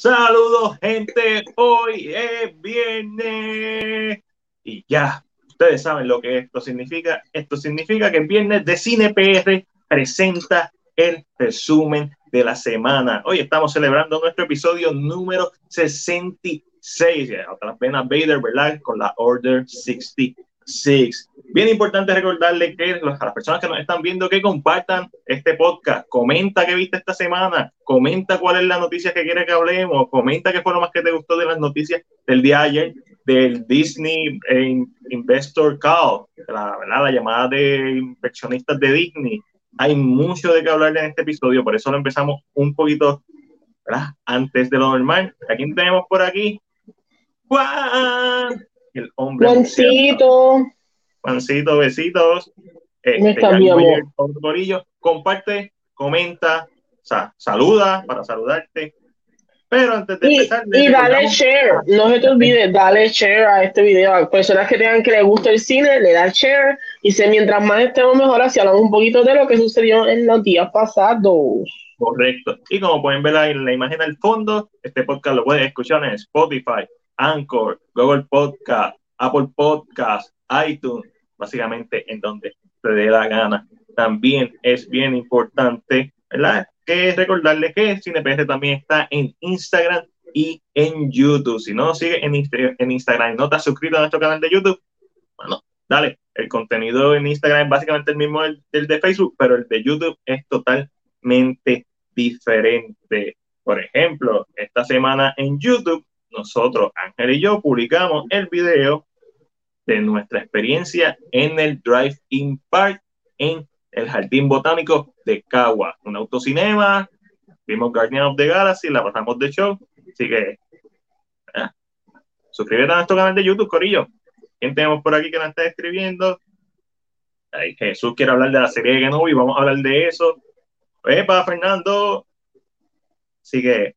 Saludos, gente. Hoy es viernes. Y ya, ustedes saben lo que esto significa. Esto significa que el viernes de Cine PR presenta el resumen de la semana. Hoy estamos celebrando nuestro episodio número 66. Otra pena Vader, ¿verdad? Con la Order 66. Six. Bien importante recordarle que a las personas que nos están viendo que compartan este podcast, comenta qué viste esta semana, comenta cuál es la noticia que quiere que hablemos, comenta qué fue lo más que te gustó de las noticias del día de ayer del Disney Investor Call, la, la llamada de inversionistas de Disney. Hay mucho de qué hablar en este episodio, por eso lo empezamos un poquito antes de lo normal. ¿A quién tenemos por aquí? Juan el hombre. Juancito. Juancito, besitos. Este, comparte, comenta, o sea, saluda para saludarte. Pero antes de empezar. Y dale share, no se te olvide, dale share a este video. A personas que tengan que les guste el cine, le da share. Y se, mientras más estemos mejor, así hablamos un poquito de lo que sucedió en los días pasados. Correcto. Y como pueden ver ahí en la imagen al fondo, este podcast lo pueden escuchar en Spotify, Anchor, Google Podcast, Apple Podcast, iTunes, básicamente en donde te dé la gana. También es bien importante, ¿verdad? Que recordarles que CinePR también está en Instagram y en YouTube. Si no sigue en, en Instagram y no te has suscrito a nuestro canal de YouTube, bueno, dale. El contenido en Instagram es básicamente el mismo del de Facebook, pero el de YouTube es totalmente diferente. Por ejemplo, esta semana en YouTube nosotros, Ángel y yo, publicamos el video de nuestra experiencia en el Drive-In Park en el Jardín Botánico de Cagua, un autocinema, vimos Guardian of the Galaxy, la pasamos de show, así que ¿eh? suscríbete a nuestro canal de YouTube, Corillo. ¿Quién tenemos por aquí que nos está escribiendo? Jesús quiere hablar de la serie de Genovi, vamos a hablar de eso. Epa, Fernando. Así que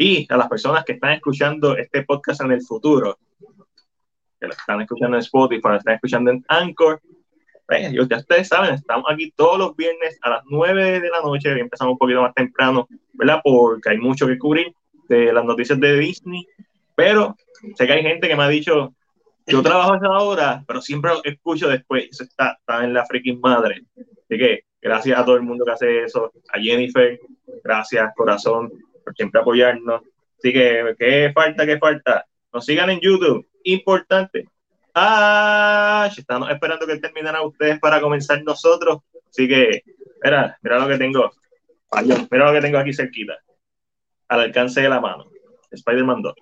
y a las personas que están escuchando este podcast en el futuro, que lo están escuchando en Spotify, lo están escuchando en Anchor, pues, ya ustedes saben, estamos aquí todos los viernes a las 9 de la noche, empezamos un poquito más temprano, ¿verdad? Porque hay mucho que cubrir de las noticias de Disney, pero sé que hay gente que me ha dicho, yo trabajo esa hora, pero siempre lo escucho después, eso está, está en la freaking madre. Así que gracias a todo el mundo que hace eso, a Jennifer, gracias, corazón, siempre apoyarnos. Así que, ¿qué falta? ¿Qué falta? Nos sigan en YouTube. Importante. Ah, estamos esperando que terminaran ustedes para comenzar nosotros. Así que, mira, mira lo que tengo. Mira lo que tengo aquí cerquita. Al alcance de la mano. Spider-Man 2.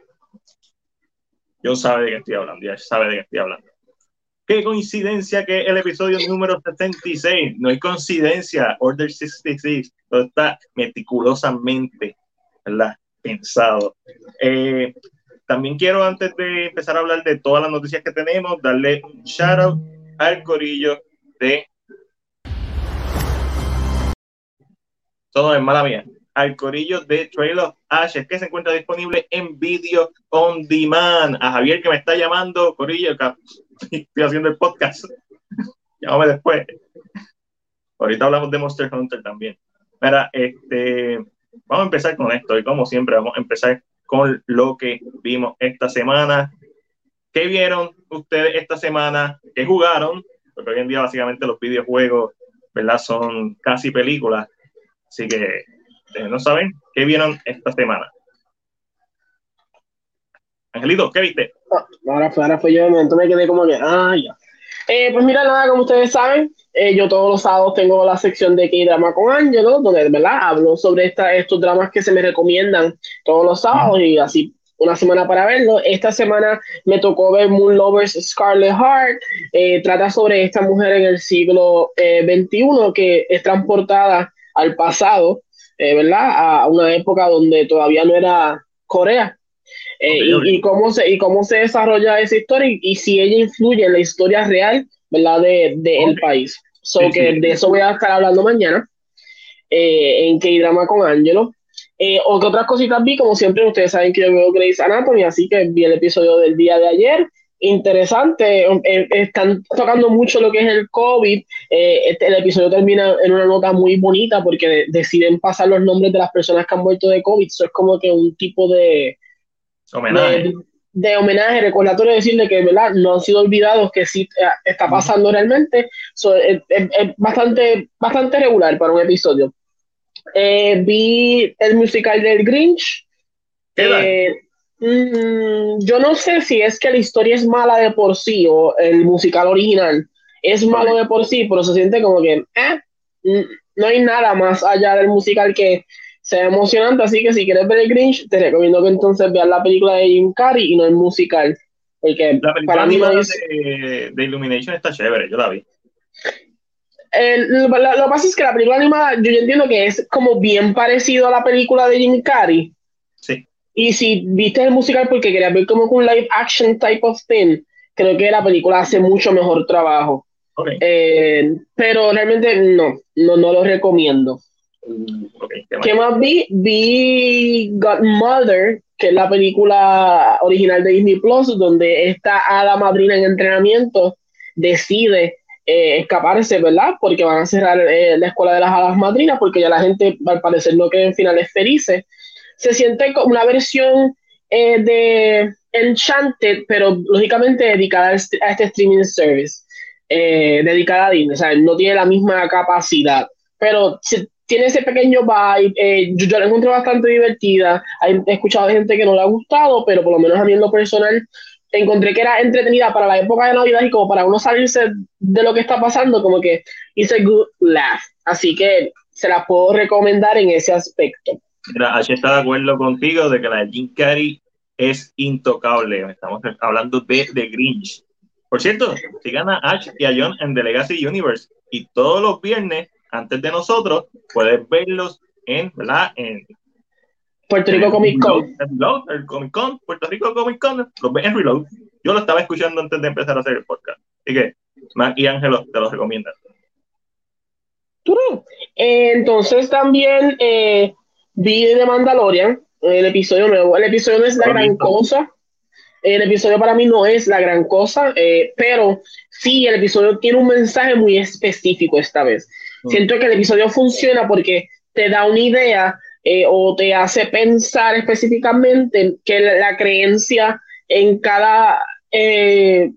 John sabe de qué estoy hablando. Ya sabe de qué estoy hablando. Qué coincidencia que el episodio número 76. No hay coincidencia. Order 66. Todo está meticulosamente ¿verdad? Pensado. Eh, también quiero, antes de empezar a hablar de todas las noticias que tenemos, darle un shout out al corillo de. Todo es mala mía. Al corillo de Trail of Ashes, que se encuentra disponible en video on demand. A Javier que me está llamando, corillo, estoy haciendo el podcast. Llámame después. Ahorita hablamos de Monster Hunter también. Mira, este vamos a empezar con esto y como siempre vamos a empezar con lo que vimos esta semana. ¿Qué vieron ustedes esta semana? ¿Qué jugaron? Porque hoy en día básicamente los videojuegos, ¿verdad? Son casi películas. Así que no saben qué vieron esta semana. Angelito, ¿qué viste? Ah, ahora fue, ahora fue yo, momento me quedé como que, ah, ya. Eh, pues mira, nada, como ustedes saben, eh, yo todos los sábados tengo la sección de K-Drama con Angelo, donde ¿verdad? hablo sobre esta, estos dramas que se me recomiendan todos los sábados y así una semana para verlo. Esta semana me tocó ver Moon Lovers Scarlet Heart. Eh, trata sobre esta mujer en el siglo XXI que es transportada al pasado, ¿verdad? A una época donde todavía no era Corea. Y, cómo se, y cómo se desarrolla esa historia y, si ella influye en la historia real ¿verdad? de, de el país. So que de eso voy a estar hablando mañana eh, en K-Drama con Angelo. Eh, o que otras cositas vi, como siempre, ustedes saben que yo veo Grey's Anatomy, así que vi el episodio del día de ayer interesante. Eh, están tocando mucho lo que es el COVID. Eh, este, el episodio termina en una nota muy bonita porque deciden pasar los nombres de las personas que han muerto de COVID. Eso es como que un tipo de homenaje. De, homenaje, recordatorio de decirle que ¿verdad? no han sido olvidados, que sí eh, está pasando realmente. es, bastante, bastante regular para un episodio. vi el musical del Grinch. Mm, yo no sé si es que la historia es mala de por sí o el musical original es malo de por sí, pero se siente como que eh, mm, no hay nada más allá del musical que sea emocionante. Así que si quieres ver el Grinch, te recomiendo que entonces veas la película de Jim Carrey y no el musical. Porque la película para mí de, de, Illumination está chévere, yo la vi. lo, que pasa es que la película animada, yo entiendo que es como bien parecido a la película de Jim Carrey. Sí. Y si viste el musical porque querías ver como un live action type of thing, creo que la película hace mucho mejor trabajo. Eh, pero realmente no, no, no lo recomiendo. ¿Qué más vi? Vi Godmother, que es la película original de Disney Plus, donde esta hada madrina en entrenamiento decide eh, escaparse, ¿verdad? Porque van a cerrar eh, la escuela de las hadas madrinas, porque ya la gente al parecer no queda en finales felices se siente como una versión eh, de Enchanted, pero lógicamente dedicada a este, streaming service, dedicada a Disney, o sea, no tiene la misma capacidad, pero tiene ese pequeño vibe, eh, yo, la encontré bastante divertida, he escuchado gente que no le ha gustado, pero por lo menos a mí en lo personal encontré que era entretenida para la época de Navidad y como para uno salirse de lo que está pasando, como que hice good laugh, así que se la puedo recomendar en ese aspecto. Mira, H está de acuerdo contigo de que la de Jim Carrey es intocable. Estamos hablando de The Grinch. Por cierto, sigan a Ash y a John en The Legacy Universe y todos los viernes, antes de nosotros, puedes verlos en, ¿verdad? En Puerto Rico Comic Con. el Comic Con, Puerto Rico Comic Con, los ves en Reload. Yo lo estaba escuchando antes de empezar a hacer el podcast. Así que, Mac y Ángelo te los recomiendan. Entonces también eh, vi de Mandalorian, el episodio nuevo. El episodio no es la gran cosa. El episodio para mí no es la gran cosa, eh, pero sí, el episodio tiene un mensaje muy específico esta vez. Siento que el episodio funciona porque te da una idea eh, o te hace pensar específicamente que la creencia en cada eh,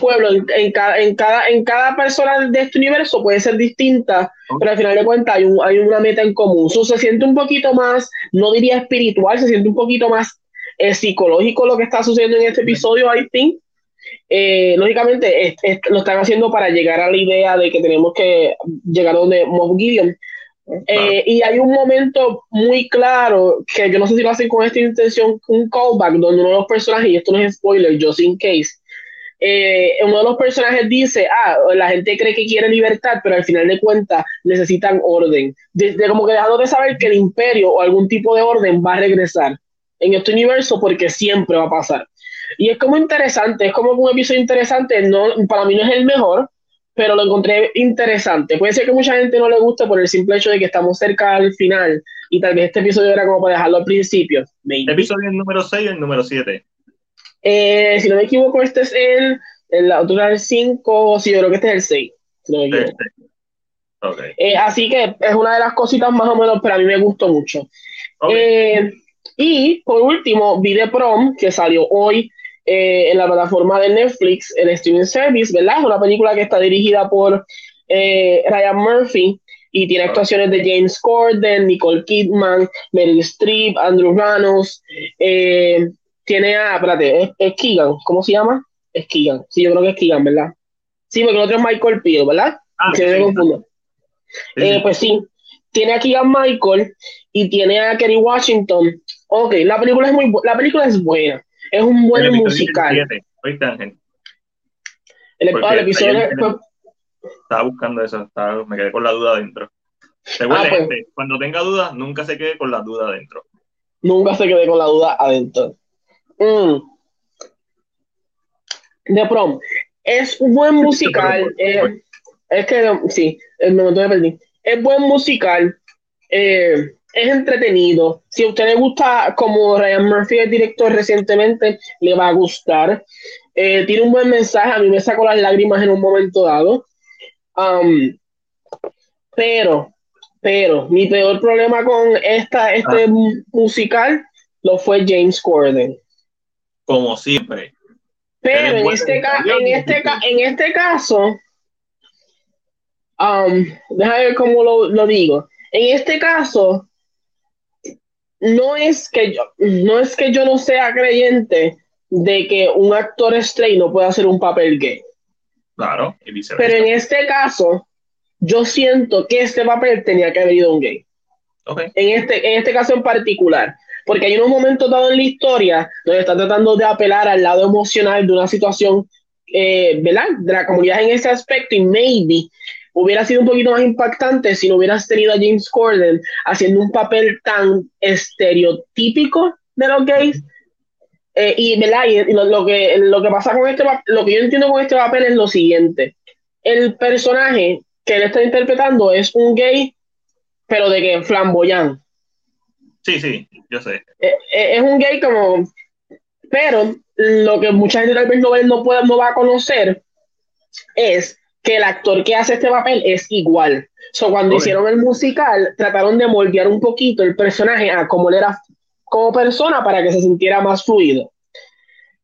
pueblo, en, cada, en, cada, en cada persona de este universo puede ser distinta, pero al final de cuentas hay, un, hay una meta en común. se siente un poquito más, no diría espiritual, se siente un poquito más eh, psicológico lo que está sucediendo en este episodio, I think. Eh, lógicamente lo están haciendo para llegar a la idea de que tenemos que llegar donde Moff Gideon, eh, y hay un momento muy claro que yo no sé si lo hacen con esta intención, un callback donde uno de los personajes, y esto no es spoiler, just in case, eh, uno de los personajes dice, ah, la gente cree que quiere libertad, pero al final de cuentas necesitan orden. Desde como que dejando de saber que el imperio o algún tipo de orden va a regresar en este universo porque siempre va a pasar. Y es como interesante, es como un episodio interesante, no, para mí no es el mejor, pero lo encontré interesante. Puede ser que mucha gente no le guste por el simple hecho de que estamos cerca al final y tal vez este episodio era como para dejarlo al principio. ¿El episodio el número 6 o el número 7? Eh, si no me equivoco, este es el, el otro era el 5, sí, yo creo que este es el 6, si no me equivoco. Okay. Eh, así que es una de las cositas más o menos, pero a mí me gustó mucho. Eh, y por último, vi The Prom, que salió hoy eh, en la plataforma de Netflix, el streaming service, ¿verdad? Es una película que está dirigida por eh, Ryan Murphy y tiene actuaciones de James Corden, Nicole Kidman, Meryl Streep, Andrew Ranos. Eh, tiene a, espérate, es, Keegan, ¿cómo se llama? Es Keegan. Sí, yo creo que es Keegan, ¿verdad? Sí, porque el otro es Michael Peel, ¿verdad? Ah, se me confundo. pues sí, tiene a Keegan Michael y tiene a Kerry Washington. Ok, la película es muy la película es buena. Es un buen musical. El, episodio Estaba buscando eso, me quedé con la duda adentro. Ah, pues. cuando tenga dudas, nunca se quede con la duda adentro. Nunca se quede con la duda adentro. Mm. The Prom. Es un buen musical. Eh, es que, sí, me perdí. Es buen musical. Eh, es entretenido. Si a usted le gusta, como Ryan Murphy, el director recientemente, le va a gustar. Eh, tiene un buen mensaje, a mí me sacó las lágrimas en un momento dado. Um, pero, pero, mi peor problema con esta, este ah. musical lo fue James Corden. Como siempre. Pero en este, en, este, en este caso, um, déjame ver cómo lo, lo digo. En este caso, no es que yo, no es que yo no sea creyente de que un actor straight no pueda hacer un papel gay. Claro, Pero en este caso, yo siento que este papel tenía que haber ido un gay. En, este, en este caso en particular. Porque hay unos momentos dados en la historia donde está tratando de apelar al lado emocional de una situación, eh, ¿verdad? De la comunidad en ese aspecto y maybe hubiera sido un poquito más impactante si no hubieras tenido a James Corden haciendo un papel tan estereotípico de los gays. Eh, y, ¿verdad? y lo, que, lo que pasa con este lo que yo entiendo con este papel es lo siguiente. El personaje que él está interpretando es un gay, pero de que flamboyán. Sí, sí, yo sé. Eh, eh, es un gay como, pero lo que mucha gente tal vez no, no, puede, no va a conocer es que el actor que hace este papel es igual. So, cuando hicieron el musical, trataron de moldear un poquito el personaje a cómo él era como persona para que se sintiera más fluido.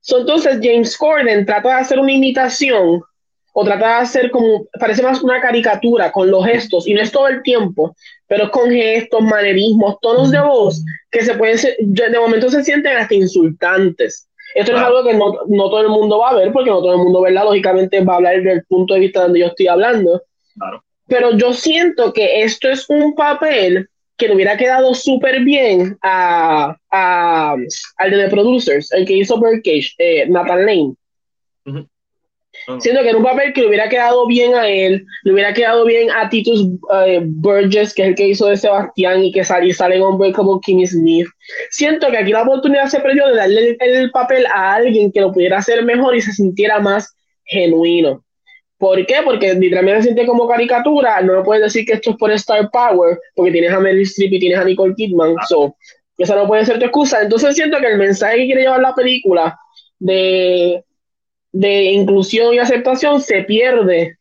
So, entonces, James Corden trata de hacer una imitación o trata de hacer como, parece más una caricatura con los gestos, y no es todo el tiempo, pero es con gestos, manerismos, tonos de voz que se pueden, de momento se sienten hasta insultantes. Esto es algo que no, no, todo el mundo va a ver, porque no todo el mundo, ¿verdad? Lógicamente va a hablar desde el punto de vista donde yo estoy hablando. Pero yo siento que esto es un papel que le hubiera quedado súper bien a, a, al de The Producers, el que hizo Birdcage, eh, Nathan Lane. Siento que era un papel que le hubiera quedado bien a él, le hubiera quedado bien a Titus eh, Burgess, que es el que hizo de Sebastián y que sale, sale en Unbreakable Kimmy Smith. Siento que aquí la oportunidad se perdió de darle el, papel a alguien que lo pudiera hacer mejor y se sintiera más genuino. ¿Por qué? Porque literalmente se siente como caricatura. No me puedes decir que esto es por Star Power, porque tienes a Meryl Streep y tienes a Nicole Kidman. Ah. So, esa no puede ser tu excusa. Entonces siento que el mensaje que quiere llevar la película de de inclusión y aceptación se pierde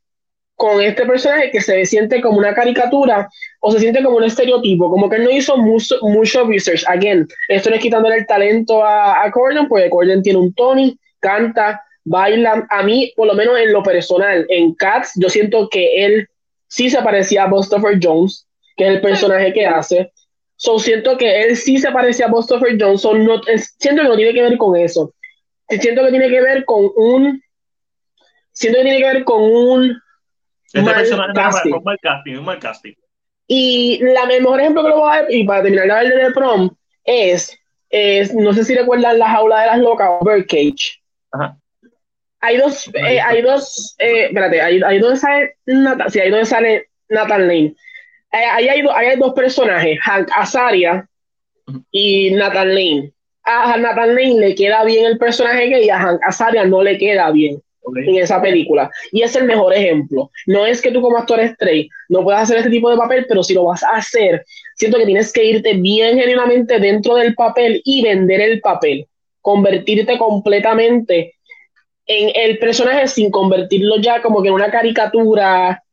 con este personaje que se siente como una caricatura o se siente como un estereotipo, como que él no hizo mucho, mucho research. Again, esto no es quitándole el talento a, a Corden, porque Corden tiene un Tony, canta, baila. A mí, por lo menos en lo personal, en Cats, yo siento que él sí se parecía a Christopher Jones, que es el personaje que hace. So, siento que él sí se parecía a Christopher Jones, no, siento que no tiene que ver con eso siento que tiene que ver con un. Siento que tiene que ver con un. Este mal personaje casting. Un mal casting, un mal casting. Y la mejor ejemplo que lo voy a dar, y para terminar hablar de Prom, es, es, no sé si recuerdan la jaula de las locas o Birdcage. Ajá. Hay dos, eh, hay dos, eh, espérate, hay, hay donde sale Nathan, sí, hay donde sale Nathan Lane. Eh, ahí hay, hay dos personajes, Hank Azaria y Nathan Lane a Nathan Lane le queda bien el personaje y a Hank Azaria no le queda bien en esa película. Y es el mejor ejemplo. No es que tú como actor straight no puedas hacer este tipo de papel, pero si lo vas a hacer, siento que tienes que irte bien genuinamente dentro del papel y vender el papel. Convertirte completamente en el personaje sin convertirlo ya como que en una caricatura.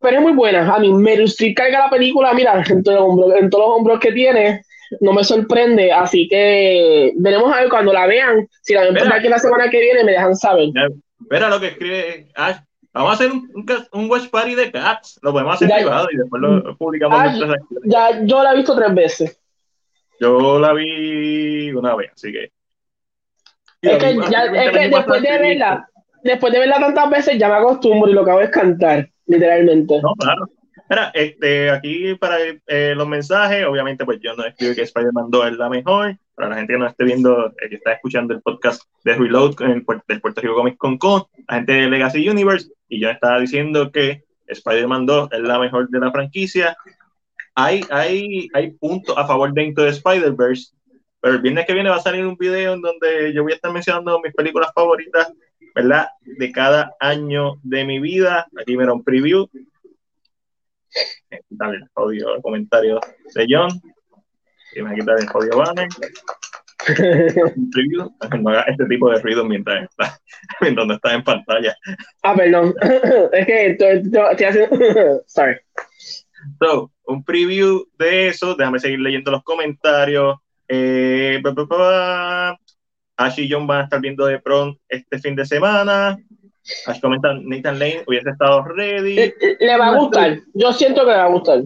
Pero es muy buena. A mí, Meryl Streep carga la película, mira, en, en todos los hombros que tiene no me sorprende, así que veremos a ver cuando la vean, si la ven por aquí la semana que viene me dejan saber. Espera lo que escribe Ash. Vamos a hacer un, un, watch party de Cats. Lo podemos hacer privado y después lo publicamos. ya, yo la he visto tres veces. Yo la vi una vez, así que. Es que, ya, es que después de verla, después de verla tantas veces ya me acostumbro y lo que hago es cantar, literalmente. No, claro. Mira, este, aquí para eh, los mensajes, obviamente, pues yo no escribo que Spider-Man 2 es la mejor. Para la gente que no esté viendo, eh, que está escuchando el podcast de Reload del Puerto Rico Comics Con Con, la gente de Legacy Universe, y yo estaba diciendo que Spider-Man 2 es la mejor de la franquicia. Hay, hay, hay puntos a favor dentro de Spider-Verse, pero el viernes que viene va a salir un video en donde yo voy a estar mencionando mis películas favoritas, ¿verdad? De cada año de mi vida. Aquí me da un preview quitar el jodido comentario de John. Y me quitar el jodido banner. un preview, no haga este tipo de ruido mientras, está, mientras no estás en pantalla. Ah, perdón. es que estoy, haciendo. Sorry. So, un preview de eso. Déjame seguir leyendo los comentarios. Eh, Ash y John van a estar viendo de pronto este fin de semana. Ash comenta, Nathan Lane hubiese estado ready. Le, va a gustar. Yo siento que le va a gustar.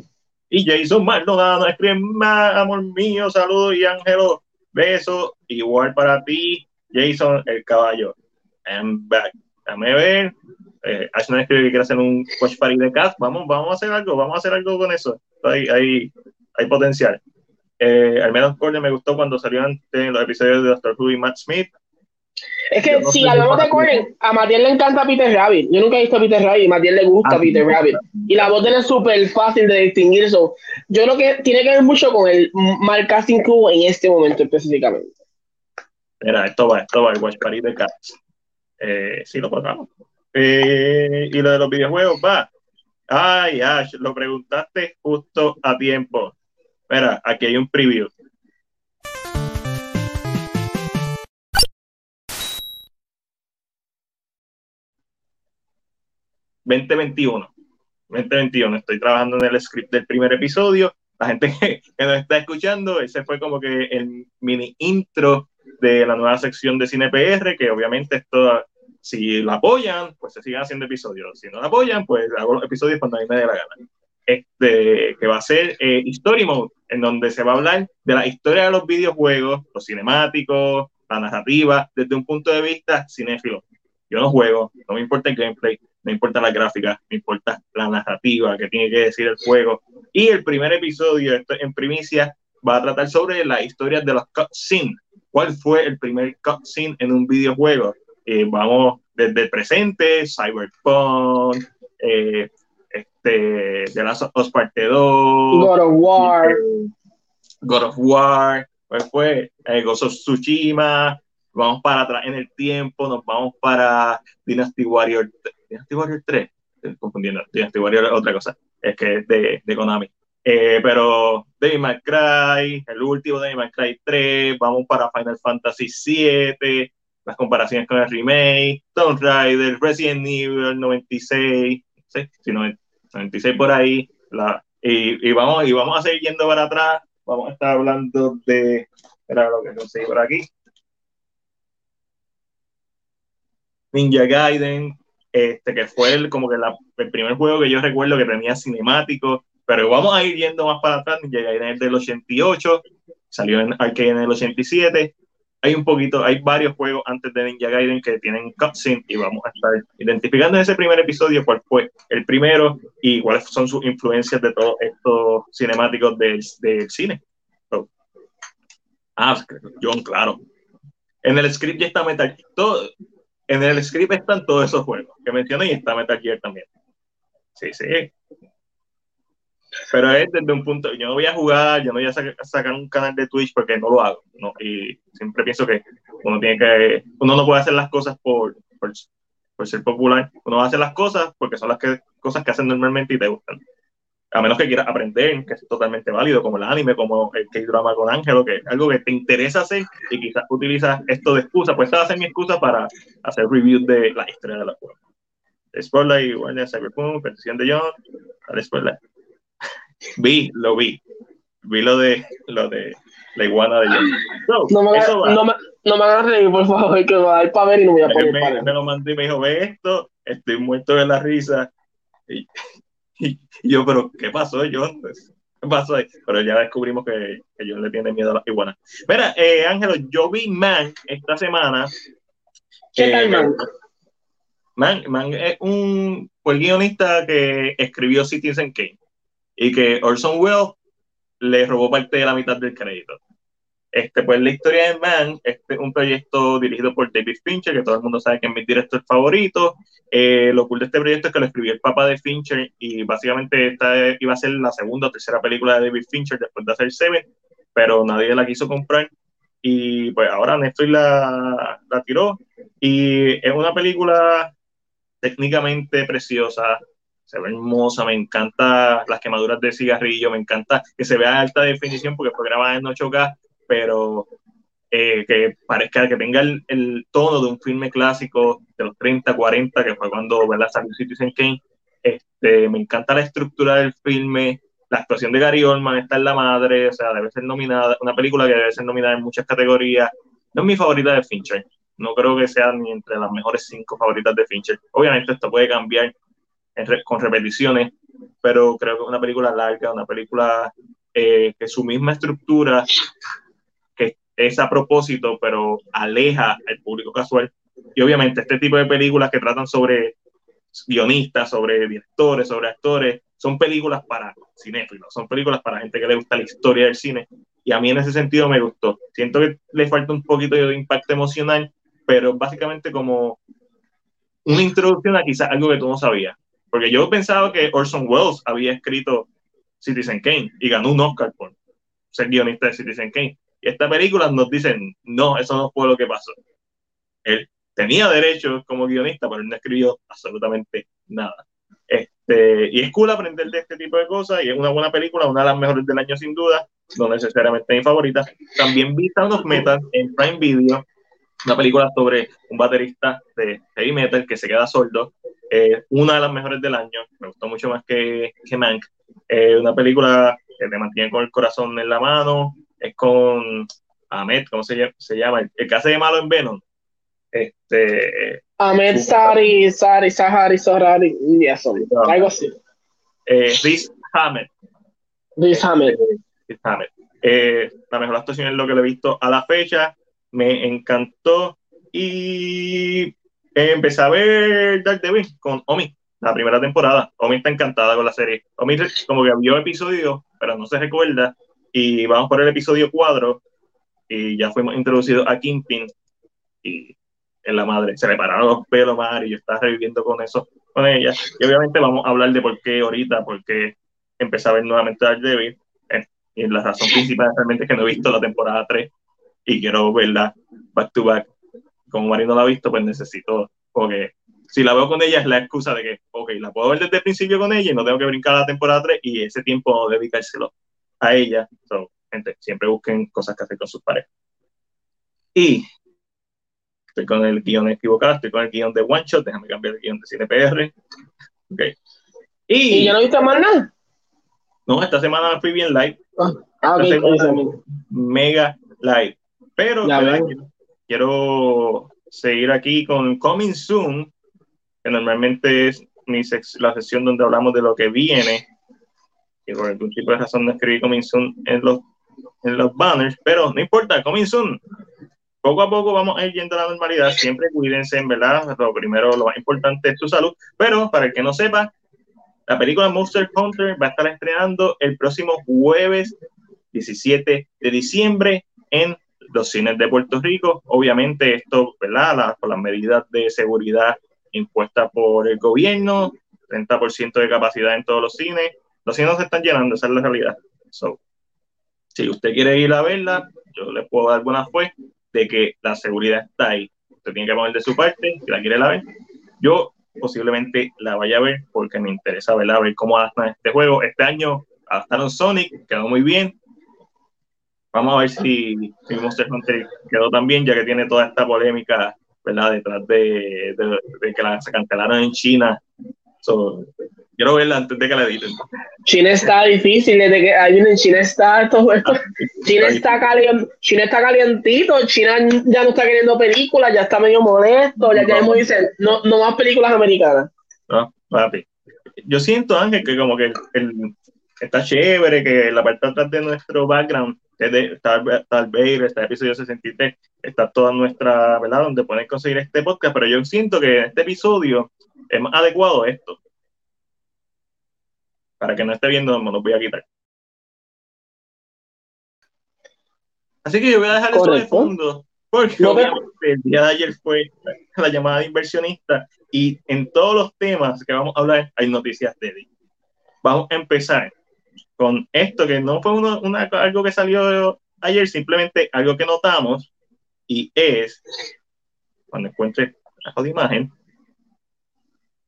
Y Jason Maldonado escribe más, amor mío, saludos y Ángelo, besos. Igual para ti, Jason, el caballo. I'm back. Dame ver. Eh, Ash no escribe que quiere hacer un watch party de cast. Vamos, vamos a hacer algo, vamos a hacer algo con eso. Hay, hay, hay potencial. Eh, al menos Corey me gustó cuando salieron los episodios de Doctor Who y Matt Smith. Es que si hablamos de Corey, a Matiel le encanta Peter Rabbit. Yo nunca he visto a Peter Rabbit y a Matiel le gusta ah, Peter Rabbit. Y la voz de él es súper fácil de distinguir. Eso. Yo creo que tiene que ver mucho con el mal casting que hubo en este momento específicamente. Mira, esto va, esto va, el Watch Party de Cats. Eh, sí, lo pagamos. Eh, y lo de los videojuegos, va. Ay, Ash, lo preguntaste justo a tiempo. Mira, aquí hay un preview. ...2021... ...2021... ...estoy trabajando en el script del primer episodio... ...la gente que, nos está escuchando... ...ese fue como que el mini intro... ...de la nueva sección de Cine PR... ...que obviamente esto... ...si la apoyan... ...pues se siguen haciendo episodios... ...si no la apoyan... ...pues hago episodios cuando a mí me dé la gana. Este, que va a ser eh, Story Mode, en donde se va a hablar de la historia de los videojuegos, los cinemáticos, la narrativa, desde un punto de vista cinéfilo. Yo no juego, no me importa el gameplay, no importa la gráfica, me importa la narrativa que tiene que decir el juego. Y el primer episodio, esto en primicia, va a tratar sobre la historia de los cutscenes. ¿Cuál fue el primer cutscene en un videojuego? Eh, vamos desde el presente, Cyberpunk, eh, este, de las dos parte 2, God of War, God of War, pues fue eh, Gozo Tsushima, vamos para atrás en el tiempo, nos vamos para Dynasty Warrior, Dynasty Warrior 3, estoy confundiendo, Dynasty Warrior es otra cosa, es que es de, de Konami. Eh, pero Devil May Cry, el último Devil May Cry 3, vamos para Final Fantasy 7, las comparaciones con el remake, Tomb Raider, Resident Evil 96, ¿sí? sí, 96 por ahí, y, y, vamos, y vamos a seguir yendo para atrás, vamos a estar hablando de, era lo que conseguí por aquí, Ninja Gaiden, este, que fue el, como que la, el primer juego que yo recuerdo que tenía cinemático, pero vamos a ir yendo más para atrás, Ninja Gaiden del 88, salió en arcade en el 87, hay un poquito, hay varios juegos antes de Ninja Gaiden que tienen cutscenes y vamos a estar identificando en ese primer episodio cuál fue el primero y cuáles son sus influencias de todos estos cinemáticos del, del cine. ah, John, claro. En el script ya está Metal todo, En el script están todos esos juegos que mencioné y está Metal Gear también. Sí, sí. Pero es desde un punto, yo no voy a jugar, yo no voy a sacar un canal de Twitch porque no lo hago, ¿no? Y siempre pienso que uno tiene que, uno no puede hacer las cosas por, por, por ser popular, uno hacer las cosas porque son las que, cosas que hacen normalmente y te gustan. A menos que quieras aprender, que es totalmente válido, como el anime, como el K-drama con Ángelo, que es algo que te interesa hacer y quizás utilizas esto de excusa, pues esta va a ser mi excusa para hacer review de la historia de la juego. Spotlight, Warner, Cyberpunk, Petición de John, dale Spotlight. Vi, lo vi. Vi lo de, lo de la iguana de John. no, me, no, me, no me hagas reír, por favor, que va a dar para ver y no voy a poner me, me, lo mandé y me dijo, ve esto, estoy muerto de la risa. Y, y, yo, pero, ¿qué pasó, John? ¿Qué pasó ahí? Pero ya descubrimos que, que John le tiene miedo a las iguanas. Mira, eh, Ángelo, yo vi Man esta semana. ¿Qué tal, Man? Man, Man es un fue el guionista que escribió Citizen Kane y que Orson Welles le robó parte de la mitad del crédito. Este, pues la historia de Man, este un proyecto dirigido por David Fincher, que todo el mundo sabe que es mi director favorito. Eh, lo cool de este proyecto es que lo escribió el papá de Fincher y básicamente esta iba a ser la segunda o tercera película de David Fincher después de hacer Seven, pero nadie la quiso comprar. Y pues ahora Netflix la, la tiró. Y es una película técnicamente preciosa, se ve hermosa, me encanta las quemaduras de cigarrillo, me encanta que se vea alta definición porque fue grabada en 8K, pero eh, que parezca que tenga el, el, tono de un filme clásico de los 30, 40, que fue cuando ¿verdad? salió Citizen Kane. Este, me encanta la estructura del filme, la actuación de Gary Oldman está en la madre, o sea, debe ser nominada, una película que debe ser nominada en muchas categorías. No es mi favorita de Fincher, no creo que sea ni entre las mejores cinco favoritas de Fincher. Obviamente esto puede cambiar con repeticiones, pero creo que es una película larga, una película eh, que su misma estructura, es a propósito, pero aleja al público casual. Y obviamente este tipo de películas que tratan sobre guionistas, sobre directores, sobre actores, son películas para cinéfilos, son películas para gente que le gusta la historia del cine. Y a mí en ese sentido me gustó. Siento que le falta un poquito de impacto emocional, pero básicamente como una introducción a quizás algo que tú no sabías. Porque yo pensaba que Orson Welles había escrito Citizen Kane y ganó un Oscar por ser guionista de Citizen Kane. Y esta película nos dicen, no, eso no fue lo que pasó. Él tenía derechos como guionista, pero él no escribió absolutamente nada. Este, y es cool aprender de este tipo de cosas y es una buena película, una de las mejores del año sin duda, no necesariamente mi favorita. También vi Sound of Metal en Prime Video, una película sobre un baterista de heavy metal que se queda sordo. Eh, una de las mejores del año, me gustó mucho más que, que Mank. Eh, una película que te mantiene con el corazón en la mano, es con Ahmed, ¿cómo se llama? Se llama? El, que hace de malo en Venom. Este, Ahmed Sari, Sari, Sahari, Sorari, y eso, algo así. Eh, Riz Ahmed. Riz Ahmed. Riz Ahmed. Eh, la mejor actuación es lo que le he visto a la fecha me encantó y empecé a ver Daredevil con Omi, la primera temporada. Omi está encantada con la serie. Omi como que vio episodio, pero no se recuerda. Y vamos por el episodio 4 y ya fuimos introducidos a Kingpin y en la madre. Se le pararon los pelos más y yo estaba reviviendo con eso, con ella. Y obviamente vamos a hablar de por qué ahorita, por qué empecé a ver nuevamente Daredevil. Eh, y la razón principal realmente es que no he visto la temporada 3 y quiero verla back to back. Como Mari no la ha visto, pues necesito, porque si la veo con ella es la excusa de que, ok, la puedo ver desde el principio con ella y no tengo que brincar a la temporada 3 y ese tiempo dedicárselo a ella. So, gente, siempre busquen cosas que hacer con sus parejas. Y estoy con el guion equivocado, estoy con el guion de One Shot, déjame cambiar el guion de CinePR. Okay. Y, ¿Y ya no viste más nada? No, esta semana fui bien live. Ah, ah mega live. Pero quiero, seguir aquí con Coming Soon, que normalmente es mi la sesión donde hablamos de lo que viene. Y por algún tipo de razón no escribí Coming Soon en los, en los banners, pero no importa, Coming Soon. Poco a poco vamos a ir yendo a la normalidad. Siempre cuídense, en verdad. Lo primero, lo más importante es tu salud. Pero para el que no sepa, la película Monster Hunter va a estar estrenando el próximo jueves 17 de diciembre en los cines de Puerto Rico. Obviamente esto, ¿verdad? por las medidas de seguridad impuestas por el gobierno, 30% de capacidad en todos los cines. Los cines se están llenando, esa es la realidad. So, si usted quiere ir a verla, yo le puedo dar buena fe de que la seguridad está ahí. Usted tiene que poner de su parte, si la quiere la ver. Yo posiblemente la vaya a ver porque me interesa verla, ver cómo adaptan este juego. Este año adaptaron Sonic, quedó muy bien. Vamos a ver si, si Monster Hunter quedó también, ya que tiene toda esta polémica, ¿verdad? Detrás de, de, que la, se cancelaron en China. Quiero verla antes de que la editen. China está difícil, desde que hay en China está todo esto. China está, caliente, China está calientito, China ya no está queriendo películas, ya está medio molesto, ya queremos dicen, no, no más películas americanas. No, papi. Yo siento, Ángel, que como que el, está chévere, que la parte atrás de nuestro background está, está el Bayer, está el episodio 63, está toda nuestra, ¿verdad? Donde pueden conseguir este podcast, pero yo siento que en este episodio es más adecuado esto. Para que no esté viendo, me lo voy a quitar. Así que yo voy a dejar eso de fondo, porque obviamente el día de ayer fue la llamada de inversionista y en todos los temas que vamos a hablar hay noticias de él. Vamos a empezar con esto, que no fue una, algo que salió ayer, simplemente algo que notamos, y es, cuando encuentre la imagen,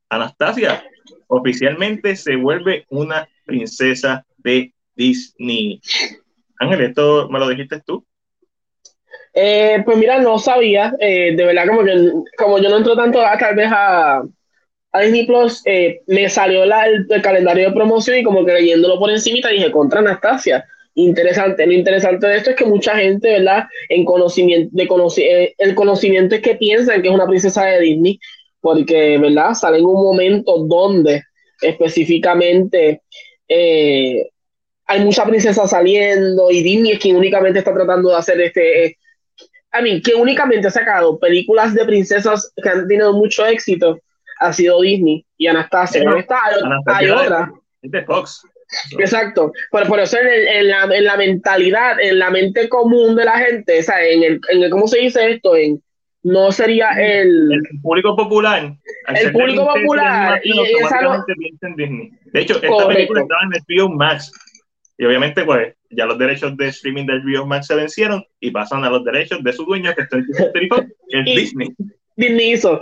Anastasia oficialmente se vuelve una princesa de Disney. Ángel, ¿esto me lo dijiste tú? Eh, pues mira, no sabía, eh, de verdad como que como yo no entro tanto a, tal vez a, Disney Plus, eh, me salió el, calendario de promoción y como que leyéndolo por encima dije, contra Anastasia, interesante. Lo interesante de esto es que mucha gente, ¿verdad? En conocimiento, de eh, el conocimiento es que piensan que es una princesa de Disney, porque, ¿verdad? Sale en un momento donde específicamente eh, hay mucha princesa saliendo y Disney es quien únicamente está tratando de hacer este... a mí, que únicamente ha sacado películas de princesas que han tenido mucho éxito ha sido Disney y Anastasia. hay, otra. de Fox. Exacto, por, por eso en, la, en, la, mentalidad, en la mente común de la gente, o sea, en el, en el ¿cómo se dice esto? En, no sería el, el público popular. El público popular. Y, esa. De hecho, esta película estaba en HBO Max. Y obviamente, pues, ya los derechos de streaming del HBO Max se vencieron y pasan a los derechos de su dueño, que es el Disney. Disney hizo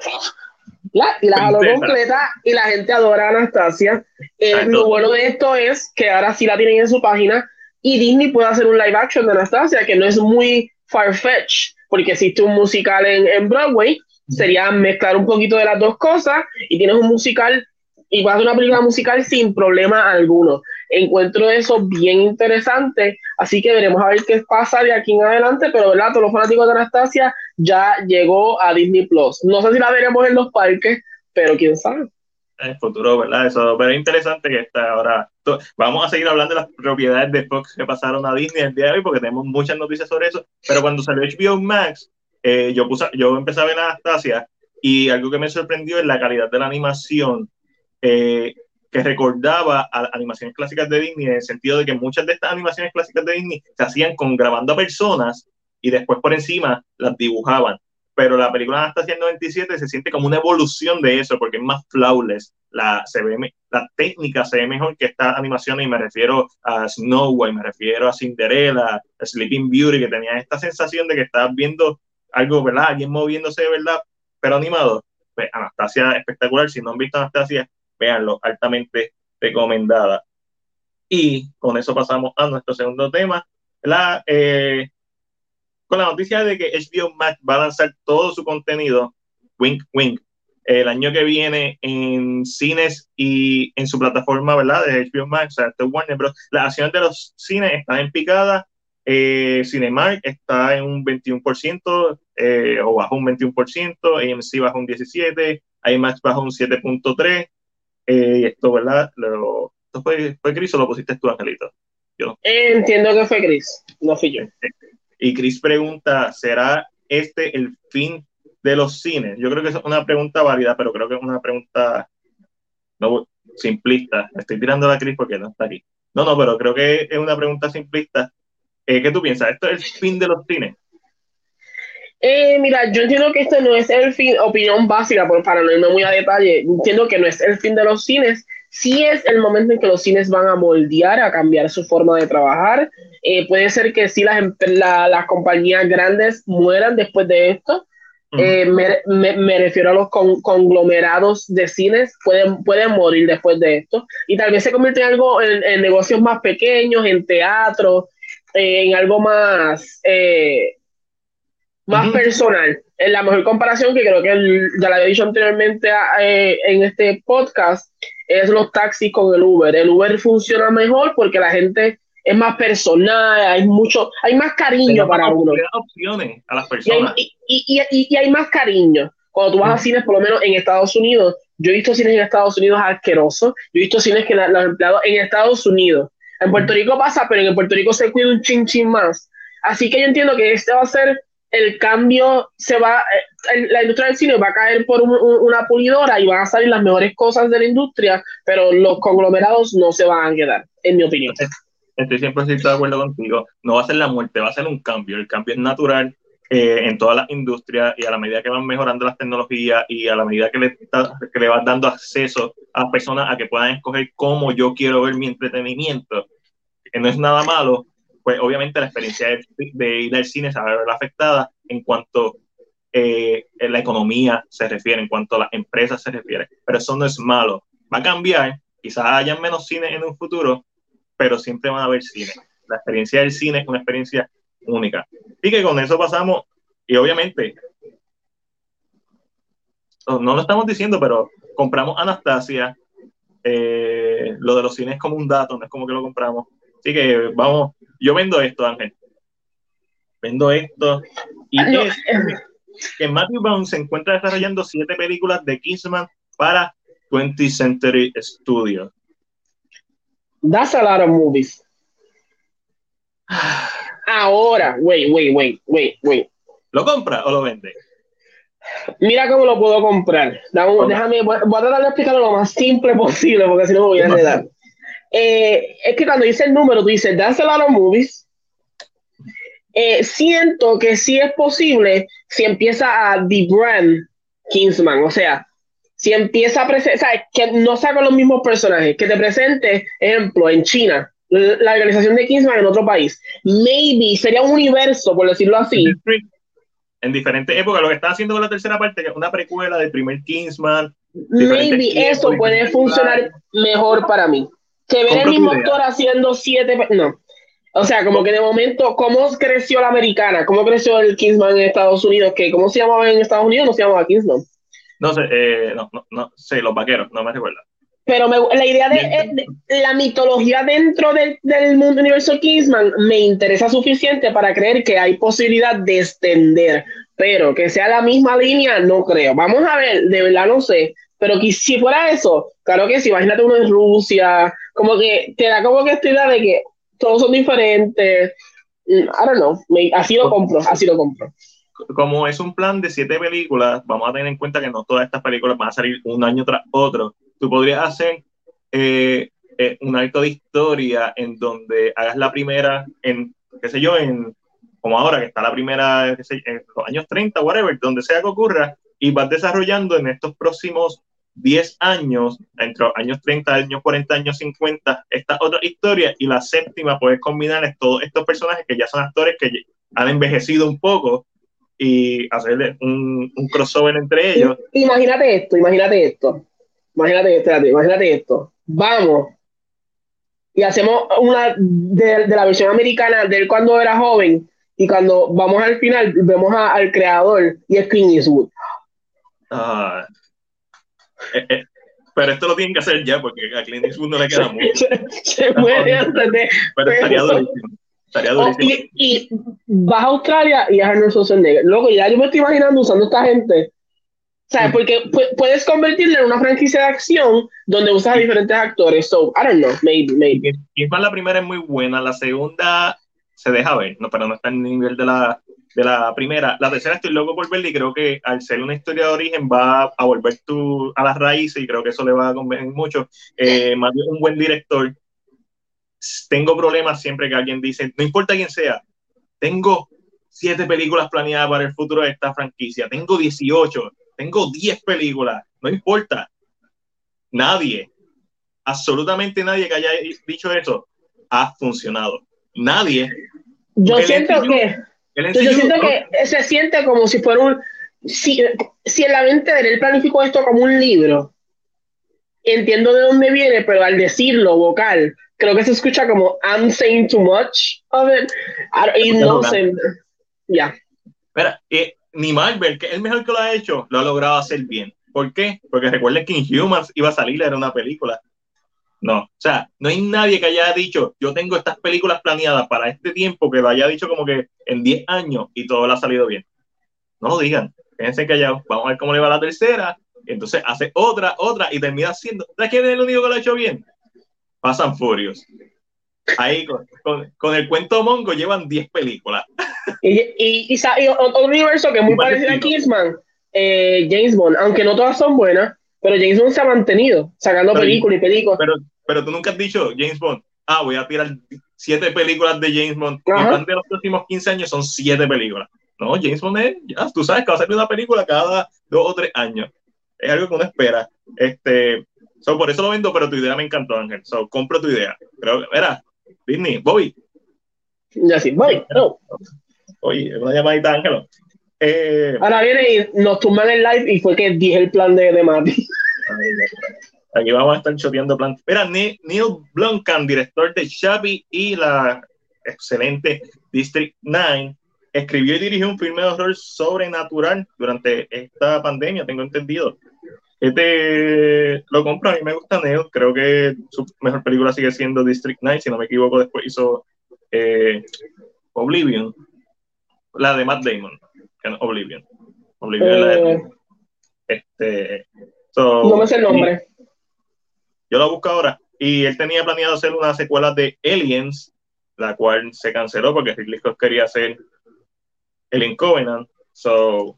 y la jaló completa y la gente adora a Anastasia. Eh, lo bueno de esto es que ahora sí la tienen en su página y Disney puede hacer un live action de Anastasia que no es muy far-fetched porque existe un musical en, en Broadway. Sería mezclar un poquito de las dos cosas y tienes un musical y vas a una película musical sin problema alguno. Encuentro eso bien interesante, así que veremos a ver qué pasa de aquí en adelante, pero ¿verdad? Todos los fanáticos de Anastasia ya llegó a Disney Plus. No sé si la veremos en los parques, pero quién sabe. En el futuro, ¿verdad? Eso, pero es interesante que está ahora. Vamos a seguir hablando de las propiedades de Fox que pasaron a Disney el día de hoy, porque tenemos muchas noticias sobre eso. Pero cuando salió HBO Max, eh, yo, puse, yo empecé a ver Anastasia y algo que me sorprendió es la calidad de la animación eh, que recordaba a animaciones clásicas de Disney, en el sentido de que muchas de estas animaciones clásicas de Disney se hacían con grabando a personas y después por encima las dibujaban. Pero la película Anastasia 97 se siente como una evolución de eso, porque es más flawless. La, se ve, la técnica se ve mejor que estas animaciones, y me refiero a Snow White, me refiero a Cinderella, Sleeping Beauty, que tenía esta sensación de que estabas viendo algo, ¿verdad? Alguien moviéndose de verdad, pero animado. Pues Anastasia espectacular. Si no han visto Anastasia, véanlo, altamente recomendada. Y con eso pasamos a nuestro segundo tema, la, eh, con la noticia de que HBO Max va a lanzar todo su contenido, wink, wink, el año que viene en cines y en su plataforma, ¿verdad? De HBO Max, o sea, Warner Bros. Las acciones de los cines están en picada. Eh, Cinemark está en un 21% eh, o bajo un 21%, AMC bajo un 17%, IMAX bajo un 7.3%, eh, esto, ¿verdad? Lo, ¿Esto fue, fue Chris o lo pusiste tú, Angelito? Yo. entiendo que fue Chris, no fui yo. Y Chris pregunta, ¿será este el fin de los cines? Yo creo que es una pregunta válida, pero creo que es una pregunta no, simplista. Estoy tirando a Chris porque no está aquí. No, no, pero creo que es una pregunta simplista. Eh, ¿Qué tú piensas? ¿Esto es el fin de los cines? Eh, mira, yo entiendo que este no es el fin, opinión básica, para no irme muy a detalle, entiendo que no es el fin de los cines, sí es el momento en que los cines van a moldear, a cambiar su forma de trabajar. Eh, puede ser que sí las, las compañías grandes mueran después de esto. Eh, me, refiero a los conglomerados de cines, pueden, pueden morir después de esto. Y tal vez se convierte en algo, en, negocios más pequeños, en teatro, en algo más más personal. En la mejor comparación que creo que ya la había dicho anteriormente eh, en este podcast es los taxis con el Uber. El Uber funciona mejor porque la gente es más personal, hay mucho, hay más cariño para uno. opciones a las personas. Y hay, y, hay más cariño. Cuando tú vas a cines, por lo menos en Estados Unidos, yo he visto cines en Estados Unidos asquerosos, yo he visto cines que los empleados en Estados Unidos, en Puerto Rico pasa, pero en Puerto Rico se cuida un chin chin más. Así que yo entiendo que este va a ser el cambio se va, eh, la industria del cine va a caer por una pulidora y van a salir las mejores cosas de la industria, pero los conglomerados no se van a quedar, en mi opinión. Estoy siempre de acuerdo contigo. No va a ser la muerte, va a ser un cambio. El cambio es natural eh, en todas las industrias y a la medida que van mejorando las tecnologías y a la medida que le, que le van dando acceso a personas a que puedan escoger cómo yo quiero ver mi entretenimiento, que no es nada malo, pues obviamente la experiencia de, ir al cine se va a ver afectada en cuanto eh, la economía se refiere, en cuanto a las empresas se refiere. Pero eso no es malo. Va a cambiar, quizás haya menos cine en un futuro, pero siempre van a haber cine. La experiencia del cine es una experiencia única. Y que con eso pasamos, y obviamente, no lo estamos diciendo, pero compramos Anastasia, eh, lo de los cines es como un dato, no es como que lo compramos. Así que vamos, yo vendo esto, Ángel. Vendo esto. Y es que Matthew Brown se encuentra desarrollando siete películas de Kingsman para 20th Century Studios. That's a lot of movies. Ahora, wait, wait, wait, wait, wait. ¿Lo compra o lo vende? Mira cómo lo puedo comprar. déjame, voy, a tratar de explicarlo lo más simple posible, porque si no me voy a enredar. Eh, es que cuando dice el número, tú dices, that's a lot of movies. Eh, siento que sí es posible si empieza a The Brand Kingsman, o sea, si empieza a presentar, que no saca los mismos personajes, que te presente, ejemplo, en China, la organización de Kingsman en otro país. Maybe sería un universo, por decirlo así. En diferentes épocas, lo que está haciendo con la tercera parte, que es una precuela del primer Kingsman. Maybe eso puede funcionar mejor para mí. Que ver el mismo actor haciendo siete. No. O sea, como que de momento, ¿cómo creció la americana? ¿Cómo creció el Kingsman en Estados Unidos? ¿Qué, ¿Cómo se llamaba en Estados Unidos? No se llamaba Kingsman. No sé, eh, no, no, no, sí, los vaqueros, no me recuerdo. Pero la idea de, la mitología dentro del, del mundo universo Kingsman me interesa suficiente para creer que hay posibilidad de extender. Pero que sea la misma línea, no creo. Vamos a ver, de verdad no sé. Pero que, si fuera eso, claro que sí, imagínate uno en Rusia, como que te da como que esta idea de que todos son diferentes. Mm, I don't know, así lo compro, así lo compro como es un plan de siete películas, vamos a tener en cuenta que no todas estas películas van a salir un año tras otro. Tú podrías hacer eh, eh, un acto de historia en donde hagas la primera en, qué sé yo, en como ahora que está la primera qué sé, en los años 30, whatever, donde sea que ocurra, y vas desarrollando en estos próximos 10 años, entre los años 30, años 40, años 50, esta otra historia, y la séptima puedes combinar todos estos personajes que ya son actores que han envejecido un poco y hacerle un, un crossover entre ellos. Imagínate esto, imagínate esto. Imagínate, espérate, imagínate esto. Vamos y hacemos una de, de, la versión americana de él cuando era joven y cuando vamos al final vemos a, al creador y es Clint Eastwood. Ah, eh, eh, pero esto lo tienen que hacer ya porque a Clint Eastwood no le queda mucho. se, puede antes de, pero estaría durísimo. Oh, y, vas a Australia y a Arnold Schwarzenegger. Luego ya yo me estoy imaginando usando esta gente. ¿Sabes? Mm. Porque puedes convertirla en una franquicia de acción donde usas a diferentes actores. So, I don't know, maybe, maybe. la primera es muy buena, la segunda se deja ver, no, pero no está en el nivel de la, de la primera. La tercera estoy loco por verla y creo que al ser una historia de origen va a volver tú a las raíces y creo que eso le va a convenir mucho. Eh, más bien un buen director tengo problemas siempre que alguien dice, no importa quién sea, tengo siete películas planeadas para el futuro de esta franquicia, tengo 18, tengo 10 películas, no importa. Nadie, absolutamente nadie que haya dicho eso ha funcionado. Nadie. Yo siento que yo siento que se siente como si fuera un si, si en la mente de él planificó esto como un libro, entiendo de dónde viene, pero al decirlo vocal, creo que se escucha como I'm saying too much of it. Y no sé. Ya. Espera, ni Marvel, que es el mejor que lo ha hecho, lo ha logrado hacer bien. ¿Por qué? Porque recuerden que Inhumans iba a salir, era una película. No, o sea, no hay nadie que haya dicho, yo tengo estas películas planeadas para este tiempo, que lo haya dicho como que en 10 años y todo le ha salido bien. No lo digan, fíjense callados, vamos a ver cómo le va la tercera, y entonces hace otra, otra, y termina haciendo. ¿Sabes quién es el único que lo ha hecho bien? Pasan Furious. Ahí con, el cuento Mongo llevan 10 películas. Y, y, y, otro universo que es muy, parecido a Kingsman, eh, James Bond, aunque no todas son buenas, pero James Bond se ha mantenido sacando películas y películas. Pero, pero tú nunca has dicho, James Bond, ah, voy a tirar siete películas de James Bond. Y plan de los próximos 15 años son siete películas. No, James Bond es, ya, tú sabes que va a salir una película cada dos o tres años. Es algo que uno espera. Este, So, por eso lo vendo, pero tu idea me encantó, Ángel. So, compro tu idea. Pero, mira, Disney, Bobby. Ya sí, Bobby, no. Oye, una llamadita, Ángelo. Eh, Ahora viene y nos tumban el live y fue que dije el plan de, de Mati. Aquí vamos a estar choteando plan. Mira, Neil Blomkamp, director de Shabby y la excelente District 9, escribió y dirigió un filme de horror sobrenatural durante esta pandemia, tengo entendido. Este lo compro, a mí me gusta Neo, creo que su mejor película sigue siendo District 9, si no me equivoco, después hizo eh, Oblivion, la de Matt Damon, Oblivion. Oblivion la de, eh. este, no me sé el nombre. Yo lo busco ahora. Y él tenía planeado hacer una secuela de Aliens, la cual se canceló porque Ridley Scott quería hacer el Covenant. So,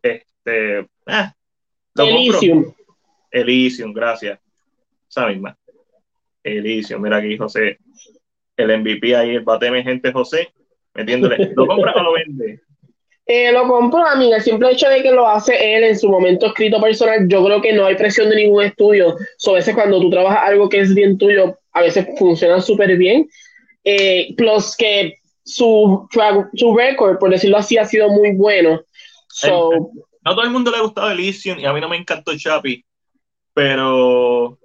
este, Elysium. Elysium, gracias. Esa misma. Elysium, mira aquí, José. El MVP ahí, el bateme gente José, metiéndole. ¿Lo compra o lo vende? Eh, lo compro, amiga. El simple hecho de que lo hace él en su momento escrito personal, yo creo que no hay presión de ningún estudio. So, a veces cuando tú trabajas algo que es bien tuyo, a veces funciona súper bien. Eh, plus que su, su record, por decirlo así, ha sido muy bueno. So, no todo el mundo le ha gustado Elysium y a mí no me encantó Chappie, pero,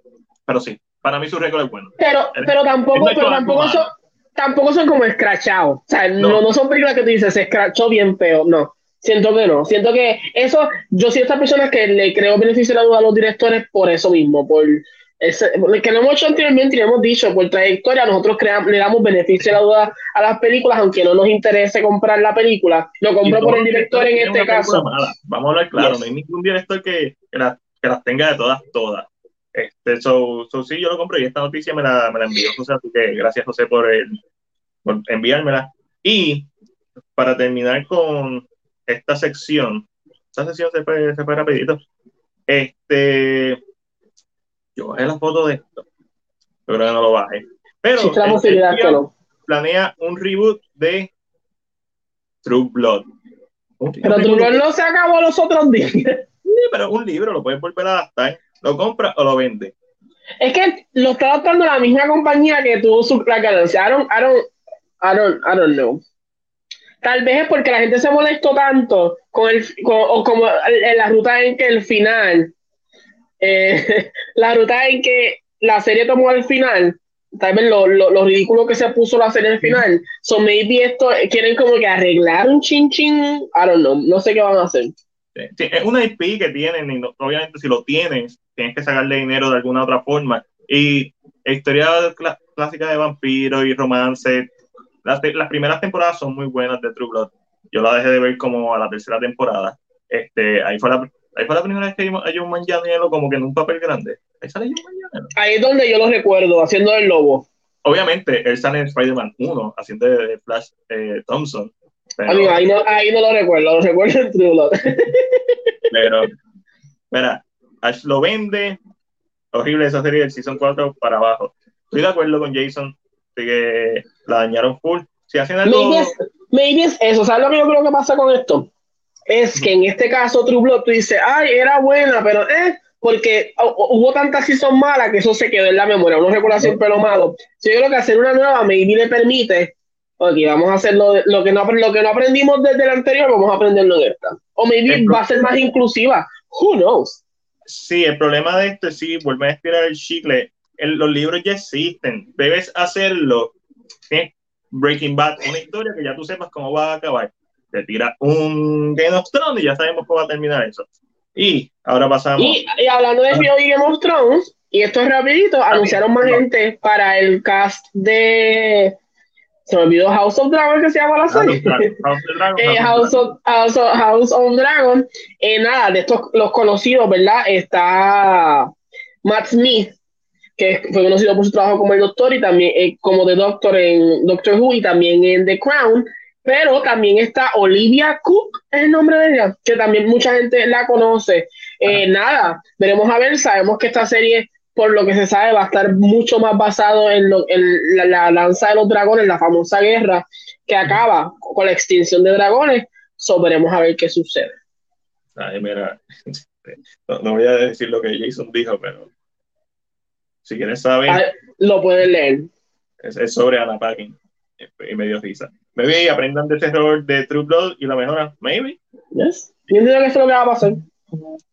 pero sí, para mí su récord es bueno. Pero, pero tampoco, pero tampoco son, tampoco son como escrachados. O sea, no. no, son películas que tú dices, se escrachó bien feo. No, siento que no. Siento que eso, yo soy esta persona que le creo beneficio la duda a los directores por eso mismo, por ese, que lo hemos hecho anteriormente y lo hemos dicho, por trayectoria, nosotros creamos, le damos beneficio a la duda a las películas, aunque no nos interese comprar la película. Lo compro por el director en este caso. Vamos a hablar claro, no hay ningún director que, que, las tenga de todas, todas. Este, so, so, sí, yo lo compré y esta noticia me la, me la envió José, así que gracias José por, el, por enviármela. Y para terminar con esta sección, esta sección se fue, se fue rapidito. Este, yo bajé la foto de esto, pero no lo bajé. Pero planea un reboot de True Blood. Pero True Blood no se acabó los otros días. Sí, pero un libro lo puedes volver a adaptar ¿Lo compra o lo vende? Es que lo está adaptando la misma compañía que tuvo su la ganancia. I don't, I don't, I don't, I don't know. Tal vez es porque la gente se molestó tanto con el, o como en la ruta en que el final, eh, la ruta en que la serie tomó al final, tal vez lo, lo, ridículo que se puso la serie al final. So maybe esto quieren como que arreglar un chin chin. I don't know. No sé qué van a hacer. es una IP que tienen y obviamente si lo tienen tienes que sacarle dinero de alguna otra forma. Y historia clásica de vampiros y romance, las, las, primeras temporadas son muy buenas de True Blood. Yo la dejé de ver como a la tercera temporada. Este, ahí fue la, ahí fue la primera vez que vimos a John Manganiello como que en un papel grande. Ahí sale John Manganiello. Ahí es donde yo lo recuerdo, haciendo el lobo. Obviamente, él sale en Spider-Man 1, haciendo de Flash eh, Thompson. ahí, no, ahí no lo recuerdo, lo recuerdo en True pero, mira, Ash lo vende. Horrible esa serie del Season 4 para abajo. Estoy de acuerdo con Jason de que la dañaron full. Si hacen algo. Maybe es, eso. ¿Sabes lo que yo creo que pasa con esto? Es que en este caso, True Blood, tú dices, ay, era buena, pero eh, porque hubo tantas seasons malas que eso se quedó en la memoria. Uno recuerda siempre lo malo. Si yo creo que hacer una nueva, maybe le permite, ok, vamos a hacer lo, que, no, lo que no aprendimos desde la anterior, vamos a aprenderlo de esta. O maybe va a ser más inclusiva. Who knows? Sí, el problema de esto es sí, vuelve a estirar el chicle. los libros ya existen. Debes hacerlo. Breaking Bad, una historia que ya tú sepas cómo va a acabar. Te tira un Game of Thrones y ya sabemos cómo va a terminar eso. Y ahora pasamos. Y, hablando de ah. Game of Thrones, y esto es rapidito, anunciaron más gente para el cast de se me olvidó House of Dragon que se llama la serie. House of, House of, Dragon. Eh, nada, de estos los conocidos, ¿verdad? Está Matt Smith, que fue conocido por su trabajo como el Doctor y también eh, como The Doctor en Doctor Who y también en The Crown. Pero también está Olivia Cook, es el nombre de ella, que también mucha gente la conoce. Eh, nada, veremos a ver, sabemos que esta serie por lo que se sabe, va a estar mucho más basado en, lo, la, lanza de los dragones, la famosa guerra que acaba con la extinción de dragones. So, veremos a ver qué sucede. Ay, mira, no, voy a decir lo que Jason dijo, pero si quieres saber. Ah, lo pueden leer. Es, sobre Anna Packing y medio risa. Maybe aprendan de ese error de True Blood y la mejora. Maybe. Yes. Yo entiendo que eso es lo que va a pasar.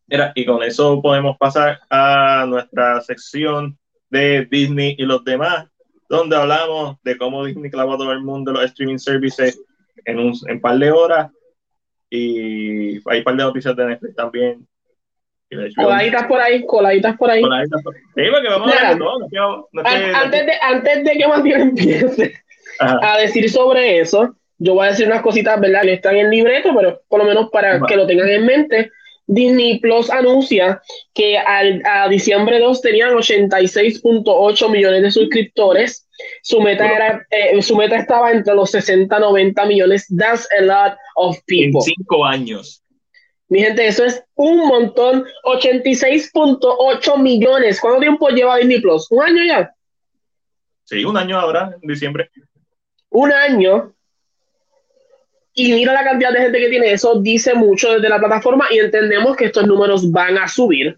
Mira, y con eso podemos pasar a nuestra sección de Disney y los demás. donde hablamos de cómo Disney clavó a todo el mundo los streaming services en un en par de horas. Y hay un par de noticias de Netflix también. Coladitas por ahí, coladitas por ahí. Coladitas por... Sí, porque vamos a ver todo. antes, de, antes de que Matías empiece a decir sobre eso, yo voy a decir unas cositas, ¿verdad? Que están en el libreto, pero por lo menos para que lo tengan en mente. Disney Plus anuncia que al, a diciembre 2 tenían 86.8 millones de suscriptores. Su meta, era, eh, su meta estaba entre los 60 90 millones. That's a lot of people. En cinco años. Mi gente, eso es un montón. 86.8 millones. ¿Cuánto tiempo lleva Disney Plus? ¿Un año ya? Sí, un año ahora, en diciembre. Un año y mira la cantidad de gente que tiene, eso dice mucho desde la plataforma y entendemos que estos números van a subir.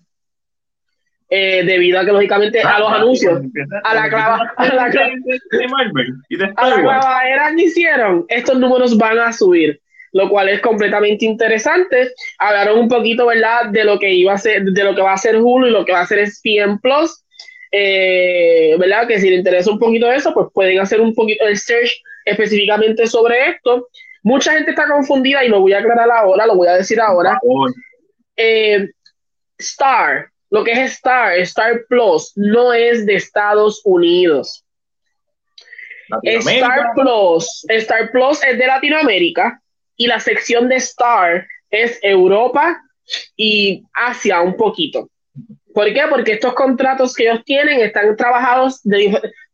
Eh, debido a que lógicamente a los anuncios, a la clava, a la clavadera que hicieron, estos números van a subir, lo cual es completamente interesante. Hablaron un poquito, ¿verdad?, de lo que iba a ser, de lo que va a ser Hulu y lo que va a ser SPM Plus. Eh, ¿Verdad? Que si les interesa un poquito eso, pues pueden hacer un poquito el search específicamente sobre esto. Mucha gente está confundida y lo voy a aclarar ahora, lo voy a decir ahora. Eh, Star, lo que es Star, Star Plus, no es de Estados Unidos. Star Plus, Star Plus es de Latinoamérica y la sección de Star es Europa y Asia un poquito. ¿Por qué? Porque estos contratos que ellos tienen están trabajados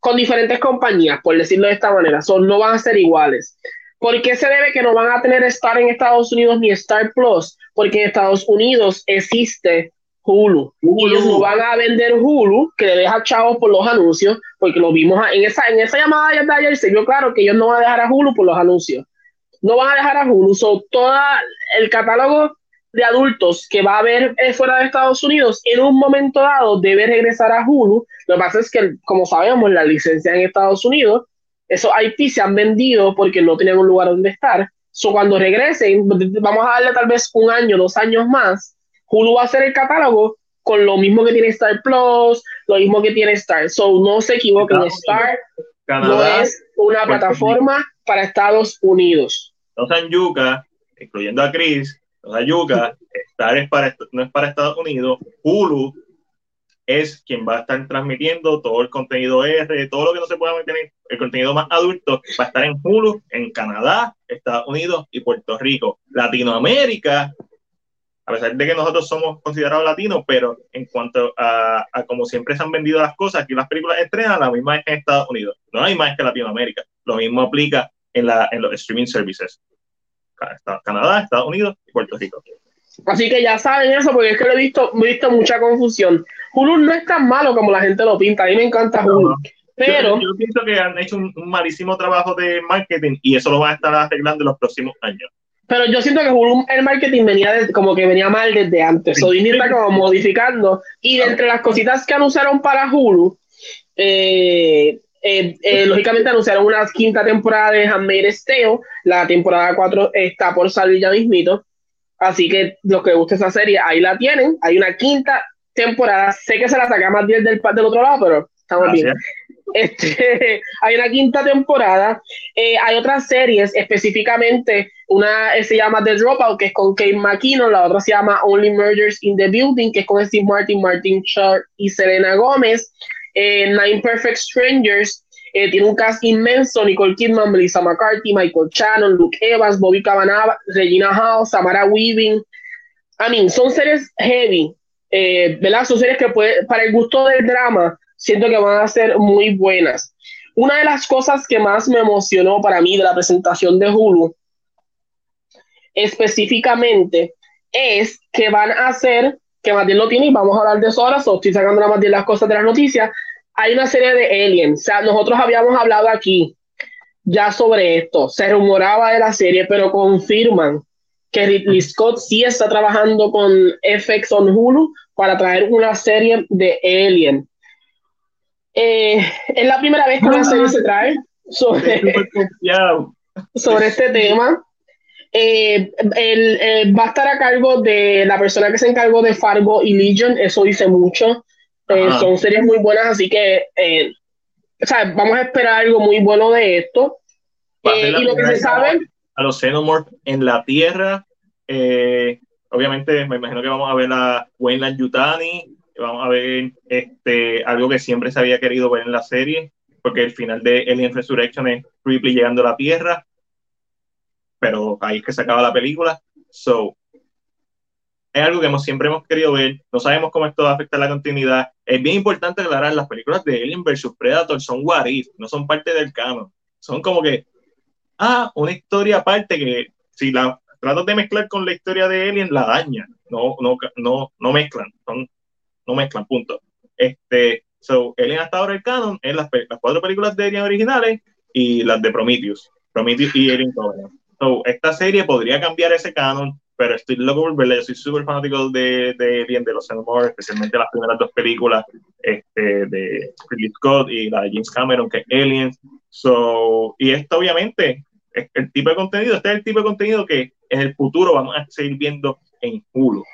con diferentes compañías, por decirlo de esta manera, son, no van a ser iguales. ¿Por qué se debe que no van a tener Star en Estados Unidos ni Star Plus? Porque en Estados Unidos existe Hulu. Y ellos no van a vender Hulu, que le deja chavos por los anuncios, porque lo vimos en esa, en esa llamada de ayer, se vio claro que ellos no van a dejar a Hulu por los anuncios. No van a dejar a Hulu. So, todo el catálogo de adultos que va a haber eh, fuera de Estados Unidos, en un momento dado debe regresar a Hulu. Lo que pasa es que, como sabemos, la licencia en Estados Unidos esos IP se han vendido porque no tenían un lugar donde estar. So, cuando regresen, vamos a darle tal vez un año, dos años más, Hulu va a hacer el catálogo con lo mismo que tiene Star Plus, lo mismo que tiene Star. So, no se equivoquen, Star no es una plataforma para Estados Unidos. Los Yuca, incluyendo a Chris, los Yuca, Star no es para Estados Unidos, Hulu es quien va a estar transmitiendo todo el contenido R, todo lo que no se pueda mantener, el contenido más adulto, va a estar en Hulu, en Canadá, Estados Unidos y Puerto Rico. Latinoamérica, a pesar de que nosotros somos considerados latinos, pero en cuanto a, como siempre se han vendido las cosas, aquí las películas estrenan, la misma es en Estados Unidos, no hay más que Latinoamérica. Lo mismo aplica en, la, en los streaming services. Canadá, Estados Unidos y Puerto Rico. Así que ya saben eso, porque es que lo he visto, he visto mucha confusión. Hulu no es tan malo como la gente lo pinta. A mí me encanta Hulu. Pero. Yo, pienso que han hecho un, malísimo trabajo de marketing y eso lo van a estar arreglando en los próximos años. Pero yo siento que Hulu, el marketing venía como que venía mal desde antes. O Disney está como modificando. Y de entre las cositas que anunciaron para Hulu, eh, eh, eh, lógicamente anunciaron una quinta temporada de Handmaid's Tale. La temporada 4 está por salir ya mismito. Así que los que guste esa serie, ahí la tienen. Hay una quinta temporada. Sé que se la saca más bien del, del otro lado, pero estamos bien. Este, hay una quinta temporada. Eh, hay otras series, específicamente una se llama The Dropout, que es con Kate McKinnon, la otra se llama Only Murders in the Building, que es con Steve Martin, Martin Short y Selena Gómez. Eh, Nine Perfect Strangers, eh, tiene un cast inmenso, Nicole Kidman, Melissa McCarthy, Michael Shannon, Luke Evans, Bobby Cavanaugh, Regina Hall, Samara Weaving. I mean, son series heavy, eh, ¿verdad? Son series que puede, para el gusto del drama, siento que van a ser muy buenas. Una de las cosas que más me emocionó para mí de la presentación de Hulu, específicamente, es que van a hacer, que Matías lo tiene vamos a hablar de eso ahora, so estoy sacando la Matías las cosas de las noticias, hay una serie de aliens. O sea, nosotros habíamos hablado aquí ya sobre esto. Se rumoraba de la serie, pero confirman que Ridley Scott sí está trabajando con FX on Hulu para traer una serie de Alien. Eh, es la primera vez que una serie se trae sobre, sobre este tema. Eh, eh, va a estar a cargo de la persona que se encargó de Fargo y Legion, eso dice mucho. Eh, son series muy buenas, así que eh, o sea, vamos a esperar algo muy bueno de esto. Eh, y lo que se sabe... A los Xenomorphs en la Tierra, eh, obviamente me imagino que vamos a ver a Wayland Yutani, vamos a ver este, algo que siempre se había querido ver en la serie, porque el final de Alien Resurrection es Ripley llegando a la Tierra, pero ahí es que se acaba la película. So, es algo que hemos, siempre hemos querido ver. No sabemos cómo esto va a afectar la continuidad. Es bien importante aclarar, las películas de Alien vs. Predator son what if, no son parte del canon. Son como que, ah, una historia aparte que si la tratas de mezclar con la historia de Alien, la daña. No, no, no, no mezclan, son, no mezclan, punto. Este, so, Alien hasta ahora el canon es las, las cuatro películas de Alien originales y las de Prometheus. Prometheus y Alien Covenant. So, esta serie podría cambiar ese canon, pero estoy loco por verla. Yo soy súper fanático de, de Alien, de los Xenomorphs, especialmente las primeras dos películas este, de Ridley Scott y la de James Cameron, que es Aliens. So, y esto obviamente es el tipo de contenido, este es el tipo de contenido que en el futuro vamos a seguir viendo en Hulu.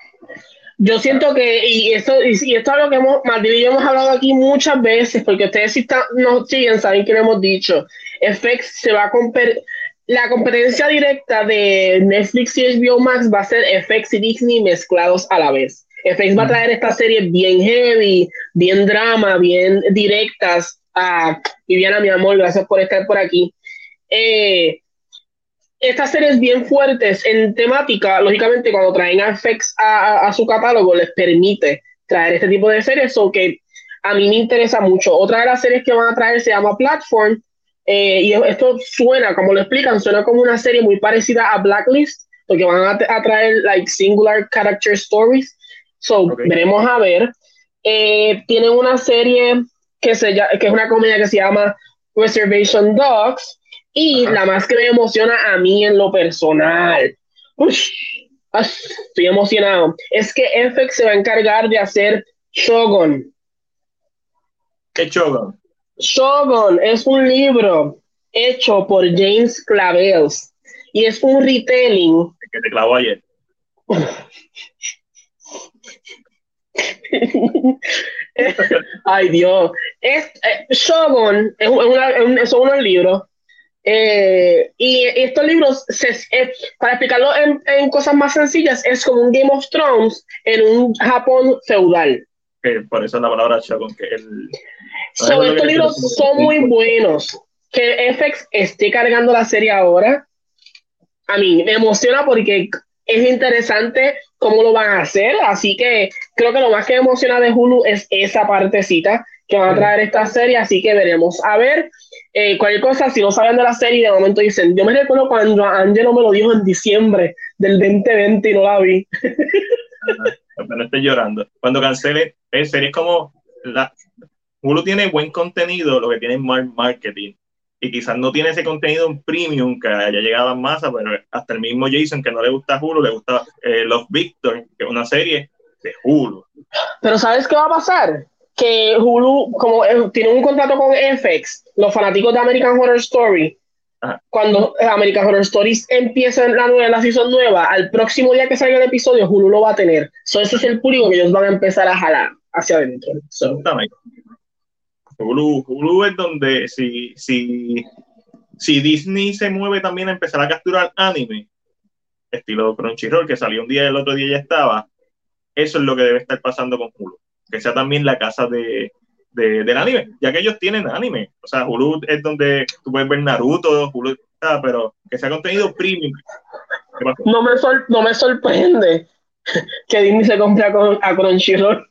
Yo siento que, y esto, y esto es lo que hemos, Martín y yo hemos hablado aquí muchas veces, porque ustedes si están, nos siguen, saben que lo hemos dicho, FX se va a comprar la competencia directa de Netflix y HBO Max va a ser FX y Disney mezclados a la vez. FX va a traer estas series bien heavy, bien drama, bien directas. Viviana, mi amor, gracias por estar por aquí. Eh, estas series bien fuertes en temática, lógicamente, cuando traen a FX a, a, su catálogo, les permite traer este tipo de series, o que a mí me interesa mucho. Otra de las series que van a traer se llama Platform, eh, y esto suena, como lo explican, suena como una serie muy parecida a Blacklist, porque van a, traer like singular character stories. So, veremos a ver. Eh, tienen una serie que, se, que es una comedia que se llama Reservation Dogs. Y la más que me emociona a mí en lo personal. estoy emocionado. Es que FX se va a encargar de hacer Shogun. ¿Qué Shogun? Shogun es un libro hecho por James Clavels y es un retelling. Que te clavó ayer. Ay Dios. Es, eh, Shogun es, una, son unos libros. Eh, y estos libros, para explicarlo en, cosas más sencillas, es como un Game of Thrones en un Japón feudal. por eso la palabra Shogun, que el, estos libros son muy buenos. Que FX esté cargando la serie ahora, a mí me emociona porque es interesante cómo lo van a hacer. Así que creo que lo más que emociona de Hulu es esa partecita que van a traer esta serie. Así que veremos. A ver, eh, cualquier cosa, si no saben de la serie, de momento dicen: Yo me recuerdo cuando Angelo me lo dijo en diciembre del 2020 y no la vi. no estoy llorando. Cuando cancele, es series como la, Hulu tiene buen contenido, lo que tiene es marketing. Y quizás no tiene ese contenido en premium que haya llegado a masa, pero hasta el mismo Jason que no le gusta Hulu, le gusta eh, Los Victor, que es una serie de Hulu. Pero ¿sabes qué va a pasar? Que Hulu, como eh, tiene un contrato con FX, los fanáticos de American Horror Story, cuando American Horror Stories empieza la nueva, la season nueva, al próximo día que salga el episodio, Hulu lo va a tener. So, ese es el público que ellos van a empezar a jalar hacia adentro. Hulu, es donde si, si, si Disney se mueve también a empezar a capturar anime, estilo Crunchyroll, que salió un día y el otro día ya estaba, eso es lo que debe estar pasando con Hulu. Que sea también la casa de, de, del anime, ya que ellos tienen anime. O sea, Hulu es donde tú puedes ver Naruto, Hulu, pero que sea contenido premium. No me, no me sorprende que Disney se compre a Crunchyroll.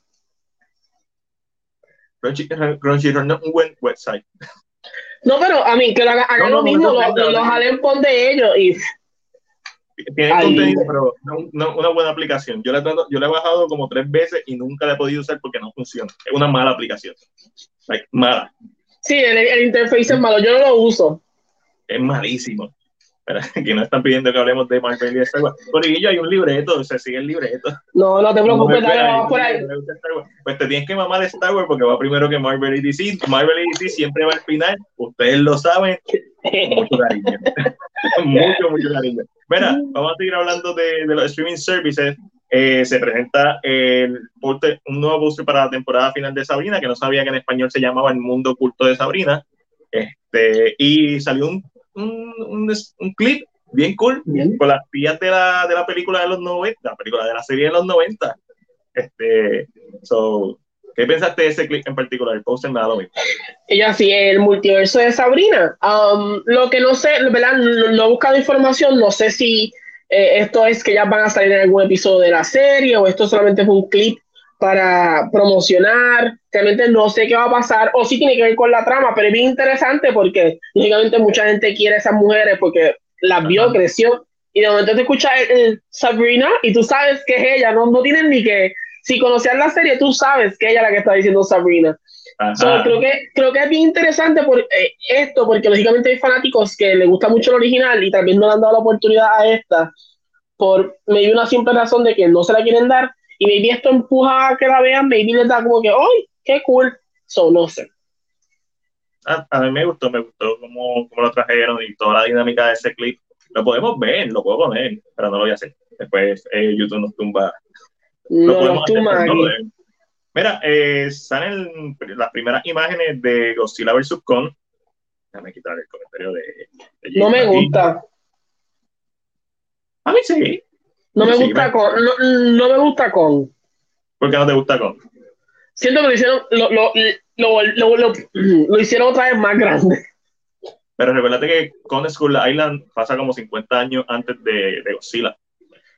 Crunchyroll no es un buen website. No, pero a mí, que lo hagan lo mismo, lo, jalen por de ellos y. Tiene contenido, pero no, una buena aplicación. Yo la, yo la he bajado como tres veces y nunca la he podido usar porque no funciona. Es una mala aplicación. mala. Sí, el, el interface es malo. Yo no lo uso. Es malísimo. que no están pidiendo que hablemos de Marvel y de Star Wars. Por ello hay un libreto, se sigue el libreto. No, no te preocupes, dale, vamos por ahí. Pues te tienes que mamar Star Wars porque va primero que Marvel y DC. Marvel y DC siempre va al final, ustedes lo saben. Mucho cariño. mucho, mucho cariño. Mira, vamos a seguir hablando de, de los streaming services. eh, se presenta el, un nuevo póster para la temporada final de Sabrina, que no sabía que en español se llamaba El Mundo Oculto de Sabrina. Este, y salió un, un, un, clip bien cool con las pillas de la, de la película de los 90, la película de la serie de los 90. Este, so, ¿Qué pensaste de ese clip en particular? El poster me da lo mismo. Ella sí, el multiverso de Sabrina. Um, lo que no sé, ¿verdad? No, he buscado información, no sé si eh, esto es que ya van a salir en algún episodio de la serie o esto solamente es un clip para promocionar. Realmente no sé qué va a pasar o si tiene que ver con la trama, pero es bien interesante porque lógicamente mucha gente quiere a esas mujeres porque las vio, creció y de momento te escucha el, Sabrina y tú sabes que es ella, no, no tienen ni que si conocías la serie, tú sabes que ella es la que está diciendo Sabrina. creo, que, creo que es bien interesante por, eh, esto, porque lógicamente hay fanáticos que les gusta mucho el original y también no le han dado la oportunidad a esta, por maybe una simple razón de que no se la quieren dar, y maybe esto empuja a que la vean, maybe les da como que, ¡ay, qué cool! So, no sé. A, mí me gustó, me gustó cómo, cómo, lo trajeron y toda la dinámica de ese clip. Lo podemos ver, lo puedo poner, pero no lo voy a hacer. Después eh, YouTube nos tumba no, Mira, eh, salen las primeras imágenes de Godzilla vs. Kong. Déjame quitar el comentario de. no me gusta. A mí sí. No me gusta Kong. No, me gusta Kong. ¿Por qué no te gusta Kong? Siento que lo hicieron, lo, lo, lo, lo hicieron otra vez más grande. Pero recuérdate que Kong School Island pasa como 50 años antes de, de Godzilla.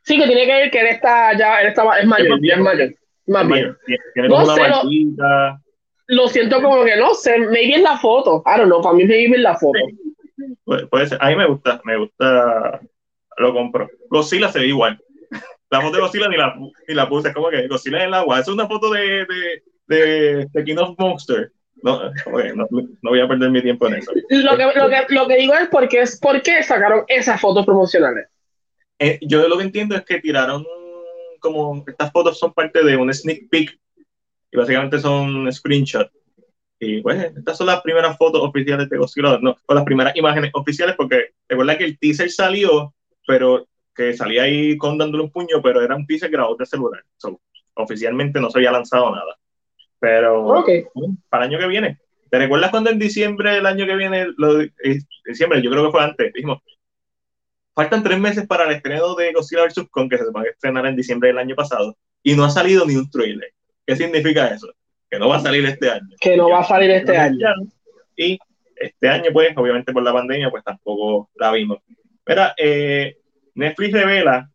Sí, que tiene que ver que él está ya, él estaba, es mayor, es mayor. Más mayor. Tiene como no una sé, lo, siento como que no sé, maybe en la foto. I don't know, para mí maybe en la foto. puede ser. A mí me gusta, me gusta, lo compro. Godzilla se ve igual. La foto de Godzilla ni la, ni la puse, como que Godzilla en el agua. Es una foto de, de, de, de King of Monster. No, no, no, voy a perder mi tiempo en eso. Lo que, lo que, lo que digo es porque es por qué sacaron esas fotos promocionales. Eh, yo lo que entiendo es que tiraron como estas fotos son parte de un sneak peek y básicamente son screenshots. Y pues estas son las primeras fotos oficiales de Godzilla, no, o las primeras imágenes oficiales, porque recuerda que el teaser salió, pero que salía ahí con dándole un puño, pero era un teaser grabado de celular. oficialmente no se había lanzado nada. Pero para el año que viene. ¿Te recuerdas cuando en diciembre del año que viene, lo, diciembre, yo creo que fue antes, dijimos, Faltan tres meses para el estreno de Godzilla vs. Kong, que se va a estrenar en diciembre del año pasado, y no ha salido ni un trailer. ¿Qué significa eso? Que no va a salir este año. Que no va a salir este año. Y este año, pues, obviamente por la pandemia, pues tampoco la vimos. Mira, eh, Netflix revela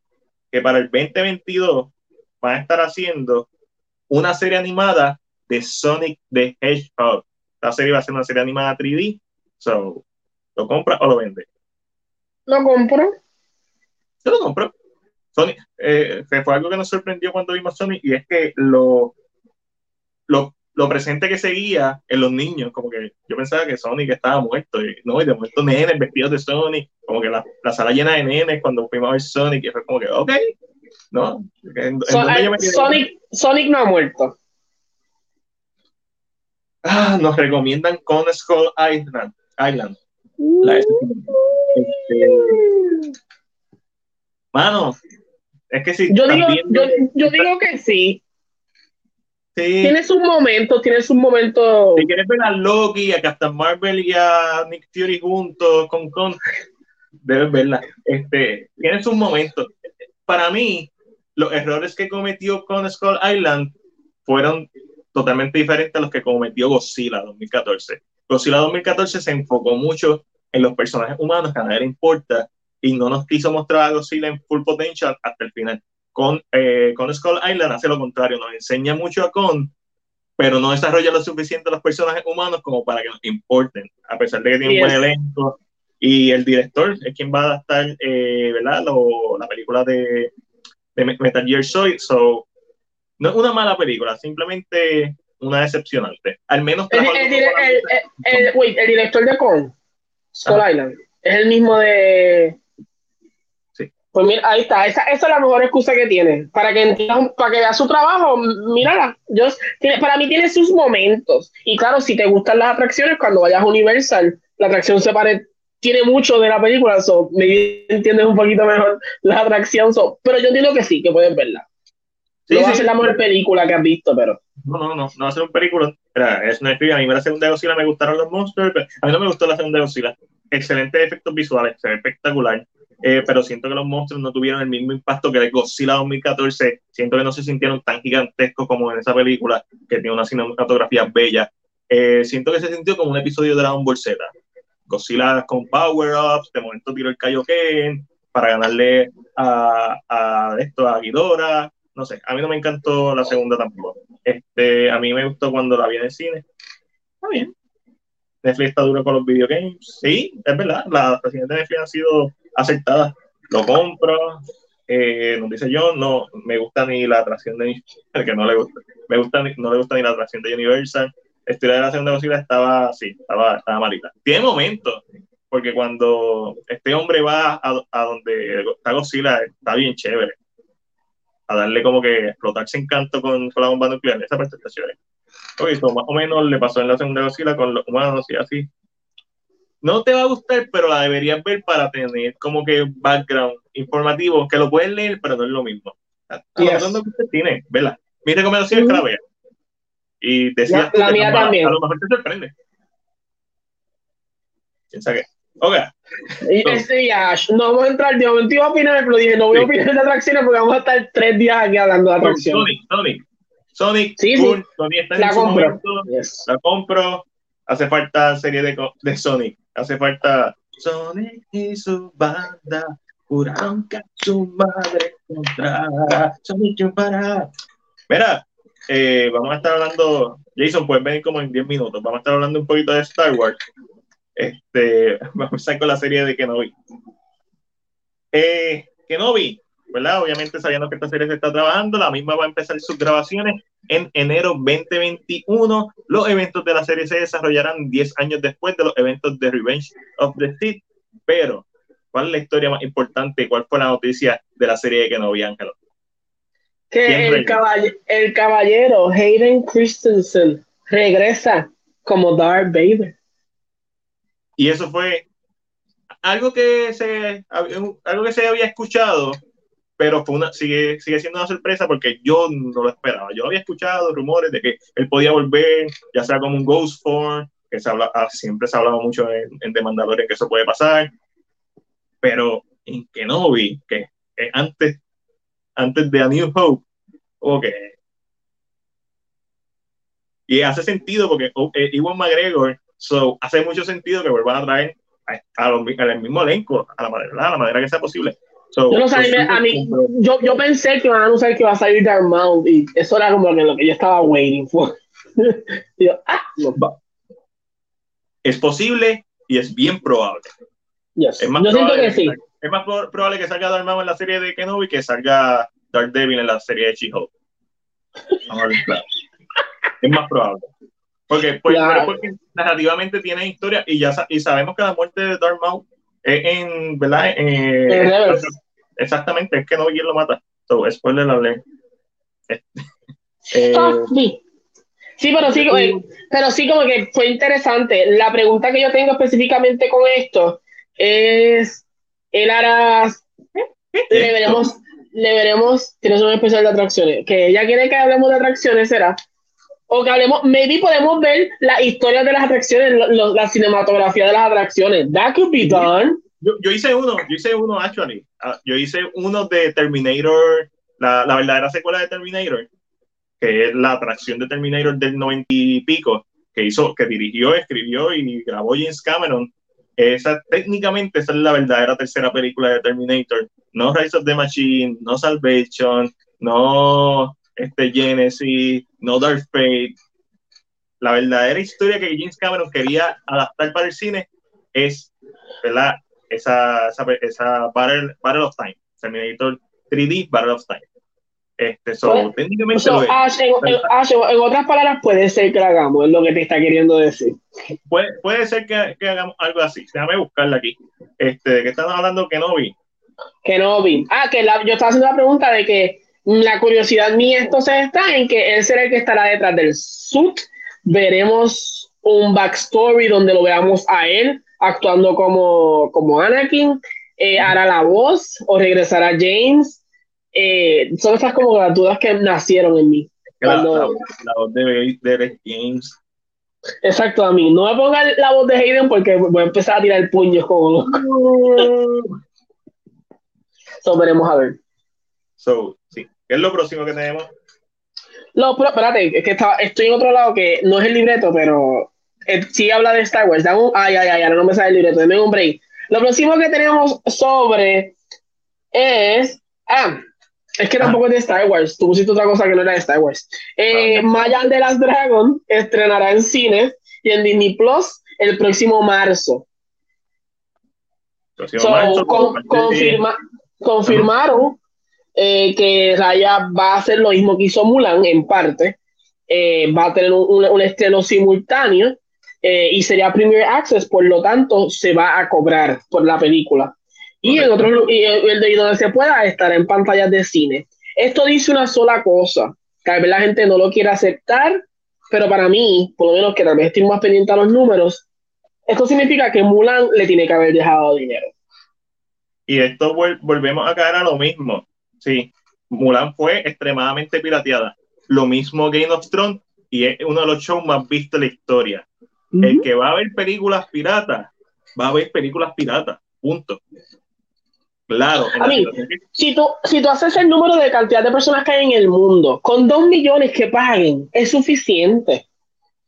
que para el 2022 van a estar haciendo una serie animada de Sonic the Hedgehog. La serie va a ser una serie animada 3D. So, ¿lo compra o lo vende? Lo compro. Yo lo compro. Sony, eh, fue algo que nos sorprendió cuando vimos Sony y es que lo, lo, lo, presente que seguía en los niños, como que yo pensaba que Sonic estaba muerto, y, ¿no? Y de momento nenes vestidos de Sonic, como que la, la, sala llena de nenes cuando fuimos a ver Sonic, y fue como que, ok, ¿no? ¿En, Sonic, Sonic no ha muerto. Ah, nos recomiendan con Skull Island. Island. La este, mano, es que sí. Yo digo, yo, digo que sí. Sí. Tienes un momento, tienes un momento. Si quieres ver a Loki, a Captain Marvel y a Nick Fury juntos con con debes verla. Este, tienes un momento. Para mí, los errores que cometió con Skull Island fueron totalmente diferentes a los que cometió Godzilla 2014. Godzilla 2014 se enfocó mucho en los personajes humanos que a nadie le importa y no nos quiso mostrar a Godzilla en full potential hasta el final. Con, eh, con Skull Island hace lo contrario, nos enseña mucho a Con, pero no desarrolla lo suficiente los personajes humanos como para que nos importen, a pesar de que tiene un buen elenco. Y el director es quien va a adaptar eh, ¿verdad? la película de, de Metal Gear Solid. So, no es una mala película, simplemente una decepcionante. Al menos. El, el, director de Con Skull Island. Es el mismo de. Sí. Pues mira, ahí está. Esa, esa es la mejor excusa que tiene. Para que entiendas, para que vea su trabajo, mírala. Yo, tiene, para mí tiene sus momentos. Y claro, si te gustan las atracciones, cuando vayas a Universal, la atracción se pare, tiene mucho de la película. So, me entiendes un poquito mejor la atracción. So, pero yo entiendo que sí, que puedes verla. Sí, no va a ser la mejor película que has visto, pero. No, no, no, no va a ser un película. Es una A mí la segunda de Godzilla me gustaron los monsters, pero a mí no me gustó la segunda de Godzilla. Excelentes efectos visuales, se ve espectacular. Eh, pero siento que los monstruos no tuvieron el mismo impacto que de Godzilla 2014. Siento que no se sintieron tan gigantescos como en esa película, que tiene una cinematografía bella. Eh, siento que se sintió como un episodio de Dragon Ball Z. Godzilla con power-ups, de momento tiró el Kaioken para ganarle a, a esto, a Ghidorah. No sé, a mí no me encantó la segunda tampoco. Este, a mí me gustó cuando la vi en el cine. Está bien. Netflix está duro con los videogames. Sí, es verdad. Las adaptaciones de Netflix han sido aceptadas. Lo compro. Eh, nos dice yo, no me gusta ni la atracción de el que no le gusta. Me gusta no le gusta ni la atracción de Universal. La historia de la segunda estaba sí, estaba, estaba malita. Tiene momentos, porque cuando este hombre va a, a donde está Godzilla, está bien chévere. A darle como que explotarse encanto con, con la bomba nuclear. Esa parte está chévere. Oye, más o menos le pasó en la segunda Godzilla con los humanos y así. No te va a gustar, pero la deberías ver para tener como que background informativo, que lo puedes leer, pero no es lo mismo. Yes. que usted tiene, ¿verdad? Mi recomendación es que la vea. Y decía, la, la mía también. A lo mejor te sorprende. Piensa que. Ok. Y este ya, no vamos a entrar, de momento iba a opinar, pero dije, no voy a opinar de atracciones porque vamos a estar tres días aquí hablando de atracciones. Sonic, Sonic. Sonic, sí, cool. sí. Sonic está en la su compro. momento, Yes. la compro. Hace falta serie de, de Sonic. Hace falta Sonic y su banda. Juraron que su madre. Sonic para. Mira, eh, vamos a estar hablando. Jason, puedes venir como en 10 minutos. Vamos a estar hablando un poquito de Star Wars. Este, vamos a empezar con la serie de Kenobi. Eh, Kenobi, ¿verdad? Obviamente sabiendo que esta serie se está trabajando, la misma va a empezar sus grabaciones en enero 2021. Los eventos de la serie se desarrollarán 10 años después de los eventos de Revenge of the Sith. Pero, ¿cuál es la historia más importante? ¿Cuál fue la noticia de la serie de Kenobi, Ángelo? ¿Quién Que el, regresa? caball- el caballero Hayden Christensen regresa como Darth Vader. Y eso fue algo que se, algo que se había escuchado, pero fue una, sigue, sigue siendo una sorpresa porque yo no lo esperaba. Yo había escuchado rumores de que él podía volver, ya sea como un Ghost Form, que ah, siempre se ha hablado mucho en, en The Mandalorian que eso puede pasar, pero en Kenobi, que eh, antes, antes de A New Hope, ok. Y hace sentido porque oh, eh, Ewan McGregor, so, hace mucho sentido que vuelvan a traer al mismo elenco, a la manera, a la manera que sea posible. So, Yo no so, sabía, a mí, yo, yo pensé que iban a anunciar que iba a salir Darth Maul y eso era como que lo que yo estaba waiting for. Yo, ah, no. Es posible y es bien probable. Yes. Es más Yo siento probable que sí. salga- Es más pro- probable que salga Darth Maul en la serie de Kenobi que salga Darth Devil en la serie de She-Hulk. Es más probable. Porque, pues, Claro. pero porque narrativamente tiene historia y ya y sabemos que la muerte de Darth Maul en, ¿verdad? Eh, exactamente, es que no quien lo mata. So, spoiler alert. Eh, Ah, sí. Sí, pero sí, eh, pero sí como que fue interesante. La pregunta que yo tengo específicamente con esto es, él hará, le veremos, le veremos, tienes un especial de atracciones, que ella quiere que hablemos de atracciones, ¿será? O que hablemos, maybe podemos ver la historia de las atracciones, lo- la cinematografía de las atracciones. That could be done. Yo, yo hice uno, yo hice uno, actually. Ah, yo hice uno de Terminator, la, la verdadera secuela de Terminator, que es la atracción de Terminator del noventa y pico, que hizo, que dirigió, escribió y grabó James Cameron. Esa, técnicamente, esa es la verdadera tercera película de Terminator. No Rise of the Machine, no Salvation, no este, Genesis, no Dark Fate. La verdadera historia que James Cameron quería adaptar para el cine es, ¿verdad? esa, esa, esa Battle, Battle of Time, Terminator 3D Battle of Time. Este, so, Pues, técnicamente So, lo es. Ash, en, en- Ash, en otras palabras, puede ser que lo hagamos, es lo que te está queriendo decir. Puede, puede ser que, que hagamos algo así. Déjame buscarla aquí. Este, ¿de qué están hablando Kenobi? Que no vi. Ah, que la- yo estaba haciendo la pregunta de que la curiosidad mía entonces está en que él será el que estará detrás del suit. Veremos un backstory donde lo veamos a él actuando como, como Anakin. Eh, hará la voz o regresará James. eh, son estas como las dudas que nacieron en mí. Cuando... La, la, voz de James. Exacto, a mí. No me pongan la voz de Hayden porque voy a empezar a tirar puños como loco. so, veremos a ver. So. ¿Qué es lo próximo que tenemos? No, pero espérate, es que estaba, estoy en otro lado que no es el libreto, pero eh, sí habla de Star Wars. Un, ay, ay, ay, ahora no me sale el libreto, denme un break. Lo próximo que tenemos sobre es. Ah, es que ah. tampoco es de Star Wars. Tú pusiste otra cosa que no era de Star Wars. Eh, Mayan de las Dragon estrenará en cine y en Disney Plus el próximo marzo. Confirma, confirmaron eh, que Raya va a hacer lo mismo que hizo Mulan en parte. Eh, va a tener un, un, estreno simultáneo eh, y sería Premier Access, por lo tanto se va a cobrar por la película. Y el otro y el de donde se pueda estar en pantallas de cine. Esto dice una sola cosa, tal vez la gente no lo quiere aceptar, pero para mí, por lo menos que tal vez estoy más pendiente a los números, esto significa que Mulan le tiene que haber dejado dinero. Y esto volvemos a caer a lo mismo. Sí, Mulan fue extremadamente pirateada. Lo mismo Game of Thrones y es uno de los shows más vistos de la historia. El que va a ver películas piratas, va a ver películas piratas. Punto. Claro. A mí, si, tú, si tú haces el número de cantidad de personas que hay en el mundo, con dos millones que paguen, es suficiente.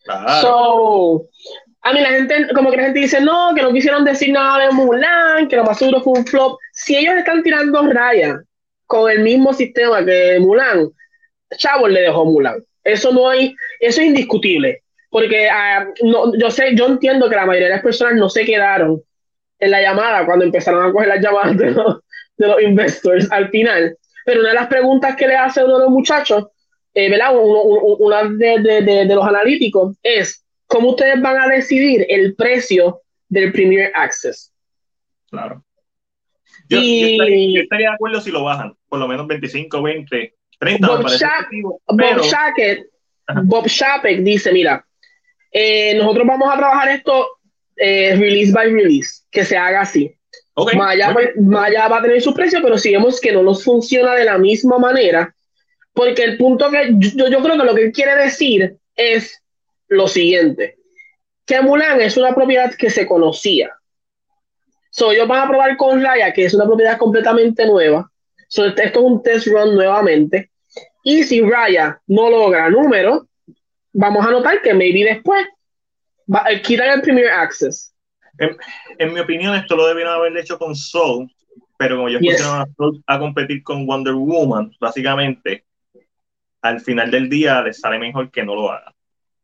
Claro. a mí la gente, como que la gente dice, no, que no quisieron decir nada de Mulan, que lo más seguro fue un flop. Si ellos están tirando rayas con el mismo sistema que Mulan, Chavo le dejó Mulan. Eso no hay, eso es indiscutible. Porque ah, no, yo sé, yo entiendo que la mayoría de las personas no se quedaron en la llamada cuando empezaron a coger las llamadas de los, de los investors al final. Pero una de las preguntas que le hace uno de los muchachos, eh, ¿verdad? una de, los analíticos es, ¿cómo ustedes van a decidir el precio del Premier Access? Claro. Yo, y... estaría, de acuerdo si lo bajan, por lo menos 25, 20, 30. Bob, Bob Shapek dice, mira, eh, nosotros vamos a trabajar esto eh, release by release, que se haga así. Maya, va a tener su precio, pero si vemos que no nos funciona de la misma manera, porque el punto que yo, yo creo que lo que él quiere decir es lo siguiente, que Mulan es una propiedad que se conocía. So, ellos van a probar con Raya, que es una propiedad completamente nueva. So, esto es un test run nuevamente. Y si Raya no logra número, vamos a notar que maybe después va, eh, quitan el Premier Access. En, mi opinión, esto lo debieron haber hecho con Soul, pero como ellos pusieron a Soul a competir con Wonder Woman, básicamente, al final del día les sale mejor que no lo hagan.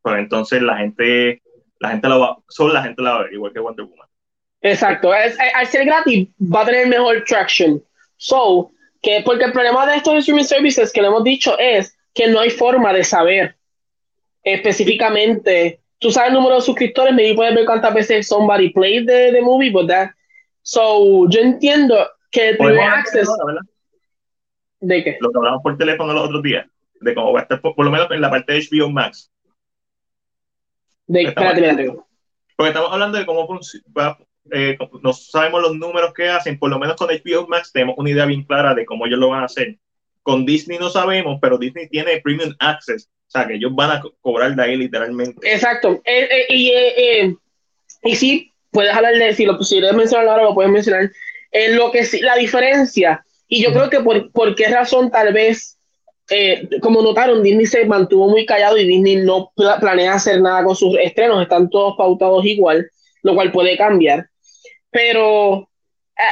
Pues entonces la gente, la gente lo va, Soul la gente la va a ver, igual que Wonder Woman. Exacto, es, al ser gratis va a tener mejor traction. So, que porque el problema de estos streaming services que le hemos dicho es que no hay forma de saber específicamente, tú sabes el número de suscriptores, me puedes ver cuántas veces somebody played the, the movie, but that, so yo entiendo que el primer access... ¿De qué? Lo que hablamos por teléfono los otros días, de cómo va a estar, por, lo menos en la parte de HBO Max. De, espérate, espérate. Porque estamos hablando de cómo funciona, eh, no sabemos los números que hacen, por lo menos con HBO Max tenemos una idea bien clara de cómo ellos lo van a hacer. Con Disney no sabemos, pero Disney tiene Premium Access, o sea, que ellos van a cobrar de ahí literalmente. Exacto. Eh, eh, y, eh, y sí, puedes hablar de, si lo si mencionar ahora, lo puedes mencionar. En lo que sí, la diferencia, y yo creo que por, por qué razón tal vez, como notaron, Disney se mantuvo muy callado y Disney no planea hacer nada con sus estrenos, están todos pautados igual, lo cual puede cambiar. Pero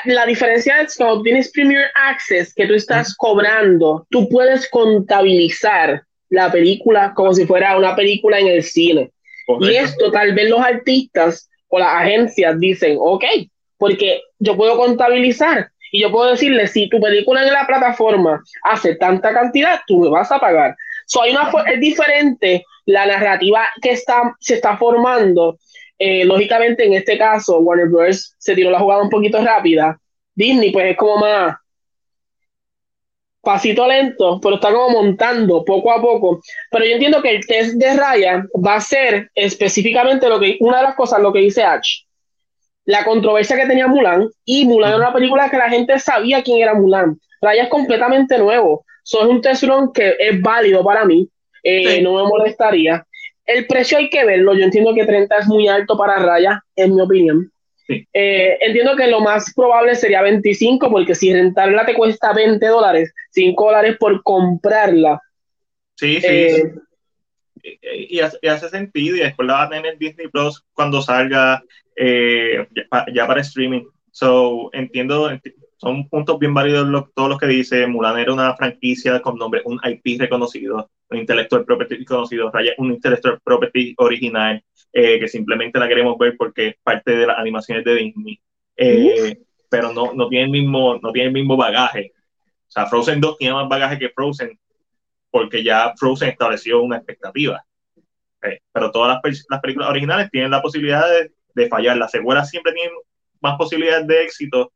la diferencia es cuando tienes Premier Access, que tú estás cobrando, tú puedes contabilizar la película como si fuera una película en el cine. Y esto tal vez los artistas o las agencias dicen, ok, porque yo puedo contabilizar y yo puedo decirle, si tu película en la plataforma hace tanta cantidad, tú me vas a pagar. So, hay una, es diferente la narrativa que está, se está formando. Eh, lógicamente, en este caso, Warner Bros. se tiró la jugada un poquito rápida. Disney, pues es como más, pasito lento, pero está como montando poco a poco. Pero yo entiendo que el test de raya va a ser específicamente lo que, una de las cosas, lo que dice H. la controversia que tenía Mulan, y Mulan era una película que la gente sabía quién era Mulan. Raya es completamente nuevo. Eso es un tesorón que es válido para mí. Eh, no me molestaría. El precio hay que verlo. Yo entiendo que 30 es muy alto para Raya, en mi opinión. Eh, entiendo que lo más probable sería 25, porque si rentarla te cuesta 20 dólares, 5 dólares por comprarla. Sí, sí. Eh, y, hace, sentido, y después la va a tener Disney Plus cuando salga ya, para streaming. So, entiendo, son puntos bien válidos todos los que dice. Mulan era una franquicia con nombre, un IP reconocido, un intellectual property conocido, un intellectual property original, eh, que simplemente la queremos ver porque es parte de las animaciones de Disney. Eh, pero no, no, tiene el mismo, no tiene el mismo bagaje. O sea, Frozen 2 tiene más bagaje que Frozen porque ya Frozen estableció una expectativa. Eh, pero todas las, las, películas originales tienen la posibilidad de, de fallar. Las secuelas siempre tienen más posibilidades de éxito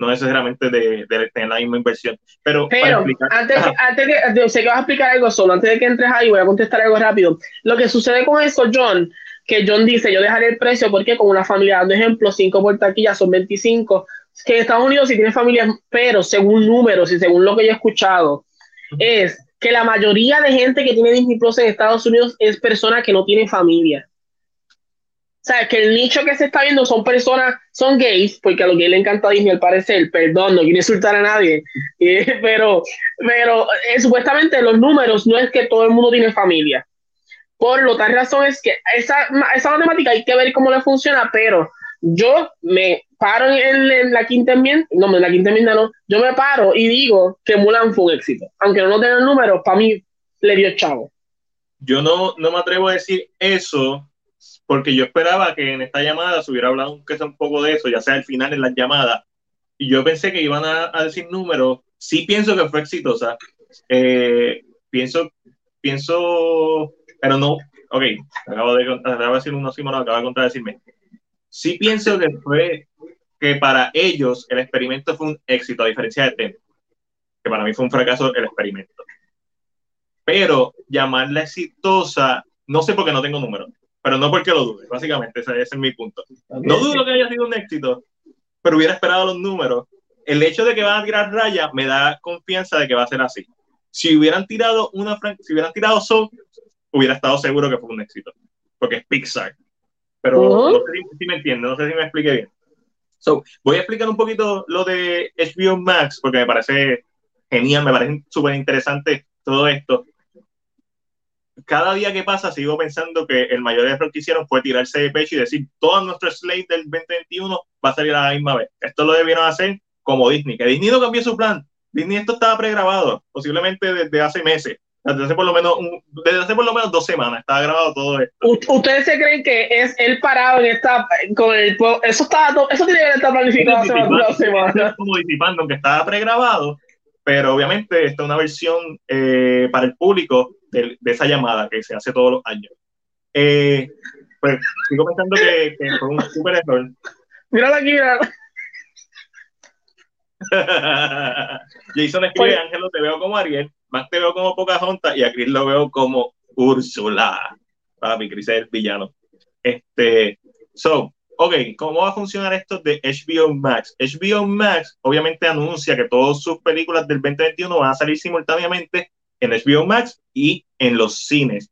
no necesariamente de, tener la misma inversión. Pero, Pero antes, antes que, sé que vas a explicar algo solo, antes de que entres ahí, voy a contestar algo rápido. Lo que sucede con eso, John, que John dice, yo dejaré el precio porque con una familia, dando ejemplo, 5 por taquilla son 25, que en Estados Unidos sí tiene familias, pero según números y según lo que yo he escuchado, es que la mayoría de gente que tiene Disney Plus en Estados Unidos es persona que no tiene familia. O sea, que el nicho que se está viendo son personas, son gays, porque a los gays le encanta Disney al parecer, perdón, no quiero insultar a nadie, pero, pero eh, supuestamente los números no es que todo el mundo tiene familia. Por lo tal razón es que esa, esa matemática hay que ver cómo le funciona, pero yo me paro en, la quinta enmienda, no, en la quinta enmienda no, yo me paro y digo que Mulan fue un éxito. Aunque no tenga el número, para mí le dio chavo. Yo no, no me atrevo a decir eso porque yo esperaba que en esta llamada se hubiera hablado un, un poco de eso, ya sea al final en las llamadas, y yo pensé que iban a, decir números, sí pienso que fue exitosa, eh, pienso, pienso, pero no, ok, acabo de, acabo de decir uno, no acaba de contradecirme, sí pienso que fue, que para ellos el experimento fue un éxito, a diferencia de Tem, que para mí fue un fracaso el experimento. Pero llamarla exitosa, no sé por qué no tengo números pero no porque lo dude, básicamente, ese, es mi punto. No dudo que haya sido un éxito, pero hubiera esperado los números. El hecho de que van a tirar raya me da confianza de que va a ser así. Si hubieran tirado una si hubieran tirado Soul, hubiera estado seguro que fue un éxito, porque es Pixar. Pero no sé si, me entiende, no sé si me expliqué bien. So, voy a explicar un poquito lo de HBO Max, porque me parece genial, me parece súper interesante todo esto cada día que pasa sigo pensando que el mayor error que hicieron fue tirarse de pecho y decir todo nuestro slate del 2021 va a salir a la misma vez. Esto lo debieron hacer como Disney, que Disney no cambió su plan. Disney esto estaba pregrabado, posiblemente desde hace meses. Desde hace por lo menos desde hace por lo menos dos semanas estaba grabado todo esto. ¿Ustedes se creen que es el parado en esta con el eso estaba eso tiene que estar planificado hace dos semanas? Como disipando, aunque estaba pregrabado, pero obviamente esta es una versión eh, para el público de, esa llamada que se hace todos los años. Eh, pues sigo pensando que, fue un súper error. Mírala aquí, mírala. Jason escribe, pues- Ángelo, te veo como Ariel, más te veo como Pocahontas y a Chris lo veo como Úrsula. Papi, Chris es el villano. Este, so, ok, ¿cómo va a funcionar esto de HBO Max? HBO Max obviamente anuncia que todas sus películas del 2021 van a salir simultáneamente en HBO Max y en los cines.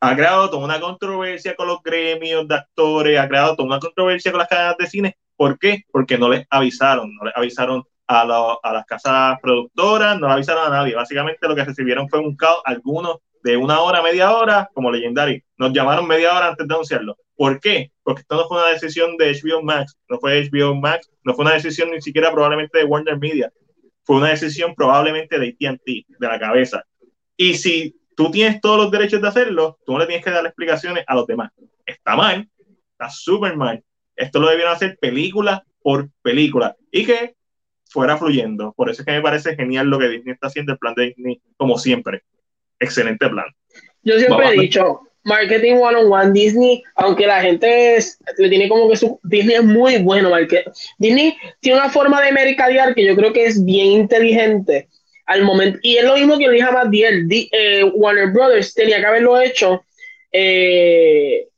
Ha creado toda una controversia con los gremios de actores, ha creado toda una controversia con las cadenas de cine. ¿Por qué? Porque no les avisaron, no les avisaron a, a las casas productoras, no les avisaron a nadie. Básicamente lo que recibieron fue un caos, algunos de una hora, media hora, como Legendary. Nos llamaron media hora antes de anunciarlo. ¿Por qué? Porque esto no fue una decisión de HBO Max, no fue HBO Max, no fue una decisión ni siquiera probablemente de Warner Media fue una decisión probablemente de ATT, de la cabeza. Y si tú tienes todos los derechos de hacerlo, tú no le tienes que dar explicaciones a los demás. Está mal, está súper mal. Esto lo debieron hacer película por película y que fuera fluyendo. Por eso es que me parece genial lo que Disney está haciendo, el plan de Disney, como siempre. Excelente plan. Yo siempre he dicho, marketing one on one Disney, aunque la gente le tiene como que su Disney es muy bueno, Disney tiene una forma de mercadear que yo creo que es bien inteligente al momento y es lo mismo que le dije a Matiel, eh, Warner Brothers tenía que haberlo hecho eh,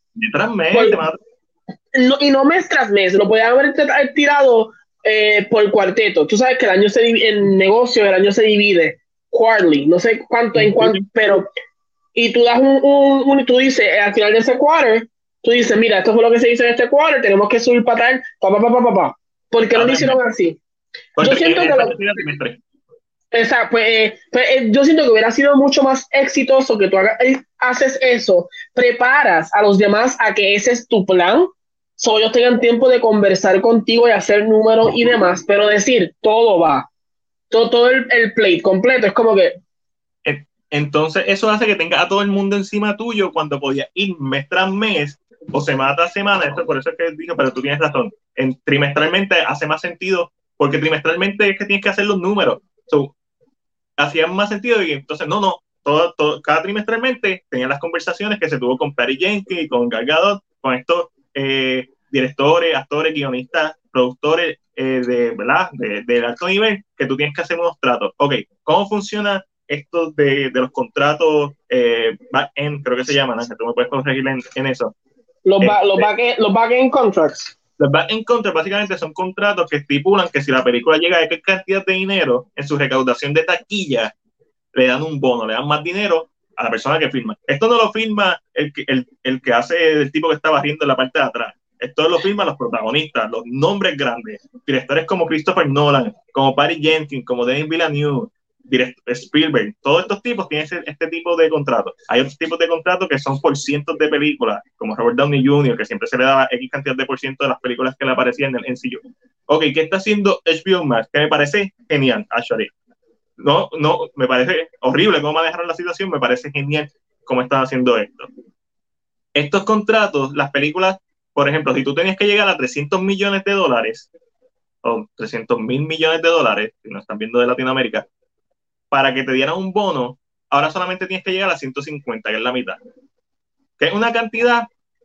y no mes tras mes, lo podían haber tirado eh, por cuarteto. Tú sabes que el año se el negocio el año se divide quarterly, no sé cuánto en cuánto, pero y tú das un, un, tú dices al final de ese quarter, tú dices, mira, esto fue lo que se hizo en este quarter, tenemos que subir para tal, pa, pa, pa, pa, pa, ¿Por qué no lo hicieron así? Yo siento que lo, Exacto, pues, eh, pues eh, yo siento que hubiera sido mucho más exitoso que tú eh, haces eso, preparas a los demás a que ese es tu plan, solo ellos tengan tiempo de conversar contigo y hacer números y demás, pero decir todo va, todo, todo el, el plate completo, es como que... Entonces eso hace que tenga a todo el mundo encima tuyo cuando podía ir mes tras mes o semana tras semana, esto por eso es que digo, pero tú tienes razón, en, trimestralmente hace más sentido porque trimestralmente es que tienes que hacer los números. So, hacía más sentido y entonces no, no, cada trimestralmente tenían las conversaciones que se tuvo con Perry Jenkins, con Gal con estos eh, directores, actores, guionistas, productores eh, de, ¿verdad? De, alto nivel, que tú tienes que hacer unos tratos. Ok, ¿cómo funciona esto de, de los contratos eh, back-end, creo que se llaman, ¿no? tú me puedes corregir en, eso? Los, los back-end los back contracts. Los back-end contracts básicamente son contratos que estipulan que si la película llega a qué cantidad de dinero en su recaudación de taquilla, le dan un bono, le dan más dinero a la persona que firma. Esto no lo firma el que, el, el que hace el tipo que está barriendo en la parte de atrás. Esto lo firman los protagonistas, los nombres grandes, directores como Christopher Nolan, como Patty Jenkins, como Denis Villeneuve, Spielberg, todos estos tipos tienen este tipo de contratos. Hay otros tipos de contratos que son por cientos de películas, como Robert Downey Jr., que siempre se le daba X cantidad de por ciento de las películas que le aparecían en el MCU. Ok, ¿qué está haciendo HBO Max? Que me parece genial, actually. No, no, me parece horrible cómo manejaron la situación, me parece genial cómo están haciendo esto. Estos contratos, las películas, por ejemplo, si tú tenías que llegar a 300 millones de dólares, o 300 mil millones de dólares, si nos están viendo de Latinoamérica, para que te dieran un bono, ahora solamente tienes que llegar a 150, que es la mitad. Que es una cantidad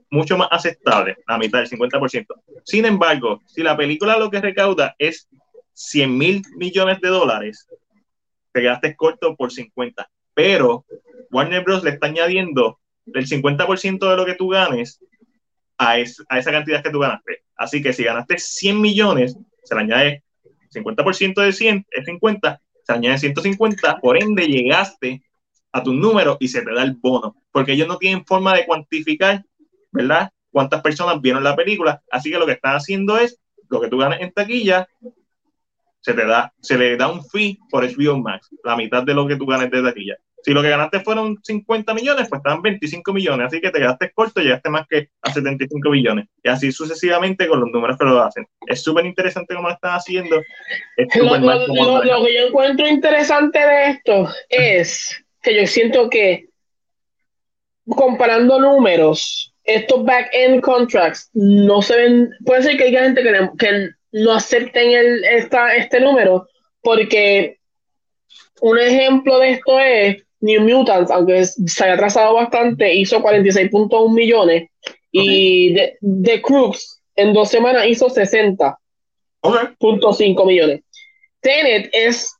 mucho más aceptable, la mitad, del 50%. Sin embargo, si la película lo que recauda es 100 mil millones de dólares, te quedaste corto por 50. Pero Warner Bros. le está añadiendo el 50% de lo que tú ganes a, a, esa cantidad que tú ganaste. Así que si ganaste 100 millones, se le añade 50% de 100, es 50, añade 150, por ende llegaste a tu número y se te da el bono, porque ellos no tienen forma de cuantificar, ¿verdad? Cuántas personas vieron la película, así que lo que están haciendo es lo que tú ganas en taquilla, se te da, se le da un fee por HBO Max, la mitad de lo que tú ganes de taquilla. Si lo que ganaste fueron 50 millones, pues estaban 25 millones, así que te quedaste corto y llegaste más que a 75 millones. Y así sucesivamente con los números que lo hacen. Es súper interesante cómo lo están haciendo. Lo, lo, que yo encuentro interesante de esto es que yo siento que comparando números, estos back-end contracts no se ven, puede ser que haya gente que, que no acepten el, esta, este número, porque un ejemplo de esto es New Mutants, aunque se haya atrasado bastante, hizo 46.1 millones y The, The Crux en dos semanas hizo 60.5 millones. Tenet es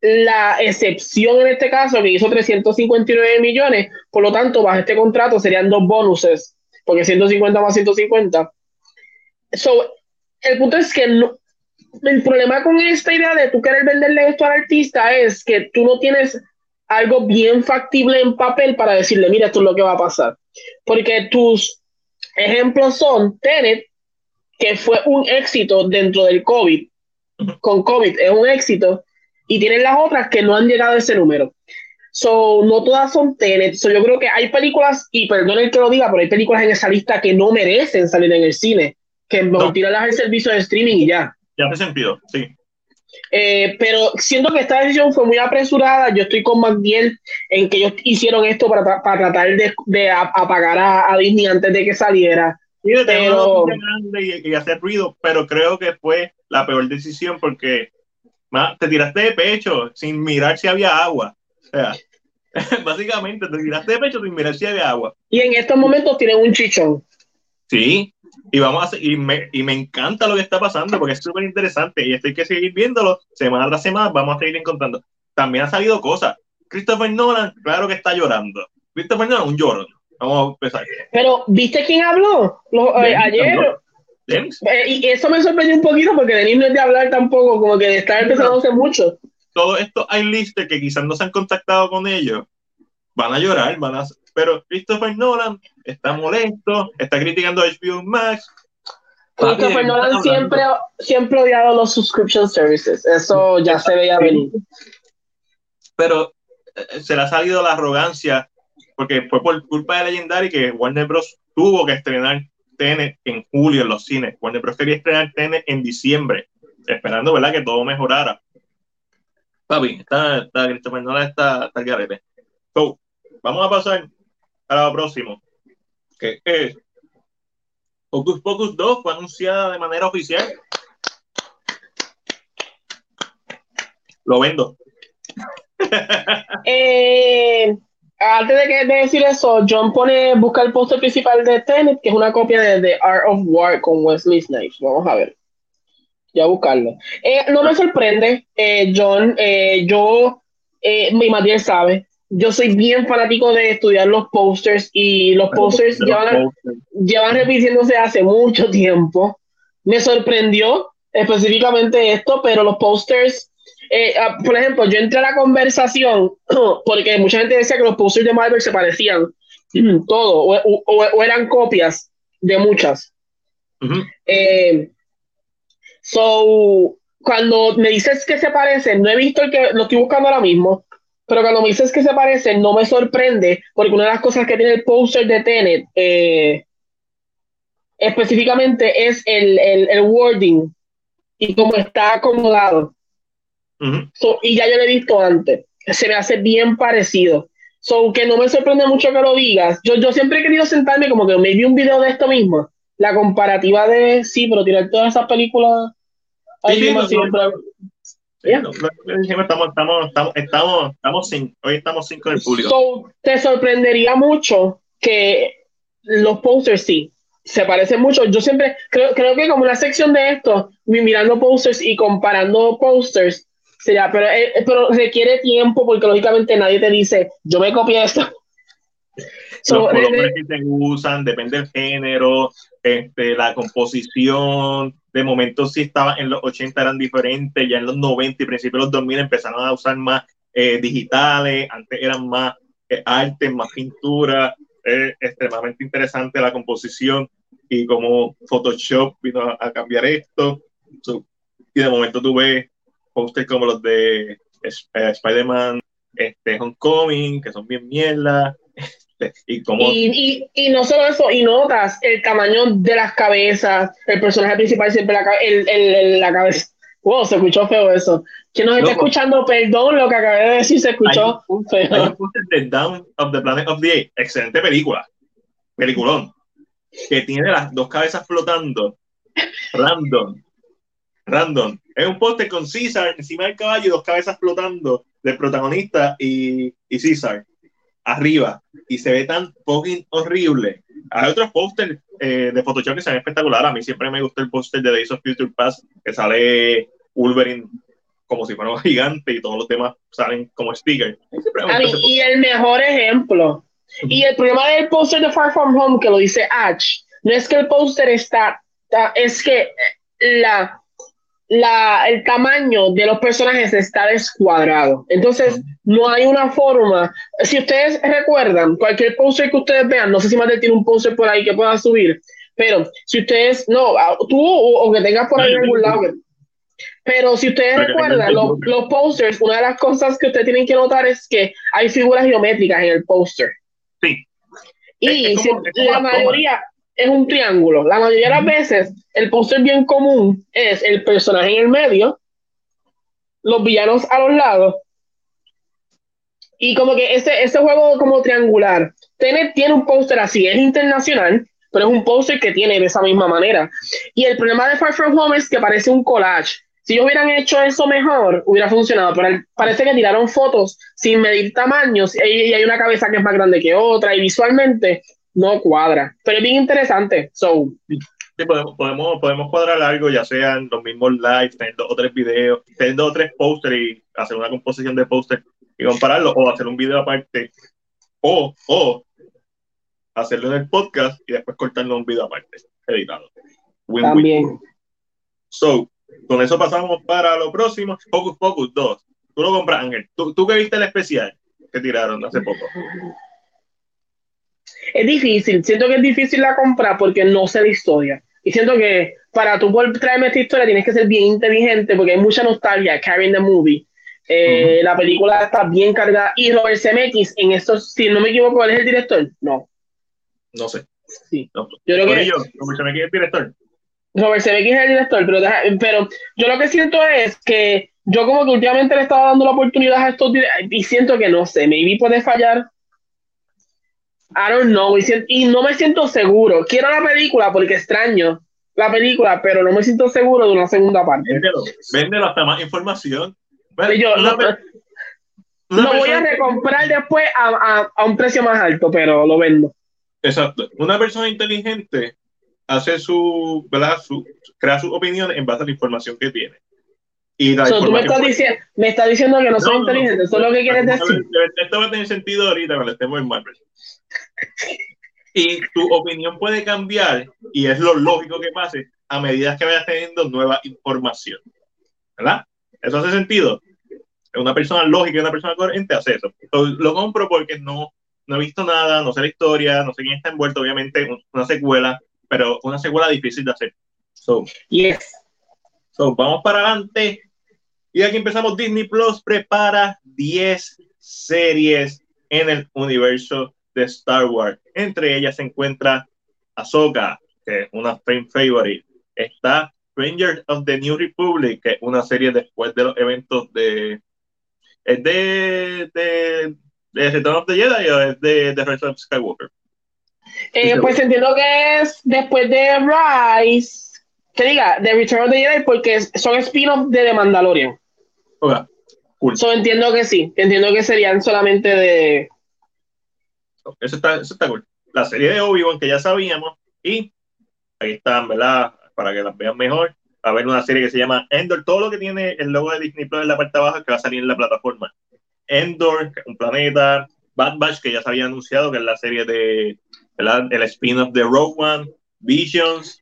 la excepción en este caso, que hizo 359 millones, por lo tanto, bajo este contrato serían dos bonuses, porque 150 más 150. So, el punto es que el problema con esta idea de tú querer venderle esto al artista es que tú no tienes algo bien factible en papel para decirle, mira, esto es lo que va a pasar. Porque tus ejemplos son Tenet, que fue un éxito dentro del COVID, con COVID es un éxito, y tienen las otras que no han llegado a ese número. So, no todas son Tenet. So, yo creo que hay películas, y perdón el que lo diga, pero hay películas en esa lista que no merecen salir en el cine, que no. tirarlas al servicio de streaming y ya. Ya hace sentido, sí. Eh, pero siento que esta decisión fue muy apresurada. Yo estoy con McDiel en que ellos hicieron esto para, para tratar de, de apagar a, a, Disney antes de que saliera. Sí, pero... y, y, hacer ruido, pero creo que fue la peor decisión porque te tiraste de pecho sin mirar si había agua. O sea, básicamente te tiraste de pecho sin mirar si había agua. Y en estos momentos tienen un chichón. Sí, y vamos a y me, y me encanta lo que está pasando porque es súper interesante y esto hay que seguir viéndolo semana tras semana, vamos a seguir encontrando. También ha salido cosas. Christopher Nolan, claro que está llorando. Christopher Nolan, un llorón. Vamos a empezar. Pero, ¿viste quién habló? Eh, ayer. Eh, y eso me sorprendió un poquito porque Denis no es de hablar tampoco, como que de estar empezando hace mucho. Todo esto hay listas que quizás no se han contactado con ellos, van a llorar, van a... Pero Christopher Nolan está molesto, está criticando a HBO Max. Christopher Nolan siempre, siempre ha odiado los subscription services, eso ya se veía venir. Pero eh, se le ha salido la arrogancia, porque fue por culpa de Legendary que Warner Bros. tuvo que estrenar TN en julio en los cines. Warner Bros. quería estrenar TN en diciembre, esperando ¿verdad? que todo mejorara. Papi, está, está Christopher Nolan está, está el garete. So, vamos a pasar a lo próximo, que es Focus Focus 2 fue anunciada de manera oficial. Lo vendo. eh, antes de, que, de decir eso, John pone, busca el póster principal de Tenet, que es una copia de The Art of War con Wesley Snipes. Vamos a ver. Ya buscarlo. Eh, no me sorprende, eh, John. Eh, yo, mi Matías sabe, yo soy bien fanático de estudiar los posters y los posters llevan, llevan repitiéndose hace mucho tiempo. Me sorprendió específicamente esto, pero los posters eh, ah, por ejemplo, yo entré a la conversación porque mucha gente decía que los posters de Marvel se parecían todo o, eran copias de muchas. Eh, so, cuando me dices que se parecen, no he visto el que lo estoy buscando ahora mismo, pero cuando me dices que se parecen, no me sorprende porque una de las cosas que tiene el poster de Tenet eh, específicamente es el, el, el wording y cómo está acomodado y ya yo lo he visto antes. Se me hace bien parecido. So, que no me sorprende mucho que lo digas. Yo, yo siempre he querido sentarme como que me vi un video de esto mismo. La comparativa de, sí, pero tirar todas esas películas. Sí, estamos, estamos, estamos, estamos, estamos hoy estamos cinco del público. So, te sorprendería mucho que los posters sí, se parecen mucho. Yo siempre creo, creo que como una sección de esto, mirando posters y comparando posters, Sería, pero, eh, pero requiere tiempo porque lógicamente nadie te dice, yo me copié esto. Los colores que se usan, depende del género, este, la composición. De momento, si estaba en los 80 eran diferentes, ya en los 90 y principios de los 2000 empezaron a usar más eh, digitales, antes eran más eh, arte, más pintura. Es extremadamente interesante la composición y cómo Photoshop vino a, cambiar esto. y de momento tú ves posters como los de eh, Spider-Man este, Homecoming, que son bien mierda. Y, como... Y, y, no solo eso, y notas el tamaño de las cabezas, el personaje principal siempre la, el, el, la cabeza. Wow, se escuchó feo eso. ¿Quién nos está escuchando, perdón, lo que acabé de decir se escuchó feo. Un póster de Down of the Planet of the Apes, excelente película, peliculón, que tiene las dos cabezas flotando, random, random. Es un póster con César encima del caballo y dos cabezas flotando del protagonista y, y César arriba. Y se ve tan fucking horrible. Hay otros pósters eh, de Photoshop que se ven espectacular. A mí siempre me gusta el póster de Days of Future Past que sale Wolverine como si fuera un gigante y todos los demás salen como stickers. Y, el mejor ejemplo. Y el problema del póster de Far From Home que lo dice Ash, no es que el póster está, es que la, la, el tamaño de los personajes está descuadrado. Entonces, no hay una forma. Si ustedes recuerdan, cualquier poster que ustedes vean, no sé si Matel tiene un poster por ahí que pueda subir, pero si ustedes, no, tú o, que tengas por ahí en algún lado. Pero si ustedes recuerdan, los, los posters, una de las cosas que ustedes tienen que notar es que hay figuras geométricas en el póster. Sí. Y la mayoría, es un triángulo. La mayoría de las veces, el póster bien común es el personaje en el medio, los villanos a los lados, y como que ese, ese juego como triangular. Tiene, tiene un póster así, es internacional, pero es un póster que tiene de esa misma manera. Y el problema de Far From Home es que parece un collage. Si ellos hubieran hecho eso mejor, hubiera funcionado, pero parece que tiraron fotos sin medir tamaños y hay una cabeza que es más grande que otra y visualmente no cuadra. Pero es bien interesante. So. Sí, podemos, podemos, podemos cuadrar algo, ya sean los mismos lives, tener dos o tres videos, tener dos o tres pósteres y hacer una composición de póster y compararlo, o hacer un video aparte, o, o hacerlo en el podcast y después cortarlo un video aparte, editado. También. So, con eso pasamos para lo próximo. Focus Focus 2. Tú lo compras, Ángel. ¿Tú, tú que viste el especial que tiraron hace poco? Es difícil. Siento que es difícil la compra porque no sé la historia. Y siento que para tú poder traerme esta historia tienes que ser bien inteligente porque hay mucha nostalgia carrying the movie. Eh, la película está bien cargada. Y Robert Zemeckis, en estos, si no me equivoco, ¿cuál es el director? No. No sé. Sí. No. Yo creo que. Yo, Robert Zemeckis es el director. Robert Zemeckis es el director, pero, deja- pero yo lo que siento es que yo como que últimamente le estaba dando la oportunidad a estos dire- y siento que no sé, maybe puede fallar. I don't know, y, sien- y no me siento seguro. Quiero la película porque extraño la película, pero no me siento seguro de una segunda parte. Véndelo. Véndelo hasta más información. Yo Una lo, pe- una lo voy a recomprar después a, a- a un precio más alto, pero lo vendo. Exacto. Una persona inteligente hace su, ¿verdad? Su, crea sus opiniones en base a la información que tiene. Y la So, tú me estás, diciendo, me estás diciendo que no, soy No, no, inteligente, eso es lo que quieres decir. Esto va a tener sentido ahorita cuando estemos en Marvel. Y tu opinión puede cambiar, y es lo lógico que pase, a medida que vayas teniendo nueva información. ¿Verdad? ¿Eso hace sentido? Una persona lógica y una persona coherente hace eso. Lo, lo compro porque no, no he visto nada, no sé la historia, no sé quién está envuelto, obviamente, un- una secuela, pero una secuela difícil de hacer. So, Yes. So, vamos para adelante. Y aquí empezamos. Disney Plus prepara 10 series en el universo de Star Wars. Entre ellas se encuentra Ahsoka, que es una fan favorite. Está Rangers of the New Republic, que es una serie después de los eventos de. ¿Es de, de, de Return of the Jedi o es de, de Rise of Skywalker? Eh, pues entiendo que es después de Rise, que diga, de Return of the Jedi, porque son spin-off de The Mandalorian. Ok, cool. So, entiendo que sí, entiendo que serían solamente de... Eso está, eso está cool. La serie de Obi-Wan que ya sabíamos y ahí están, ¿verdad? Para que las vean mejor. Va a haber una serie que se llama Endor. Todo lo que tiene el logo de Disney Plus en la parte abajo que va a salir en la plataforma. Endor, un planeta. Bad Batch, que ya se había anunciado, que es la serie de, ¿verdad? El spin-off de Rogue One. Visions,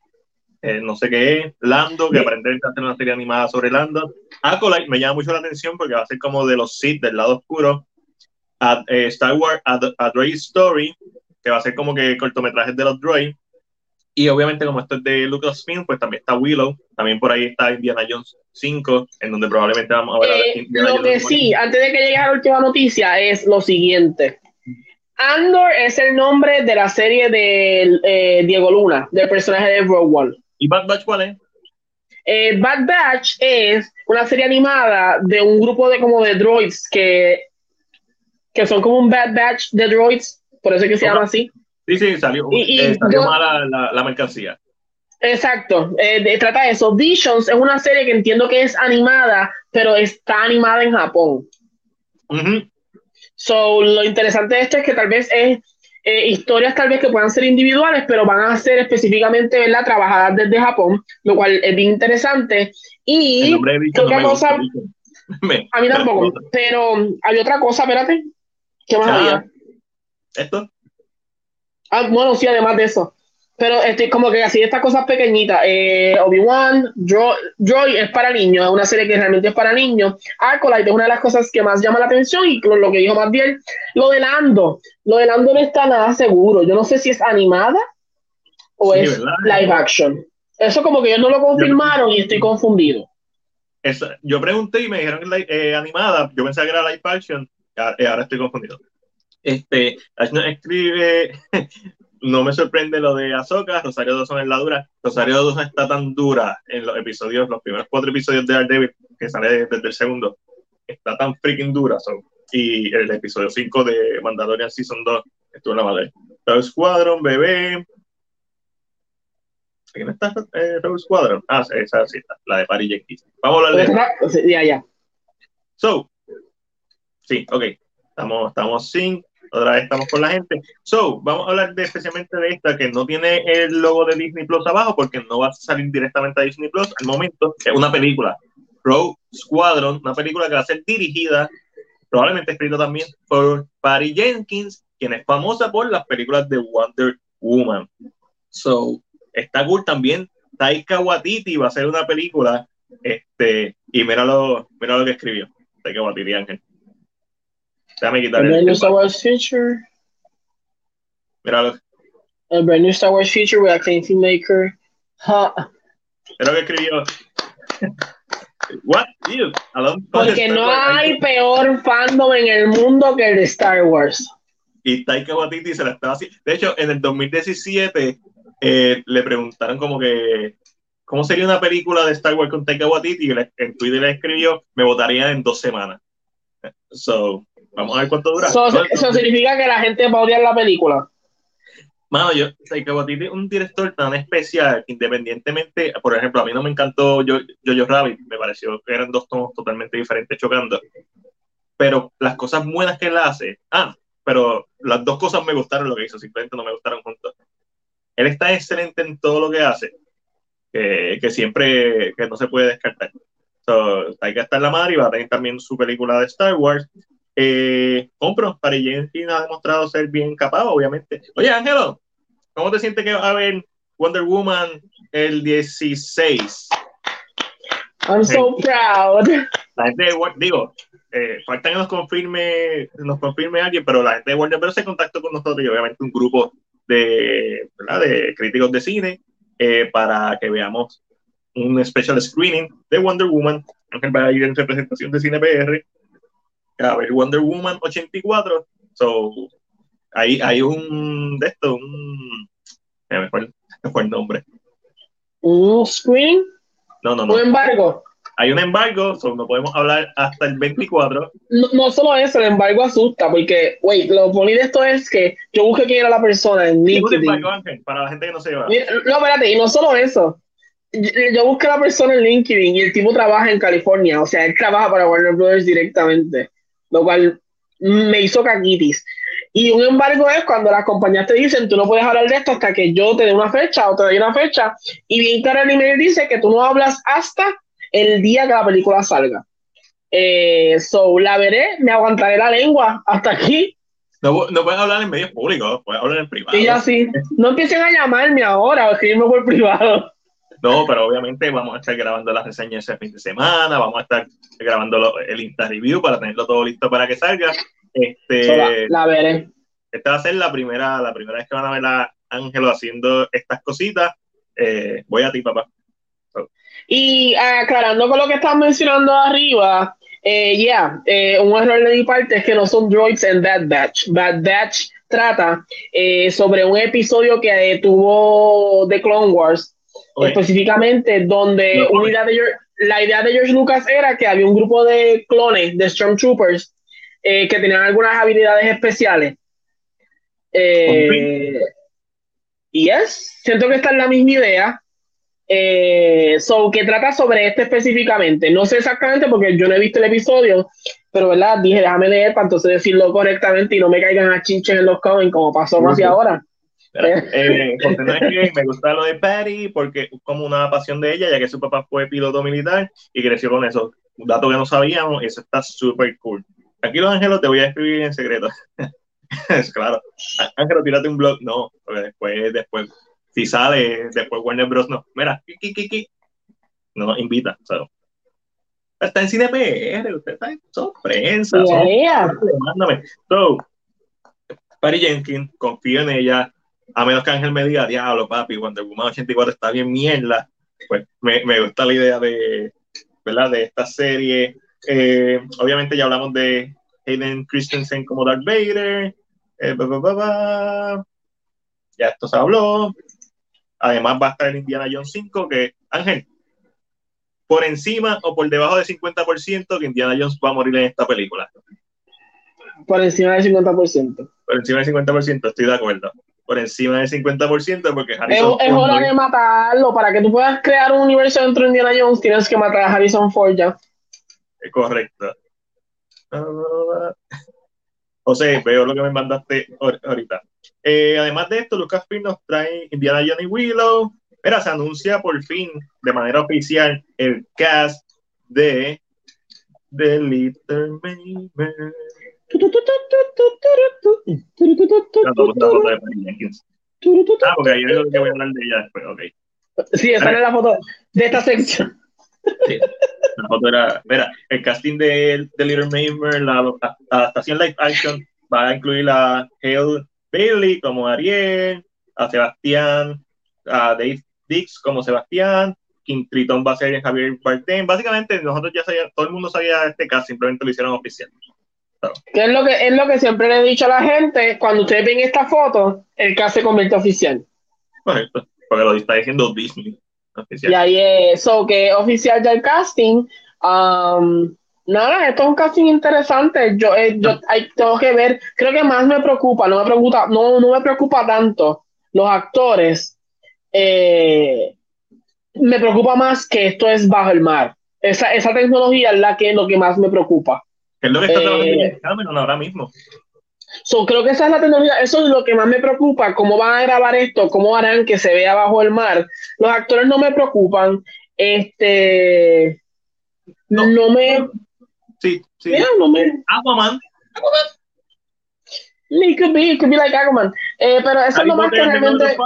eh, no sé qué es. Lando, que aparentemente va a ser una serie animada sobre Lando. Acolyte me llama mucho la atención porque va a ser como de los Sith del lado oscuro. A, eh, Star Wars A, A Droid Story, que va a ser como que cortometrajes de los droids. Y obviamente, como esto es de Lucasfilm, pues también está Willow. También por ahí está Indiana Jones 5, en donde probablemente vamos a ver a Eh, Indiana lo Jones que sí, antes de que llegue a la última noticia, es lo siguiente. Andor es el nombre de la serie de eh, Diego Luna, del personaje de Rogue One. ¿Y Bad Batch cuál es? Eh, Bad Batch es una serie animada de un grupo de como de droids que, que son como un Bad Batch de droids, por eso es que se llama así. Sí, sí, salió, Y- y eh, salió yo- mala la, la mercancía. Exacto, eh, trata de eso. Visions es una serie que entiendo que es animada, pero está animada en Japón. Ujú. So, lo interesante de esto es que tal vez es eh, historias tal vez que puedan ser individuales, pero van a ser específicamente ¿verdad? trabajadas desde Japón, lo cual es bien interesante. Y nombre de ¿qué Vision no otra cosa? Me- a mí tampoco, pero hay otra cosa, espérate. ¿Qué más Ah. había? ¿Esto? Ah, bueno, sí, además de eso. Pero estoy como que así estas cosas pequeñitas. Eh, Obi-Wan, Dro- Droid es para niños, es una serie que realmente es para niños. Acolyte es una de las cosas que más llama la atención y lo, lo que dijo más bien, lo de Lando. Lo de Lando no está nada seguro. Yo no sé si es animada o Sí, es ¿verdad? live action. Eso como que ellos no lo confirmaron y estoy confundido. Yo pregunté y me dijeron que eh, animada. Yo pensaba que era live action. Eh, Ahora estoy confundido. Este, escribe. No me sorprende lo de Ahsoka. Rosario Dawson es la dura. Rosario Dawson está tan dura en los episodios, los primeros cuatro episodios de Daredevil, que sale desde el segundo. Está tan freaking dura. so. Y el episodio 5 de Mandalorian Season 2 estuvo en la madre. Rogue Squadron, bebé. ¿Quién está? Eh, Squadron. Ah, esa sí está, la de Paris Jenkins. Vamos a hablar de ya, ya. So, sí, ok. Estamos, estamos sin. Otra vez estamos con la gente. So, vamos a hablar de, especialmente de esta que no tiene el logo de Disney Plus abajo porque no va a salir directamente a Disney Plus al momento. Es una película. Rogue Squadron, una película que va a ser dirigida, probablemente escrita también por Patty Jenkins quien es famosa por las películas de Wonder Woman. So, está cool también. Taika Waititi va a hacer una película, este, y mira lo, mira lo que escribió Taika Waititi, Ángel. Déjame quitar el. el, New Star Wars Future. Mira lo, El brand new Star Wars Future with acclaimed filmmaker. Ha. mira lo que escribió. What? Alone Porque no hay peor fandom en el mundo que el de Star Wars. y Taika Waititi se la estaba haciendo. De hecho, en el 2017 eh, le preguntaron como que cómo sería una película de Star Wars con Taika Waititi y en Twitter le escribió me votaría en dos semanas. So, vamos a ver cuánto dura. Eso, significa que la gente va a odiar la película. Mano, yo, Taika Waititi es un director tan especial, independientemente, por ejemplo, a mí no me encantó Yo- Jojo Rabbit, me pareció que eran dos tonos totalmente diferentes chocando, pero las cosas buenas que él hace, ah, pero las dos cosas me gustaron lo que hizo, simplemente no me gustaron juntos. Él está excelente en todo lo que hace, que, que siempre, que no se puede descartar. So, Taika está en la madre y va a tener también su película de Star Wars. Eh, compro, Patty Jenkins ha demostrado ser bien capaz, obviamente. Oye, Ángelo, ¿cómo te sientes que va a haber Wonder Woman el 16? I'm so proud. La gente de digo, eh, falta que nos confirme, nos confirme alguien, pero la gente de Warner Bros. se contactó con nosotros y obviamente un grupo de, ¿verdad? de críticos de cine eh, para que veamos un special screening de Wonder Woman. Ángel va a ir en representación de Cine PR a ver Wonder Woman 84. So, hay, hay un de esto, un. se Me fue, el- nombre. Un screen, No, no, no. un embargo. Hay un embargo, so no podemos hablar hasta el 24. No, no solo eso, el embargo asusta, porque, wait, lo bonito de esto es que yo busqué quién era la persona en ¿Qué es un LinkedIn. embargo, Ángel? Para la gente que no se va. Mira, No, espérate, y no solo eso. Yo, yo busqué a la persona en LinkedIn y el tipo trabaja en California, o sea, él trabaja para Warner Brothers directamente, lo cual me hizo caquitis. Y un embargo es cuando las compañías te dicen, tú no puedes hablar de esto hasta que yo te dé una fecha o te doy una fecha, y bien claro el email dice que tú no hablas hasta el día que la película salga. Eh, so, la veré, me aguantaré la lengua hasta aquí, No, no puedes hablar en medios públicos, puedes hablar en privado. y ya sí. No empiecen a llamarme ahora o escribirme por privado. No, pero obviamente vamos a estar grabando las reseñas ese fin de semana, vamos a estar grabando el Insta Review para tenerlo todo listo para que salga. Este, la, la veré. esta va a ser la primera, la primera vez que van a ver a Ángelo haciendo estas cositas. Eh, voy a ti, papá. Y ah, aclarando con lo que estás mencionando arriba, eh, ya, eh, un error de mi parte es que no son droids en Bad Batch. Bad Batch trata sobre un episodio que tuvo The Clone Wars, Oye, específicamente donde No, una idea de George- la idea de George Lucas era que había un grupo de clones, de Stormtroopers, eh, que tenían algunas habilidades especiales. Eh, y es, siento que esta es la misma idea. Eh, so, que trata sobre este específicamente. No sé exactamente porque yo no he visto el episodio, pero verdad, dije, déjame leer para entonces decirlo correctamente y no me caigan a chinches en los comments como pasó casi Ujú. ahora. eh, me gusta lo de Patty porque es como una pasión de ella, ya que su papá fue piloto militar y creció con eso. Un dato que no sabíamos, y eso está súper cool. Aquí los ángelos te voy a escribir en secreto. es claro. Ángelo, tírate un blog. No, porque después, después, si sale, después Warner Bros. No. Mira, ki, ki, ki, ki. no nos invita. so. Está en cine PR, usted está en son prensa, son Yeah. mándame. So, Patty Jenkins, confío en ella, a menos que Ángel me diga, diablo, papi, Wonder Woman 84 está bien mierda, pues me, me gusta la idea de, ¿verdad? de esta serie. Eh, obviamente ya hablamos de Hayden Christensen como Darth Vader, eh, ya esto se habló. Además va a estar el Indiana Jones 5, que Ángel, por encima o por debajo del 50% que Indiana Jones va a morir en esta película. Por encima del 50%. Por encima del 50%, estoy de acuerdo. Por encima del 50%, porque Es, Harrison es Ford hora no- de matarlo. Para que tú puedas crear un universo dentro de Indiana Jones, tienes que matar a Harrison Ford ya. es correcto. José, veo lo que me mandaste ahor- ahorita. Eh, además de esto, Lucasfilm nos trae Indiana Jones y Willow. Mira, se anuncia por fin, de manera oficial, el cast de The Little Mermaid. Ah, porque lo que voy a hablar de ella después, ok. Sí, esa es la foto de esta sección. Sí, la foto era, mira, el casting de, de Little Nightmare, la, adaptación live action, va a incluir a Hale Bailey como Ariel, a Sebastián, a Dave Dix como Sebastián, Kim Triton va a ser Javier Bardem. Básicamente, nosotros ya sabíamos, todo el mundo sabía este caso, simplemente lo hicieron oficial. Que es lo que es lo que siempre le he dicho a la gente, cuando ustedes ven esta foto, el caso se convierte oficial. Correcto, porque lo está diciendo Disney. Oficial. Y ahí es eso, que oficial ya el casting. Um, nada, esto es un casting interesante. Yo, eh, yo tengo que ver, creo que más me preocupa, no me preocupa, no, no me preocupa tanto los actores. Eh, me preocupa más que esto es bajo el mar. Esa, esa tecnología es la que lo que más me preocupa. Es lo que está trabajando eh, Cameron ahora mismo. So, creo que esa es la tecnología, eso es lo que más me preocupa, cómo van a grabar esto, cómo harán que se vea bajo el mar. Los actores no me preocupan, este, no, no me... Sí, sí. Mira, no me... Aquaman. Aquaman. It could be, it could be like Aquaman. Eh, pero eso es lo más que realmente...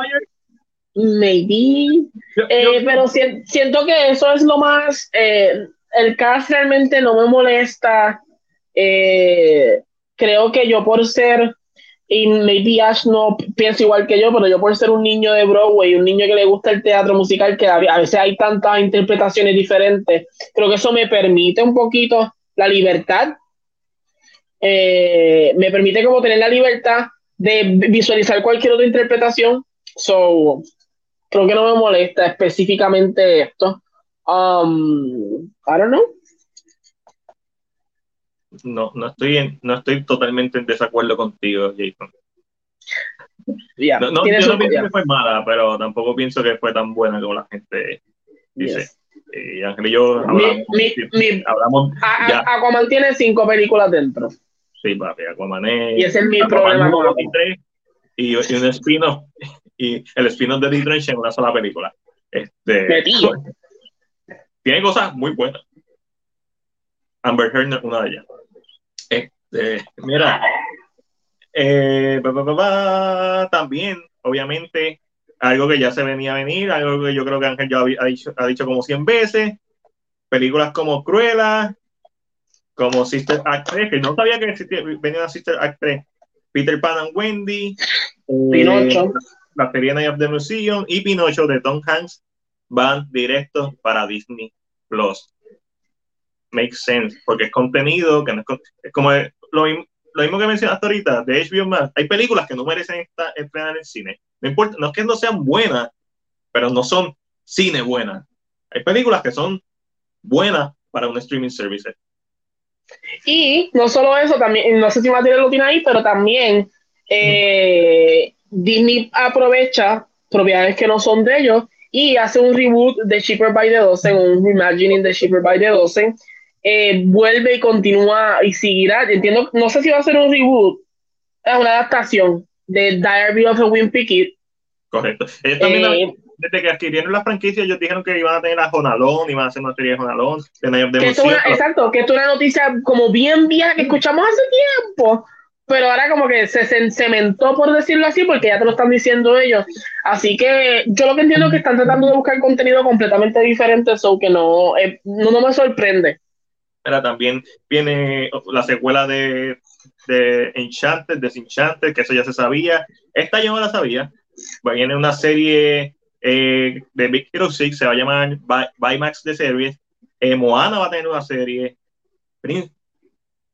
Maybe. Eh, pero siento que eso es lo más... Eh, el cast realmente no me molesta. Eh, creo que yo por ser, y maybe Ash no piensa igual que yo, pero yo por ser un niño de Broadway, un niño que le gusta el teatro musical, que a veces hay tantas interpretaciones diferentes, creo que eso me permite un poquito la libertad. Eh, me permite como tener la libertad de visualizar cualquier otra interpretación. So, creo que no me molesta específicamente esto. Um, I don't know. No, no estoy, en, no estoy totalmente en desacuerdo contigo, Jason. no, no, yo no pienso que fue mala, pero tampoco pienso que fue tan buena como la gente dice. Y Ángel y yo hablamos. Mi, hablamos a, Aquaman tiene cinco películas dentro. Sí, papi, Aquaman es. Y ese es mi problema con y, y, un spin-off. Y el spin-off de The en una sola película. Este, tiene cosas muy buenas. Amber Heard una de ellas. Este, mira, eh, también, obviamente, algo que ya se venía a venir, algo que yo creo que Ángel ya ha dicho, ha dicho como 100 veces, películas como Cruella, como Sister Act 3, que no sabía que existía, venía una Sister Act 3, Peter Pan and Wendy, eh, Pinocho. la serie Night of the Museum y Pinocho de Tom Hanks van directos para Disney Plus. Make sense, porque es contenido que no es, es como lo, mismo que mencionaste ahorita de HBO Max. Hay películas que no merecen estar estrenar en cine. No importa, no es que no sean buenas, pero no son cine buenas. Hay películas que son buenas para un streaming service. Y no solo eso, también, no sé si Matías lo tiene ahí, pero también eh, Disney aprovecha propiedades que no son de ellos y hace un reboot de Shipper by the Dozen, un reimagining de Shipper by the Dozen. Eh, vuelve y continúa y seguirá. Entiendo, no sé si va a ser un reboot, es una adaptación de Diary of a Wimpy Kid. Correcto. Eh, desde que adquirieron la franquicia, ellos dijeron que iban a tener a Jonalón, iban a hacer una serie de Jonalón, de Exacto, que es una noticia como bien vieja que escuchamos hace tiempo, pero ahora como que se cementó, por decirlo así, porque ya te lo están diciendo ellos. Así que yo lo que entiendo es que están tratando de buscar contenido completamente diferente, eso que no, eh, no, me sorprende. Pero también viene la secuela de, de Enchanted, Desenchanted, que eso ya se sabía. Esta yo no la sabía. Viene una serie eh, de Big Hero 6, se va a llamar Max de Series. Eh, Moana va a tener una serie. Prince,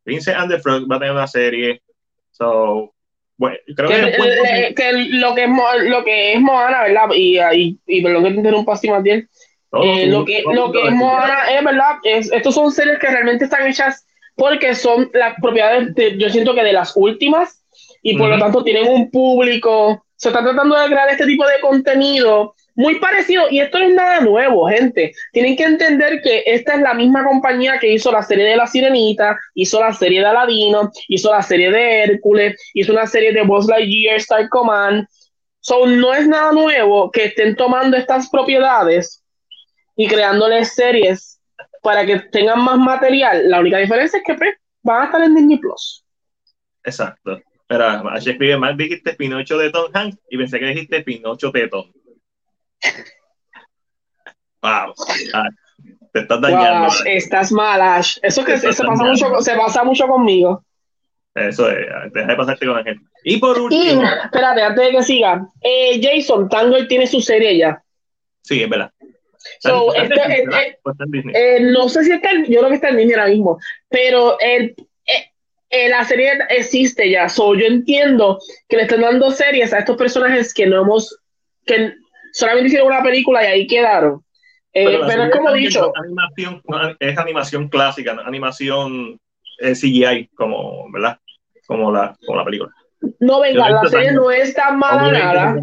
Prince and the Frog va a tener una serie. So, bueno, creo que, que, que, lo que es lo que es Moana, ¿verdad? Y, y, y perdón que te interrumpa así, Eh, lo que, lo que es Moana es, ¿verdad? Es, estos son series que realmente están hechas porque son las propiedades, de, yo siento que de las últimas, y por lo tanto tienen un público. Se está tratando de crear este tipo de contenido muy parecido, y esto no es nada nuevo, gente. Tienen que entender que esta es la misma compañía que hizo la serie de La Sirenita, hizo la serie de Aladino, hizo la serie de Hércules, hizo una serie de Buzz Lightyear Star Command. So, no es nada nuevo que estén tomando estas propiedades y creándoles series para que tengan más material. La única diferencia es que pues, van a estar en Disney Plus. Exacto. Pero H escribe mal, dijiste Pinocho de Tom Hanks y pensé que dijiste Pinocho de Tom. Wow. Ah, te estás dañando. Wow, estás mal, Ash. Eso que se, pasa mucho, se pasa mucho conmigo. Eso es, deja de pasarte con la gente. Y por último. Y, espérate, antes de que siga. Eh, Jason, Tango tiene su serie ya. Sí, es verdad. So, este, eh, eh, no sé si está, yo creo que está en Disney ahora mismo, pero el, eh, la serie existe ya. So, yo entiendo que le están dando series a estos personajes que no hemos, que solamente hicieron una película y ahí quedaron. Eh, pero, es como dicho. Animación, es animación clásica, animación eh, CGI, como, ¿verdad? Como la, como la película. No, venga, la serie no es tan mala nada.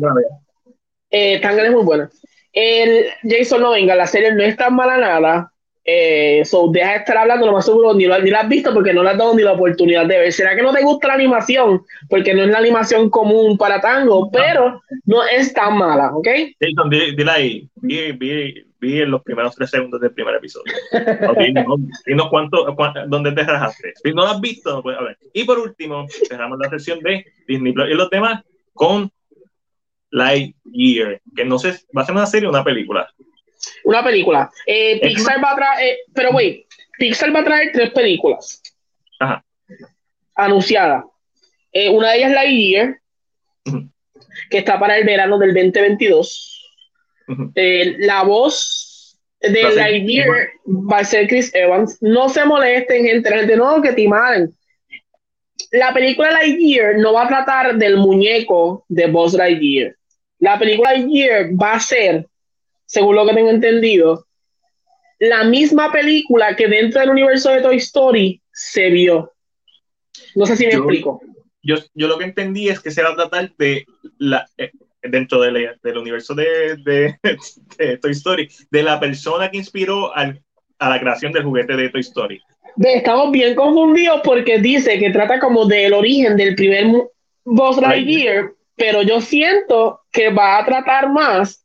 Eh, es muy buena. El Jason no venga, la serie no es tan mala nada. Eh, so, deja de estar hablando, lo más seguro ni, lo, ni la has visto porque no le has dado ni la oportunidad de ver. ¿Será que no te gusta la animación? Porque no es la animación común para tango, pero no es tan mala, ¿ok? Jason, dile ahí, vi, vi, vi, en los primeros tres segundos del primer episodio. Dinos cuánto, cuánto, dónde te rajaste. Si no lo has visto, no puedes hablar. Y por último, cerramos la sesión de Disney Plus y los demás con Lightyear, que no sé, ¿va a ser una serie o una película? Una película. Eh, Pixar va a traer, eh, pero wait, Pixar va a traer tres películas. Ajá. Anunciadas. Eh, una de ellas es Lightyear, que está para el verano del 2022. la voz de Lightyear va a ser Chris Evans. No se molesten, gente. Gente no, que te malen. La película Lightyear no va a tratar del muñeco de Buzz Lightyear. La película Lightyear va a ser según lo que tengo entendido, la misma película que dentro del universo de Toy Story se vio. No sé si me explico. Yo, yo lo que entendí es que se va a tratar de la, eh, dentro de del universo de, de, Toy Story, de la persona que inspiró al, a la creación del juguete de Toy Story. Estamos bien confundidos porque dice que trata como del origen del primer Buzz Lightyear, pero yo siento que va a tratar más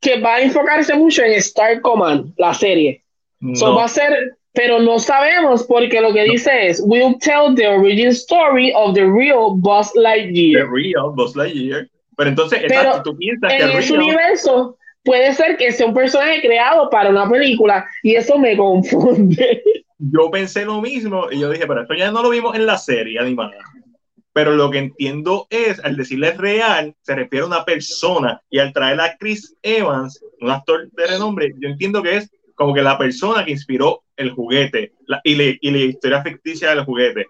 que va a enfocarse mucho en Star Command, la serie. No. va a ser, pero no sabemos porque lo que dice es, we'll tell the origin story of the real Buzz Lightyear. The real Buzz Lightyear. Pero entonces, pero tú piensas en que ese universo puede ser que sea un personaje creado para una película y eso me confunde. Yo pensé lo mismo y yo dije, pero esto ya no lo vimos en la serie animada pero lo que entiendo es, al decirle real, se refiere a una persona y al traer a Chris Evans, un actor de renombre, yo entiendo que es como que la persona que inspiró el juguete y, y, la historia ficticia del juguete.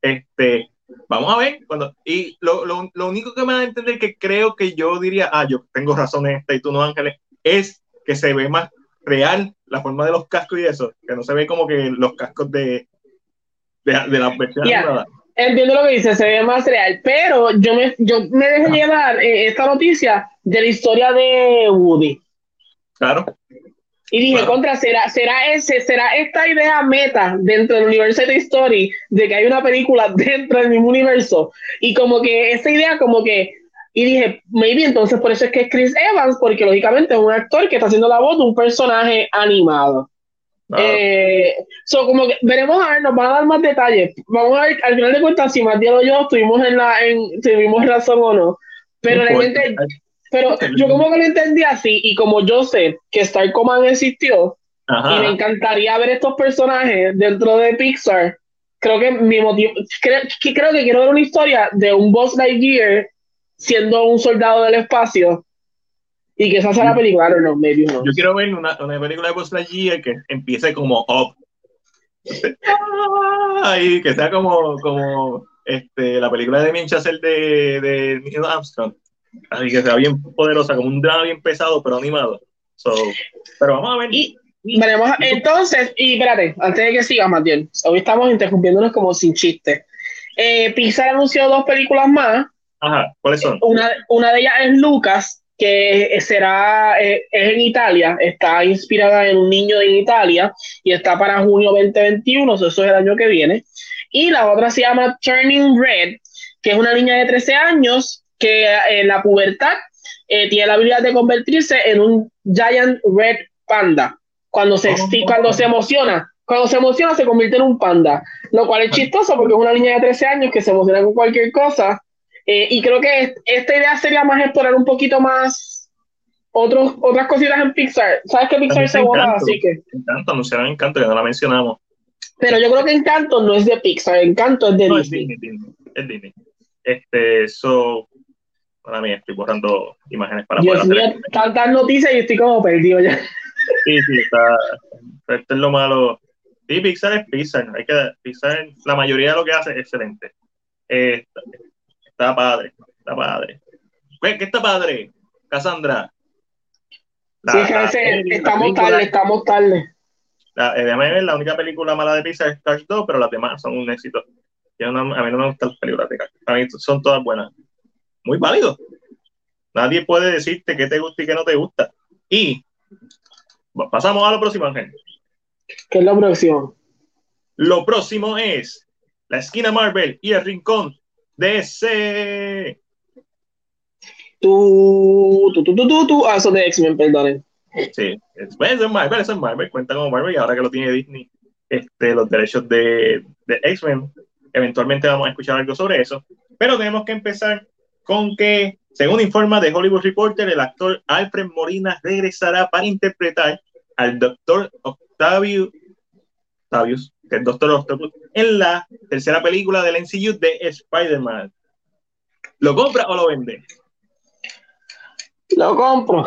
Este, vamos a ver, cuando, y lo, lo, lo, único que me da a entender que creo que yo diría, ah, yo tengo razón en esta y tú no, Ángeles, es que se ve más real la forma de los cascos y eso, que no se ve como que los cascos de, de, de las versiones entiendo lo que dice, se ve más real, pero yo me, yo me dejé llevar eh, esta noticia de la historia de Woody. Claro. Y dije, contra, ¿será, será, ese, ¿será esta idea meta dentro del universo de Story de que hay una película dentro del mismo universo? Y como que esa idea, como que. Y dije, maybe entonces por eso es que es Chris Evans, porque lógicamente es un actor que está haciendo la voz de un personaje animado. Eh, so, como que veremos a ver, nos van a dar más detalles. Vamos a ver, al final de cuentas, si Matías y yo estuvimos en la, en, tuvimos razón o no. Pero realmente, pero yo como que lo entendí así, y como yo sé que Star Command existió, y me encantaría ver estos personajes dentro de Pixar, creo que mi motivo, creo, creo que quiero ver una historia de un Boss Lightyear siendo un soldado del espacio y que esa sea la película, no, maybe no. Yo quiero ver una, una película de Buzz Lightyear que empiece como Up. y que sea como, como este, la película de Damien Chazelle de, de Neil Armstrong. Así que sea bien poderosa, como un drama bien pesado, pero animado. So, pero vamos a ver. Y, veremos, entonces, y espérate, antes de que siga, bien hoy estamos interrumpiéndonos como sin chiste. Eh, Pixar anunció dos películas más. Ajá, ¿cuáles son? Una, una de ellas es Lucas, que será, eh, es en Italia, está inspirada en un niño en Italia y está para junio 2021, eso es el año que viene. Y la otra se llama Turning Red, que es una niña de 13 años que eh, en la pubertad eh, tiene la habilidad de convertirse en un giant red panda cuando se, cuando se emociona. cuando se emociona se convierte en un panda, lo cual es chistoso porque es una niña de 13 años que se emociona con cualquier cosa. Eh, y creo que esta idea sería más explorar un poquito más otros, otras cositas en Pixar. ¿Sabes que Pixar se borra? Así que. Encanto, anunciaron Encanto, ya no la mencionamos. Pero yo creo que Encanto no es de Pixar, Encanto es de no, Disney. Es Disney, es Disney. Este, eso. Para mí, estoy borrando imágenes para Dios mío, tantas noticias y estoy como perdido ya. Sí, sí, está. Esto es lo malo. Sí, Pixar es Pixar. Hay que, Pixar, la mayoría de lo que hace es excelente. Eh, está, padre, está padre. ¿Qué, ¿Qué, está padre? Cassandra. La, sí, la, estamos tarde, estamos tarde. La, eh, la única película mala de Pixar es Cars 2, pero las demás son un éxito. Yo no, a mí no me gustan las películas de Cars. A mí son todas buenas. Muy válido. Nadie puede decirte qué te gusta y qué no te gusta. Y pasamos a lo próximo, Ángel. ¿Qué es lo próximo? Lo próximo es la esquina Marvel y el rincón ese. Tú, tú, tú, tú, tú. Ah, son de X-Men, perdonen. Sí, es, pues, es Marvel, es Marvel, cuenta como Marvel y ahora que lo tiene Disney, este, los derechos de, de X-Men, eventualmente vamos a escuchar algo sobre eso. Pero tenemos que empezar con que, según informa de Hollywood Reporter, el actor Alfred Molina regresará para interpretar al doctor Octavio, Octavius, que es Doctor Octopus, en la tercera película del MCU de Spider-Man. ¿Lo compra o lo vende? Lo compro.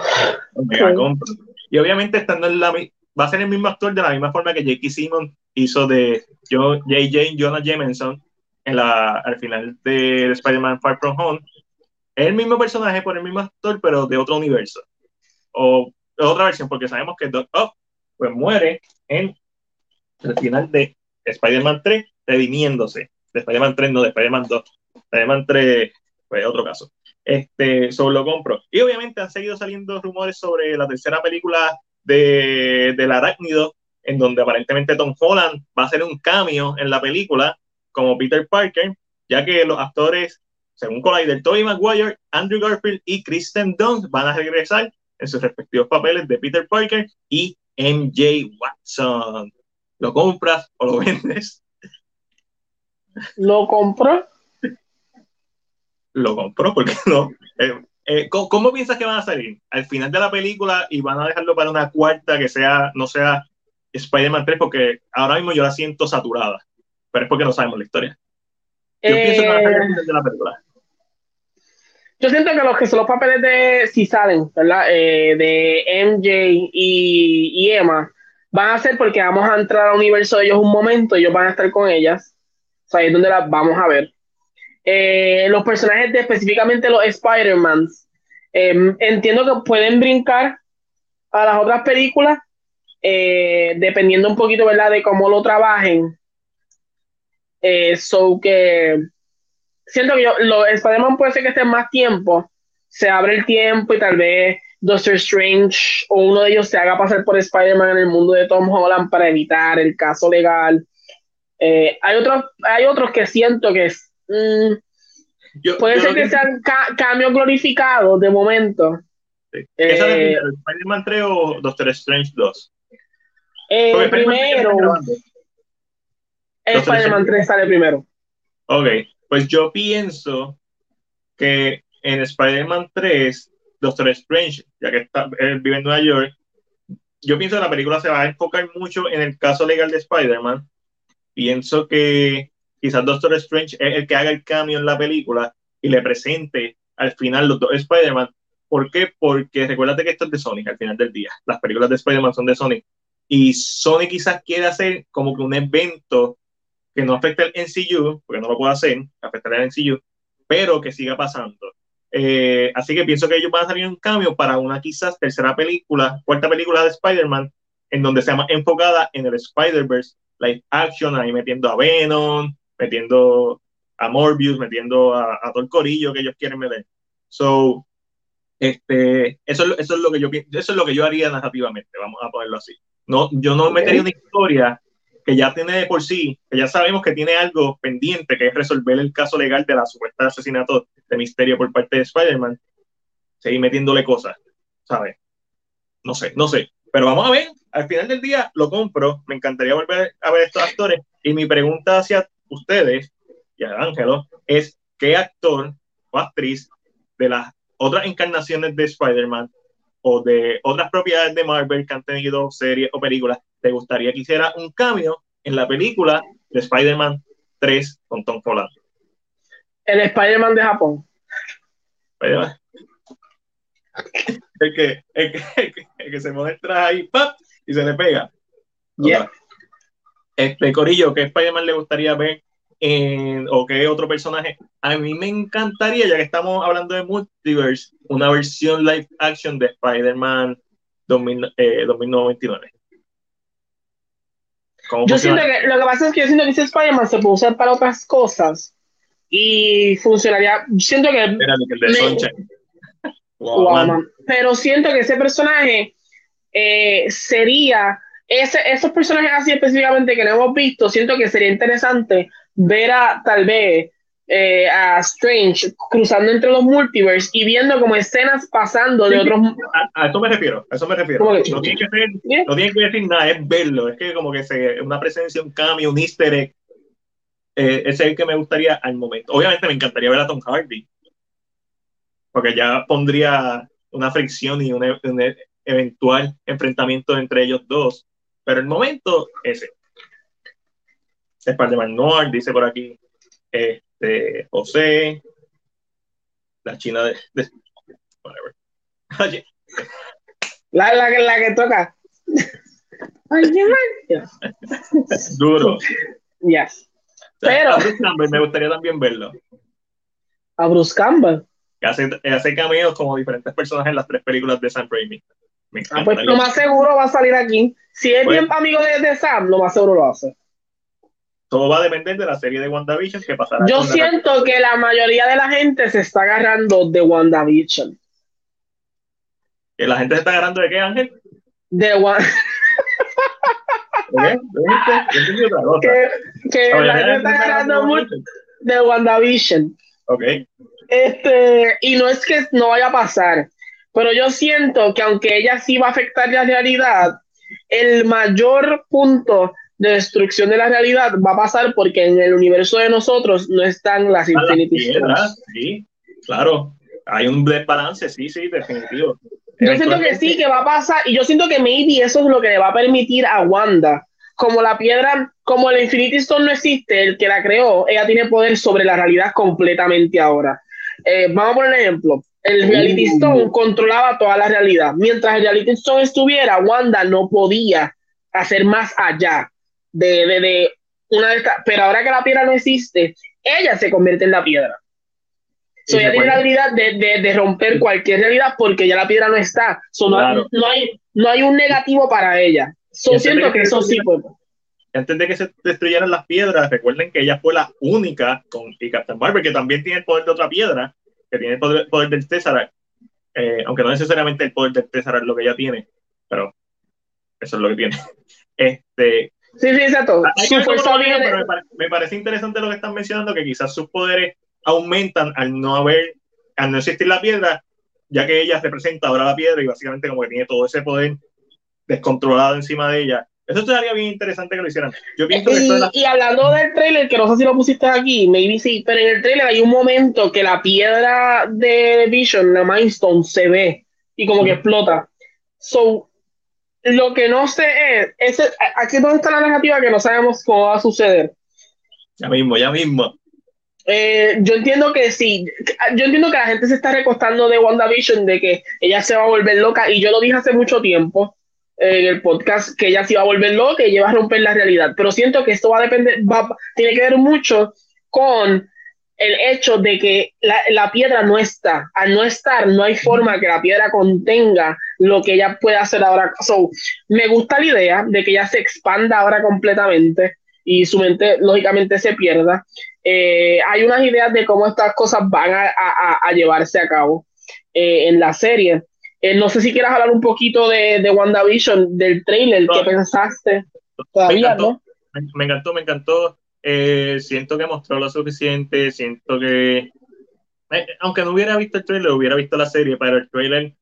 compro. Y obviamente estando en la va a ser el mismo actor de la misma forma que J.K. Simmons hizo de J.J. Jonah Jameson en la, al final de Spider-Man Far From Home. Es el mismo personaje por el mismo actor, pero de otro universo. O otra versión, porque sabemos que Doc Ock pues muere en el final de Spider-Man 3, redimiéndose. De Spider-Man 3, no de Spider-Man 2. Spider-Man 3, pues otro caso. Este, solo lo compro. Y obviamente han seguido saliendo rumores sobre la tercera película de, del arácnido, en donde aparentemente Tom Holland va a hacer un cambio en la película como Peter Parker, ya que los actores, según Collider, Tobey Maguire, Andrew Garfield y Kristen Dunst van a regresar en sus respectivos papeles de Peter Parker y MJ Watson. ¿Lo compras o lo vendes? Lo compro. Lo compro, porque no? Eh, eh, ¿cómo, piensas que van a salir? Al final de la película y van a dejarlo para una cuarta que sea, no sea Spider-Man 3, porque ahora mismo yo la siento saturada, pero es porque no sabemos la historia. Yo pienso que van a salir al final de la película. Yo siento que los que son los papeles de, si salen, ¿verdad? Eh, de MJ y, Emma, van a ser porque vamos a entrar al universo de ellos un momento, ellos van a estar con ellas, o sea, ahí es donde las vamos a ver. Eh, los personajes de específicamente los Spider-Man, em, entiendo que pueden brincar a las otras películas, eh, dependiendo un poquito, ¿verdad?, de cómo lo trabajen. so que siento que yo, lo, Spider-Man puede ser que esté más tiempo, se abre el tiempo y tal vez Doctor Strange o uno de ellos se haga pasar por Spider-Man en el mundo de Tom Holland para evitar el caso legal. Eh, hay, otros, hay otros que siento que mm, puede ser que, sean cambios glorificados de momento. Sí. Eh, ¿Spider-Man 3 o Doctor Strange 2? Eh, primero. Spider-Man 3 sale primero. Ok. Pues yo pienso que en Spider-Man 3, Doctor Strange, ya que está, él vive en Nueva York, yo pienso que la película se va a enfocar mucho en el caso legal de Spider-Man. Pienso que quizás Doctor Strange es el que haga el cambio en la película y le presente al final los dos Spider-Man. ¿Por qué? Porque recuérdate que esto es de Sonic al final del día. Las películas de Spider-Man son de Sonic. Y Sonic quizás quiere hacer como que un evento que no afecte el NCU, porque no lo puede hacer, afectar el NCU, pero que siga pasando. Eh, así que pienso que ellos van a salir un cambio para una quizás tercera película, cuarta película de Spider-Man, en donde sea más enfocada en el Spider-Verse, live action, ahí metiendo a Venom, metiendo a Morbius, metiendo a, todo el corillo que ellos quieren meter. So, este, eso, eso, es lo que yo, eso es lo que yo haría narrativamente, vamos a ponerlo así. No, yo no metería una historia que ya tiene de por sí, que ya sabemos que tiene algo pendiente, que es resolver el caso legal de la supuesta asesinato de Misterio por parte de Spider-Man, seguir metiéndole cosas, ¿sabes? No sé, no sé. Pero vamos a ver, al final del día lo compro, me encantaría volver a ver estos actores. Y mi pregunta hacia ustedes y a Ángelo es: ¿qué actor o actriz de las otras encarnaciones de Spider-Man o de otras propiedades de Marvel que han tenido series o películas te gustaría que hiciera un cambio en la película de Spider-Man 3 con Tom Holland? El Spider-Man de Japón. El que, el que, el que, se muestra ahí ¡pap! y se le pega. Yeah. Este Corillo, ¿qué Spider-Man le gustaría ver en, o qué otro personaje? A mí me encantaría, ya que estamos hablando de multiverse, una versión live action de Spider-Man 2099. Yo siento que lo que pasa es que yo siento que ese Spider-Man se puede usar para otras cosas y funcionaría. Siento que. Era el de. Wow, Pero siento que ese personaje eh, sería. Ese, esos personajes así específicamente que no hemos visto, siento que sería interesante ver a tal vez eh, a Strange cruzando entre los multiverse y viendo como escenas pasando de otros. A, a, eso me refiero, a eso me refiero. No tiene, que ser, no tiene que decir nada, es verlo. Es que como que se, una presencia, un cambio, un easter egg. Eh, ese es el que me gustaría al momento. Obviamente me encantaría ver a Tom Hardy. Porque ya pondría una fricción y un, un eventual enfrentamiento entre ellos dos. Pero el momento, ese. Spider-Man Noir, dice por aquí. Eh, de José, la China de, de whatever. La, la, la que toca. Duro. Yes. Pero. A Bruce Campbell me gustaría también verlo. A Bruce Campbell. Que hace, hace cameos como diferentes personajes en las tres películas de Sam Raimi. ah, pues lo más seguro va a salir aquí. Si es bien pues- amigo de, de Sam, lo más seguro lo hace todo va a depender de la serie de WandaVision que pasará. Yo siento que la mayoría de la gente se está agarrando de WandaVision. ¿Que la gente se está agarrando de qué, Ángel? De One. ¿Qué? Que, que la, gente está agarrando mucho de WandaVision. Ok. Este, y no es que no vaya a pasar, pero yo siento que aunque ella sí va a afectar la realidad, el mayor punto de destrucción de la realidad va a pasar porque en el universo de nosotros no están las Infinity Stones. Sí, claro. Hay un desbalance, sí, sí, definitivo. Yo siento que sí, que va a pasar, y yo siento que maybe eso es lo que le va a permitir a Wanda. Como la piedra, como el Infinity Stone no existe, el que la creó, ella tiene poder sobre la realidad completamente ahora. Eh, vamos a poner un ejemplo. El Reality uh. Stone controlaba toda la realidad. Mientras el Reality Stone estuviera, Wanda no podía hacer más allá de, de, una de estas, pero ahora que la piedra no existe, ella se convierte en la piedra. So, ella tiene la habilidad de, de, romper cualquier realidad porque ya la piedra no está. no, hay, no hay un negativo para ella. So, siento que, eso sí puede. Antes de que se destruyeran las piedras, recuerden que ella fue la única con y Captain Marvel, que también tiene el poder de otra piedra, que tiene el poder, poder del César, eh, aunque no necesariamente el poder del César es lo que ella tiene, pero eso es lo que tiene. Este, Sí, sí, exacto. me, parece, interesante lo que están mencionando, que quizás sus poderes aumentan al no haber, al no existir la piedra, ya que ella representa ahora la piedra y básicamente como que tiene todo ese poder descontrolado encima de ella. Eso sería bien interesante que lo hicieran. Yo pienso y, y hablando del trailer, que no sé si lo pusiste aquí, maybe sí, pero en el trailer hay un momento que la piedra de Vision, la Mindstone, se ve y como que explota. So, lo que no sé es, ese, aquí donde está la negativa que no sabemos cómo va a suceder. Ya mismo, ya mismo. Eh, yo entiendo que sí, yo entiendo que la gente se está recostando de WandaVision, de que ella se va a volver loca, y yo lo dije hace mucho tiempo en el podcast, que ella se iba a volver loca y lleva a romper la realidad, pero siento que esto va a depender, va, tiene que ver mucho con el hecho de que la, la, piedra no está. Al no estar, no hay forma que la piedra contenga lo que ella puede hacer ahora. So, me gusta la idea de que ella se expanda ahora completamente y su mente lógicamente se pierda. Eh, hay unas ideas de cómo estas cosas van a, a, a llevarse a cabo eh, en la serie. Eh, no sé si quieras hablar un poquito de, de WandaVision, del trailer, ¿qué pensaste? Todavía, me encantó, ¿no? me encantó, me encantó eh, siento que mostró lo suficiente, siento que, eh, aunque no hubiera visto el trailer, hubiera visto la serie, pero el trailer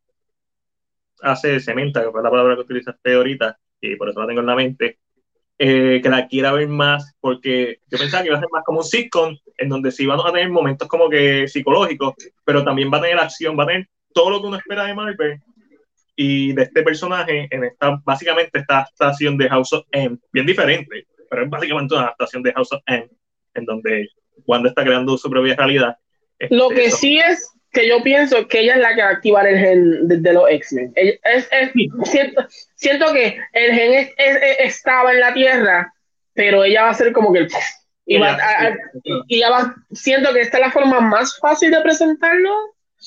hace cementa, que fue la palabra que utilizaste ahorita, y por eso la tengo en la mente, eh, que la quiera ver más, porque yo pensaba que iba a ser más como un sitcom, en donde sí van a tener momentos como que psicológicos, pero también va a tener acción, va a tener todo lo que uno espera de Marvel y de este personaje en esta, básicamente esta adaptación de House of M, bien diferente, pero es básicamente una adaptación de House of M, en donde Wanda está creando su propia realidad. lo que este, sí es que yo pienso que ella es la que va a activar el gen de, los X-Men. siento, siento, que el gen estaba en la Tierra, pero ella va a ser como que el... Y, va, y ya va, siento que esta es la forma más fácil de presentarlo.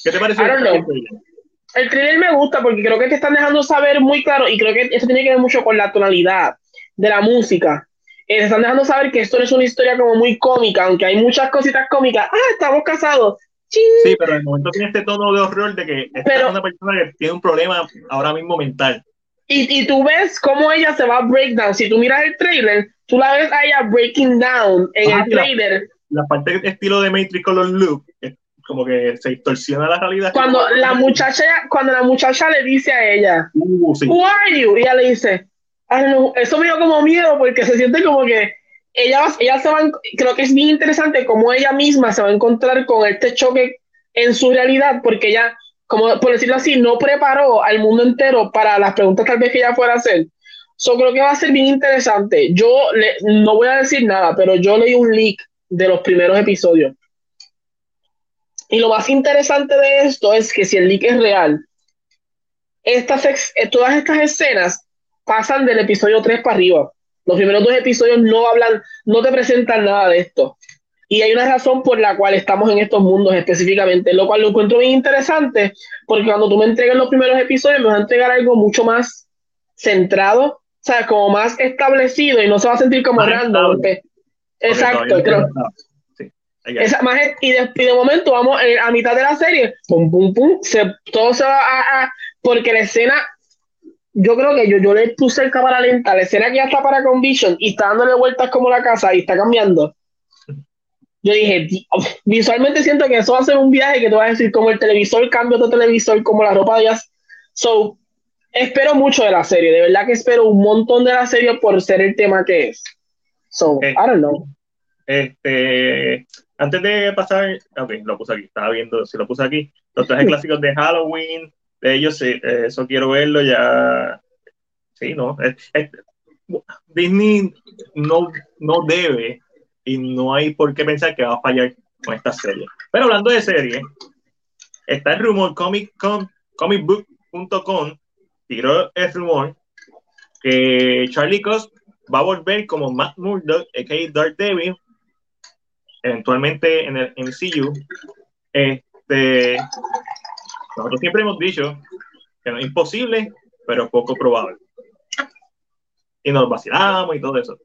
¿Qué te parece? El trailer me gusta porque creo que te están dejando saber muy claro y creo que eso tiene que ver mucho con la tonalidad de la música. Eh, te están dejando saber que esto no es una historia como muy cómica, aunque hay muchas cositas cómicas. Ah, estamos casados. Sí, pero en el momento tiene este tono de horror de que esta es una persona que tiene un problema ahora mismo mental. Y, y tú ves cómo ella se va a break down. Si tú miras el trailer, tú la ves a ella breaking down en el trailer. La, parte estilo de Matrix con los loop, como que se distorsiona la realidad. Cuando la muchacha, cuando la muchacha le dice a ella, uh, Who are you? Y ella le dice, eso me dio como miedo porque se siente como que ella, ella se va, creo que es bien interesante como ella misma se va a encontrar con este choque en su realidad, porque ella, como por decirlo así, no preparó al mundo entero para las preguntas tal vez que ella fuera a hacer. So, creo que va a ser bien interesante. Yo le, no voy a decir nada, pero yo leí un leak de los primeros episodios. Y lo más interesante de esto es que si el leak es real, estas, todas estas escenas pasan del episodio 3 para arriba. Los primeros dos episodios no hablan, no te presentan nada de esto. Y hay una razón por la cual estamos en estos mundos específicamente, lo cual lo encuentro bien interesante, porque cuando tú me entregas los primeros episodios, me vas a entregar algo mucho más centrado, o sea, como más establecido y no se va a sentir como random. Exacto, creo. y, de, de, momento vamos a mitad de la serie, pum, pum, pum, se, todo se va a, porque la escena yo creo que yo, yo le puse el cámara lenta, la escena que ya está para Conviction y está dándole vueltas como la casa y está cambiando. Yo dije, visualmente siento que eso va a ser un viaje que te vas a decir como el televisor, cambio de televisor, como la ropa de ellas. So, espero mucho de la serie, de verdad que espero un montón de la serie por ser el tema que es. So, I don't know. Este, antes de pasar, ok, lo puse aquí, estaba viendo si lo puse aquí, los trajes clásicos de Halloween, de ellos, sí, eh, eso quiero verlo ya. Sí, no. Disney no, no debe y no hay por qué pensar que va a fallar con esta serie. Pero hablando de serie, está el rumor comic, comicbook.com tiró el rumor que Charlie Cox va a volver como Matt Murdock, a.k.a. Dark Devil, eventualmente en el MCU. Este, nosotros siempre hemos dicho que no es imposible, pero poco probable. Y nos vacilamos y todo eso.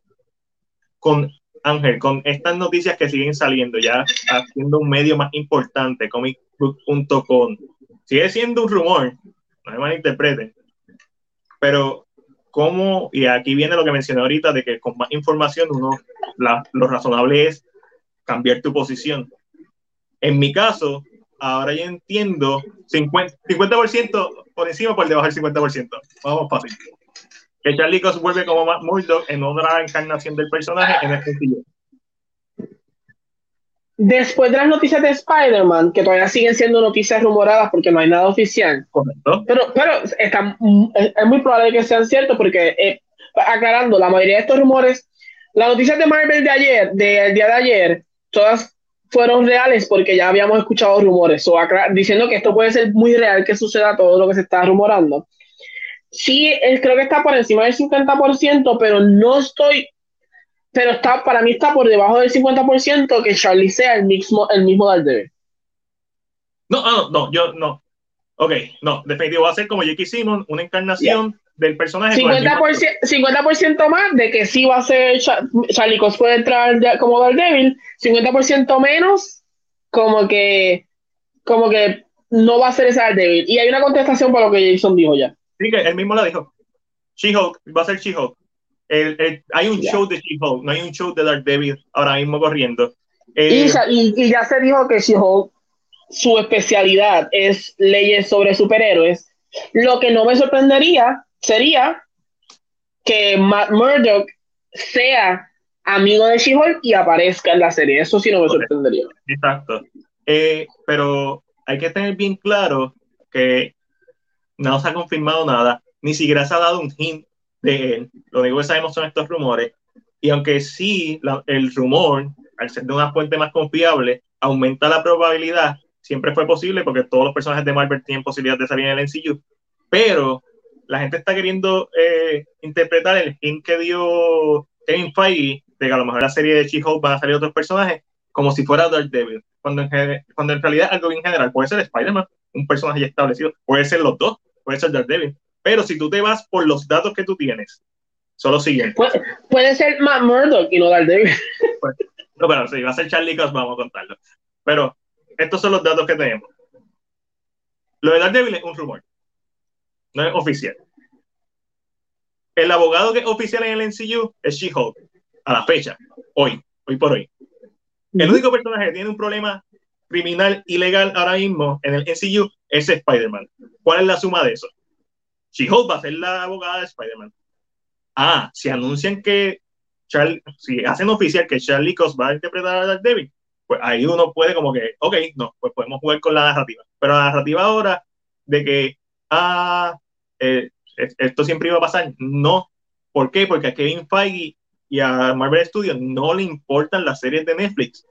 Con Ángel, con estas noticias que siguen saliendo, ya haciendo un medio más importante, comicbook.com, sigue siendo un rumor, no me malinterpreten, pero cómo, y aquí viene lo que mencioné ahorita, de que con más información uno, lo razonable es cambiar tu posición. En mi caso, ahora ya entiendo 50%, 50 por encima por debajo del 50%. Vamos fácil. Que Charlie Cox vuelve como Murdoch en otra encarnación del personaje en este sentido. Después de las noticias de Spider-Man, que todavía siguen siendo noticias rumoradas porque no hay nada oficial. Correcto. Pero, pero está, es muy probable que sean ciertos porque, eh, aclarando, la mayoría de estos rumores, las noticias de Marvel de ayer, del día de ayer, todas fueron reales porque ya habíamos escuchado rumores, o diciendo que esto puede ser muy real que suceda todo lo que se está rumorando. Sí, creo que está por encima del 50%, pero no estoy, pero está, para mí está por debajo del 50% que Charlie sea el mismo, el mismo Daredevil. No, no, ah, no, yo no. Ok, no, definitivo va a ser como Jackie Simon, una encarnación del personaje. 50%, 50 más de que sí va a ser Charlie Cox puede entrar como Daredevil, 50% menos como que como que no va a ser ese Daredevil. Y hay una contestación para lo que Jason dijo ya. Sí, que él mismo la dijo. She-Hulk, va a ser She-Hulk. hay un show de She-Hulk, no hay un show de Daredevil ahora mismo corriendo. y, eh, y, ya se dijo que She-Hulk, su especialidad es leyes sobre superhéroes Lo que no me sorprendería sería que Matt Murdock sea amigo de She-Hulk y aparezca en la serie. Eso sí no me sorprendería. Exacto. Eh, pero hay que tener bien claro que no se ha confirmado nada, ni siquiera se ha dado un hint de él. Lo único que sabemos son estos rumores. Y aunque sí, el rumor, al ser de una fuente más confiable, aumenta la probabilidad, siempre fue posible porque todos los personajes de Marvel tienen posibilidad de salir en el MCU, pero la gente está queriendo eh, interpretar el hint que dio Kevin Feige de que a lo mejor la serie de She-Hulk van a salir otros personajes como si fuera Daredevil, cuando en, cuando en realidad algo en general puede ser Spider-Man, un personaje ya establecido, puede ser los dos, puede ser Daredevil, pero si tú te vas por los datos que tú tienes, solo siguiente. puede ser Matt Murdock y no Daredevil. Pues, no, pero si va a ser Charlie Cox, vamos a contarlo. Pero estos son los datos que tenemos. Lo de Daredevil es un rumor, no es oficial. El abogado que es oficial en el NCU es She-Hulk, a la fecha, hoy, hoy por hoy. El único personaje que tiene un problema criminal ilegal ahora mismo en el NCU es Spider-Man. ¿Cuál es la suma de eso? She-Hulk va a ser la abogada de Spider-Man. Ah, si anuncian que Charlie, si hacen oficial que Charlie Cox va a interpretar a Daredevil, pues ahí uno puede como que, ok, no, pues podemos jugar con la narrativa. Pero la narrativa ahora de que, ah, eh, esto siempre iba a pasar, no. ¿Por qué? Porque a Kevin Feige y a Marvel Studios no le importan las series de Netflix.